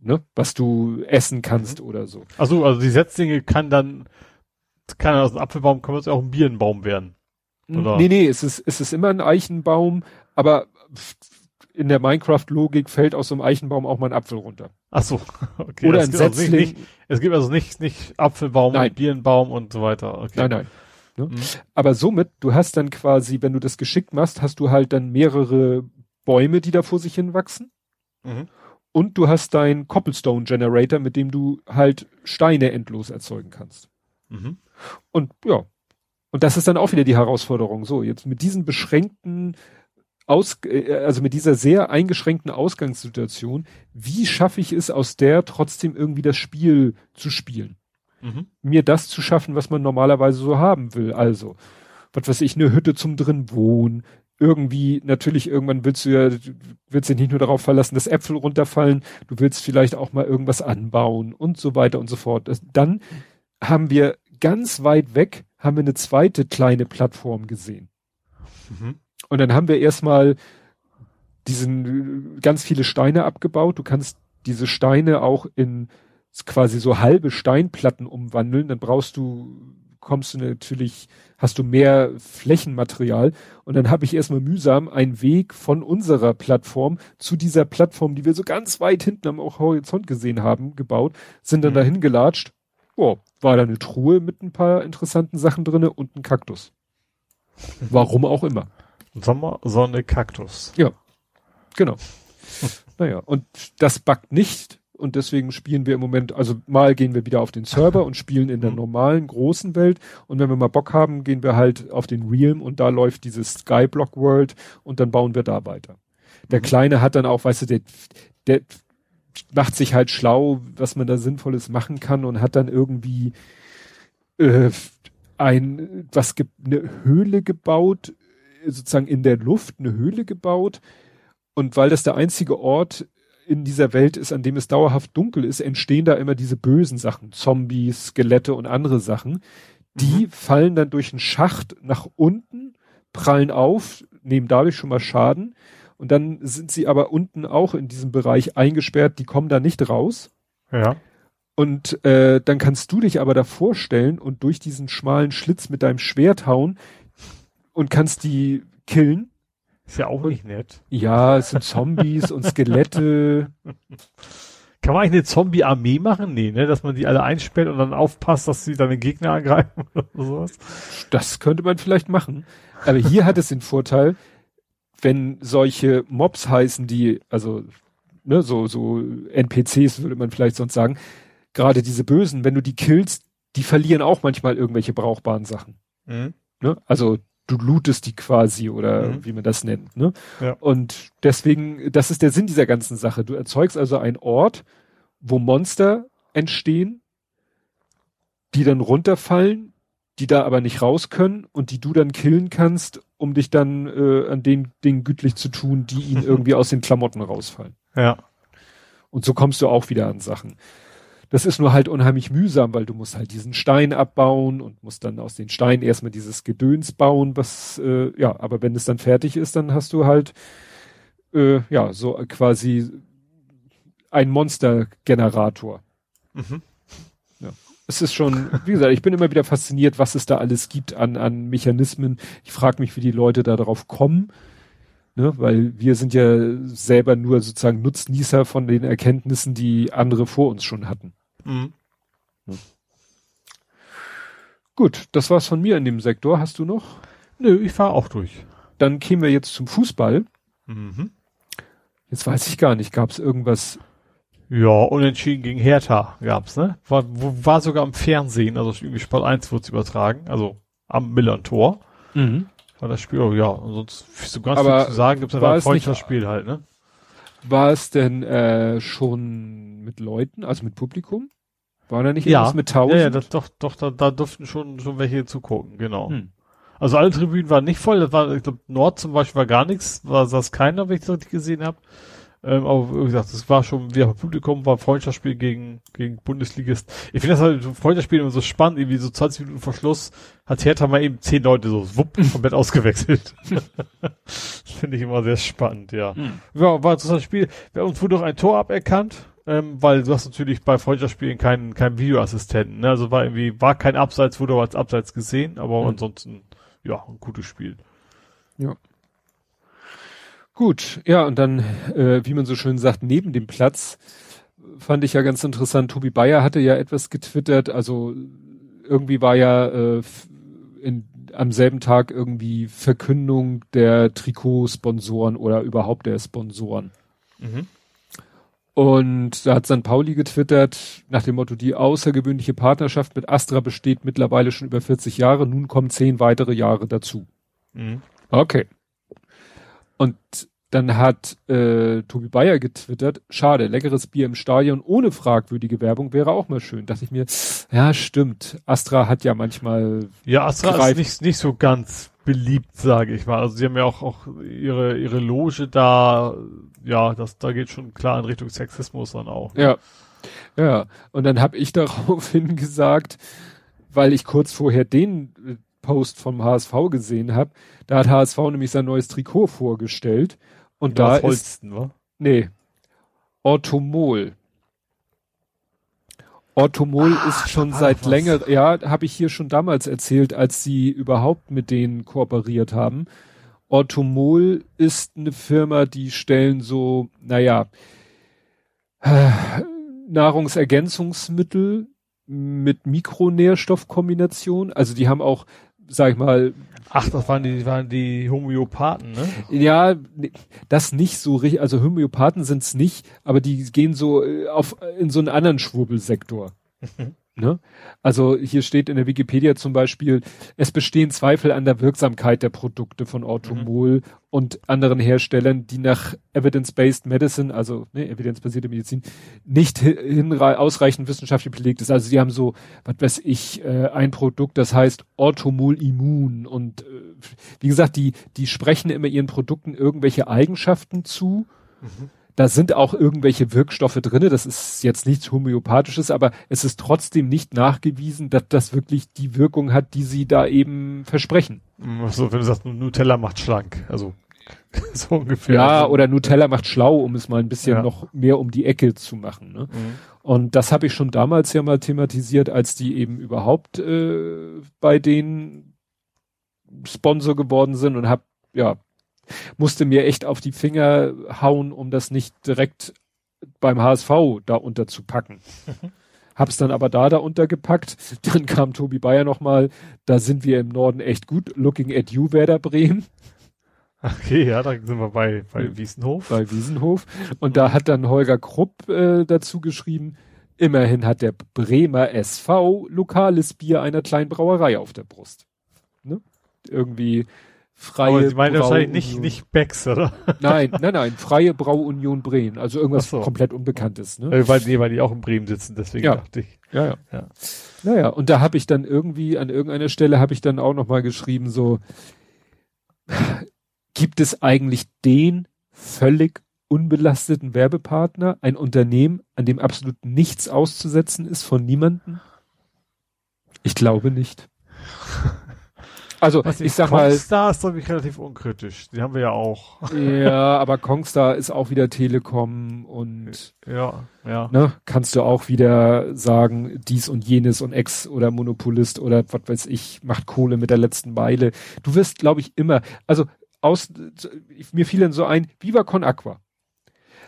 B: Ne? Was du essen kannst mhm. oder so.
C: Also, also die Setzlinge kann dann kann aus einem Apfelbaum kann es auch ein Birnenbaum werden.
B: Oder? Nee, nee, es ist, es ist immer ein Eichenbaum, aber in der Minecraft-Logik fällt aus so einem Eichenbaum auch mal ein Apfel runter.
C: Ach so,
B: okay. Oder ein Setzling.
C: Also nicht, es gibt also nicht, nicht Apfelbaum nein. und Birnenbaum und so weiter. Okay.
B: Nein, nein. Ne? Mhm. Aber somit, du hast dann quasi, wenn du das geschickt machst, hast du halt dann mehrere Bäume, die da vor sich hin wachsen. Mhm. Und du hast deinen Cobblestone Generator, mit dem du halt Steine endlos erzeugen kannst. Mhm. Und ja, und das ist dann auch wieder die Herausforderung. So, jetzt mit diesen beschränkten aus, äh, also mit dieser sehr eingeschränkten Ausgangssituation, wie schaffe ich es aus der trotzdem irgendwie das Spiel zu spielen? Mhm. Mir das zu schaffen, was man normalerweise so haben will. Also, was weiß ich, eine Hütte zum drin wohnen. Irgendwie, natürlich, irgendwann willst du ja, willst dich nicht nur darauf verlassen, dass Äpfel runterfallen, du willst vielleicht auch mal irgendwas anbauen und so weiter und so fort. Dann haben wir ganz weit weg, haben wir eine zweite kleine Plattform gesehen. Mhm. Und dann haben wir erstmal diesen ganz viele Steine abgebaut. Du kannst diese Steine auch in quasi so halbe Steinplatten umwandeln. Dann brauchst du kommst du natürlich, hast du mehr Flächenmaterial. Und dann habe ich erstmal mühsam einen Weg von unserer Plattform zu dieser Plattform, die wir so ganz weit hinten am Horizont gesehen haben, gebaut, sind dann mhm. dahin gelatscht. Boah, war da eine Truhe mit ein paar interessanten Sachen drinne und ein Kaktus. Warum auch immer.
C: Sommer, Sonne, Kaktus.
B: Ja, genau. naja, und das backt nicht und deswegen spielen wir im Moment, also mal gehen wir wieder auf den Server und spielen in der mhm. normalen großen Welt und wenn wir mal Bock haben, gehen wir halt auf den Realm und da läuft dieses Skyblock World und dann bauen wir da weiter. Der mhm. Kleine hat dann auch, weißt du, der, der macht sich halt schlau, was man da Sinnvolles machen kann und hat dann irgendwie äh, ein, was gibt, eine Höhle gebaut, sozusagen in der Luft eine Höhle gebaut und weil das der einzige Ort in dieser Welt ist, an dem es dauerhaft dunkel ist, entstehen da immer diese bösen Sachen, Zombies, Skelette und andere Sachen. Die mhm. fallen dann durch einen Schacht nach unten, prallen auf, nehmen dadurch schon mal Schaden. Und dann sind sie aber unten auch in diesem Bereich eingesperrt, die kommen da nicht raus.
C: Ja.
B: Und äh, dann kannst du dich aber da vorstellen und durch diesen schmalen Schlitz mit deinem Schwert hauen und kannst die killen
C: ist ja auch nicht nett.
B: Ja, es sind Zombies und Skelette.
C: Kann man eigentlich eine Zombie-Armee machen? Nee, ne? Dass man die alle einsperrt und dann aufpasst, dass sie dann den Gegner angreifen oder sowas.
B: Das könnte man vielleicht machen. Aber hier hat es den Vorteil, wenn solche Mobs heißen, die, also, ne, so, so NPCs würde man vielleicht sonst sagen, gerade diese Bösen, wenn du die killst, die verlieren auch manchmal irgendwelche brauchbaren Sachen. Mhm. Ne? Also du lootest die quasi oder mhm. wie man das nennt. Ne? Ja. Und deswegen, das ist der Sinn dieser ganzen Sache. Du erzeugst also einen Ort, wo Monster entstehen, die dann runterfallen, die da aber nicht raus können und die du dann killen kannst, um dich dann äh, an den Dingen gütlich zu tun, die ihnen irgendwie aus den Klamotten rausfallen.
C: Ja.
B: Und so kommst du auch wieder an Sachen. Das ist nur halt unheimlich mühsam, weil du musst halt diesen Stein abbauen und musst dann aus den Steinen erstmal dieses Gedöns bauen, was, äh, ja, aber wenn es dann fertig ist, dann hast du halt, äh, ja, so quasi ein Monstergenerator. Mhm. Ja. Es ist schon, wie gesagt, ich bin immer wieder fasziniert, was es da alles gibt an, an Mechanismen. Ich frage mich, wie die Leute da drauf kommen. Ne, weil wir sind ja selber nur sozusagen Nutznießer von den Erkenntnissen, die andere vor uns schon hatten. Mhm. Hm. Gut, das war's von mir in dem Sektor. Hast du noch?
C: Nö, ich fahr auch durch.
B: Dann kämen wir jetzt zum Fußball. Mhm. Jetzt weiß ich gar nicht, gab's irgendwas?
C: Ja, unentschieden gegen Hertha gab's, ne? War, war sogar am Fernsehen, also irgendwie Sport 1 wurde übertragen, also am Millern-Tor. Mhm. War das Spiel, oh, ja, sonst so ganz
B: Aber
C: viel zu sagen, gibt's
B: ja ein
C: das Spiel halt, ne?
B: War es denn äh, schon mit Leuten, also mit Publikum? War da nicht
C: ja. irgendwas mit tausend? Ja, ja, das, doch, doch, da, da durften schon, schon welche zugucken, genau. Hm. Also alle Tribünen waren nicht voll, das war, ich glaube, Nord zum Beispiel war gar nichts, war saß keiner, wenn ich das richtig gesehen habe. Ähm, aber wie gesagt, es war schon wieder Publikum, war Freundschaftsspiel gegen, gegen Bundesligist. Ich finde das halt so Freundschaftsspiel immer so spannend, irgendwie so 20 Minuten vor Schluss hat Hertha mal eben 10 Leute so wupp, komplett ausgewechselt. das finde ich immer sehr spannend, ja. Mhm. Ja, war das Spiel. Uns wurde auch ein Tor aberkannt, ähm, weil du hast natürlich bei Freundschaftsspielen keinen, keinen Videoassistenten, ne? Also war irgendwie, war kein Abseits, wurde aber als Abseits gesehen, aber mhm. ansonsten, ja, ein gutes Spiel.
B: Ja. Gut, ja, und dann, äh, wie man so schön sagt, neben dem Platz fand ich ja ganz interessant, Tobi Bayer hatte ja etwas getwittert, also irgendwie war ja äh, in, am selben Tag irgendwie Verkündung der Trikotsponsoren oder überhaupt der Sponsoren. Mhm. Und da hat San Pauli getwittert nach dem Motto, die außergewöhnliche Partnerschaft mit Astra besteht mittlerweile schon über 40 Jahre, nun kommen zehn weitere Jahre dazu. Mhm. Okay. Und dann hat äh, Tobi Bayer getwittert, schade, leckeres Bier im Stadion ohne fragwürdige Werbung wäre auch mal schön. Dachte ich mir, ja, stimmt. Astra hat ja manchmal.
C: Ja, Astra greift. ist nicht, nicht so ganz beliebt, sage ich mal. Also sie haben ja auch, auch ihre, ihre Loge da, ja, das, da geht schon klar in Richtung Sexismus dann auch.
B: Ne? Ja. Ja. Und dann habe ich daraufhin gesagt, weil ich kurz vorher den äh, Post vom HSV gesehen habe. Da hat HSV nämlich sein neues Trikot vorgestellt. Und da Holsten, ist, wa? nee, Orthomol. Orthomol ist schon seit länger, ja, habe ich hier schon damals erzählt, als sie überhaupt mit denen kooperiert haben. Orthomol ist eine Firma, die stellen so, naja, Nahrungsergänzungsmittel mit Mikronährstoffkombination. Also die haben auch, sag ich mal,
C: Ach, das waren die, waren die Homöopathen, ne?
B: ja, das nicht so richtig, also Homöopathen sind's nicht, aber die gehen so äh, auf in so einen anderen Schwurbelsektor. ne? Also hier steht in der Wikipedia zum Beispiel, es bestehen Zweifel an der Wirksamkeit der Produkte von Orthomol und anderen Herstellern, die nach Evidence-Based Medicine, also ne, evidenzbasierte Medizin, nicht ausreichend wissenschaftlich belegt ist. Also die haben so, was weiß ich, äh, ein Produkt, das heißt Orthomol Immun und äh, wie gesagt, die, die sprechen immer ihren Produkten irgendwelche Eigenschaften zu. Da sind auch irgendwelche Wirkstoffe drinne. Das ist jetzt nichts Homöopathisches, aber es ist trotzdem nicht nachgewiesen, dass das wirklich die Wirkung hat, die sie da eben versprechen.
C: So, wenn du sagst, Nutella macht schlank. Also, so ungefähr.
B: Ja,
C: Also,
B: oder Nutella macht schlau, um es mal ein bisschen
C: Ja.
B: noch mehr um die Ecke zu machen. Ne?
C: Mhm.
B: Und das habe ich schon damals ja mal thematisiert, als die eben überhaupt äh, bei den Sponsor geworden sind und hab ja musste mir echt auf die Finger hauen, um das nicht direkt beim HSV da unterzupacken. Hab's dann aber da da untergepackt. Dann kam Tobi Bayer nochmal, da sind wir im Norden echt gut. Looking at you, Werder Bremen
C: Okay, ja, da sind wir bei, bei Wiesenhof.
B: bei Wiesenhof. Und da hat dann Holger Krupp äh, dazu geschrieben, immerhin hat der Bremer SV lokales Bier einer kleinen Brauerei auf der Brust. Ne? Irgendwie freie
C: Aber sie meinen wahrscheinlich nicht, nicht Becks, oder?
B: Nein, nein, nein, freie Brauunion Bremen. Also irgendwas
C: so.
B: komplett Unbekanntes. Ne?
C: Äh, weil, nee, weil die auch in Bremen sitzen, deswegen
B: Ja.
C: dachte ich.
B: Ja, ja.
C: Ja.
B: Naja, und da habe ich dann irgendwie, an irgendeiner Stelle habe ich dann auch nochmal geschrieben, so, gibt es eigentlich den völlig unbelasteten Werbepartner, ein Unternehmen, an dem absolut nichts auszusetzen ist von niemandem? Ich glaube nicht. Also,
C: Was
B: ich sag mal,
C: Kongstar ist, glaube ich, relativ unkritisch. Die haben wir ja auch.
B: ja, aber Kongstar ist auch wieder Telekom und
C: Ja, ja.
B: ne, kannst du auch wieder sagen, dies und jenes und Ex oder Monopolist oder was weiß ich, macht Kohle mit der letzten Meile. Du wirst, glaube ich, immer, also aus, mir fiel dann so ein, Viva Con Aqua.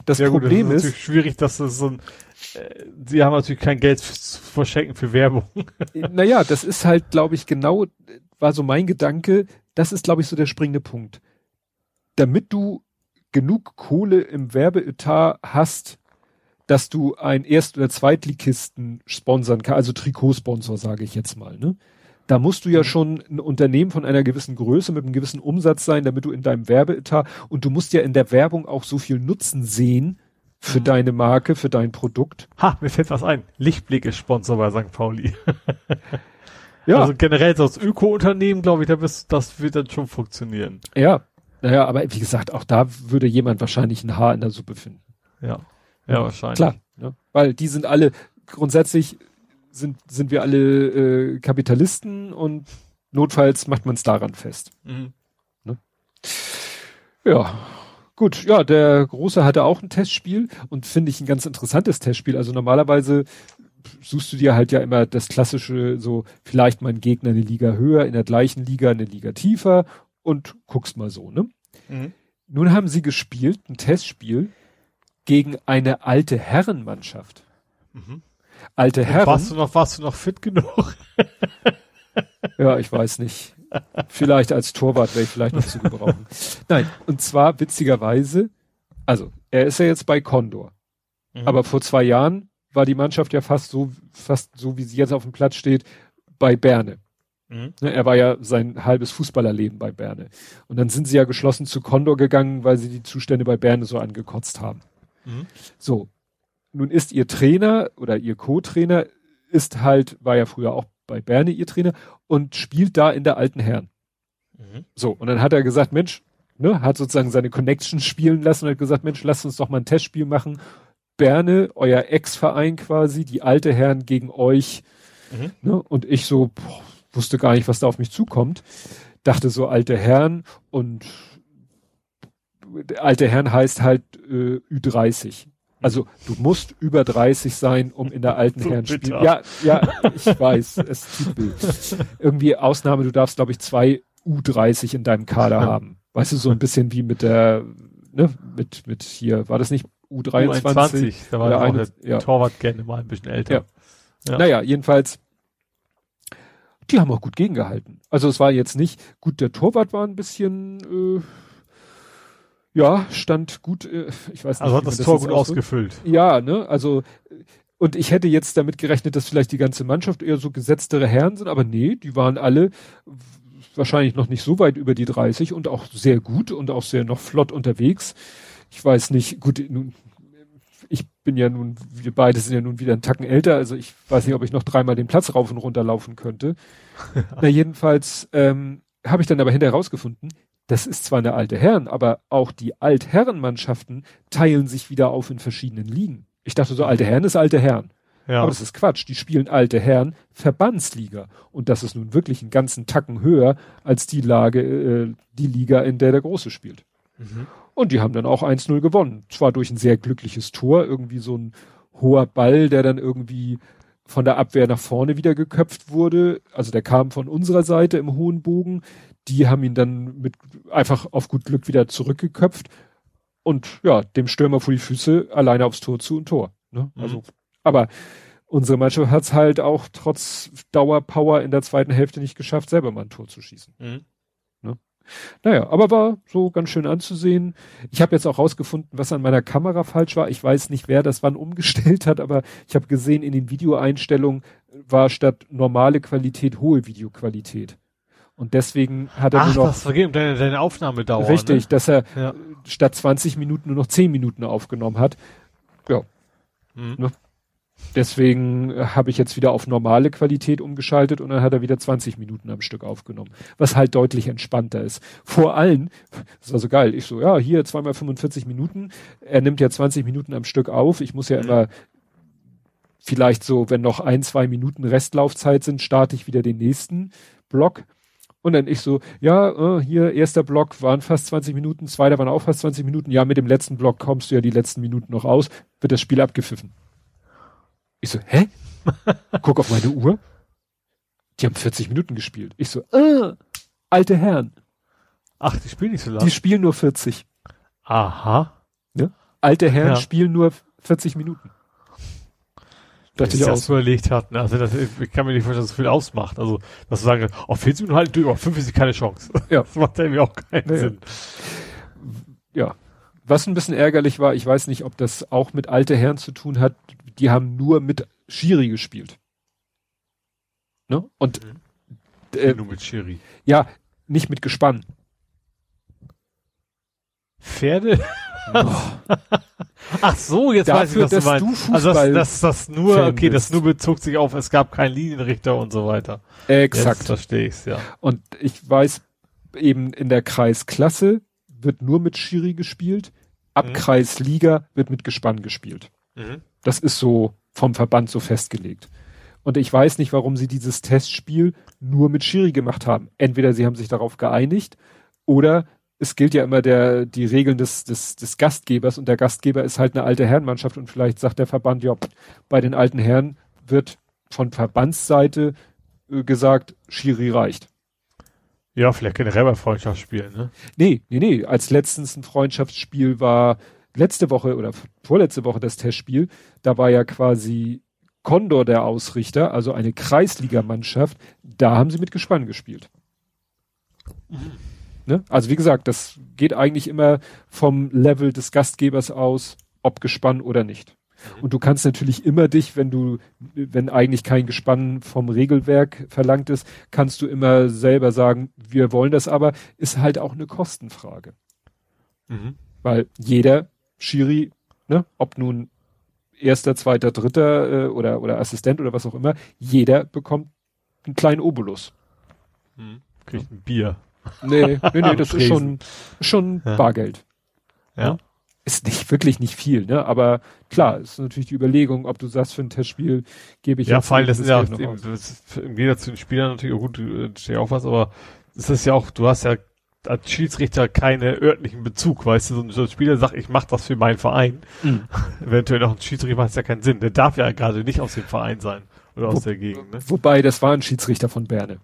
B: Das
C: ja, gut,
B: Problem
C: das ist
B: ist,
C: natürlich schwierig, dass das so ein, äh, sie haben natürlich kein Geld zu verschenken für Werbung.
B: naja, das ist halt, glaube ich, genau, war so mein Gedanke, das ist, glaube ich, so der springende Punkt. Damit du genug Kohle im Werbeetat hast, dass du ein Erst- oder Zweitligisten sponsern kannst, also Trikotsponsor, sage ich jetzt mal, ne? Da musst du ja schon ein Unternehmen von einer gewissen Größe mit einem gewissen Umsatz sein, damit du in deinem Werbeetat und du musst ja in der Werbung auch so viel Nutzen sehen für
C: Mhm.
B: deine Marke, für dein Produkt.
C: Ha, mir fällt was ein. Lichtblick ist Sponsor bei St. Pauli.
B: Ja,
C: Also generell so als Öko-Unternehmen, glaube ich, da bist, das wird dann schon funktionieren.
B: ja. Naja, aber wie gesagt, auch da würde jemand wahrscheinlich ein Haar in der Suppe finden.
C: Ja. Ja, wahrscheinlich.
B: Klar, ne? weil die sind alle, grundsätzlich sind, sind wir alle äh, Kapitalisten und notfalls macht man es daran fest.
C: Mhm.
B: Ja, gut, ja, der Große hatte auch ein Testspiel und finde ich ein ganz interessantes Testspiel. Also normalerweise suchst du dir halt ja immer das klassische, so vielleicht mein Gegner eine Liga höher, in der gleichen Liga eine Liga tiefer und guckst mal so, ne?
C: Mhm.
B: Nun haben sie gespielt, ein Testspiel gegen eine alte Herrenmannschaft.
C: Mhm.
B: Alte Herren.
C: Warst du noch, warst du noch fit genug?
B: Ja, ich weiß nicht. Vielleicht als Torwart wäre ich vielleicht noch zu gebrauchen. Nein, und zwar witzigerweise, also er ist ja jetzt bei Condor,
C: Mhm.
B: aber vor zwei Jahren war die Mannschaft ja fast so, fast so wie sie jetzt auf dem Platz steht, bei Berne.
C: Mhm.
B: Ne, Er war ja sein halbes Fußballerleben bei Berne. Und dann sind sie ja geschlossen zu Condor gegangen, weil sie die Zustände bei Berne so angekotzt haben.
C: Mhm.
B: So. Nun ist ihr Trainer oder ihr Co-Trainer ist halt, war ja früher auch bei Berne ihr Trainer und spielt da in der alten Herren.
C: Mhm.
B: So. Und dann hat er gesagt, Mensch, ne, hat sozusagen seine Connections spielen lassen und hat gesagt, Mensch, lasst uns doch mal ein Testspiel machen. Berne, euer Ex-Verein quasi, die alte Herren gegen euch.
C: Mhm.
B: Ne? Und ich so, boah, wusste gar nicht, was da auf mich zukommt. Dachte so, alte Herren und alte Herren heißt halt äh, Ü30. Also du musst über 30 sein, um in der alten
C: So
B: Herren spielen. Ja, ja, ich weiß, es tut weh. Irgendwie Ausnahme, du darfst, glaube ich, zwei U30 in deinem Kader haben. Weißt du, so ein bisschen wie mit der, ne, mit, mit hier, war das nicht U23?
C: U21, da war ja auch
B: eine-
C: der
B: ja.
C: Torwart gerne mal ein bisschen älter.
B: Ja.
C: Ja.
B: Naja, jedenfalls, die haben auch gut gegengehalten. Also es war jetzt nicht, gut, der Torwart war ein bisschen, äh, ja, stand gut, äh, ich weiß nicht.
C: Also hat
B: man
C: das Tor gut
B: ausdrückt.
C: ausgefüllt.
B: Ja, ne, also, und ich hätte jetzt damit gerechnet, dass vielleicht die ganze Mannschaft eher so gesetztere Herren sind, aber nee, die waren alle wahrscheinlich noch nicht so weit über die 30 und auch sehr gut und auch sehr noch flott unterwegs. Ich weiß nicht, gut, nun, ich bin ja nun, wir beide sind ja nun wieder einen Tacken älter, also ich weiß nicht, ob ich noch dreimal den Platz rauf und runter laufen könnte. Na, jedenfalls ähm, habe ich dann aber hinterher rausgefunden, das ist zwar eine alte Herren, aber auch die Altherrenmannschaften teilen sich wieder auf in verschiedenen Ligen. Ich dachte so, alte Herren ist alte Herren.
C: Ja.
B: Aber das ist Quatsch. Die spielen alte Herren Verbandsliga. Und das ist nun wirklich einen ganzen Tacken höher als die Lage, äh, die Liga, in der der Große spielt.
C: Mhm.
B: Und die haben dann auch 1-0 gewonnen. Zwar durch ein sehr glückliches Tor, irgendwie so ein hoher Ball, der dann irgendwie von der Abwehr nach vorne wieder geköpft wurde. Also der kam von unserer Seite im hohen Bogen. Die haben ihn dann mit einfach auf gut Glück wieder zurückgeköpft und ja, dem Stürmer vor die Füße alleine aufs Tor zu und Tor. Ne?
C: Mhm.
B: Also, aber unsere Mannschaft hat es halt auch trotz Dauerpower in der zweiten Hälfte nicht geschafft, selber mal ein Tor zu schießen.
C: Mhm.
B: Naja, aber war so ganz schön anzusehen. Ich habe jetzt auch rausgefunden, was an meiner Kamera falsch war. Ich weiß nicht, wer das wann umgestellt hat, aber ich habe gesehen, in den Videoeinstellungen war statt normale Qualität hohe Videoqualität. Und deswegen hat er
C: Ach,
B: nur noch
C: das vergeht um deine, deine Aufnahmedauer.
B: richtig, dass er
C: Ne? Ja.
B: statt 20 Minuten nur noch 10 Minuten aufgenommen hat. Ja,
C: Mhm.
B: Deswegen äh, habe ich jetzt wieder auf normale Qualität umgeschaltet und dann hat er wieder 20 Minuten am Stück aufgenommen, was halt deutlich entspannter ist. Vor allem, das war so geil, ich so, ja, hier zweimal 45 Minuten, er nimmt ja 20 Minuten am Stück auf, ich muss ja
C: Mhm.
B: immer vielleicht so, wenn noch ein, zwei Minuten Restlaufzeit sind, starte ich wieder den nächsten Block. Und dann ich so, ja, äh, hier, erster Block waren fast 20 Minuten, zweiter waren auch fast 20 Minuten, ja, mit dem letzten Block kommst du ja die letzten Minuten noch aus, wird das Spiel abgepfiffen. Ich so, hä? Guck auf meine Uhr. Die haben 40 Minuten gespielt. Ich so, äh, alte Herren,
C: Ach, die spielen nicht so
B: die
C: lang.
B: spielen nur 40.
C: Aha.
B: Alte Herren
C: Ja.
B: spielen nur 40 Minuten.
C: Dass
B: ich
C: das so überlegt hat. Also das, ich kann mir nicht vorstellen, dass das viel ausmacht. Also, dass du sagen, oh, 40 Minuten halt durch, aber 5 ist keine Chance.
B: Ja.
C: Das macht irgendwie auch keinen
B: Nee.
C: Sinn.
B: ja. Was ein bisschen ärgerlich war, ich weiß nicht, ob das auch mit alte Herren zu tun hat, die haben nur mit Schiri gespielt. Ne? Und äh,
C: Nur mit Schiri.
B: ja, nicht mit Gespann.
C: Pferde? Ach so, jetzt weiß ich,
B: Dafür,
C: was du
B: dass
C: meinst.
B: du
C: also
B: Fußball
C: das, das, das nur,
B: Fan
C: okay, das nur bezog sich auf, es gab keinen Linienrichter und so weiter.
B: Exakt.
C: Jetzt verstehe ich's, ja.
B: Und ich weiß, eben in der Kreisklasse wird nur mit Schiri gespielt. Ab
C: Mhm.
B: Kreisliga wird mit Gespann gespielt. Das ist so vom Verband so festgelegt. Und ich weiß nicht, warum sie dieses Testspiel nur mit Schiri gemacht haben. Entweder sie haben sich darauf geeinigt oder es gilt ja immer der, die Regeln des, des, des Gastgebers und der Gastgeber ist halt eine alte Herrenmannschaft und vielleicht sagt der Verband, ja, bei den alten Herren wird von Verbandsseite äh, gesagt, Schiri reicht.
C: Ja, vielleicht generell bei Freundschaftsspielen, ne?
B: Nee, nee, nee. Als letztens ein Freundschaftsspiel war, letzte Woche oder vorletzte Woche das Testspiel, da war ja quasi Condor der Ausrichter, also eine Kreisligamannschaft, da haben sie mit Gespann gespielt. Ne? Also wie gesagt, das geht eigentlich immer vom Level des Gastgebers aus, ob Gespann oder nicht. Und du kannst natürlich immer dich, wenn du, wenn eigentlich kein Gespann vom Regelwerk verlangt ist, kannst du immer selber sagen, wir wollen das aber, ist halt auch eine Kostenfrage.
C: Mhm.
B: Weil jeder Schiri, ne, ob nun erster, zweiter, dritter äh, oder, oder Assistent oder was auch immer, jeder bekommt einen kleinen Obolus.
C: Kriegt ein Bier.
B: Nee, nee, nee, das ist schon, schon
C: Ja.
B: Bargeld.
C: Ja.
B: Ist nicht, wirklich nicht viel, ne? Aber klar, ist natürlich die Überlegung, ob du sagst, für ein Testspiel gebe ich
C: Ja, vor allem, das
B: das
C: ist ja eben,
B: aus.
C: das im Gegensatz zu den Spielern natürlich auch gut, du äh, steht auch was, aber es ist ja auch, du hast ja als Schiedsrichter keine örtlichen Bezug, weißt du, so ein, so ein Spieler sagt, ich mach das für meinen Verein.
B: Mhm.
C: Eventuell noch ein Schiedsrichter macht ja keinen Sinn. Der darf ja gerade nicht aus dem Verein sein oder aus
B: Wo-
C: der Gegend. Ne?
B: Wobei, das war ein Schiedsrichter von Berne.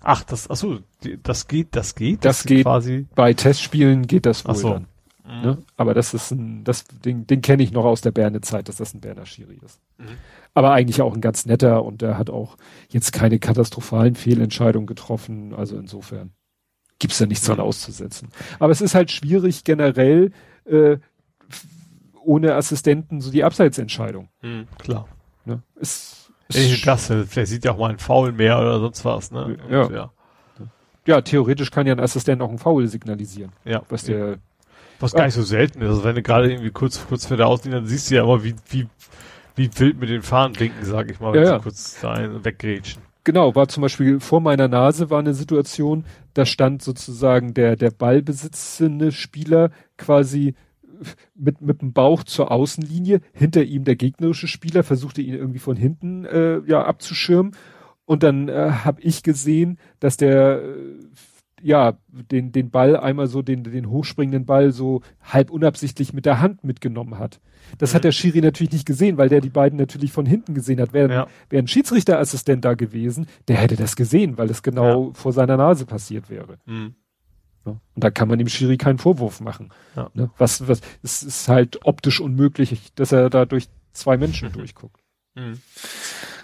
C: Ach, das, ach so, das geht, das geht.
B: Das
C: ist
B: geht.
C: quasi.
B: Bei Testspielen geht das wohl
C: Ach so.
B: dann. Ne? Aber das ist ein, das Ding, den kenne ich noch aus der Berne-Zeit, dass das ein Berner Schiri ist.
C: Mhm.
B: Aber eigentlich auch ein ganz netter und der hat auch jetzt keine katastrophalen Fehlentscheidungen getroffen. Also insofern gibt's da nichts dran
C: Mhm.
B: auszusetzen. Aber es ist halt schwierig generell äh, ohne Assistenten so die Abseitsentscheidung.
C: Mhm, klar.
B: Ne? Ist, ist
C: das, vielleicht sieht ja auch mal ein Foul mehr oder sonst was, ne? Und,
B: Ja.
C: ja.
B: ja, theoretisch kann ja ein Assistent auch einen Foul signalisieren,
C: Ja.
B: was der
C: Was gar nicht so selten ist. Also wenn du gerade irgendwie kurz, kurz vor der Auslinie, dann siehst du ja immer, wie, wie, wie wild mit den Fahnen blinken, sag ich mal, wenn
B: Ja,
C: sie
B: ja.
C: kurz da weggrätschen.
B: Genau, war zum Beispiel vor meiner Nase war eine Situation, da stand sozusagen der, der ballbesitzende Spieler quasi mit, mit dem Bauch zur Außenlinie, hinter ihm der gegnerische Spieler versuchte ihn irgendwie von hinten äh, ja abzuschirmen und dann äh, habe ich gesehen, dass der äh, ja den den Ball einmal so den den hochspringenden Ball so halb unabsichtlich mit der Hand mitgenommen hat. Das
C: Mhm.
B: hat der Schiri natürlich nicht gesehen, weil der die beiden natürlich von hinten gesehen hat. Wäre
C: Ja.
B: wäre ein Schiedsrichterassistent da gewesen, der hätte das gesehen, weil das genau vor seiner Nase passiert wäre.
C: Mhm.
B: Ja. Und da kann man dem Schiri keinen Vorwurf machen.
C: Ja.
B: Ne? Was, was, es ist halt optisch unmöglich, dass er da durch zwei Menschen durchguckt.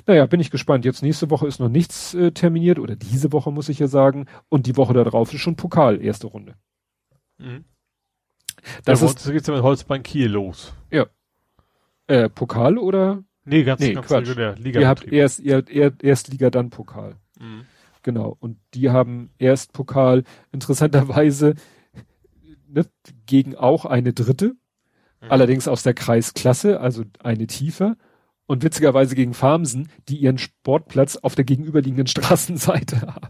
B: Naja, bin ich gespannt. Jetzt nächste Woche ist noch nichts äh, terminiert oder diese Woche muss ich ja sagen. Und die Woche darauf ist schon Pokal, erste Runde.
C: Mhm.
B: Das
C: ja,
B: ist
C: geht's ja mit Holzbein Kiel los.
B: äh, Pokal oder?
C: Nee, ganz,
B: Nee,
C: ganz
B: Quatsch.
C: regulär. Liga
B: Ihr habt erst, ihr, ihr, Erstliga, dann Pokal.
C: mhm.
B: Genau. Und die haben erst Pokal interessanterweise ne, gegen auch eine dritte,
C: Mhm.
B: allerdings aus der Kreisklasse, also eine tiefer. Und witzigerweise gegen Farmsen, die ihren Sportplatz auf der gegenüberliegenden Straßenseite haben.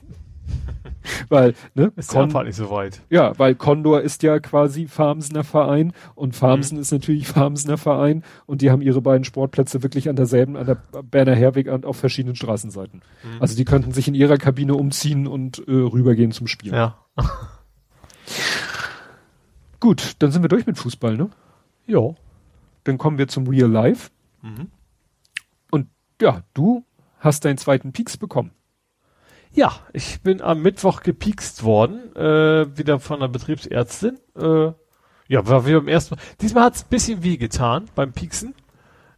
B: weil, ne,
C: Ist
B: Kon-
C: Abfahrt nicht so weit.
B: ja, weil Condor ist ja quasi Farmsener Verein und Farmsen ist natürlich Farmsener Verein und die haben ihre beiden Sportplätze wirklich an derselben, an der Berner Herweg und auf verschiedenen Straßenseiten.
C: Mhm.
B: Also die könnten sich in ihrer Kabine umziehen und äh, rübergehen zum Spiel.
C: Ja.
B: Gut, dann sind wir durch mit Fußball, ne?
C: Ja.
B: Dann kommen wir zum Real Life.
C: Mhm.
B: Ja, du hast deinen zweiten Peaks bekommen.
C: Ja, ich bin am Mittwoch gepiekst worden, äh, wieder von der Betriebsärztin. Äh, ja, war wie beim ersten Mal. Diesmal hat's ein bisschen weh getan beim Pieksen.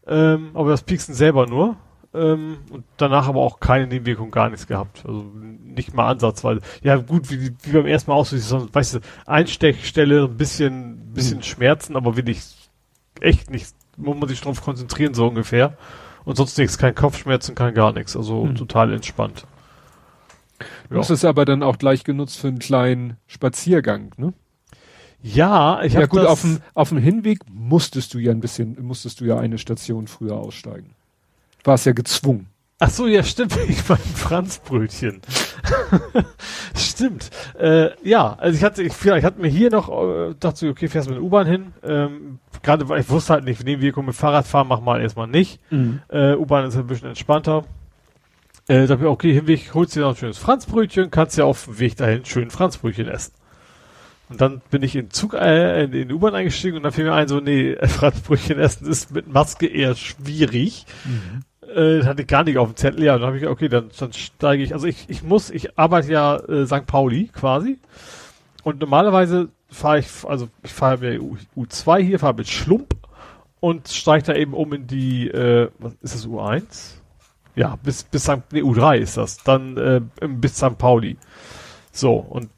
C: Ähm, aber das Pieksen selber nur. Ähm, und danach aber auch keine Nebenwirkung, gar nichts gehabt. Also nicht mal ansatzweise. Ja, gut, wie, wie beim ersten Mal aus, wie so, weißt du, Einstechstelle, ein bisschen, bisschen Schmerzen, aber wirklich echt nicht, muss man sich drauf konzentrieren, so ungefähr. Und sonst nichts, kein Kopfschmerzen, kein gar nichts. Also
B: Mhm.
C: total entspannt.
B: Du hast es aber dann auch gleich genutzt für einen kleinen Spaziergang, ne?
C: Ja, ich
B: Ja
C: habe
B: gut,
C: das,
B: auf dem, auf dem Hinweg musstest du ja ein bisschen, musstest du ja eine Station früher aussteigen. Warst ja gezwungen.
C: Ach so, ja, stimmt, ich beim Franzbrötchen. stimmt. Äh, ja, also ich hatte, ich, ich hatte mir hier noch, äh, dachte so, okay, fährst mit der U-Bahn hin. Ähm, Gerade weil ich wusste halt nicht, neben wir kommen mit Fahrradfahren, mach mal erstmal nicht. Äh, U-Bahn ist ein bisschen entspannter. Äh, da hab ich, okay, Hinweg, holst dir noch ein schönes Franzbrötchen, kannst ja auf dem Weg dahin schön Franzbrötchen essen. Und dann bin ich in Zug, äh, in den U-Bahn eingestiegen und dann fiel mir ein, so, nee, Franzbrötchen essen ist mit Maske eher schwierig. Äh, das hatte ich gar nicht auf dem Zettel, ja, dann habe ich, okay, dann, dann steige ich, also ich, ich muss, ich arbeite ja äh, St. Pauli quasi. Und normalerweise fahre ich, also ich fahre U, U2 hier, fahre mit Schlump und steige da eben um in die, äh, ist das, U1? Ja, bis, bis St. Nee, U3 ist das. Dann äh, bis St. Pauli. So, und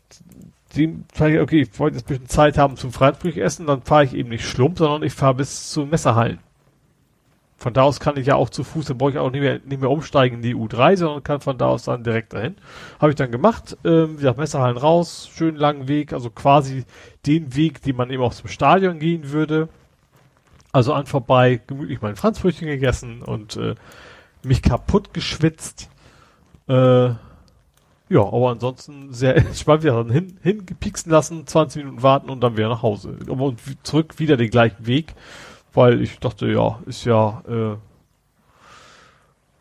C: die okay, ich wollte jetzt ein bisschen Zeit haben zum Freibrüch essen, dann fahre ich eben nicht Schlump, sondern ich fahre bis zu Messerhallen. Von da aus kann ich ja auch zu Fuß, dann brauche ich auch nicht mehr, nicht mehr umsteigen in die U3, sondern kann von da aus dann direkt dahin. Habe ich dann gemacht, ähm, wie gesagt, Messerhallen raus, schön langen Weg, also quasi den Weg, den man eben auch zum Stadion gehen würde. Also an vorbei, gemütlich mein Franzbrötchen gegessen und äh, mich kaputt geschwitzt. Äh, ja, aber ansonsten sehr entspannt. Wir haben hin, hingepiksen lassen, 20 Minuten warten und dann wieder nach Hause. Und zurück wieder den gleichen Weg, weil ich dachte, ja, ist ja, äh,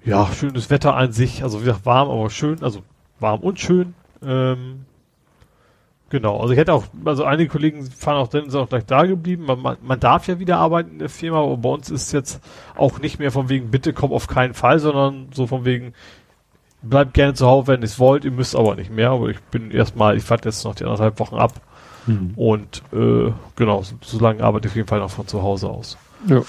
C: ja, schönes Wetter an sich. Also wie gesagt, warm, aber schön. Also warm und schön. Ähm, Genau, also ich hätte auch, also einige Kollegen fahren auch drin, sind auch gleich da geblieben. Man, man, darf ja wieder arbeiten in der Firma, aber bei uns ist jetzt auch nicht mehr von wegen, bitte komm auf keinen Fall, sondern so von wegen, bleibt gerne zu Hause, wenn ihr es wollt, ihr müsst aber nicht mehr. Aber ich bin erstmal, ich fahre jetzt noch die anderthalb Wochen ab
B: Hm.
C: und äh, genau, so, so lange arbeite ich auf jeden Fall noch von zu Hause aus.
B: Ja.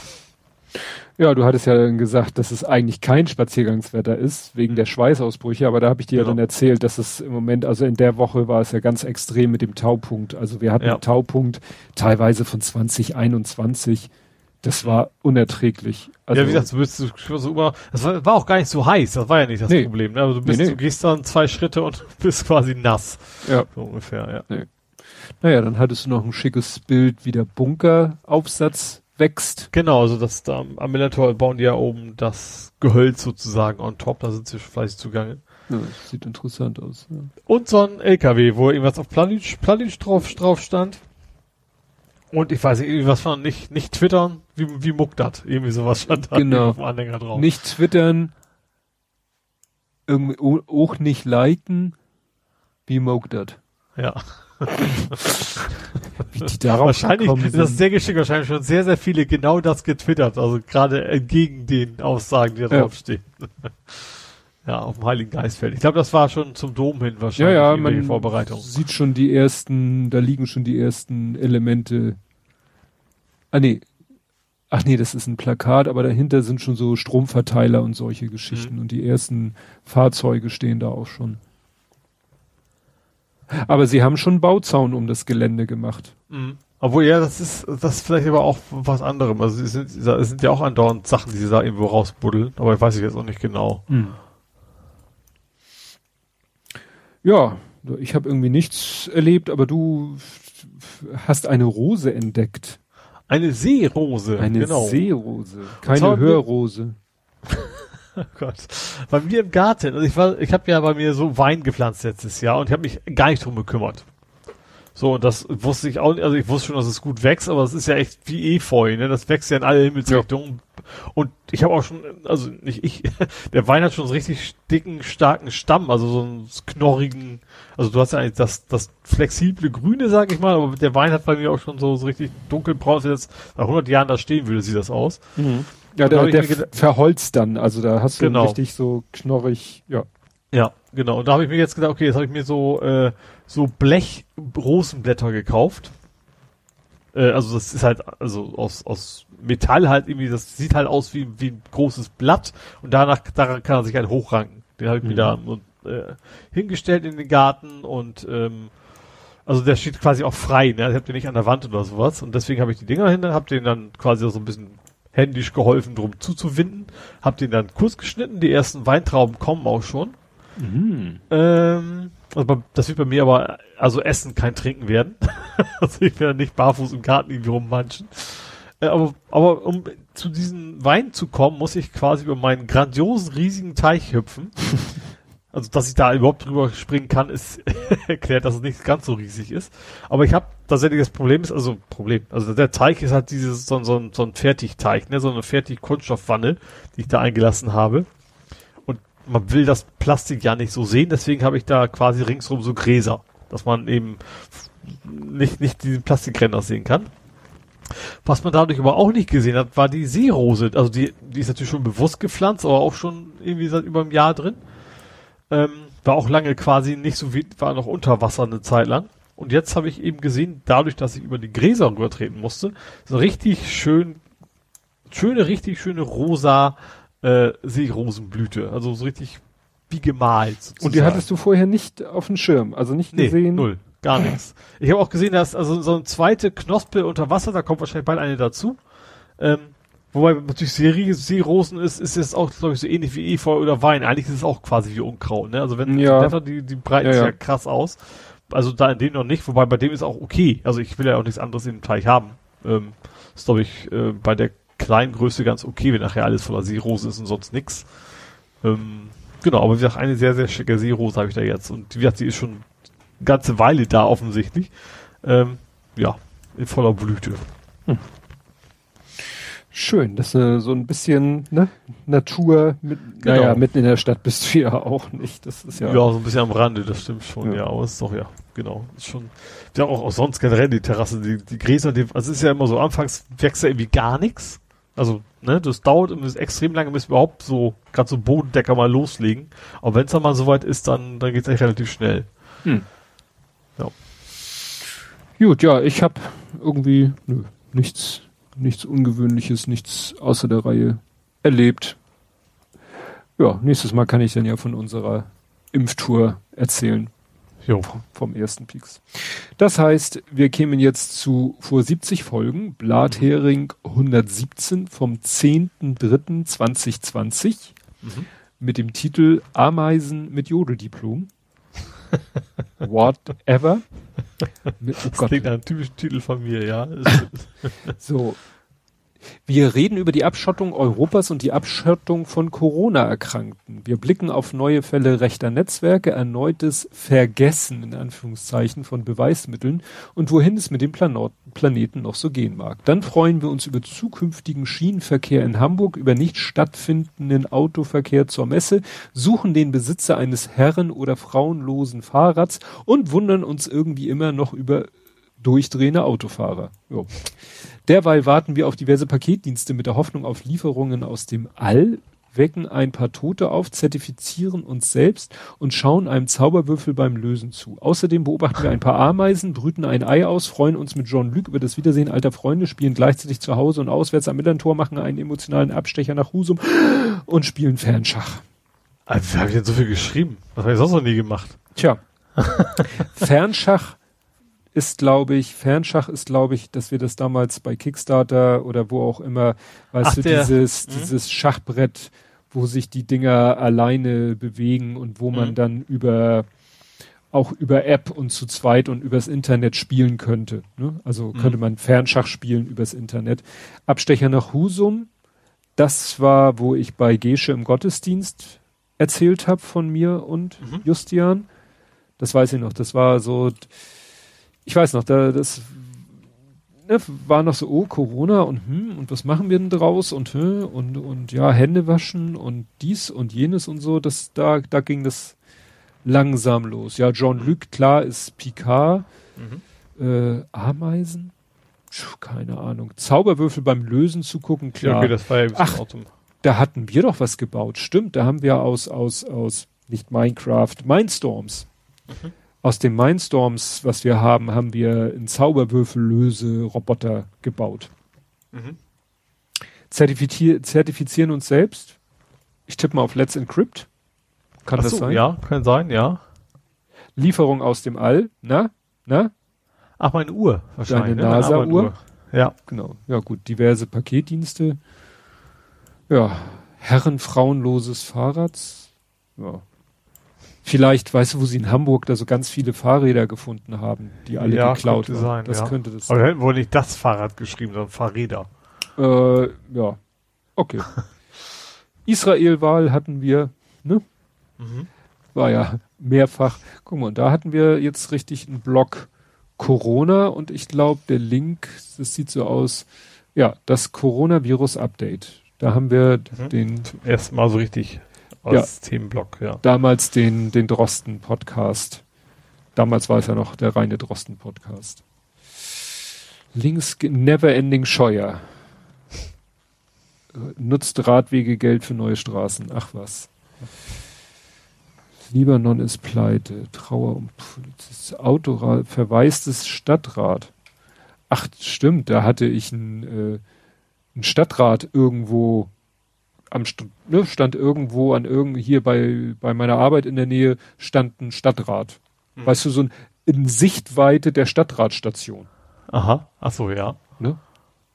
B: Ja, du hattest ja dann gesagt, dass es eigentlich kein Spaziergangswetter ist, wegen der Schweißausbrüche, aber da habe ich dir ja
C: Genau.
B: dann erzählt, dass es im Moment, also in der Woche war es ja ganz extrem mit dem Taupunkt. Also wir hatten
C: Ja.
B: einen Taupunkt teilweise von 2021. Das war unerträglich. Also,
C: ja, wie gesagt, du bist so über, das war, war auch gar nicht so heiß, das war ja nicht das
B: Nee.
C: Problem. Ne? Also du, bist,
B: Nee, nee.
C: du gehst dann zwei Schritte und bist quasi nass.
B: ja.
C: So ungefähr, ja.
B: Naja, dann hattest du noch ein schickes Bild, wie der Bunkeraufsatz wächst.
C: Genau, also das da am- Millantor bauen die ja oben das Gehölz sozusagen on top, da sind sie fleißig zugange.
B: Ja, sieht interessant aus. Ja.
C: Und so ein LKW, wo irgendwas auf Planic, Planic drauf, drauf stand. Und ich weiß nicht, irgendwas von nicht, nicht twittern, wie, wie Muckdat. Irgendwie sowas stand da
B: Genau.
C: auf dem Anhänger drauf.
B: Nicht twittern, irgendwie auch nicht liken, wie Mogdat.
C: Ja.
B: Wie die darauf
C: Wahrscheinlich ist das
B: sind.
C: sehr geschickt, wahrscheinlich schon sehr, sehr viele genau das getwittert, also gerade entgegen den Aussagen, die da
B: Ja.
C: draufstehen. ja, auf dem Heiligen Geistfeld. Ich glaube, das war schon zum Dom hin
B: ja,
C: wahrscheinlich
B: ja,
C: irgendwelche
B: man
C: Vorbereitung.
B: sieht schon die ersten, da liegen schon die ersten Elemente. Ah nee, ach nee, das ist ein Plakat, aber dahinter sind schon so Stromverteiler und solche Geschichten
C: Mhm.
B: und die ersten Fahrzeuge stehen da auch schon. Aber sie haben schon einen Bauzaun um das Gelände gemacht.
C: Mhm. Obwohl, ja, das ist, das ist vielleicht aber auch was anderem. Also, es sind, es sind ja auch andauernd Sachen, die sie da irgendwo rausbuddeln, aber ich weiß ich jetzt auch nicht genau.
B: Ja, ich habe irgendwie nichts erlebt, aber du hast eine Rose entdeckt.
C: Eine Seerose.
B: Eine
C: genau.
B: Seerose. Keine Hörrose.
C: Oh Gott. Bei mir im Garten, also ich war, ich habe ja bei mir so Wein gepflanzt letztes Jahr und ich habe mich gar nicht drum gekümmert. So, und das wusste ich auch nicht, also ich wusste schon, dass es gut wächst, aber es ist ja echt wie Efeu, ne? Das wächst ja in alle Himmelsrichtungen. Und ich habe auch schon, also nicht ich, der Wein hat schon so einen richtig dicken, starken Stamm, also so einen knorrigen, also du hast ja eigentlich das, das flexible Grüne, sag ich mal, aber der Wein hat bei mir auch schon so, so richtig dunkelbraun, wenn jetzt nach 100 Jahren da stehen würde, sieht das aus.
B: Ja,
C: Und da
B: der,
C: mir
B: verholzt dann, also da hast du
C: Genau.
B: richtig so knorrig, ja.
C: Ja, genau. Und da habe ich mir jetzt gedacht, okay, jetzt habe ich mir so äh, so Blech-Rosenblätter gekauft. Äh, also das ist halt also aus aus Metall halt irgendwie, das sieht halt aus wie wie ein großes Blatt und danach daran kann er sich halt hochranken. Den habe ich mir
B: Mhm.
C: da äh, hingestellt in den Garten und ähm, also der steht quasi auch frei, ne? Ich habe den nicht an der Wand oder sowas und deswegen habe ich die Dinger hin, habe den dann quasi so ein bisschen händisch geholfen, drum zuzuwinden, habe den dann kurz geschnitten, die ersten Weintrauben kommen auch schon. Ähm, also das wird bei mir aber, also Essen, kein Trinken werden. also ich werde nicht barfuß im Garten irgendwie rummanschen. Äh, aber, aber um zu diesem Wein zu kommen, muss ich quasi über meinen grandiosen, riesigen Teich hüpfen. also, dass ich da überhaupt drüber springen kann, ist erklärt, dass es nicht ganz so riesig ist. Aber ich habe tatsächlich das Problem ist, also Problem, also der Teig ist halt dieses, so, ein- so, so ein Fertigteig, ne, so eine Fertig-Kunststoffwanne, die ich da eingelassen habe. Und man will das Plastik ja nicht so sehen, deswegen habe ich da quasi ringsrum so Gräser, dass man eben nicht, nicht diesen Plastikränder sehen kann. Was man dadurch aber auch nicht gesehen hat, war die Seerose. Also die, die ist natürlich schon bewusst gepflanzt, aber auch schon irgendwie seit über einem Jahr drin. Ähm, war auch lange quasi nicht so wie, war noch unter Wasser eine Zeit lang. Und jetzt habe ich eben gesehen, dadurch, dass ich über die Gräser rübertreten musste, so richtig schön, schöne, richtig schöne rosa äh, Seerosenblüte. Also so richtig wie gemalt.
B: Und die
C: sozusagen.
B: hattest du vorher nicht auf dem Schirm, also nicht
C: Nee,
B: gesehen.
C: null. Gar nichts. Ich habe auch gesehen, dass also so eine zweite Knospe unter Wasser, da kommt wahrscheinlich bald eine dazu. Ähm, wobei natürlich Serie, Seerosen ist, ist jetzt auch, glaube ich, so ähnlich wie Efeu oder Wein. Eigentlich ist es auch quasi wie Unkraut, ne? Also wenn
B: Ja.
C: die Blätter, die, die breiten
B: Ja,
C: sich
B: ja.
C: krass aus. Also da in dem noch nicht, wobei bei dem ist auch okay. Also ich will ja auch nichts anderes im Teich haben. Ähm, ist, glaube ich, äh, bei der kleinen Größe ganz okay, wenn nachher alles voller Seerose ist und sonst nix. Ähm, genau, aber wie gesagt, eine sehr, sehr schicke Seerose habe ich da jetzt. Und wie gesagt, die ist schon eine ganze Weile da offensichtlich. Ähm, ja, in voller Blüte.
B: Schön, dass du so ein bisschen ne, Natur mit,
C: Genau.
B: naja, mitten in der Stadt bist du ja auch nicht. Das ist
C: Ja.
B: ja,
C: so ein bisschen am Rande, das stimmt schon,
B: Ja.
C: ja, aber es ist doch, ja, genau, ist schon, ja, auch, auch sonst generell die Terrasse, die, die Gräser, die, also es ist ja immer so, anfangs wächst ja irgendwie gar nichts, also, ne, das dauert immer extrem lange, bis wir überhaupt so, gerade so Bodendecker mal loslegen, aber wenn es dann mal soweit ist, dann, dann geht's echt relativ schnell.
B: Gut, ja, ich habe irgendwie nö, nichts, nichts Ungewöhnliches, nichts außer der Reihe erlebt. Ja, nächstes Mal kann ich dann ja von unserer Impftour erzählen.
C: Jo.
B: vom ersten Peaks. Das heißt, wir kämen jetzt zu vor 70 Folgen, Blathering 117 vom 10.03.2020
C: Mhm.
B: mit dem Titel Ameisen mit Jodeldiplom. Whatever. Mit, oh
C: Das
B: Gott.
C: klingt nach einem typischen Titel von mir, ja.
B: So. Wir reden über die Abschottung Europas und die Abschottung von Corona-Erkrankten. Wir blicken auf neue Fälle rechter Netzwerke, erneutes Vergessen in Anführungszeichen von Beweismitteln und wohin es mit dem Planeten noch so gehen mag. Dann freuen wir uns über zukünftigen Schienenverkehr in Hamburg, über nicht stattfindenden Autoverkehr zur Messe, suchen den Besitzer eines herren- oder frauenlosen Fahrrads und wundern uns irgendwie immer noch über durchdrehende Autofahrer. Jo. Derweil warten wir auf diverse Paketdienste mit der Hoffnung auf Lieferungen aus dem All, wecken ein paar Tote auf, zertifizieren uns selbst und schauen einem Zauberwürfel beim Lösen zu. Außerdem beobachten wir ein paar Ameisen, brüten ein Ei aus, freuen uns mit Jean-Luc über das Wiedersehen alter Freunde, spielen gleichzeitig zu Hause und auswärts am Millantor, machen einen emotionalen Abstecher nach Husum und spielen Fernschach.
C: Also, wie habe ich denn so viel geschrieben? Das habe ich sonst noch nie gemacht.
B: Tja. Fernschach ist, glaube ich, Fernschach ist, glaube ich, dass wir das damals bei Kickstarter oder wo auch immer, weißt
C: Ach,
B: du,
C: der-
B: dieses,
C: Mhm.
B: dieses Schachbrett, wo sich die Dinger alleine bewegen und wo man
C: Mhm.
B: dann über auch über App und zu zweit und übers Internet spielen könnte. Ne? Also
C: Mhm.
B: könnte man Fernschach spielen übers Internet. Abstecher nach Husum, das war, wo ich bei Gesche im Gottesdienst erzählt habe von mir und
C: Mhm.
B: Justian. Das weiß ich noch. Das war so, ich weiß noch, da, das ne, war noch so, oh, Corona und hm, und was machen wir denn draus und hm, und, und ja, Hände waschen und dies und jenes und so. Das, da, da ging das langsam los. Ja, Jean-Luc, klar, ist Picard, äh, Ameisen? Puh, keine Ahnung. Zauberwürfel beim Lösen zu gucken,
C: Ja,
B: klar.
C: okay, das war ja
B: Ach.
C: Autumn.
B: da hatten wir doch was gebaut. Stimmt, da haben wir aus, aus, aus, nicht Minecraft, Mindstorms. Aus dem Mindstorms, was wir haben, haben wir einen Zauberwürfellöse-Roboter gebaut.
C: Mhm.
B: Zertifizier zertifizieren uns selbst. Ich tippe mal auf Let's Encrypt. Kann
C: Ach
B: das
C: so,
B: sein?
C: ja, kann sein, ja.
B: Lieferung aus dem All. Na? Na?
C: Ach, meine Uhr wahrscheinlich.
B: Deine
C: ne?
B: NASA-Uhr?
C: Ja.
B: Genau. Ja, gut. Diverse Paketdienste. Ja. Herren frauenloses Fahrrads. Ja. Vielleicht, weißt du, wo sie in Hamburg da so ganz viele Fahrräder gefunden haben, die alle
C: Ja,
B: geklaut
C: könnte
B: waren.
C: sein,
B: das
C: ja.
B: könnte das
C: Aber wir hätten wohl nicht das Fahrrad geschrieben, sondern Fahrräder.
B: Äh, ja. Okay. Israel-Wahl hatten wir, ne?
C: Mhm.
B: War ja mehrfach. Guck mal, und da hatten wir jetzt richtig einen Block Corona und ich glaube, der Link, das sieht so aus, ja, das Coronavirus-Update. Da haben wir
C: Mhm.
B: den,
C: Zum ersten Mal so richtig als Themenblock, ja.
B: damals den, den Drosten-Podcast. Damals war es ja noch der reine Drosten-Podcast. Links, ge- Never Ending Scheuer. Nutzt Radwegegeld für neue Straßen. Ach was. Libanon ist pleite. Trauer um Polizist. Autorad, verwaistes Stadtrat. Ach, stimmt, da hatte ich ein, äh, ein Stadtrat irgendwo am ne, stand irgendwo an irgend hier bei bei meiner Arbeit in der Nähe stand ein Stadtrat.
C: Mhm.
B: Weißt du, so ein in Sichtweite der Stadtratstation,
C: Aha. Ach so, ja.
B: ne?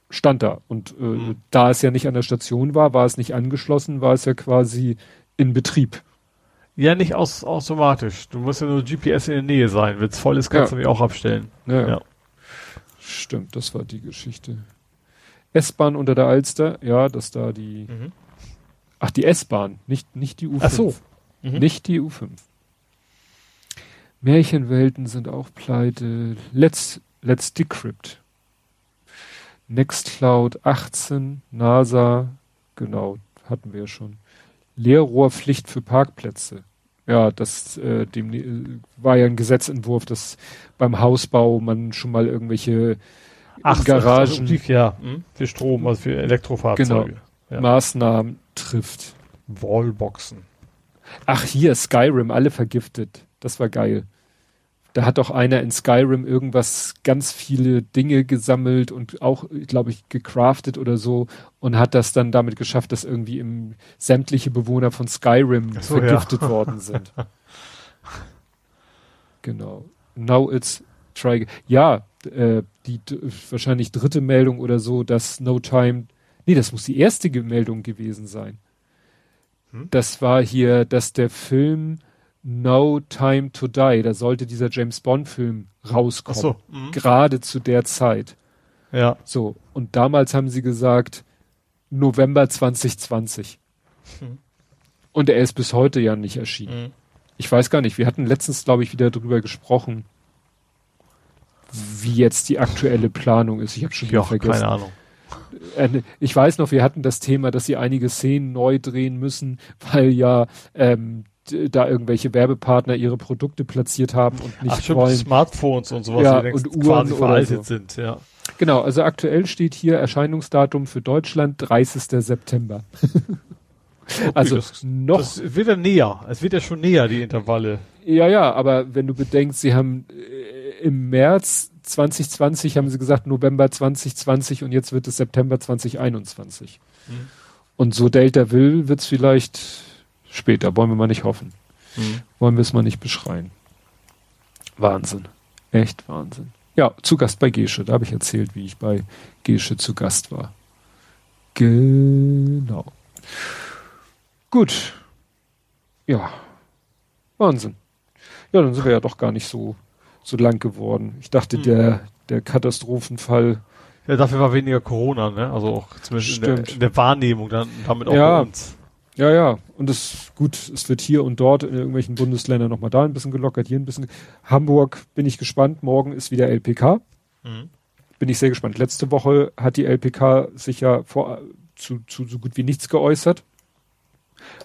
B: Stand da und äh,
C: Mhm.
B: da es ja nicht an der Station war, war es nicht angeschlossen, war es ja quasi in Betrieb.
C: Ja, nicht aus, automatisch. Du musst ja nur GPS in der Nähe sein. Wenn es voll ist, kannst
B: Ja.
C: du mich auch abstellen.
B: Ja.
C: Ja.
B: Stimmt, das war die Geschichte. S-Bahn unter der Alster, ja, dass da die
C: Mhm.
B: Ach, die S-Bahn, nicht nicht die U5.
C: Ach so. Mhm.
B: Nicht die U5. Märchenwelten sind auch pleite. Let's, let's Decrypt. Nextcloud 18, NASA, genau, hatten wir ja schon. Leerrohrpflicht für Parkplätze. Ja, das äh, dem, äh, war ja ein Gesetzentwurf, dass beim Hausbau man schon mal irgendwelche
C: Ach,
B: Garagen,
C: Ach, ja, hm? für Strom, also für Elektrofahrzeuge.
B: Genau, ja. Maßnahmen trifft.
C: Wallboxen.
B: Ach hier, Skyrim, alle vergiftet. Das war geil. Da hat doch einer in Skyrim irgendwas, ganz viele Dinge gesammelt und auch, glaube ich, gecraftet oder so und hat das dann damit geschafft, dass irgendwie im, sämtliche Bewohner von Skyrim so, vergiftet ja. worden sind. genau. Now it's try. Ja, äh, die wahrscheinlich dritte Meldung oder so, dass No Time. Nee, das muss die erste Meldung gewesen sein. Hm? Das war hier, dass der Film No Time to Die, da sollte dieser James Bond Film rauskommen. So, mhm. gerade zu der Zeit.
C: Ja.
B: So. Und damals haben sie gesagt, November 2020. Mhm. Und er ist bis heute ja nicht erschienen. Mhm. Ich weiß gar nicht, wir hatten letztens, glaube ich, wieder drüber gesprochen, wie jetzt die aktuelle Planung ist. Ich habe schon wieder vergessen.
C: Keine Ahnung.
B: Äh, ich weiß noch, wir hatten das Thema, dass sie einige Szenen neu drehen müssen, weil ja ähm, da irgendwelche Werbepartner ihre Produkte platziert haben und nicht Ach,
C: stimmt, wollen. Smartphones und sowas,
B: ja, die und Uhren
C: veraltet so. sind, ja.
B: Genau, also aktuell steht hier Erscheinungsdatum für Deutschland 30. September.
C: okay, also das, noch. Das wird ja näher. Es wird ja schon näher, die Intervalle.
B: Ja, ja, aber wenn du bedenkst, sie haben äh, im März 2020 haben sie gesagt November 2020 und jetzt wird es September 2021. Hm. Und so Delta will, wird es vielleicht später. Wollen wir mal nicht hoffen. Mhm. Wollen wir es mal nicht beschreien. Wahnsinn. Echt Wahnsinn. Ja, zu Gast bei Gesche. Da habe ich erzählt, wie ich bei Gesche zu Gast war. Genau. Gut. Ja. Wahnsinn. Ja, dann sind wir ja doch gar nicht so, so lang geworden. Ich dachte, mhm. der, der Katastrophenfall.
C: Ja, dafür war weniger Corona, ne? Also auch zumindest in der, in der, Wahrnehmung dann damit auch
B: ja, bei uns. Ja, ja. Und es gut, es wird hier und dort in irgendwelchen Bundesländern nochmal da ein bisschen gelockert, hier ein bisschen. Hamburg bin ich gespannt. Morgen ist wieder LPK. Mhm. Bin ich sehr gespannt. Letzte Woche hat die LPK sich ja vor, zu, zu so gut wie nichts geäußert.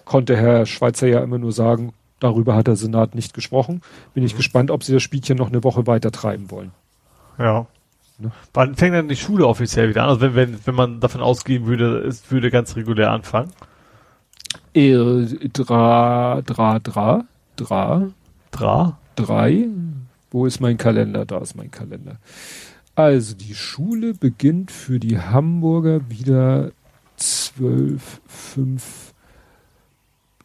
B: Konnte Herr Schweizer ja immer nur sagen, darüber hat der Senat nicht gesprochen. Bin ich mhm. gespannt, ob sie das Spielchen noch eine Woche weiter treiben wollen.
C: Ja. Ne? Wann fängt denn die Schule offiziell wieder an? Also wenn, wenn, wenn man davon ausgehen würde, es würde ganz regulär anfangen.
B: Dra, dra, dra, dra, dra, drei. Wo ist mein Kalender? Da ist mein Kalender. Also die Schule beginnt für die Hamburger wieder zwölf, fünf,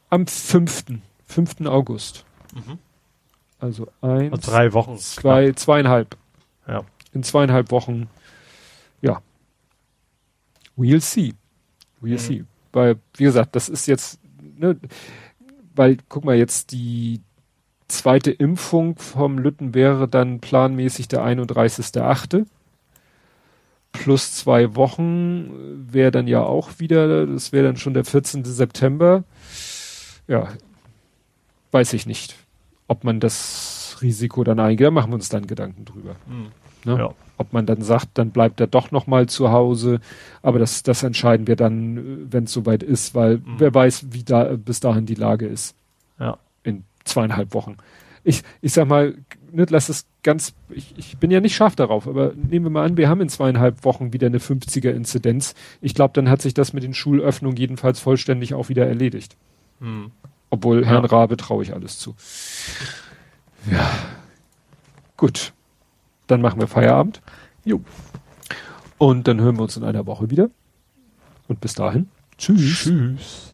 B: am fünften, fünften August. Mhm. Also eins,
C: Und drei Wochen,
B: zwei, knapp. zweieinhalb.
C: Ja.
B: In zweieinhalb Wochen, ja. We'll see. We'll mhm. see weil, wie gesagt, das ist jetzt, ne, weil, guck mal, jetzt die zweite Impfung vom Lütten wäre dann planmäßig der 31.8. Plus zwei Wochen wäre dann ja auch wieder, das wäre dann schon der 14. September. Ja, weiß ich nicht, ob man das Risiko dann eingeht. Da machen wir uns dann Gedanken drüber. Mhm. Ne? Ja. Ob man dann sagt, dann bleibt er doch noch mal zu Hause. Aber das, das entscheiden wir dann, wenn es soweit ist, weil mhm. wer weiß, wie da bis dahin die Lage ist.
C: Ja.
B: In zweieinhalb Wochen. Ich, ich sag mal, nicht, lass es ganz, ich, ich bin ja nicht scharf darauf, aber nehmen wir mal an, wir haben in zweieinhalb Wochen wieder eine 50er Inzidenz. Ich glaube, dann hat sich das mit den Schulöffnungen jedenfalls vollständig auch wieder erledigt. Mhm. Obwohl Herrn ja. Rabe traue ich alles zu. Ja. Gut. Dann machen wir Feierabend. Jo. Und dann hören wir uns in einer Woche wieder. Und bis dahin. Tschüss. Tschüss.